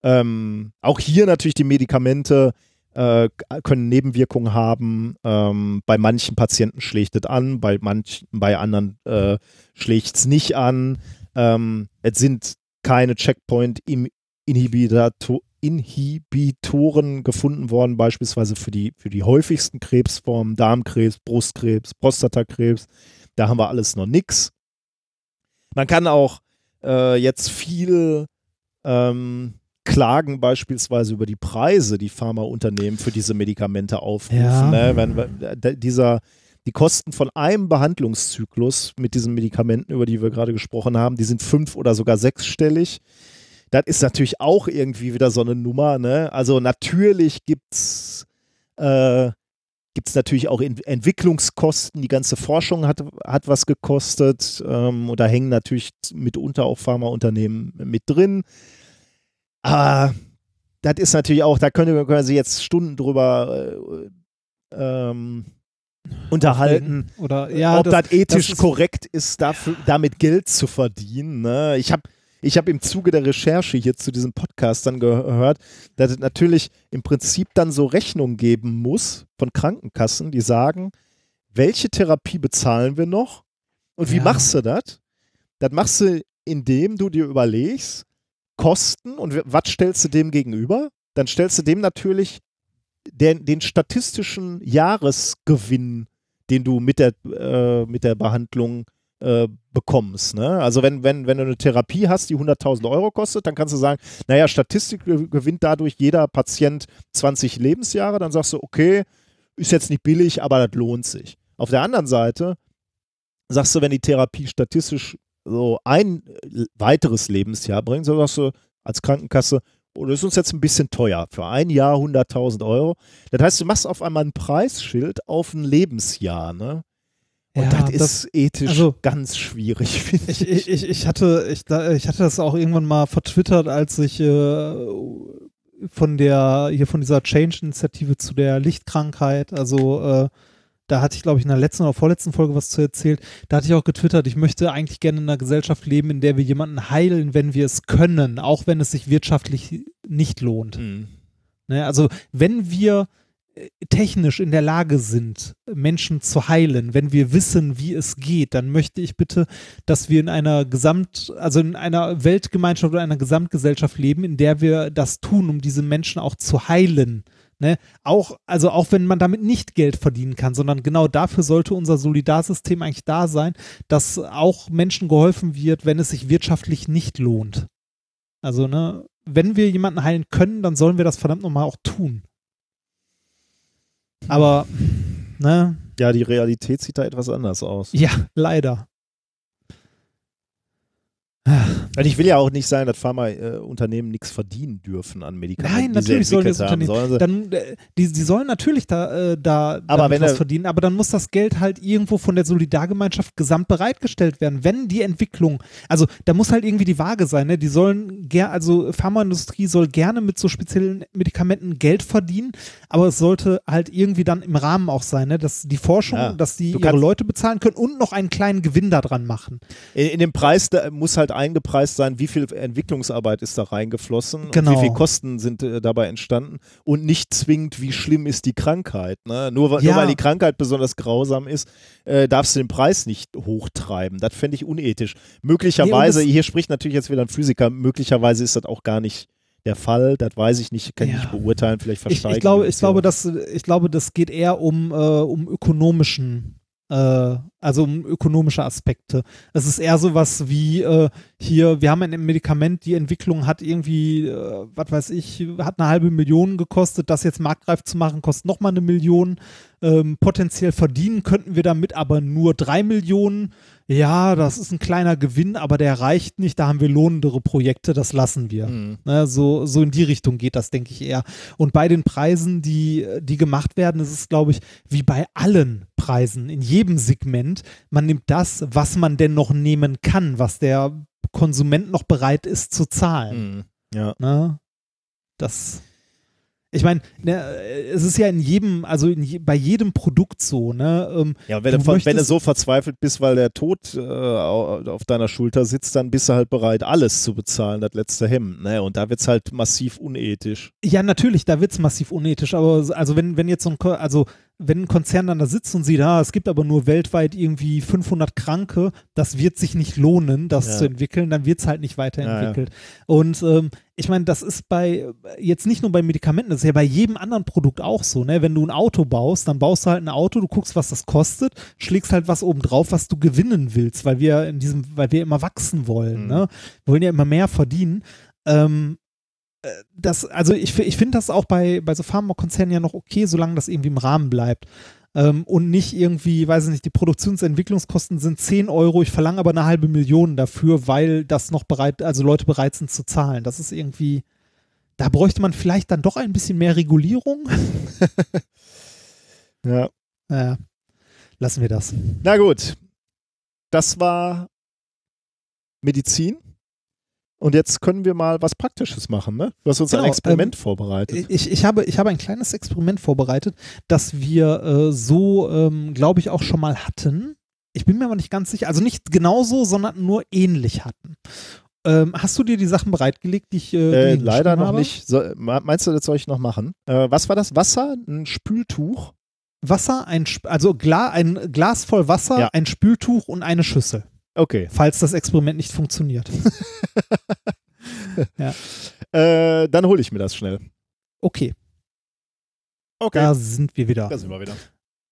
S2: Ähm, auch hier natürlich die Medikamente äh, können Nebenwirkungen haben. Ähm, bei manchen Patienten schlägt es an, bei, manch, bei anderen äh, schlägt es nicht an. Ähm, es sind keine Checkpoint-Inhibitoren gefunden worden, beispielsweise für die, für die häufigsten Krebsformen, Darmkrebs, Brustkrebs, Prostatakrebs. Da haben wir alles noch nix. Man kann auch äh, jetzt viel ähm, klagen beispielsweise über die Preise, die Pharmaunternehmen für diese Medikamente aufrufen. Ja. Ne? Wenn, dieser, die Kosten von einem Behandlungszyklus mit diesen Medikamenten, über die wir gerade gesprochen haben, die sind fünf oder sogar sechsstellig. Das ist natürlich auch irgendwie wieder so eine Nummer. Ne? Also natürlich gibt es äh, gibt es natürlich auch Entwicklungskosten. Die ganze Forschung hat, hat was gekostet ähm, und da hängen natürlich mitunter auch Pharmaunternehmen mit drin. Aber das ist natürlich auch, da können, können Sie jetzt Stunden drüber äh, ähm, unterhalten,
S1: Oder, ja,
S2: ob das, das ethisch das ist korrekt ist, dafür, damit Geld zu verdienen. Ne? Ich habe ich habe im Zuge der Recherche hier zu diesem Podcast dann gehört, dass es natürlich im Prinzip dann so Rechnungen geben muss von Krankenkassen, die sagen, welche Therapie bezahlen wir noch und wie ja. machst du das? Das machst du, indem du dir überlegst, Kosten und was stellst du dem gegenüber? Dann stellst du dem natürlich den, den statistischen Jahresgewinn, den du mit der, äh, mit der Behandlung äh, bekommst. Ne? Also wenn, wenn, wenn du eine Therapie hast, die 100.000 Euro kostet, dann kannst du sagen, naja, Statistik gewinnt dadurch jeder Patient 20 Lebensjahre, dann sagst du, okay, ist jetzt nicht billig, aber das lohnt sich. Auf der anderen Seite sagst du, wenn die Therapie statistisch so ein weiteres Lebensjahr bringt, so sagst du als Krankenkasse, oh, das ist uns jetzt ein bisschen teuer. Für ein Jahr 100.000 Euro. Das heißt, du machst auf einmal ein Preisschild auf ein Lebensjahr, ne? Und
S1: Ja,
S2: das ist
S1: das-
S2: ethisch
S1: also-
S2: ganz schwierig, finde
S1: Ich, ich, ich, ich, hatte, ich, ich hatte das auch irgendwann mal vertwittert, als ich äh, von der, hier von dieser Change-Initiative zu der Lichtkrankheit, also äh, da hatte ich, glaube ich, in der letzten oder vorletzten Folge was zu erzählt. Da hatte ich auch getwittert, ich möchte eigentlich gerne in einer Gesellschaft leben, in der wir jemanden heilen, wenn wir es können, auch wenn es sich wirtschaftlich nicht lohnt.
S2: Mhm.
S1: Ne? Also wenn wir technisch in der Lage sind, Menschen zu heilen, wenn wir wissen, wie es geht, dann möchte ich bitte, dass wir in einer Gesamt, also in einer Weltgemeinschaft oder einer Gesamtgesellschaft leben, in der wir das tun, um diese Menschen auch zu heilen. Ne? Auch, also auch wenn man damit nicht Geld verdienen kann, sondern genau dafür sollte unser Solidarsystem eigentlich da sein, dass auch Menschen geholfen wird, wenn es sich wirtschaftlich nicht lohnt. Also, ne, wenn wir jemanden heilen können, dann sollen wir das verdammt nochmal auch tun. Aber, ne,
S2: Ja, die Realität sieht da etwas anders aus.
S1: ja, leider.
S2: Und ich will ja auch nicht sagen, dass Pharmaunternehmen nichts verdienen dürfen an Medikamenten,
S1: Nein, natürlich sollen das
S2: haben. Sollen sie,
S1: Dann, äh, die, die sollen natürlich da, äh, da
S2: Aber wenn
S1: was
S2: er-
S1: verdienen, aber dann muss das Geld halt irgendwo von der Solidargemeinschaft gesamt bereitgestellt werden. Wenn die Entwicklung, also da muss halt irgendwie die Waage sein, ne? Die sollen ger also Pharmaindustrie soll gerne mit so speziellen Medikamenten Geld verdienen, aber es sollte halt irgendwie dann im Rahmen auch sein, ne? Dass die Forschung,
S2: Ja.
S1: dass die ihre Leute bezahlen können und noch einen kleinen Gewinn daran machen.
S2: in, in dem Preis muss halt eingepreist sein, wie viel Entwicklungsarbeit ist da reingeflossen
S1: Genau.
S2: und wie viel Kosten sind äh, dabei entstanden und nicht zwingend, wie schlimm ist die Krankheit. Ne? Nur, wa- nur
S1: Ja.
S2: weil die Krankheit besonders grausam ist, äh, darfst du den Preis nicht hochtreiben. Das fände ich unethisch. Möglicherweise,
S1: Nee,
S2: hier spricht natürlich jetzt wieder ein Physiker, möglicherweise ist das auch gar nicht der Fall. Das weiß ich nicht, kann ich
S1: Ja.
S2: nicht beurteilen. Vielleicht
S1: Ich,
S2: versteige
S1: ich, glaube, ich, glaube, dass, ich glaube, das geht eher um, äh, um ökonomischen, äh, also um ökonomische Aspekte. Es ist eher sowas wie äh, hier, wir haben ein Medikament, die Entwicklung hat irgendwie, äh, was weiß ich, hat eine halbe Million gekostet, das jetzt marktreif zu machen, kostet nochmal eine Million. Ähm, potenziell verdienen könnten wir damit aber nur drei Millionen. Ja, das ist ein kleiner Gewinn, aber der reicht nicht. Da haben wir lohnendere Projekte, das lassen wir.
S2: Hm.
S1: Ne, so, so in die Richtung geht das, denke ich eher. Und bei den Preisen, die, die gemacht werden, ist es, glaube ich, wie bei allen Preisen, in jedem Segment, man nimmt das, was man denn noch nehmen kann, was der Konsument noch bereit ist zu zahlen.
S2: Hm. Ja.
S1: Ne? Das. Ich meine, ne, es ist ja in jedem, also in je, bei jedem Produkt so, ne? Ähm,
S2: Ja, wenn
S1: Du
S2: du, wenn du so verzweifelt bist, weil der Tod äh, au- auf deiner Schulter sitzt, dann bist du halt bereit, alles zu bezahlen, das letzte Hemd. Ne? Und da wird es halt massiv unethisch.
S1: Ja, natürlich, da wird's massiv unethisch, aber so- also wenn, wenn jetzt so ein, also wenn ein Konzern dann da sitzt und sieht, ah, es gibt aber nur weltweit irgendwie 500 Kranke, das wird sich nicht lohnen, das
S2: Ja.
S1: zu entwickeln, dann wird's halt nicht
S2: Ja,
S1: weiterentwickelt. Und ähm, ich meine, das ist bei, jetzt nicht nur bei Medikamenten, das ist ja bei jedem anderen Produkt auch so, ne? Wenn du ein Auto baust, dann baust du halt ein Auto, du guckst, was das kostet, schlägst halt was oben drauf, was du gewinnen willst, weil wir in diesem, weil wir immer wachsen wollen,
S2: Mhm.
S1: ne? Wir wollen ja immer mehr verdienen. Ähm, äh, das, also ich, ich finde das auch bei, bei so Pharmakonzernen ja noch okay, solange das irgendwie im Rahmen bleibt. Ähm, und nicht irgendwie, weiß ich nicht, die Produktionsentwicklungskosten sind 10 Euro, ich verlange aber eine halbe Million dafür, weil das noch bereit, also Leute bereit sind zu zahlen. Das ist irgendwie, da bräuchte man vielleicht dann doch ein bisschen mehr Regulierung.
S2: Ja.
S1: Naja, lassen wir das.
S2: Na gut. Das war Medizin. Und jetzt können wir mal was Praktisches machen, ne? Du hast uns
S1: Genau,
S2: ein Experiment vorbereitet.
S1: Ich, ich, habe, ich habe ein kleines Experiment vorbereitet, das wir äh, so, ähm, glaube ich, auch schon mal hatten. Ich bin mir aber nicht ganz sicher, also nicht genauso, sondern nur ähnlich hatten. Ähm, hast du dir die Sachen bereitgelegt, die ich äh,
S2: Äh, leider noch
S1: habe?
S2: nicht. So, me- meinst du, das soll ich noch machen? Äh, was war das? Wasser, ein Spültuch?
S1: Wasser, ein, also Gla ein Glas voll Wasser,
S2: Ja.
S1: ein Spültuch und eine Schüssel,
S2: Okay.
S1: falls das Experiment nicht funktioniert.
S2: Äh, dann hole ich mir das schnell.
S1: Okay,
S2: Okay.
S1: da sind wir wieder.
S2: da sind wir wieder.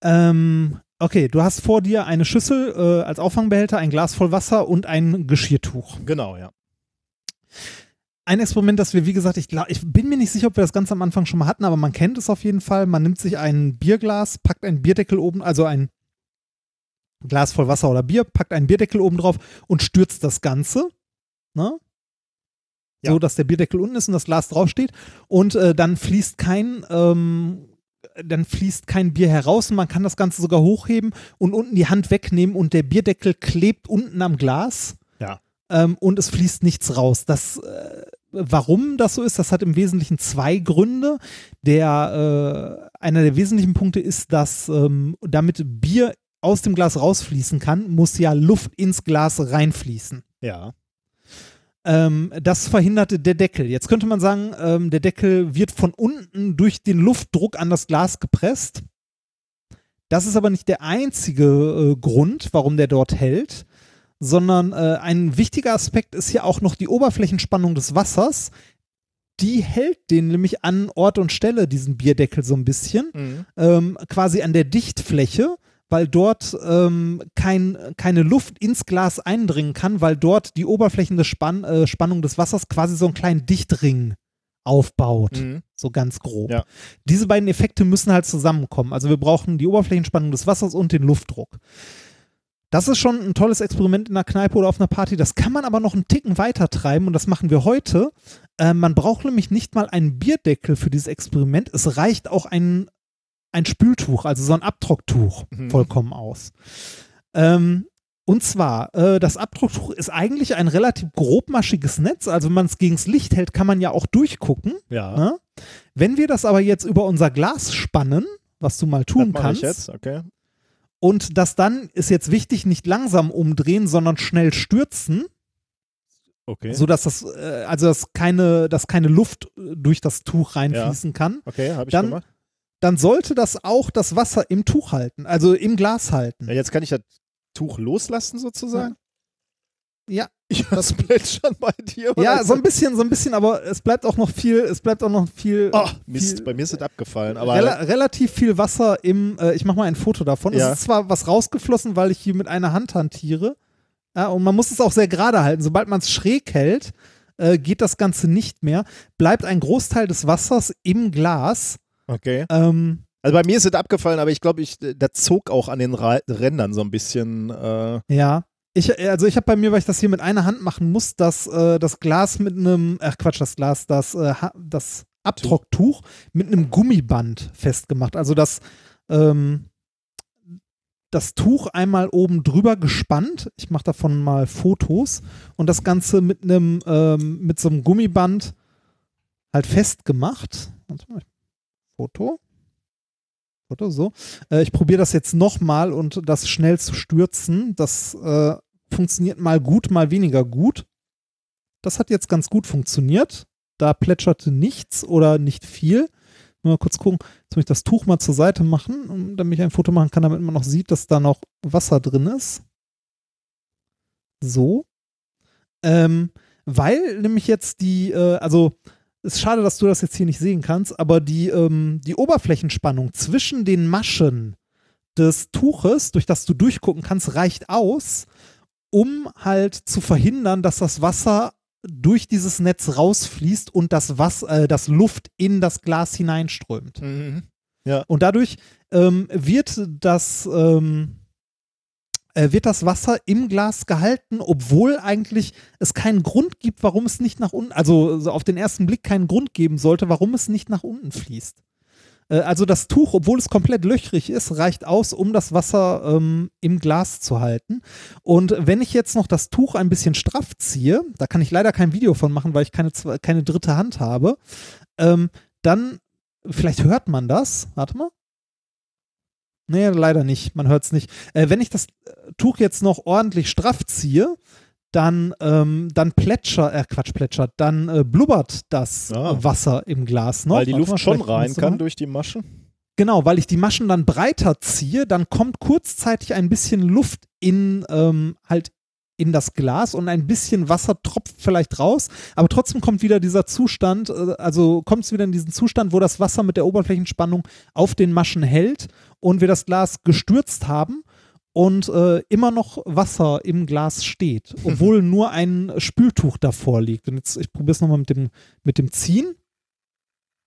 S1: Ähm, Okay, du hast vor dir eine Schüssel äh, als Auffangbehälter, ein Glas voll Wasser und ein Geschirrtuch.
S2: Genau, ja.
S1: Ein Experiment, das wir, wie gesagt, ich, glaub, ich bin mir nicht sicher, ob wir das ganz am Anfang schon mal hatten, aber man kennt es auf jeden Fall. Man nimmt sich ein Bierglas, packt einen Bierdeckel oben, also ein Glas voll Wasser oder Bier, packt einen Bierdeckel oben drauf und stürzt das Ganze. Ne?
S2: Ja.
S1: So, dass der Bierdeckel unten ist und das Glas draufsteht. Und äh, dann fließt kein, ähm, dann fließt kein Bier heraus und man kann das Ganze sogar hochheben und unten die Hand wegnehmen und der Bierdeckel klebt unten am Glas.
S2: Ja.
S1: Ähm, und es fließt nichts raus. Das, äh, warum das so ist, das hat im Wesentlichen zwei Gründe. Der, äh, einer der wesentlichen Punkte ist, dass ähm, damit Bier aus dem Glas rausfließen kann, muss ja Luft ins Glas reinfließen.
S2: Ja.
S1: Ähm, das verhinderte der Deckel. Jetzt könnte man sagen, ähm, der Deckel wird von unten durch den Luftdruck an das Glas gepresst. Das ist aber nicht der einzige äh, Grund, warum der dort hält, sondern äh, ein wichtiger Aspekt ist hier auch noch die Oberflächenspannung des Wassers. Die hält den nämlich an Ort und Stelle, diesen Bierdeckel so ein bisschen,
S2: Mhm.
S1: ähm, quasi an der Dichtfläche, weil dort ähm, kein, keine Luft ins Glas eindringen kann, weil dort die Oberflächen des Spann, äh, Spannung des Wassers quasi so einen kleinen Dichtring aufbaut.
S2: Mhm.
S1: So ganz grob.
S2: Ja.
S1: Diese beiden Effekte müssen halt zusammenkommen. Also wir brauchen die Oberflächenspannung des Wassers und den Luftdruck. Das ist schon ein tolles Experiment in einer Kneipe oder auf einer Party. Das kann man aber noch einen Ticken weiter treiben und das machen wir heute. Äh, man braucht nämlich nicht mal einen Bierdeckel für dieses Experiment. Es reicht auch ein, ein Spültuch, also so ein Abtrocktuch,
S2: Mhm.
S1: vollkommen aus. Ähm, und zwar, äh, das Abdrucktuch ist eigentlich ein relativ grobmaschiges Netz. Also wenn man es gegens Licht hält, kann man ja auch durchgucken.
S2: Ja.
S1: Ne? Wenn wir das aber jetzt über unser Glas spannen, was du mal tun
S2: das
S1: kannst,
S2: ich jetzt, okay.
S1: und das dann ist jetzt wichtig, nicht langsam umdrehen, sondern schnell stürzen,
S2: Okay.
S1: sodass das, äh, also dass keine, dass keine Luft äh, durch das Tuch reinfließen kann,
S2: okay, habe ich
S1: Dann-
S2: gemacht.
S1: Dann sollte das auch das Wasser im Tuch halten, also im Glas halten.
S2: Ja, jetzt kann ich das Tuch loslassen sozusagen.
S1: Ja,
S2: Ich das plätschern bei dir.
S1: ja, so ein bisschen, so ein bisschen, aber es bleibt auch noch viel, es bleibt auch noch viel.
S2: Oh, Mist,
S1: viel,
S2: bei mir ist das abgefallen. Aber
S1: Rela relativ viel Wasser im, äh, ich mache mal ein Foto davon.
S2: Ja.
S1: Es ist zwar was rausgeflossen, weil ich hier mit einer Hand hantiere. Ja, und man muss es auch sehr gerade halten. Sobald man es schräg hält, äh, geht das Ganze nicht mehr. Bleibt ein Großteil des Wassers im Glas.
S2: Okay.
S1: Ähm,
S2: Also bei mir ist es abgefallen, aber ich glaube, ich, das zog auch an den Ra Rändern so ein bisschen. Äh,
S1: ja. Ich, also ich habe bei mir, weil ich das hier mit einer Hand machen muss, das, äh, das Glas mit einem, ach Quatsch, das Glas, das, äh, das Abtrocktuch mit einem Gummiband festgemacht. Also das, ähm, das Tuch einmal oben drüber gespannt. Ich mache davon mal Fotos und das Ganze mit einem, ähm, mit so einem Gummiband halt festgemacht. Warte mal. Foto. Foto, so. Äh, ich probiere das jetzt nochmal und das schnell zu stürzen. Das äh, funktioniert mal gut, mal weniger gut. Das hat jetzt ganz gut funktioniert. Da plätscherte nichts oder nicht viel. Mal kurz gucken. Jetzt muss ich das Tuch mal zur Seite machen, damit ich ein Foto machen kann, damit man noch sieht, dass da noch Wasser drin ist. So. Ähm, weil nämlich jetzt die, äh, also ist schade, dass du das jetzt hier nicht sehen kannst, aber die, ähm, die Oberflächenspannung zwischen den Maschen des Tuches, durch das du durchgucken kannst, reicht aus, um halt zu verhindern, dass das Wasser durch dieses Netz rausfließt und das, Wasser, äh, das Luft in das Glas hineinströmt. Und dadurch ähm, wird das ähm, äh, wird das Wasser im Glas gehalten, obwohl eigentlich es keinen Grund gibt, warum es nicht nach unten, also so auf den ersten Blick keinen Grund geben sollte, warum es nicht nach unten fließt. Äh, also das Tuch, obwohl es komplett löchrig ist, reicht aus, um das Wasser ähm, im Glas zu halten. Und wenn ich jetzt noch das Tuch ein bisschen straff ziehe, da kann ich leider kein Video von machen, weil ich keine, keine dritte Hand habe, ähm, dann, vielleicht hört man das, warte mal. Nee, leider nicht. Man hört es nicht. Äh, wenn ich das äh, Tuch jetzt noch ordentlich straff ziehe, dann, ähm, dann plätschert, äh, Quatsch, plätschert, dann äh, blubbert das
S2: Ah.
S1: Wasser im Glas noch.
S2: weil die
S1: Warte mal,
S2: Luft schon rein kann
S1: mal-
S2: durch die Masche.
S1: Genau, weil ich die Maschen dann breiter ziehe, dann kommt kurzzeitig ein bisschen Luft in, ähm, halt in das Glas und ein bisschen Wasser tropft vielleicht raus, aber trotzdem kommt wieder dieser Zustand, äh, also kommt es wieder in diesen Zustand, wo das Wasser mit der Oberflächenspannung auf den Maschen hält und wir das Glas gestürzt haben und äh, immer noch Wasser im Glas steht, obwohl nur ein Spültuch davor liegt. Und jetzt, ich probiere es nochmal mit dem, mit dem Ziehen.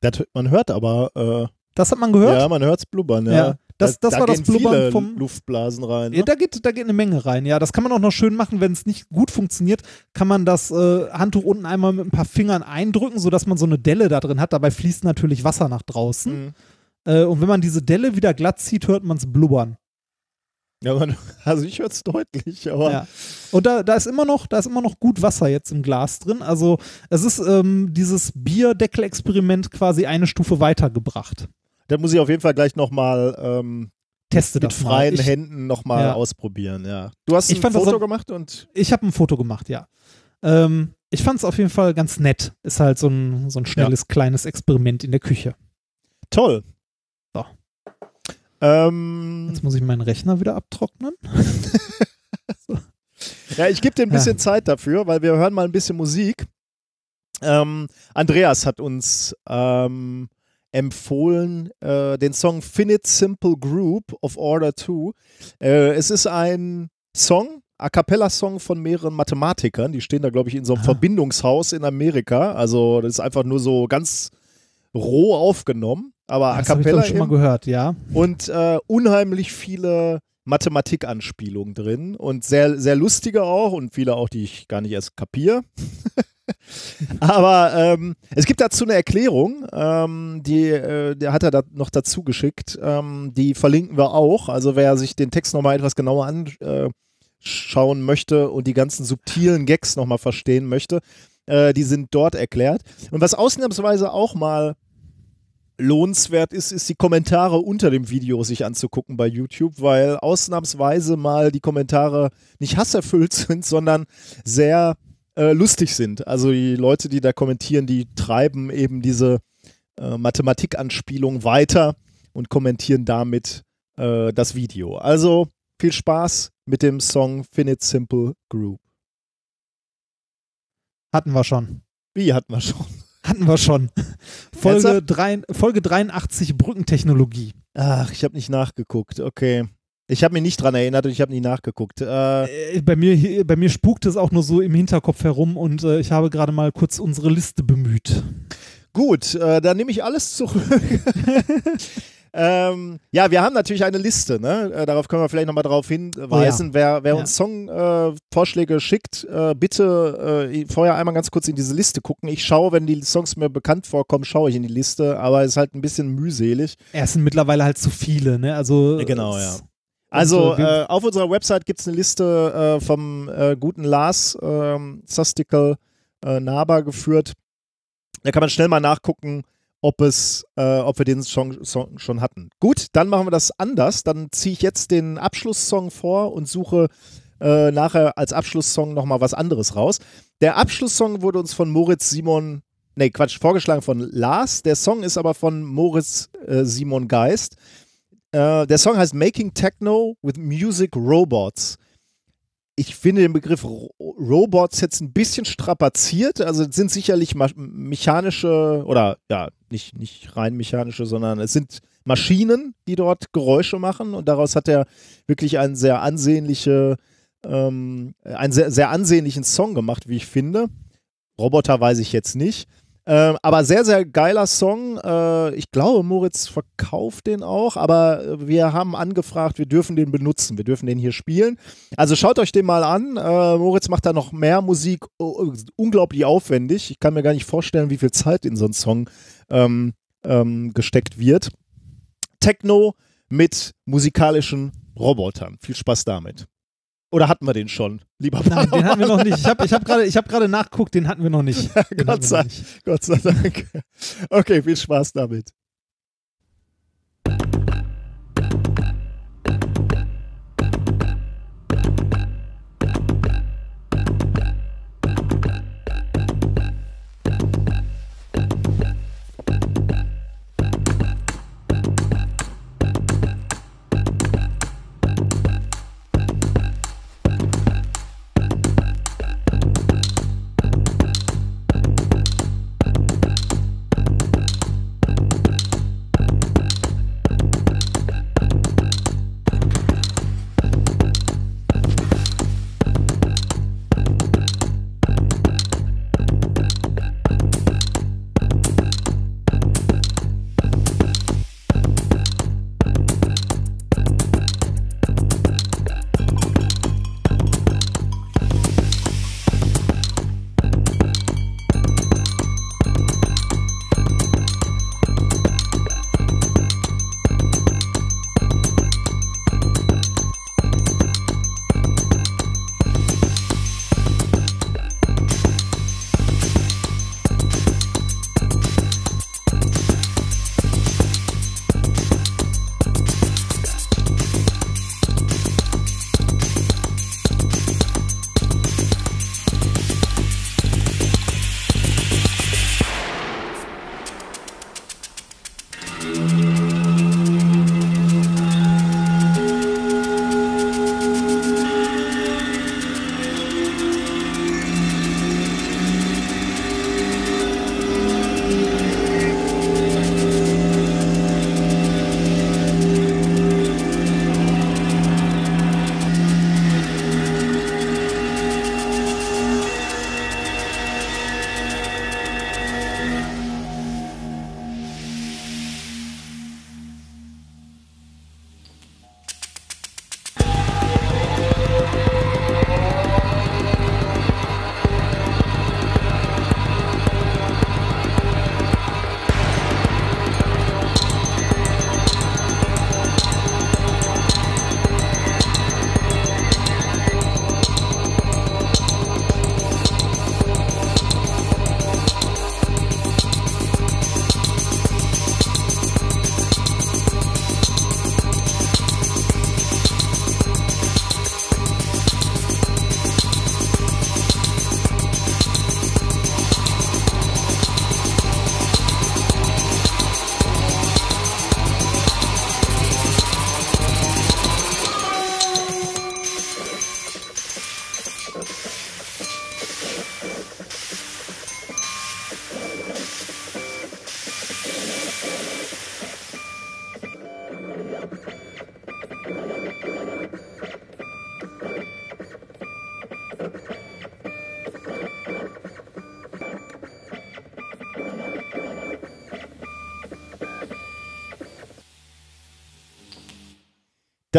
S2: Das, man hört aber, äh,
S1: Das hat man gehört?
S2: ja, man hört's blubbern, ja.
S1: Ja, das- das
S2: da
S1: war das
S2: gehen
S1: Blubbern vom-
S2: Luftblasen rein.
S1: Ja,
S2: Ne?
S1: da geht, da geht eine Menge rein. Ja, das kann man auch noch schön machen, wenn es nicht gut funktioniert, kann man das äh, Handtuch unten einmal mit ein paar Fingern eindrücken, sodass man so eine Delle da drin hat. Dabei fließt natürlich Wasser nach draußen.
S2: Mhm.
S1: Äh, und wenn man diese Delle wieder glatt zieht, hört man es blubbern.
S2: Ja, man, also ich höre es deutlich, aber
S1: Ja. Und da, da ist immer noch, da ist immer noch gut Wasser jetzt im Glas drin. Also es ist ähm, dieses Bierdeckel-Experiment quasi eine Stufe weitergebracht.
S2: da muss ich auf jeden Fall gleich nochmal ähm,
S1: Teste
S2: mit
S1: das mal.
S2: freien
S1: Ich,
S2: Händen nochmal
S1: Ja.
S2: ausprobieren, ja. Du hast
S1: Ich
S2: ein Foto
S1: auch-
S2: gemacht und
S1: ich habe ein Foto gemacht, ja. Ähm, ich fand es auf jeden Fall ganz nett. Ist halt so ein, so ein schnelles, kleines Experiment in der Küche.
S2: toll.
S1: So.
S2: Ähm,
S1: Jetzt muss ich meinen Rechner wieder abtrocknen.
S2: ja, ich gebe dir ein
S1: Ja.
S2: bisschen Zeit dafür, weil wir hören mal ein bisschen Musik. Ähm, Andreas hat uns ähm, empfohlen äh, den Song Finite Simple Group of Order 2. Äh, es ist ein Song, A Cappella-Song von mehreren Mathematikern. Die stehen da, glaube ich, in so einem
S1: Ah.
S2: Verbindungshaus in Amerika. Also, das ist einfach nur so ganz roh aufgenommen. Aber A
S1: Das habe ich
S2: Cappella
S1: schon mal gehört, ja.
S2: und äh, unheimlich viele Mathematikanspielungen drin und sehr, sehr lustige auch und viele auch, die ich gar nicht erst kapiere. Aber ähm, es gibt dazu eine Erklärung, ähm, die äh, der hat er da noch dazu geschickt. Ähm, die verlinken wir auch. Also wer sich den Text nochmal etwas genauer anschauen möchte und die ganzen subtilen Gags nochmal verstehen möchte, äh, die sind dort erklärt. Und was ausnahmsweise auch mal lohnenswert ist, ist die Kommentare unter dem Video sich anzugucken bei YouTube, weil ausnahmsweise mal die Kommentare nicht hasserfüllt sind, sondern sehr äh, lustig sind. Also die Leute, die da kommentieren, die treiben eben diese äh, Mathematikanspielung weiter und kommentieren damit äh, das Video. Also viel Spaß mit dem Song Finite Simple Group.
S1: Hatten wir schon.
S2: Wie hatten wir schon?
S1: Hatten wir schon. Folge, drei, Folge 83 Brückentechnologie.
S2: Ach, ich habe nicht nachgeguckt. Okay. Ich habe mich nicht dran erinnert und ich habe nie nachgeguckt. Äh,
S1: Äh, bei, mir, bei mir spukt es auch nur so im Hinterkopf herum und äh, ich habe gerade mal kurz unsere Liste bemüht.
S2: Gut, äh, dann nehme ich alles zurück. ähm, ja, wir haben natürlich eine Liste, ne? Äh, darauf können wir vielleicht nochmal darauf hinweisen. Wer, wer
S1: Ja.
S2: uns Songvorschläge äh, schickt, äh, bitte äh, vorher einmal ganz kurz in diese Liste gucken. Ich schaue, wenn die Songs mir bekannt vorkommen, schaue ich in die Liste, aber es ist halt ein bisschen mühselig.
S1: Es sind mittlerweile halt zu viele, ne? Also
S2: Ja, genau, ja. Also
S1: äh,
S2: äh, auf unserer Website gibt es eine Liste äh, vom äh, guten Lars ähm, Sastikel äh, Naber geführt. Da kann man schnell mal nachgucken, ob es, äh, ob wir den Song, Song schon hatten. Gut, dann machen wir das anders. Dann ziehe ich jetzt den Abschlusssong vor und suche äh, nachher als Abschlusssong nochmal was anderes raus. Der Abschlusssong wurde uns von Moritz Simon, nee, Quatsch, vorgeschlagen von Lars. Der Song ist aber von Moritz äh, Simon Geist. Äh, der Song heißt Making Techno with Music Robots. Ich finde den Begriff Ro Robots jetzt ein bisschen strapaziert. Also sind sicherlich mechanische oder ja, nicht, nicht rein mechanische, sondern es sind Maschinen, die dort Geräusche machen und daraus hat er wirklich einen sehr ansehnliche, ähm, einen sehr, sehr ansehnlichen Song gemacht, wie ich finde. Roboter weiß ich jetzt nicht. Ähm, aber sehr, sehr geiler Song. Äh, ich glaube, Moritz verkauft den auch, aber äh, wir haben angefragt, wir dürfen den benutzen, wir dürfen den hier spielen. Also schaut euch den mal an. Äh, Moritz macht da noch mehr Musik, unglaublich aufwendig. Ich kann mir gar nicht vorstellen, wie viel Zeit in so einen Song ähm, ähm, gesteckt wird. Techno mit musikalischen Robotern. Viel Spaß damit. Oder hatten wir den schon, lieber
S1: Nein, den hatten wir noch nicht. Ich habe ich hab gerade hab gerade nachgeguckt, den hatten wir noch nicht.
S2: Gott sei-
S1: noch nicht.
S2: Gott sei Dank. Okay, viel Spaß damit.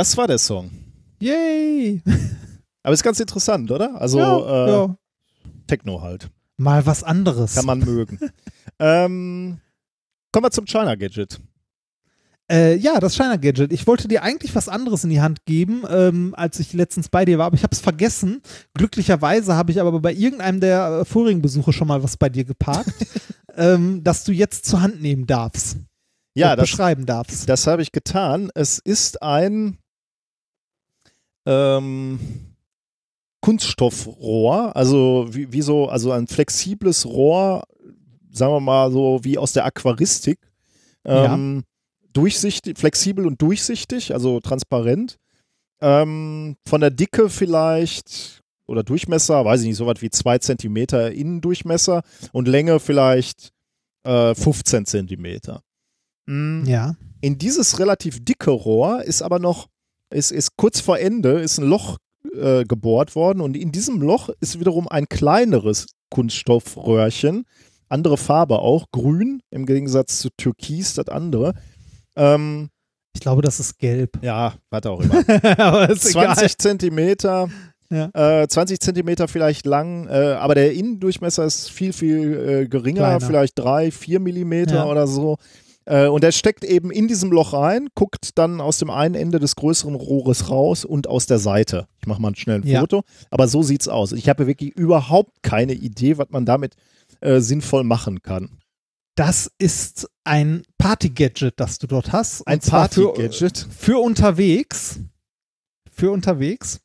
S2: Das war der Song.
S1: Yay!
S2: Aber ist ganz interessant, oder? Also
S1: ja,
S2: äh,
S1: ja.
S2: Techno halt.
S1: Mal was anderes.
S2: Kann man mögen. ähm, kommen wir zum China Gadget.
S1: Äh, ja, das China Gadget. Ich wollte dir eigentlich was anderes in die Hand geben, ähm, als ich letztens bei dir war, aber ich habe es vergessen. Glücklicherweise habe ich aber bei irgendeinem der äh, vorigen Besuche schon mal was bei dir geparkt, ähm, dass du jetzt zur Hand nehmen darfst.
S2: Ja,
S1: und
S2: das,
S1: beschreiben darfst.
S2: das habe ich getan. Es ist ein ähm, Kunststoffrohr, also wie, wie so, also ein flexibles Rohr, sagen wir mal so wie aus der Aquaristik. Ähm, Durchsichtig, flexibel und durchsichtig, also transparent. Ähm, von der Dicke vielleicht oder Durchmesser, weiß ich nicht, so was wie 2 cm Innendurchmesser und Länge vielleicht äh, 15 cm. Mm,
S1: Ja.
S2: in dieses relativ dicke Rohr ist aber noch, ist, ist kurz vor Ende, ist ein Loch äh, gebohrt worden und in diesem Loch ist wiederum ein kleineres Kunststoffröhrchen, andere Farbe auch, grün im Gegensatz zu Türkis, das andere. Ähm,
S1: Ich glaube, das ist gelb.
S2: ja, warte auch immer.
S1: aber ist
S2: 20 Zentimeter,
S1: Ja.
S2: äh, 20 Zentimeter vielleicht lang, äh, aber der Innendurchmesser ist viel, viel äh, geringer,
S1: Kleiner.
S2: vielleicht drei, vier Millimeter
S1: Ja.
S2: oder so. Äh, und der steckt eben in diesem Loch rein, guckt dann aus dem einen Ende des größeren Rohres raus und aus der Seite. Ich mache mal schnell ein
S1: Ja.
S2: Foto, aber so sieht's aus. Ich habe wirklich überhaupt keine Idee, was man damit äh, sinnvoll machen kann.
S1: Das ist ein Party-Gadget, das du dort hast.
S2: Ein
S1: zwar für-
S2: Party-Gadget.
S1: Für unterwegs. Für unterwegs.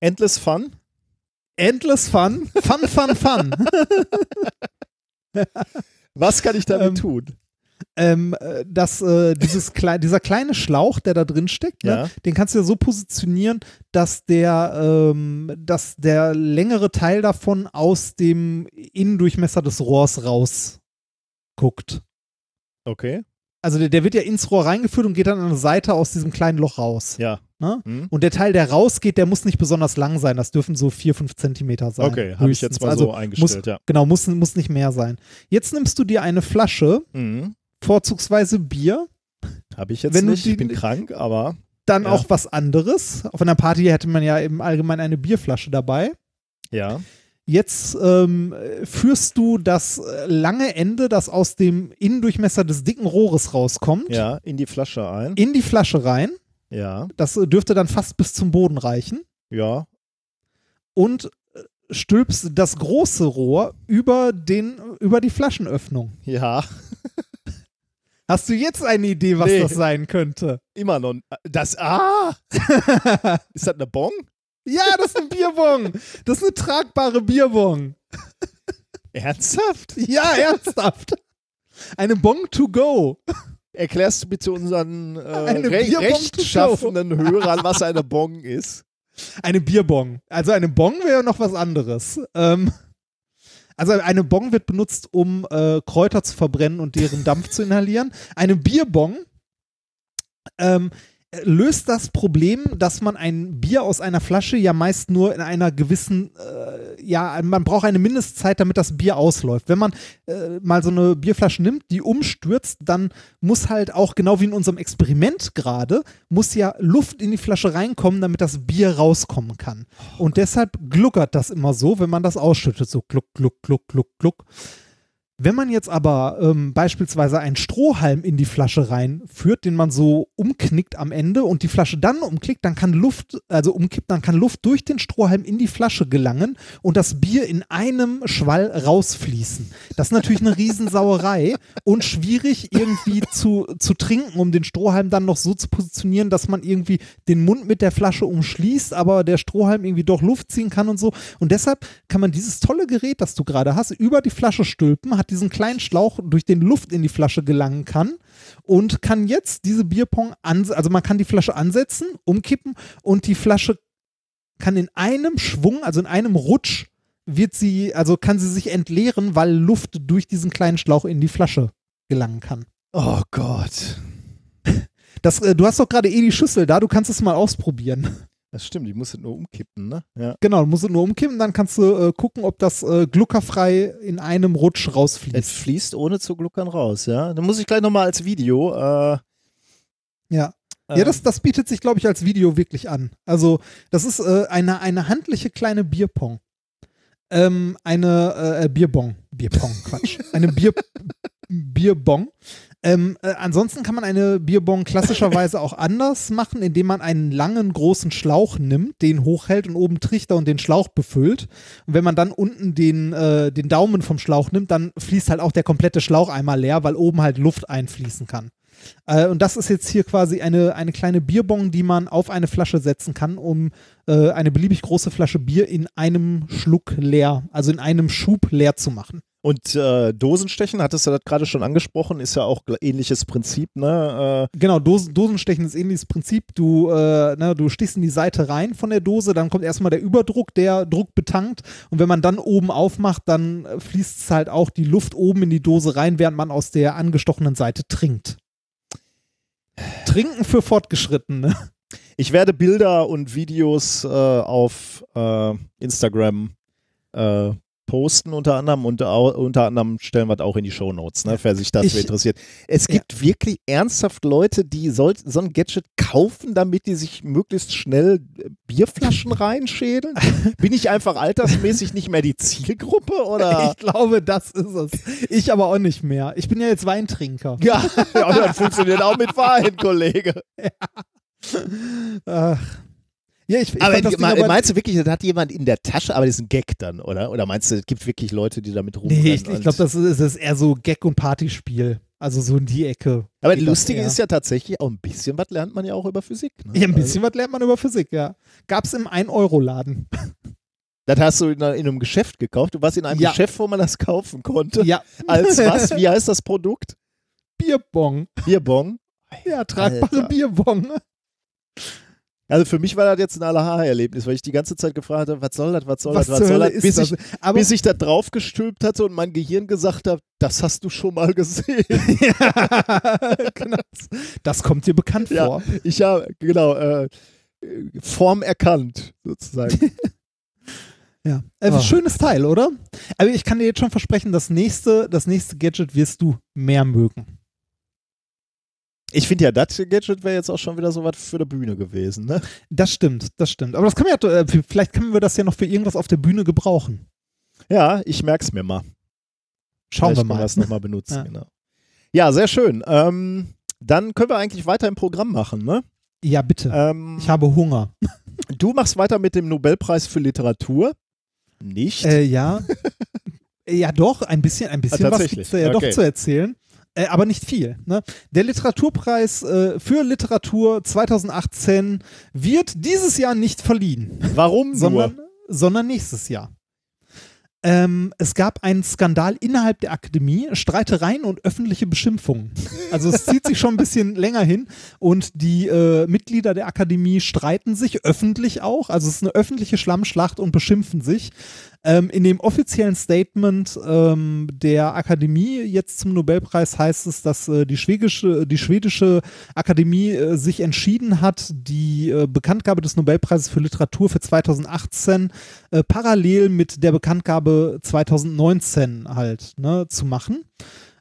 S2: Endless Fun.
S1: Endless Fun. Fun, fun, fun.
S2: Was kann ich damit
S1: Ähm,
S2: tun?
S1: Ähm, äh, dass äh, dieses klei dieser kleine Schlauch, der da drin steckt, ne,
S2: Ja.
S1: den kannst du ja so positionieren, dass der, ähm, dass der längere Teil davon aus dem Innendurchmesser des Rohrs rausguckt.
S2: Okay.
S1: Also der, der wird ja ins Rohr reingeführt und geht dann an der Seite aus diesem kleinen Loch raus.
S2: Ja.
S1: Ne?
S2: Hm?
S1: Und der Teil, der rausgeht, der muss nicht besonders lang sein. Das dürfen so vier, fünf Zentimeter sein.
S2: Okay, habe ich jetzt mal
S1: also
S2: so eingestellt,
S1: muss,
S2: ja.
S1: Genau, muss, muss nicht mehr sein. Jetzt nimmst du dir eine Flasche,
S2: Mhm.
S1: Vorzugsweise Bier,
S2: Habe ich jetzt
S1: Wenn du
S2: nicht.
S1: die-
S2: ich bin krank, aber
S1: dann
S2: Ja.
S1: auch was anderes. Auf einer Party hätte man ja im Allgemeinen eine Bierflasche dabei.
S2: ja.
S1: Jetzt ähm, führst du das lange Ende, das aus dem Innendurchmesser des dicken Rohres rauskommt,
S2: Ja, in die Flasche ein.
S1: in die Flasche rein.
S2: Ja,
S1: Das äh, dürfte dann fast bis zum Boden reichen.
S2: ja.
S1: Und äh, stülpst das große Rohr über, den, über die Flaschenöffnung.
S2: Ja,
S1: Hast du jetzt eine Idee, was
S2: Nee.
S1: das sein könnte?
S2: immer noch. Das, ah! Ist das eine Bon?
S1: Ja, das ist eine Bierbong. Das ist eine tragbare Bierbong.
S2: Ernsthaft?
S1: Ja, ernsthaft. Eine Bong to go.
S2: Erklärst du bitte unseren äh,
S1: Eine
S2: re rechtschaffenden Hörern, was eine Bon ist?
S1: Eine Bierbong. Also eine Bong wäre noch was anderes. Ähm, also eine Bong wird benutzt, um äh, Kräuter zu verbrennen und deren Dampf zu inhalieren. Eine Bierbong ähm, löst das Problem, dass man ein Bier aus einer Flasche ja meist nur in einer gewissen, äh, ja, man braucht eine Mindestzeit, damit das Bier ausläuft. Wenn man äh, mal so eine Bierflasche nimmt, die umstürzt, dann muss halt auch, genau wie in unserem Experiment gerade, muss ja Luft in die Flasche reinkommen, damit das Bier rauskommen kann. Und deshalb gluckert das immer so, wenn man das ausschüttet, so gluck, gluck, gluck, gluck, gluck. Wenn man jetzt aber ähm, beispielsweise einen Strohhalm in die Flasche reinführt, den man so umknickt am Ende und die Flasche dann umklickt, dann kann Luft, also umkippt, dann kann Luft durch den Strohhalm in die Flasche gelangen und das Bier in einem Schwall rausfließen. Das ist natürlich eine Riesensauerei und schwierig irgendwie zu, zu trinken, um den Strohhalm dann noch so zu positionieren, dass man irgendwie den Mund mit der Flasche umschließt, aber der Strohhalm irgendwie doch Luft ziehen kann und so. Und deshalb kann man dieses tolle Gerät, das du gerade hast, über die Flasche stülpen, hat diesen kleinen Schlauch, durch den Luft in die Flasche gelangen kann und kann jetzt diese Bierpong an, also man kann die Flasche ansetzen, umkippen und die Flasche kann in einem Schwung, also in einem Rutsch, wird sie, also kann sie sich entleeren, weil Luft durch diesen kleinen Schlauch in die Flasche gelangen kann.
S2: Oh Gott.
S1: Das, äh, du hast doch gerade eh die Schüssel da, du kannst es mal ausprobieren.
S2: Das stimmt, die muss nur umkippen, ne? Ja.
S1: Genau, du musst es nur umkippen, dann kannst du äh, gucken, ob das äh, gluckerfrei in einem Rutsch
S2: Es
S1: rausfließt.
S2: fließt ohne zu gluckern raus, ja. Dann muss ich gleich nochmal als Video äh,
S1: Ja. Ja, das, das bietet sich, glaube ich, als Video wirklich an. Also, das ist äh, eine, eine handliche kleine Bierpong. Ähm, eine äh, Bierbong. Bierpong, Quatsch. Eine Bier, Bierbong. Ähm, äh, ansonsten kann man eine Bierbong klassischerweise auch anders machen, indem man einen langen, großen Schlauch nimmt, den hochhält und oben Trichter und den Schlauch befüllt. Und wenn man dann unten den, äh, den Daumen vom Schlauch nimmt, dann fließt halt auch der komplette Schlauch einmal leer, weil oben halt Luft einfließen kann. Äh, und das ist jetzt hier quasi eine, eine kleine Bierbong, die man auf eine Flasche setzen kann, um äh, eine beliebig große Flasche Bier in einem Schluck leer, also in einem Schub leer zu machen.
S2: Und äh, Dosenstechen, hattest du das gerade schon angesprochen, ist ja auch ähnliches Prinzip, ne? Äh,
S1: Genau, Dosen, Dosenstechen ist ähnliches Prinzip. Du, äh, ne, du stichst in die Seite rein von der Dose, dann kommt erstmal der Überdruck, der Druck betankt. Und wenn man dann oben aufmacht, dann fließt halt auch die Luft oben in die Dose rein, während man aus der angestochenen Seite trinkt. Trinken für Fortgeschrittene.
S2: ich werde Bilder und Videos äh, auf äh, Instagram äh, posten unter anderem und unter anderem stellen wir das auch in die Show Notes, ne, wer sich dafür interessiert. Es gibt wirklich ernsthaft Leute, die soll, so ein Gadget kaufen, damit die sich möglichst schnell äh, Bierflaschen reinschädeln? Bin ich einfach altersmäßig nicht mehr die Zielgruppe oder?
S1: Ich glaube, das ist es. Ich aber auch nicht mehr. Ich bin ja jetzt Weintrinker.
S2: Ja, ja, das funktioniert auch mit Wein, Kollege.
S1: Ach. Ja, ich, ich
S2: Aber,
S1: fand
S2: me-
S1: aber
S2: meinst du wirklich, das hat jemand in der Tasche, aber das ist ein Gag dann, oder? Oder meinst du, es gibt wirklich Leute, die damit rumrennen?
S1: Nee, ich, ich glaube, das ist, ist eher so Gag- und Partyspiel. Also so in die Ecke.
S2: Aber das Lustige ist ja tatsächlich, auch ein bisschen was lernt man ja auch über Physik. Ne?
S1: Ja, ein bisschen was lernt man über Physik, ja. Gab's im 1-Euro-Laden.
S2: Also, das hast du in einem Geschäft gekauft. Du warst in einem
S1: Ja.
S2: Geschäft, wo man das kaufen konnte.
S1: Ja.
S2: Als was? Wie heißt das Produkt?
S1: Bierbong.
S2: Bierbong.
S1: Ja, tragbare
S2: Alter.
S1: Bierbong.
S2: Also für mich war das jetzt ein Allerhaar-Erlebnis, weil ich die ganze Zeit gefragt habe, was soll das, was soll
S1: Was
S2: das, was soll das, bis
S1: das?
S2: ich,
S1: Aber
S2: bis ich da draufgestülpt hatte und mein Gehirn gesagt hat, das hast du schon mal gesehen.
S1: ja, genau. Das kommt dir bekannt
S2: Ja.
S1: vor.
S2: Ich habe, genau, äh, Form erkannt, sozusagen.
S1: Ja. Äh,
S2: Ah.
S1: Schönes Teil, oder? Aber ich kann dir jetzt schon versprechen, das nächste, das nächste Gadget wirst du mehr mögen.
S2: Ich finde ja, das Gadget wäre jetzt auch schon wieder so was für die Bühne gewesen, ne?
S1: Das stimmt, das stimmt. Aber das kann man ja, äh, vielleicht können wir das ja noch für irgendwas auf der Bühne gebrauchen.
S2: Ja, ich merk's mir mal.
S1: Schauen
S2: Vielleicht
S1: wir
S2: können
S1: mal.
S2: wir es nochmal benutzen,
S1: Ja.
S2: genau. Ja, sehr schön. Ähm, dann können wir eigentlich weiter im Programm machen, ne?
S1: Ja, bitte.
S2: Ähm,
S1: Ich habe Hunger.
S2: du machst weiter mit dem Nobelpreis für Literatur. Nicht?
S1: Äh, ja. ja, doch, ein bisschen, ein bisschen
S2: Ah,
S1: was
S2: tatsächlich.
S1: gibt's ja
S2: Okay.
S1: doch zu erzählen. Äh, aber nicht viel. Ne? Der Literaturpreis äh, für Literatur 2018 wird dieses Jahr nicht verliehen,
S2: Warum
S1: sondern,
S2: nur?
S1: sondern nächstes Jahr. Ähm, es gab einen Skandal innerhalb der Akademie, Streitereien und öffentliche Beschimpfungen. Also es zieht sich schon ein bisschen länger hin und die äh, Mitglieder der Akademie streiten sich öffentlich auch. Also es ist eine öffentliche Schlammschlacht und beschimpfen sich. Ähm, in dem offiziellen Statement ähm, der Akademie jetzt zum Nobelpreis heißt es, dass äh, die, schwedische, die schwedische Akademie äh, sich entschieden hat, die äh, Bekanntgabe des Nobelpreises für Literatur für 2018 äh, parallel mit der Bekanntgabe 2019 halt ne, zu machen.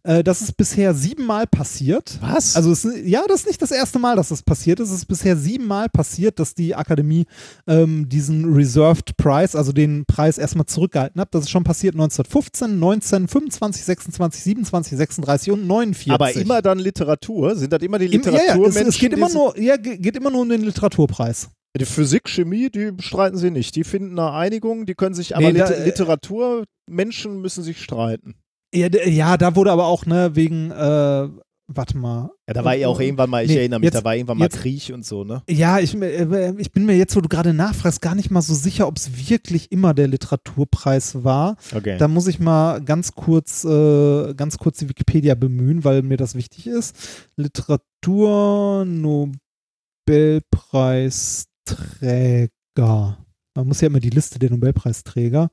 S1: Äh, das ist bisher siebenmal passiert.
S2: Was?
S1: Also es, ja, das ist nicht das erste Mal, dass das passiert ist. Es ist bisher siebenmal passiert, dass die Akademie ähm, diesen Reserved Prize, also den Preis erstmal zurückgehalten hat. Das ist schon passiert 1915, 19, 25, 26, 27, 36 und 49.
S2: aber immer dann Literatur? Sind das immer die
S1: Im, ja, ja, es,
S2: Literaturmenschen?
S1: es geht immer nur, ja, ge- geht immer nur um den Literaturpreis.
S2: Die Physik, Chemie, die streiten sie nicht. Die finden eine Einigung, die können sich, aber
S1: Nee, da, äh,
S2: Literaturmenschen müssen sich streiten.
S1: Ja, ja, da wurde aber auch, ne, wegen, äh, warte mal.
S2: Ja, da war ja auch irgendwann mal, ich
S1: Nee,
S2: erinnere mich,
S1: jetzt-
S2: da war irgendwann mal
S1: jetzt-
S2: Krieg und so, ne?
S1: Ja, ich, äh, ich bin mir jetzt, wo du gerade nachfragst, gar nicht mal so sicher, ob es wirklich immer der Literaturpreis war.
S2: Okay.
S1: Da muss ich mal ganz kurz, äh, ganz kurz die Wikipedia bemühen, weil mir das wichtig ist. Literatur Nobelpreisträger. Man muss ja immer die Liste der Nobelpreisträger.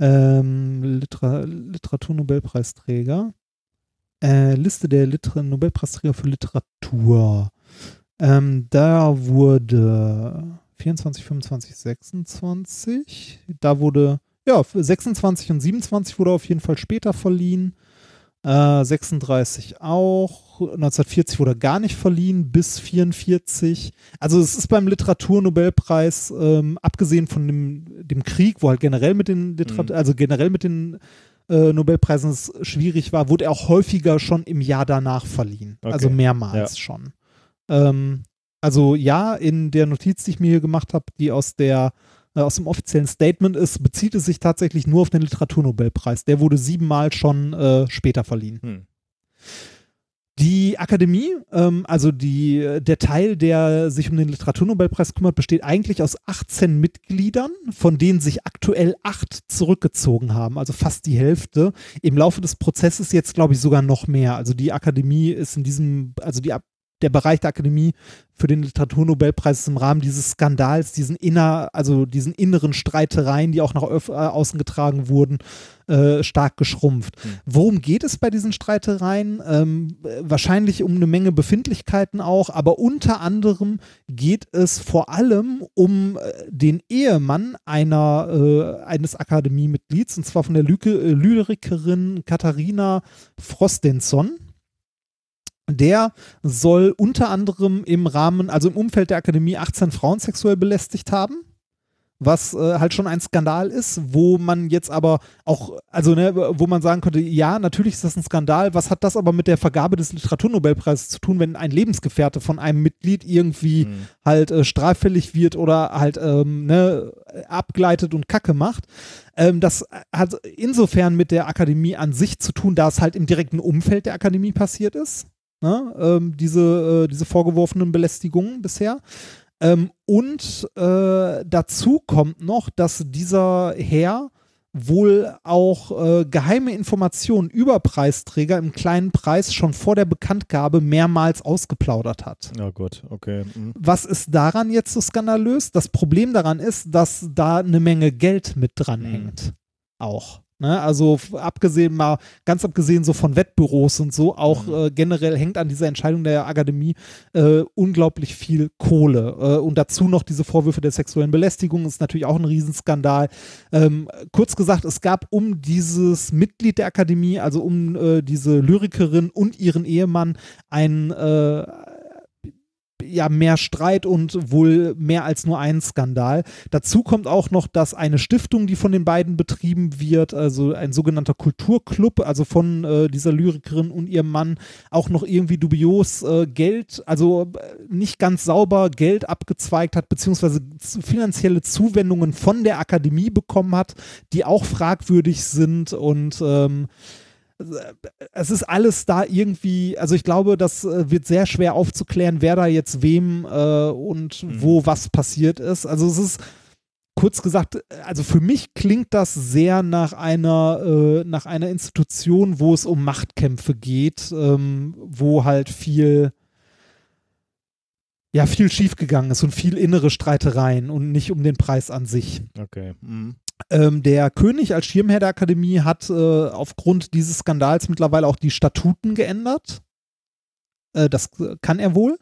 S1: Ähm, Litera Literatur Nobelpreisträger. Äh, Liste der Liter Nobelpreisträger für Literatur. Ähm, da wurde 24, 25, 26. Da wurde, ja, für 26 und 27 wurde auf jeden Fall später verliehen. Äh, 36 auch. 1940 wurde er gar nicht verliehen, bis 44. Also es ist beim Literaturnobelpreis, ähm, abgesehen von dem, dem Krieg, wo halt generell mit den Literat
S2: Mhm.
S1: also generell mit den äh, Nobelpreisen es schwierig war, wurde er auch häufiger schon im Jahr danach verliehen.
S2: Okay.
S1: Also mehrmals schon. Ähm, also ja, in der Notiz, die ich mir hier gemacht habe, die aus der äh, aus dem offiziellen Statement ist, bezieht es sich tatsächlich nur auf den Literaturnobelpreis. Der wurde siebenmal schon äh, später verliehen.
S2: Hm.
S1: Die Akademie, ähm, also die, der Teil, der sich um den Literaturnobelpreis kümmert, besteht eigentlich aus 18 Mitgliedern, von denen sich aktuell acht zurückgezogen haben, also fast die Hälfte. Im Laufe des Prozesses jetzt, glaube ich, sogar noch mehr. Also die Akademie ist in diesem, also die, Ab- der Bereich der Akademie für den Literaturnobelpreis ist im Rahmen dieses Skandals, diesen inner, also diesen inneren Streitereien, die auch nach äh, außen getragen wurden, äh, stark geschrumpft.
S2: Hm.
S1: Worum geht es bei diesen Streitereien? Ähm, äh, wahrscheinlich um eine Menge Befindlichkeiten auch, aber unter anderem geht es vor allem um äh, den Ehemann einer, äh, eines Akademiemitglieds, und zwar von der Lyke, äh, Lyrikerin Katharina Frostenson. Der soll unter anderem im Rahmen, also im Umfeld der Akademie 18 Frauen sexuell belästigt haben was äh, halt schon ein Skandal ist, wo man jetzt aber auch, also ne, wo man sagen könnte, ja, natürlich ist das ein Skandal, was hat das aber mit der Vergabe des Literaturnobelpreises zu tun, wenn ein Lebensgefährte von einem Mitglied irgendwie
S2: Hm.
S1: halt äh, straffällig wird oder halt ähm, ne, abgleitet und Kacke macht. Ähm, das hat insofern mit der Akademie an sich zu tun, da es halt im direkten Umfeld der Akademie passiert ist. Ne? Ähm, diese, äh, diese vorgeworfenen Belästigungen bisher. Ähm, und äh, dazu kommt noch, dass dieser Herr wohl auch äh, geheime Informationen über Preisträger im kleinen Preis schon vor der Bekanntgabe mehrmals ausgeplaudert hat.
S2: Oh Gott, okay. Hm.
S1: Was ist daran jetzt so skandalös? Das Problem daran ist, dass da eine Menge Geld mit dranhängt. Auch. Ne? Also abgesehen mal, ganz abgesehen so von Wettbüros und so, auch
S2: Mhm.
S1: äh, generell hängt an dieser Entscheidung der Akademie äh, unglaublich viel Kohle. Äh, und dazu noch diese Vorwürfe der sexuellen Belästigung ist natürlich auch ein Riesenskandal. Ähm, kurz gesagt, es gab um dieses Mitglied der Akademie, also um äh, diese Lyrikerin und ihren Ehemann, ein äh, ja mehr Streit und wohl mehr als nur ein Skandal. Dazu kommt auch noch, dass eine Stiftung, die von den beiden betrieben wird, also ein sogenannter Kulturclub, also von äh, dieser Lyrikerin und ihrem Mann, auch noch irgendwie dubios äh, Geld, also äh, nicht ganz sauber Geld abgezweigt hat, beziehungsweise finanzielle Zuwendungen von der Akademie bekommen hat, die auch fragwürdig sind und ähm, es ist alles da irgendwie, also ich glaube, das äh, wird sehr schwer aufzuklären, wer da jetzt wem äh, und
S2: Mhm.
S1: wo was passiert ist. Also es ist kurz gesagt, also für mich klingt das sehr nach einer, äh, nach einer Institution, wo es um Machtkämpfe geht, ähm, wo halt viel, ja, viel schiefgegangen ist und viel innere Streitereien und nicht um den Preis an sich.
S2: Okay. Hm.
S1: Ähm, der König als Schirmherr der Akademie hat äh, aufgrund dieses Skandals mittlerweile auch die Statuten geändert. Äh, das äh, kann er wohl.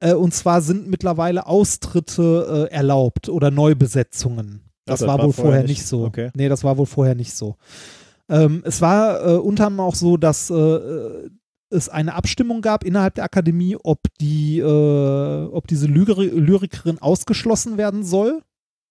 S1: Äh, und zwar sind mittlerweile Austritte erlaubt oder Neubesetzungen. Das,
S2: das
S1: war,
S2: war
S1: wohl
S2: vorher nicht.
S1: nicht so.
S2: Okay.
S1: Nee, das war wohl vorher nicht so. Ähm, es war unter anderem auch so, dass es eine Abstimmung gab innerhalb der Akademie, ob die, ob diese Lyri Lyrikerin ausgeschlossen werden soll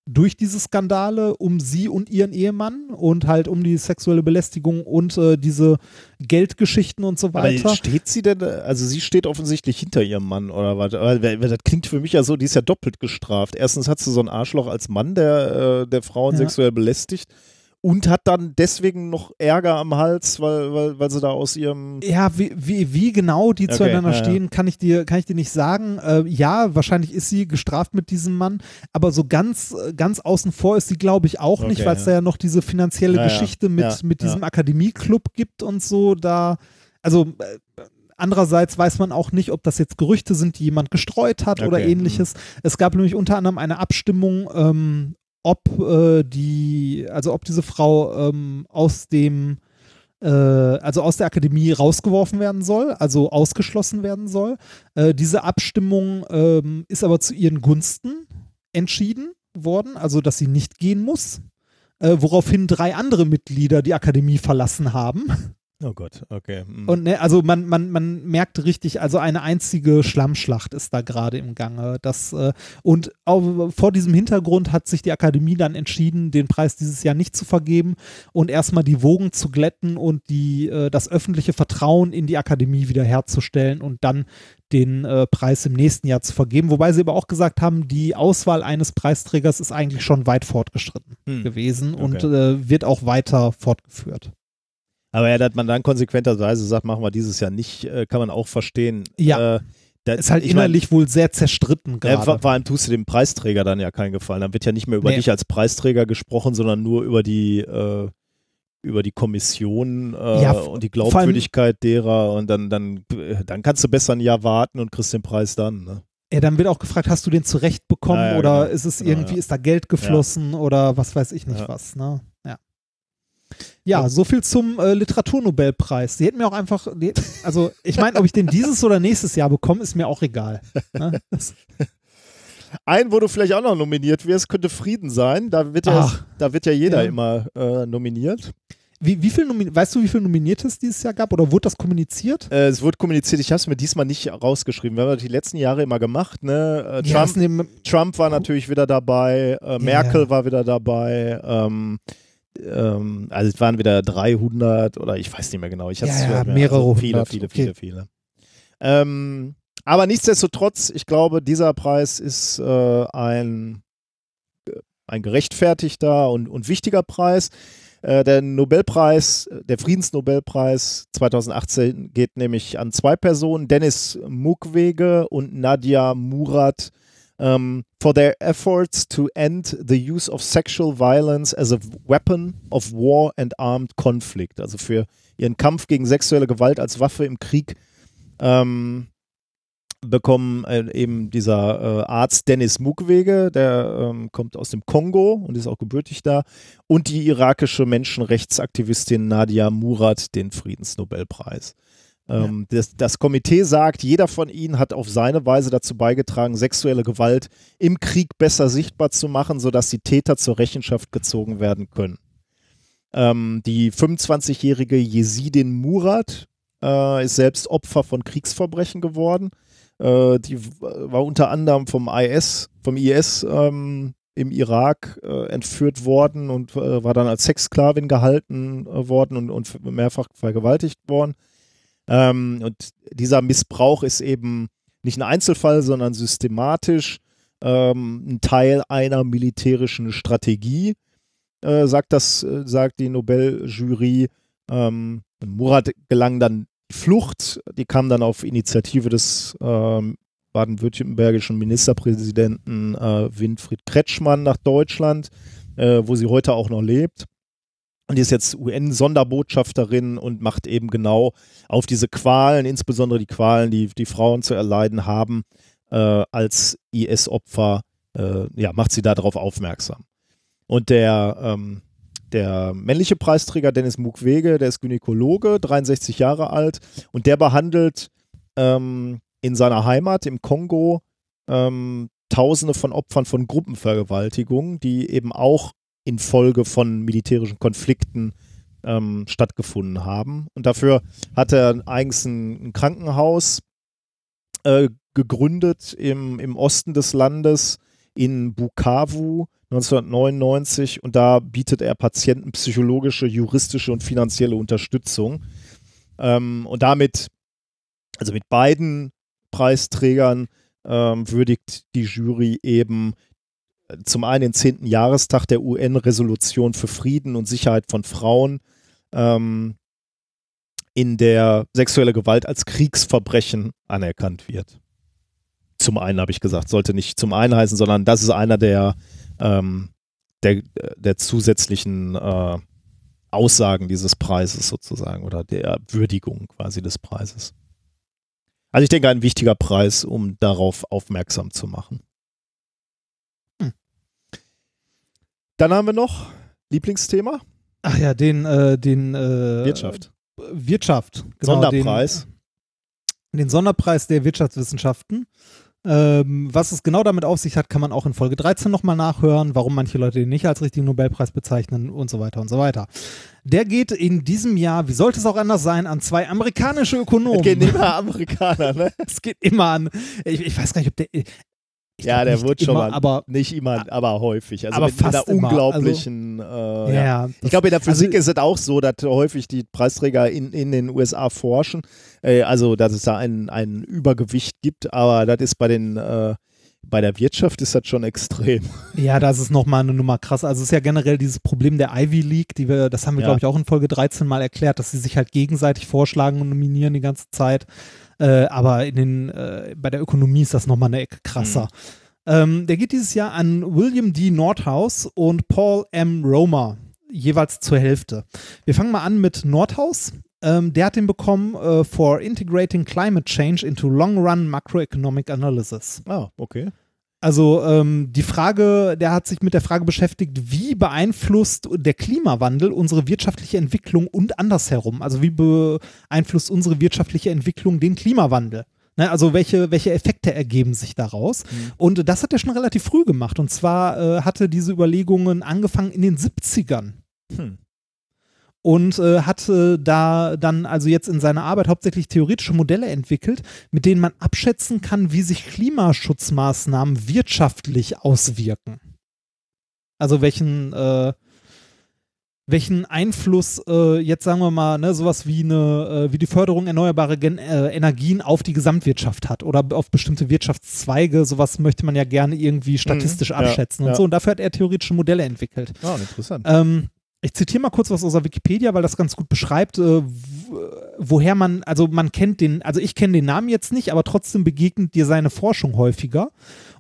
S1: durch diese Skandale um sie und ihren Ehemann und halt um die sexuelle Belästigung und äh, diese Geldgeschichten und so weiter.
S2: Aber steht sie denn, also sie steht offensichtlich hinter ihrem Mann oder was? Das klingt für mich ja so, die ist ja doppelt gestraft. Erstens hat sie so ein Arschloch als Mann, der, äh, der Frauen
S1: Ja.
S2: sexuell belästigt und hat dann deswegen noch Ärger am Hals, weil, weil, weil sie da aus ihrem.
S1: Ja, wie, wie, wie genau die
S2: Okay,
S1: zueinander
S2: ja, ja.
S1: stehen, kann ich dir, kann ich dir nicht sagen. Äh, ja, wahrscheinlich ist sie gestraft mit diesem Mann, aber so ganz, ganz außen vor ist sie, glaube ich, auch nicht,
S2: Okay,
S1: weil es
S2: ja.
S1: da ja noch diese finanzielle
S2: Ja, ja,
S1: Geschichte mit,
S2: ja,
S1: mit
S2: ja.
S1: diesem Akademieclub gibt und so. Da, also äh, andererseits weiß man auch nicht, ob das jetzt Gerüchte sind, die jemand gestreut hat oder
S2: Okay,
S1: ähnliches. Es gab nämlich unter anderem eine Abstimmung, ähm, ob äh, die, also ob diese Frau ähm, aus dem äh, also aus der Akademie rausgeworfen werden soll, also ausgeschlossen werden soll. Äh, diese Abstimmung ähm, ist aber zu ihren Gunsten entschieden worden, also dass sie nicht gehen muss, äh, woraufhin drei andere Mitglieder die Akademie verlassen haben.
S2: Oh Gott, okay. Mhm.
S1: Und ne, also man, man, man merkt richtig, also eine einzige Schlammschlacht ist da gerade im Gange. Das, äh, und auch vor diesem Hintergrund hat sich die Akademie dann entschieden, den Preis dieses Jahr nicht zu vergeben und erstmal die Wogen zu glätten und die, äh, das öffentliche Vertrauen in die Akademie wiederherzustellen und dann den äh, Preis im nächsten Jahr zu vergeben. Wobei sie aber auch gesagt haben, die Auswahl eines Preisträgers ist eigentlich schon weit fortgeschritten
S2: Hm.
S1: gewesen und
S2: Okay.
S1: äh, wird auch weiter fortgeführt.
S2: Aber ja, dass man dann konsequenterweise sagt, machen wir dieses Jahr nicht, äh, kann man auch verstehen.
S1: Ja.
S2: Äh, da,
S1: Ist halt
S2: ich mein,
S1: innerlich wohl sehr zerstritten
S2: Ja,
S1: gerade.
S2: vor, vor allem tust du dem Preisträger dann ja keinen Gefallen. Dann wird ja nicht mehr über
S1: Nee.
S2: dich als Preisträger gesprochen, sondern nur über die äh, über die Kommission äh,
S1: Ja,
S2: und die Glaubwürdigkeit derer und dann, dann, äh, dann kannst du besser ein Jahr warten und kriegst den Preis dann. Ne?
S1: Ja, dann wird auch gefragt, hast du den zurecht bekommen
S2: Ja, ja,
S1: oder
S2: genau.
S1: ist es
S2: Genau,
S1: irgendwie,
S2: ja.
S1: ist da Geld geflossen oder was weiß ich nicht
S2: Ja.
S1: was, ne? Ja. Ja, so viel zum äh, Literaturnobelpreis. Die hätten mir auch einfach, die, also ich meine, ob ich den dieses oder nächstes Jahr bekomme, ist mir auch egal. Ne?
S2: Ein, wo du vielleicht auch noch nominiert wirst, könnte Frieden sein. Da wird ja,
S1: Ach.
S2: da wird ja jeder
S1: Ja.
S2: immer äh, nominiert.
S1: wie, wie viel nomi- weißt du, wie viel Nominierte es dieses Jahr gab oder wurde das kommuniziert?
S2: Äh, es wurde kommuniziert, ich habe es mir diesmal nicht rausgeschrieben. Wir haben das die letzten Jahre immer gemacht. Ne? Äh, Trump, Trump war natürlich wieder dabei, äh, Merkel war wieder dabei, ähm, ähm, also es waren wieder 300 oder ich weiß nicht mehr genau. Ich
S1: Ja,
S2: hab's
S1: ja,
S2: mehr.
S1: mehrere
S2: also viele,
S1: hundert,
S2: viele,
S1: okay.
S2: viele, viele. Ähm, aber nichtsdestotrotz, ich glaube, dieser Preis ist äh, ein, ein gerechtfertigter und, und wichtiger Preis. Äh, der Nobelpreis, der Friedensnobelpreis 2018 geht nämlich an zwei Personen, Dennis Mukwege und Nadia Murad, um, for their efforts to end the use of sexual violence as a weapon of war and armed conflict. Also für ihren Kampf gegen sexuelle Gewalt als Waffe im Krieg ähm, bekommen äh, eben dieser äh, Arzt Dennis Mukwege, der ähm, kommt aus dem Kongo und ist auch gebürtig da, und die irakische Menschenrechtsaktivistin Nadia Murad den Friedensnobelpreis. Ähm, das, das Komitee sagt, jeder von ihnen hat auf seine Weise dazu beigetragen, sexuelle Gewalt im Krieg besser sichtbar zu machen, sodass die Täter zur Rechenschaft gezogen werden können. Ähm, die 25-jährige Jesidin Murad äh, ist selbst Opfer von Kriegsverbrechen geworden. Äh, die war unter anderem vom IS, vom IS ähm, im Irak äh, entführt worden und äh, war dann als Sexsklavin gehalten äh, worden und, und mehrfach vergewaltigt worden. Ähm, und dieser Missbrauch ist eben nicht ein Einzelfall, sondern systematisch ähm, ein Teil einer militärischen Strategie, äh, sagt das, äh, sagt die Nobeljury. Ähm, Murat gelang dann die Flucht, die kam dann auf Initiative des ähm, baden-württembergischen Ministerpräsidenten äh, Winfried Kretschmann nach Deutschland, äh, wo sie heute auch noch lebt. Und die ist jetzt UN-Sonderbotschafterin und macht eben genau auf diese Qualen, insbesondere die Qualen, die die Frauen zu erleiden haben, äh, als IS-Opfer, äh, ja, macht sie darauf aufmerksam. Und der, ähm, der männliche Preisträger Dennis Mukwege, der ist Gynäkologe, 63 Jahre alt und der behandelt ähm, in seiner Heimat im Kongo ähm, Tausende von Opfern von Gruppenvergewaltigungen, die eben auch infolge von militärischen Konflikten ähm, stattgefunden haben. Und dafür hat er eigens ein, ein Krankenhaus äh, gegründet im, im Osten des Landes in Bukavu 1999 und da bietet er Patienten psychologische, juristische und finanzielle Unterstützung. Ähm, und damit, also mit beiden Preisträgern, ähm, würdigt die Jury eben zum einen den 10. Jahrestag der UN-Resolution für Frieden und Sicherheit von Frauen, ähm, in der sexuelle Gewalt als Kriegsverbrechen anerkannt wird. Zum einen habe ich gesagt, sollte nicht zum einen heißen, sondern das ist einer der, ähm, der, der zusätzlichen äh, Aussagen dieses Preises sozusagen oder der Würdigung quasi des Preises. Also ich denke, ein wichtiger Preis, um darauf aufmerksam zu machen. Dann haben wir noch Lieblingsthema,
S1: Ach ja, den, äh, den äh,
S2: Wirtschaft.
S1: Wirtschaft. Genau,
S2: Sonderpreis.
S1: Den, den Sonderpreis der Wirtschaftswissenschaften. Ähm, was es genau damit auf sich hat, kann man auch in Folge 13 nochmal nachhören, warum manche Leute den nicht als richtigen Nobelpreis bezeichnen und so weiter und so weiter. Der geht in diesem Jahr, wie sollte es auch anders sein, an zwei amerikanische Ökonomen.
S2: Es geht immer Amerikaner, ne?
S1: es geht immer an. Ich, ich weiß gar nicht, ob der. Ich
S2: ja, der wird schon
S1: immer,
S2: mal,
S1: aber
S2: nicht immer, aber häufig. Also
S1: aber
S2: mit,
S1: fast
S2: einer
S1: immer.
S2: unglaublichen, äh,
S1: ja,
S2: ja. Ich glaube, in der Physik
S1: also-
S2: ist es auch so, dass häufig die Preisträger in, in den USA forschen. Äh, also, dass es da ein, ein Übergewicht gibt, aber das ist bei den äh, bei der Wirtschaft ist das schon extrem.
S1: Ja, das ist nochmal eine Nummer krass. Also es ist ja generell dieses Problem der Ivy League, die wir, das haben wir,
S2: Ja.
S1: glaube ich, auch in Folge 13 mal erklärt, dass sie sich halt gegenseitig vorschlagen und nominieren die ganze Zeit. Äh, aber in den, äh, bei der Ökonomie ist das nochmal eine Ecke krasser. Ähm, der geht dieses Jahr an William D. Nordhaus und Paul M. Romer, jeweils zur Hälfte. Wir fangen mal an mit Nordhaus. Ähm, der hat den bekommen äh, for Integrating Climate Change into Long-Run Macroeconomic Analysis.
S2: Ah, okay.
S1: Also ähm, die Frage, der hat sich mit der Frage beschäftigt, wie beeinflusst der Klimawandel unsere wirtschaftliche Entwicklung und andersherum? Also wie beeinflusst unsere wirtschaftliche Entwicklung den Klimawandel? Ne, also welche, welche Effekte ergeben sich daraus? Und das hat er schon relativ früh gemacht. Und zwar äh, hatte diese Überlegungen angefangen in den 70ern
S2: Hm.
S1: Und äh, hatte da dann also jetzt in seiner Arbeit hauptsächlich theoretische Modelle entwickelt, mit denen man abschätzen kann, wie sich Klimaschutzmaßnahmen wirtschaftlich auswirken. Also welchen, äh, welchen Einfluss äh, jetzt sagen wir mal, ne, sowas wie eine, äh, wie die Förderung erneuerbarer Gen äh, Energien auf die Gesamtwirtschaft hat oder auf bestimmte Wirtschaftszweige, sowas möchte man ja gerne irgendwie statistisch
S2: ja,
S1: abschätzen und
S2: ja.
S1: so. Und dafür hat er theoretische Modelle entwickelt.
S2: Ah, interessant.
S1: Ähm, ich zitiere mal kurz was aus der Wikipedia, weil das ganz gut beschreibt, äh, woher man, also man kennt den, also ich kenne den Namen jetzt nicht, aber trotzdem begegnet dir seine Forschung häufiger.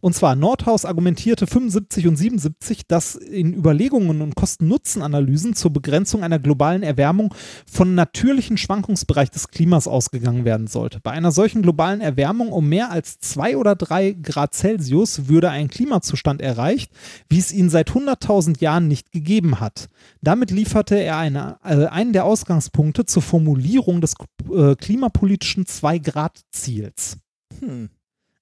S1: Und zwar Nordhaus argumentierte 75 und 77, dass in Überlegungen und Kosten-Nutzen-Analysen zur Begrenzung einer globalen Erwärmung von natürlichen Schwankungsbereich des Klimas ausgegangen werden sollte. Bei einer solchen globalen Erwärmung um mehr als zwei oder drei Grad Celsius würde ein Klimazustand erreicht, wie es ihn seit 100.000 Jahren nicht gegeben hat. Damit lieferte er eine, äh, einen der Ausgangspunkte zur Formulierung des äh, klimapolitischen Zwei-Grad-Ziels.
S2: Hm.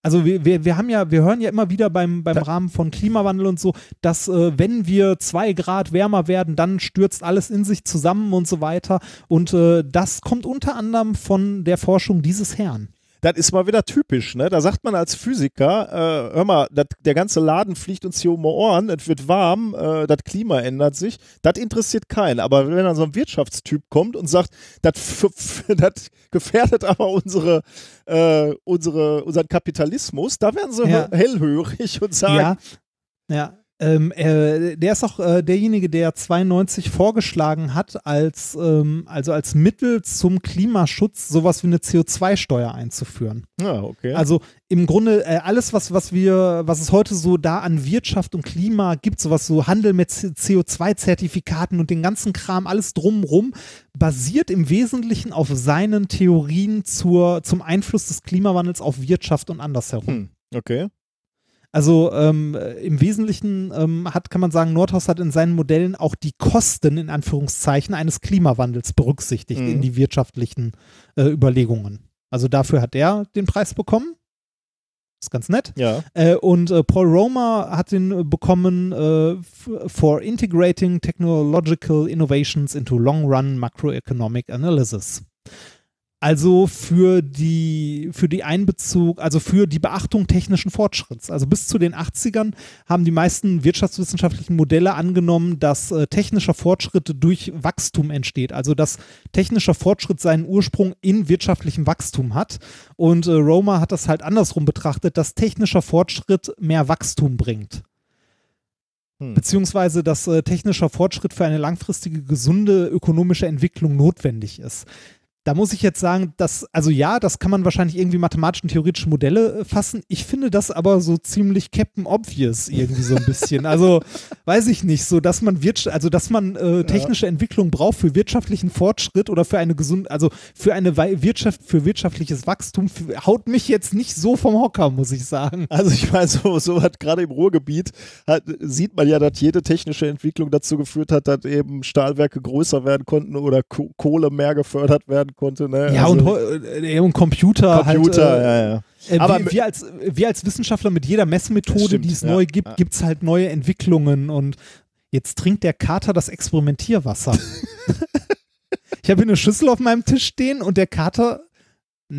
S1: Also wir, wir, wir haben ja, wir hören ja immer wieder beim, beim Rahmen von Klimawandel und so, dass äh, wenn wir zwei Grad wärmer werden, dann stürzt alles in sich zusammen und so weiter. Und äh, das kommt unter anderem von der Forschung dieses Herrn.
S2: Das ist mal wieder typisch, ne? Da sagt man als Physiker, äh, hör mal, dat, der ganze Laden fliegt uns hier um die Ohren, es wird warm, äh, das Klima ändert sich. Das interessiert keinen. Aber wenn dann so ein Wirtschaftstyp kommt und sagt, das gefährdet aber unsere, äh, unsere, unseren Kapitalismus, da werden sie
S1: Ja.
S2: hellhörig und sagen,
S1: Ja, ja. Ähm, äh, der ist auch äh, derjenige, der 92 vorgeschlagen hat, als, ähm, also als Mittel zum Klimaschutz sowas wie eine CO2-Steuer einzuführen.
S2: ja, okay.
S1: Also im Grunde äh, alles, was, was wir, was es heute so da an Wirtschaft und Klima gibt, sowas so Handel mit CO2-Zertifikaten und den ganzen Kram, alles drumrum, basiert im Wesentlichen auf seinen Theorien zur, zum Einfluss des Klimawandels auf Wirtschaft und andersherum.
S2: hm, okay.
S1: Also ähm, äh, im Wesentlichen ähm, hat, kann man sagen, Nordhaus hat in seinen Modellen auch die Kosten in Anführungszeichen eines Klimawandels berücksichtigt
S2: Mhm.
S1: in die wirtschaftlichen äh, Überlegungen. Also dafür hat er den Preis bekommen. Ist ganz nett.
S2: Ja.
S1: Äh, und äh, Paul Romer hat den äh, bekommen äh, for integrating technological innovations into long-run macroeconomic analysis. Also für die, für die Einbezug, also für die Beachtung technischen Fortschritts. Also bis zu den 80ern haben die meisten wirtschaftswissenschaftlichen Modelle angenommen, dass äh, technischer Fortschritt durch Wachstum entsteht. Also dass technischer Fortschritt seinen Ursprung in wirtschaftlichem Wachstum hat. Und äh, Roma hat das halt andersrum betrachtet, dass technischer Fortschritt mehr Wachstum bringt.
S2: Hm.
S1: Beziehungsweise, dass äh, technischer Fortschritt für eine langfristige, gesunde ökonomische Entwicklung notwendig ist. Da muss ich jetzt sagen, dass, also ja, das kann man wahrscheinlich irgendwie mathematisch und theoretische Modelle äh, fassen. Ich finde das aber so ziemlich Captain Obvious irgendwie so ein bisschen. Also, weiß ich nicht, so dass man Wirtschaft, also dass man äh, technische Entwicklung braucht für wirtschaftlichen Fortschritt oder für eine gesunde, also für eine Wei- Wirtschaft, für wirtschaftliches Wachstum, für, haut mich jetzt nicht so vom Hocker, muss ich sagen.
S2: Also ich meine, so, so hat gerade im Ruhrgebiet hat, sieht man ja, dass jede technische Entwicklung dazu geführt hat, dass eben Stahlwerke größer werden konnten oder Ko Kohle mehr gefördert werden konnte. Ne?
S1: Ja,
S2: also,
S1: und, heu- äh, und Computer,
S2: Computer,
S1: halt. Äh,
S2: ja, ja.
S1: Äh,
S2: Aber
S1: wir, wir, als, wir als Wissenschaftler mit jeder Messmethode,
S2: Stimmt,
S1: die es
S2: ja,
S1: neu gibt,
S2: ja.
S1: gibt es halt neue Entwicklungen und Jetzt trinkt der Kater das Experimentierwasser. ich habe hier eine Schüssel auf meinem Tisch stehen und der Kater.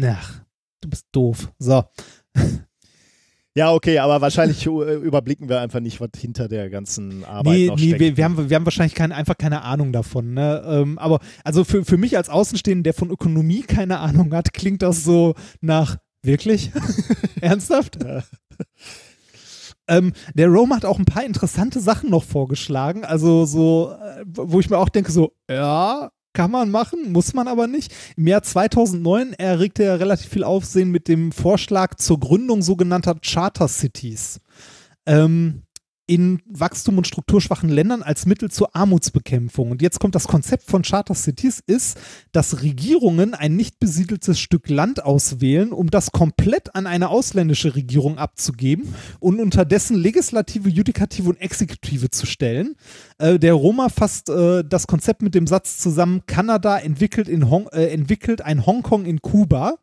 S1: Ach, du bist doof. So.
S2: Ja, okay, aber wahrscheinlich äh, überblicken wir einfach nicht, was hinter der ganzen Arbeit
S1: Nee,
S2: noch
S1: nee
S2: steckt.
S1: wir, wir, haben, wir haben wahrscheinlich kein, einfach keine Ahnung davon. Ne? Ähm, aber also für, für mich als Außenstehender, der von Ökonomie keine Ahnung hat, klingt das so nach wirklich? Ernsthaft?
S2: Ja.
S1: Ähm, der Rome hat auch ein paar interessante Sachen noch vorgeschlagen. Also so, äh, wo ich mir auch denke, so, ja, kann man machen, muss man aber nicht. Im Jahr 2009 erregte er relativ viel Aufsehen mit dem Vorschlag zur Gründung sogenannter Charter Cities. Ähm, in wachstum- und strukturschwachen Ländern als Mittel zur Armutsbekämpfung. Und jetzt kommt das Konzept von Charter Cities ist, dass Regierungen ein nicht besiedeltes Stück Land auswählen, um das komplett an eine ausländische Regierung abzugeben und unterdessen Legislative, Judikative und Exekutive zu stellen. Äh, der Roma fasst äh, das Konzept mit dem Satz zusammen, Kanada entwickelt, in Hong äh, entwickelt ein Hongkong in Kuba.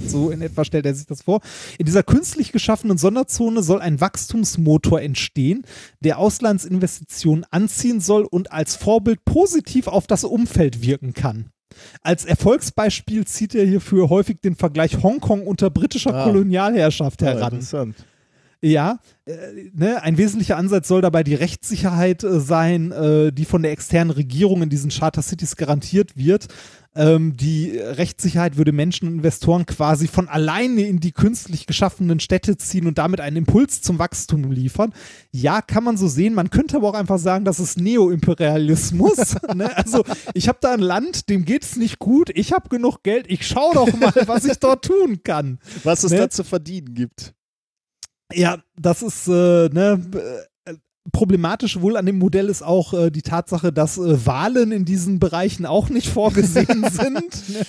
S1: So in etwa stellt er sich das vor. In dieser künstlich geschaffenen Sonderzone soll ein Wachstumsmotor entstehen, der Auslandsinvestitionen anziehen soll und als Vorbild positiv auf das Umfeld wirken kann. Als Erfolgsbeispiel zieht er hierfür häufig den Vergleich Hongkong unter britischer
S2: Ah.
S1: Kolonialherrschaft
S2: Ja,
S1: heran.
S2: interessant.
S1: Ja, äh, ne, ein wesentlicher Ansatz soll dabei die Rechtssicherheit äh, sein, äh, die von der externen Regierung in diesen Charter Cities garantiert wird. Ähm, die Rechtssicherheit würde Menschen und Investoren quasi von alleine in die künstlich geschaffenen Städte ziehen und damit einen Impuls zum Wachstum liefern. Ja, kann man so sehen. Man könnte aber auch einfach sagen, das ist Neoimperialismus. ne? Also ich habe da ein Land, dem geht es nicht gut. Ich habe genug Geld. Ich schaue doch mal, was ich dort tun kann.
S2: Was es
S1: Ne?
S2: da zu verdienen gibt.
S1: Ja, das ist äh, ne, problematisch wohl an dem Modell ist auch äh, die Tatsache, dass äh, Wahlen in diesen Bereichen auch nicht vorgesehen sind.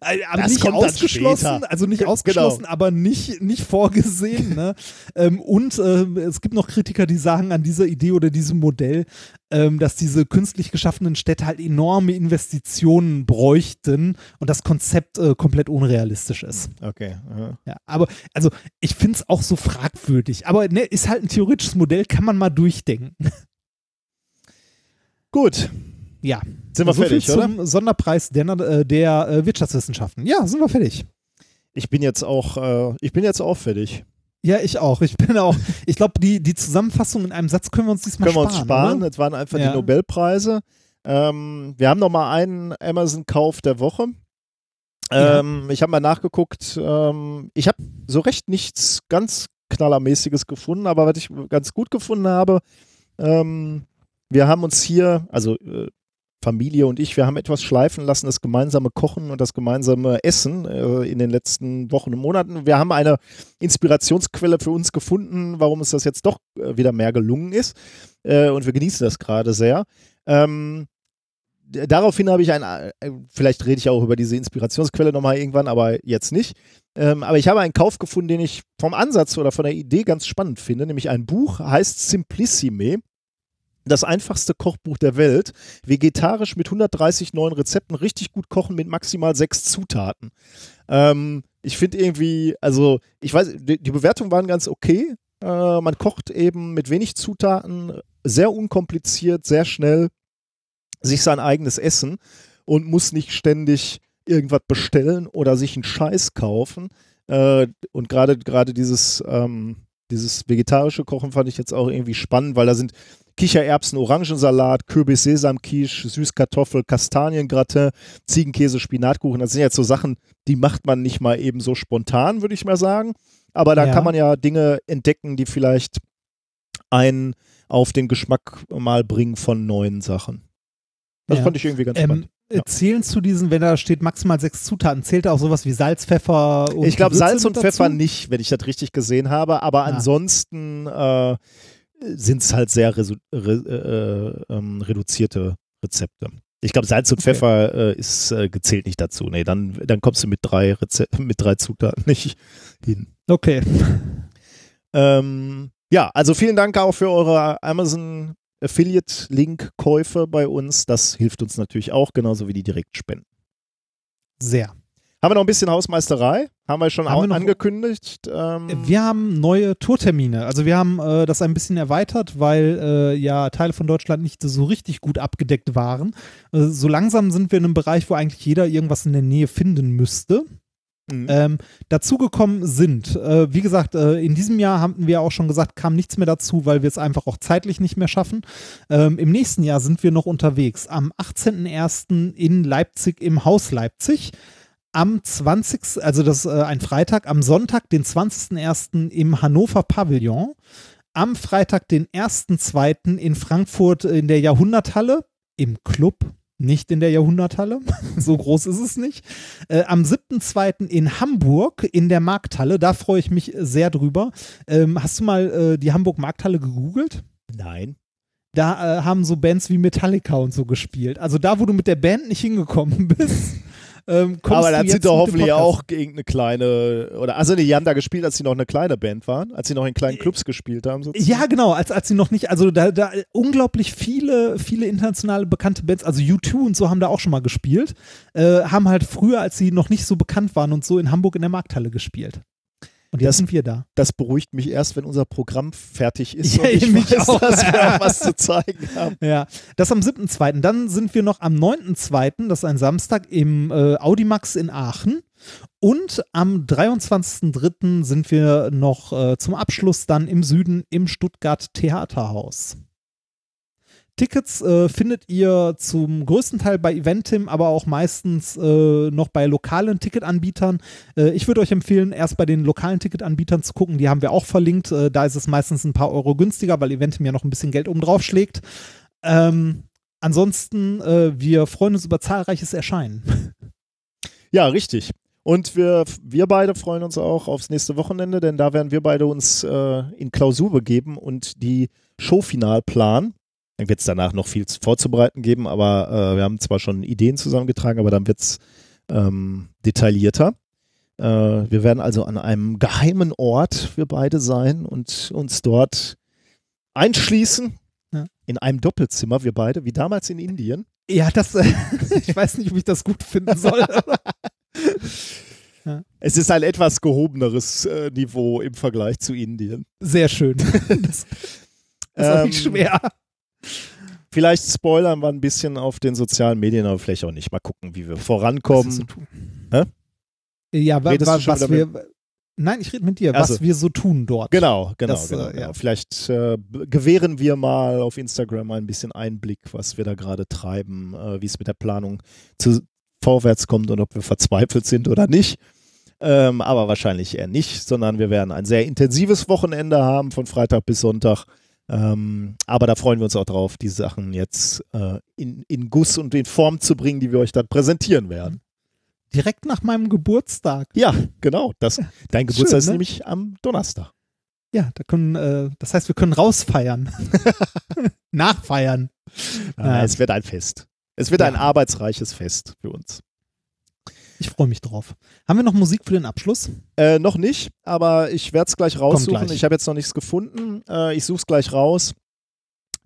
S1: Äh, aber
S2: Das
S1: nicht ausgeschlossen, also nicht
S2: Ge-
S1: ausgeschlossen, aber nicht, nicht vorgesehen. Ne? ähm, und äh, es gibt noch Kritiker, die sagen an dieser Idee oder diesem Modell, ähm, dass diese künstlich geschaffenen Städte halt enorme Investitionen bräuchten und das Konzept äh, komplett unrealistisch ist.
S2: Okay. aha.
S1: Ja, aber also ich finde es auch so fragwürdig. Aber ne, ist halt ein theoretisches Modell, kann man mal durchdenken.
S2: Gut,
S1: Ja.
S2: sind wir
S1: so
S2: fertig,
S1: viel
S2: oder?
S1: zum Sonderpreis der, äh, der äh, Wirtschaftswissenschaften. Ja, sind wir fertig.
S2: Ich bin jetzt auch, äh, ich bin jetzt auch fertig.
S1: Ja, ich auch. Ich bin auch. Ich glaube, die, die Zusammenfassung in einem Satz können wir uns diesmal
S2: Können wir uns
S1: sparen.
S2: sparen.
S1: Oder?
S2: Das waren einfach
S1: Ja.
S2: die Nobelpreise. Ähm, wir haben noch mal einen Amazon-Kauf der Woche.
S1: Ja.
S2: Ähm, Ich habe mal nachgeguckt. Ähm, ich habe so recht nichts ganz knallermäßiges gefunden, aber was ich ganz gut gefunden habe, ähm, wir haben uns hier, also äh, Familie und ich, wir haben etwas schleifen lassen, das gemeinsame Kochen und das gemeinsame Essen äh, in den letzten Wochen und Monaten. Wir haben eine Inspirationsquelle für uns gefunden, warum uns das jetzt doch äh, wieder mehr gelungen ist. Äh, und wir genießen das gerade sehr. Ähm, daraufhin habe ich ein, äh, vielleicht rede ich auch über diese Inspirationsquelle nochmal irgendwann, aber jetzt nicht. Ähm, aber ich habe einen Kauf gefunden, den ich vom Ansatz oder von der Idee ganz spannend finde, nämlich ein Buch, heißt Simplissime. Das einfachste Kochbuch der Welt. Vegetarisch mit 130 neuen Rezepten, richtig gut kochen mit maximal sechs Zutaten. Ähm, ich finde irgendwie, also ich weiß, die, die Bewertungen waren ganz okay. Äh, man kocht eben mit wenig Zutaten, sehr unkompliziert, sehr schnell sich sein eigenes Essen und muss nicht ständig irgendwas bestellen oder sich einen Scheiß kaufen. Äh, und gerade dieses ähm, dieses vegetarische Kochen fand ich jetzt auch irgendwie spannend, weil da sind Kichererbsen, Orangensalat, Kürbis, Sesamquiche, Süßkartoffel, Kastaniengratin, Ziegenkäse, Spinatkuchen. Das sind jetzt so Sachen, die macht man nicht mal eben so spontan, würde ich mal sagen. Aber da
S1: Ja.
S2: kann man ja Dinge entdecken, die vielleicht einen auf den Geschmack mal bringen von neuen Sachen. Das
S1: Ja.
S2: fand ich irgendwie ganz
S1: Ähm,
S2: spannend. Ja.
S1: Zählen zu diesen, wenn da steht maximal sechs Zutaten, zählt auch sowas wie Salz, Pfeffer und
S2: Ich glaube, Salz und
S1: mit
S2: Pfeffer
S1: dazu?
S2: nicht, wenn ich das richtig gesehen habe. Aber
S1: Ah.
S2: ansonsten äh, sind es halt sehr resu- re äh, ähm, reduzierte Rezepte. Ich glaube, Salz und
S1: Okay.
S2: Pfeffer äh, ist äh, gezählt nicht dazu. Nee, dann, dann kommst du mit drei, Reze mit drei Zutaten nicht hin.
S1: Okay.
S2: Ähm, ja, also vielen Dank auch für eure Amazon Affiliate-Link-Käufe bei uns. Das hilft uns natürlich auch, genauso wie die Direktspenden.
S1: Sehr.
S2: Haben wir noch ein bisschen Hausmeisterei? Haben wir schon
S1: Haben wir
S2: angekündigt. Ähm,
S1: Wir haben neue Tourtermine. Also wir haben äh, das ein bisschen erweitert, weil äh, ja Teile von Deutschland nicht so richtig gut abgedeckt waren. Äh, so langsam sind wir in einem Bereich, wo eigentlich jeder irgendwas in der Nähe finden müsste.
S2: mhm.
S1: Ähm, dazugekommen sind, äh, wie gesagt, äh, in diesem Jahr haben wir auch schon gesagt, kam nichts mehr dazu, weil wir es einfach auch zeitlich nicht mehr schaffen. Ähm, Im nächsten Jahr sind wir noch unterwegs. Am 18.01. in Leipzig im Haus Leipzig. Am 20. also das ist äh, ein Freitag, am Sonntag, den 20.01. im Hannover Pavillon. Am Freitag, den 1.02. in Frankfurt in der Jahrhunderthalle im Club, nicht in der Jahrhunderthalle. so groß ist es nicht. Äh, am 7.2. in Hamburg in der Markthalle. Da freue ich mich sehr drüber. Ähm, hast du mal äh, die Hamburg Markthalle gegoogelt?
S2: Nein.
S1: Da äh, haben so Bands wie Metallica und so gespielt. Also da, wo du mit der Band nicht hingekommen bist. Ähm,
S2: Aber dann
S1: jetzt
S2: sind doch hoffentlich auch irgendeine kleine, oder, also nee, die haben da gespielt, als sie noch eine kleine Band waren, als sie noch in kleinen Clubs gespielt haben. sozusagen.
S1: Ja, genau, als, als sie noch nicht, also da, da unglaublich viele, viele internationale bekannte Bands, also U2 und so haben da auch schon mal gespielt, äh, haben halt früher, als sie noch nicht so bekannt waren und so in Hamburg in der Markthalle gespielt. Und jetzt sind wir da.
S2: Das beruhigt mich erst, wenn unser Programm fertig ist
S1: Ja,
S2: und ich
S1: mich
S2: weiß,
S1: auch.
S2: dass wir auch was zu zeigen haben.
S1: Ja, das am 7.2. Dann sind wir noch am 9.2., das ist ein Samstag, im äh, Audimax in Aachen. Und am 23.3. sind wir noch äh, zum Abschluss dann im Süden im Stuttgart Theaterhaus. Tickets äh, findet ihr zum größten Teil bei Eventim, aber auch meistens äh, noch bei lokalen Ticketanbietern. Äh, ich würde euch empfehlen, erst bei den lokalen Ticketanbietern zu gucken. Die haben wir auch verlinkt. Äh, da ist es meistens ein paar Euro günstiger, weil Eventim ja noch ein bisschen Geld oben drauf schlägt. Ähm, ansonsten, äh, wir freuen uns über zahlreiches Erscheinen.
S2: Ja, richtig. Und wir, wir beide freuen uns auch aufs nächste Wochenende, denn da werden wir beide uns äh, in Klausur begeben und die Showfinal planen. Dann wird es danach noch viel vorzubereiten geben, aber äh, wir haben zwar schon Ideen zusammengetragen, aber dann wird es ähm, detaillierter. Äh, wir werden also an einem geheimen Ort, wir beide sein und uns dort einschließen.
S1: Ja.
S2: In einem Doppelzimmer, wir beide, wie damals in Indien.
S1: Ja, das, ich weiß nicht, ob ich das gut finden soll.
S2: Es ist ein etwas gehobeneres äh, Niveau im Vergleich zu Indien.
S1: Sehr schön. Das ist auch nicht
S2: Ähm,
S1: schwer.
S2: Vielleicht spoilern wir ein bisschen auf den sozialen Medien, aber vielleicht auch nicht. Mal gucken, wie wir
S1: Was
S2: vorankommen.
S1: zu tun?
S2: Hä?
S1: Ja, wa, wa, was wir. Nein, ich rede mit dir,
S2: Ach so.
S1: was wir so tun dort.
S2: Genau, genau,
S1: Das,
S2: genau,
S1: äh,
S2: genau.
S1: ja.
S2: Vielleicht äh, gewähren wir mal auf Instagram ein bisschen Einblick, was wir da gerade treiben, äh, wie es mit der Planung zu, vorwärts kommt und ob wir verzweifelt sind oder nicht. Ähm, aber wahrscheinlich eher nicht, sondern wir werden ein sehr intensives Wochenende haben von Freitag bis Sonntag. Ähm, aber da freuen wir uns auch drauf, die Sachen jetzt äh, in, in Guss und in Form zu bringen, die wir euch dann präsentieren werden.
S1: Direkt nach meinem Geburtstag.
S2: Ja, genau. Das, dein Geburtstag ist
S1: ne?
S2: nämlich am Donnerstag.
S1: Ja, da können, äh, das heißt, wir können rausfeiern. Nachfeiern.
S2: Ah,
S1: Ja.
S2: Es wird ein Fest. Es wird
S1: Ja.
S2: ein arbeitsreiches Fest für uns.
S1: Ich freue mich drauf. Haben wir noch Musik für den Abschluss?
S2: Äh, noch nicht, aber ich werde es gleich raussuchen.
S1: gleich.
S2: Ich habe jetzt noch nichts gefunden. Äh, ich suche es gleich raus.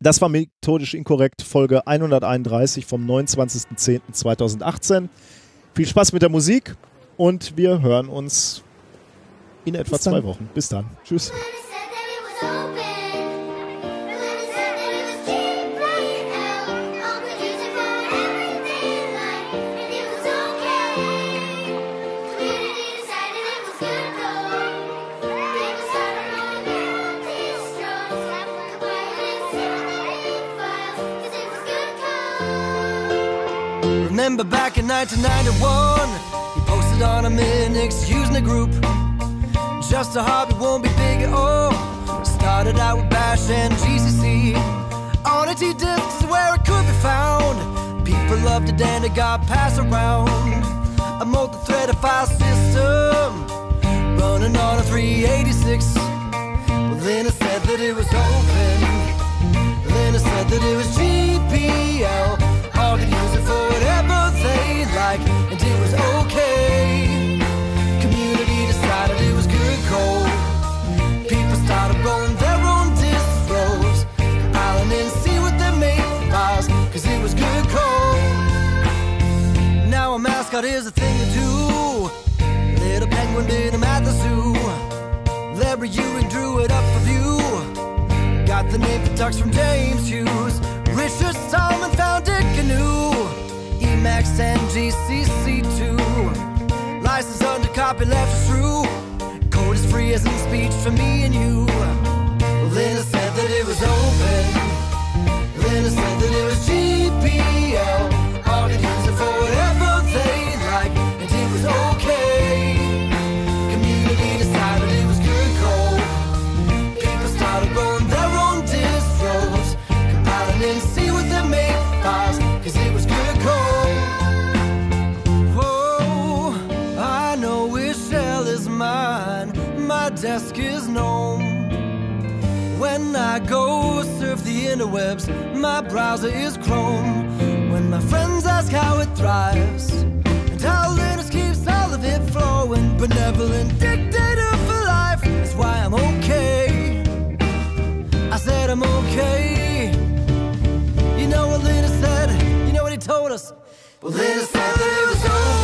S2: Das war methodisch inkorrekt, Folge 131 vom 29.10.2018. Viel Spaß mit der Musik und wir hören uns in etwa zwei Wochen. Bis dann. Tschüss.
S5: Remember back in 1991, he posted on a Minix using a group. Just a hobby won't be big at all. Started out with Bash and GCC. On a T-disc is where it could be found. People loved it and it got passed around. A multi-threaded file system running on a 386. Well, then it said that it was open. Then it said that it was GPL. Bit him at the zoo. Larry Ewing drew it up for view. Got the name for ducks from James Hughes. Richard Solomon founded Canoe. Emacs and GCC2. License under copy left is true. Code is free as in speech for me and you. Interwebs, my browser is Chrome. When my friends ask how it thrives, and how Linux keeps all of it flowing, benevolent dictator for life is why I'm okay. I said I'm okay. You know what Linus said? You know what he told us? Well, Linus said.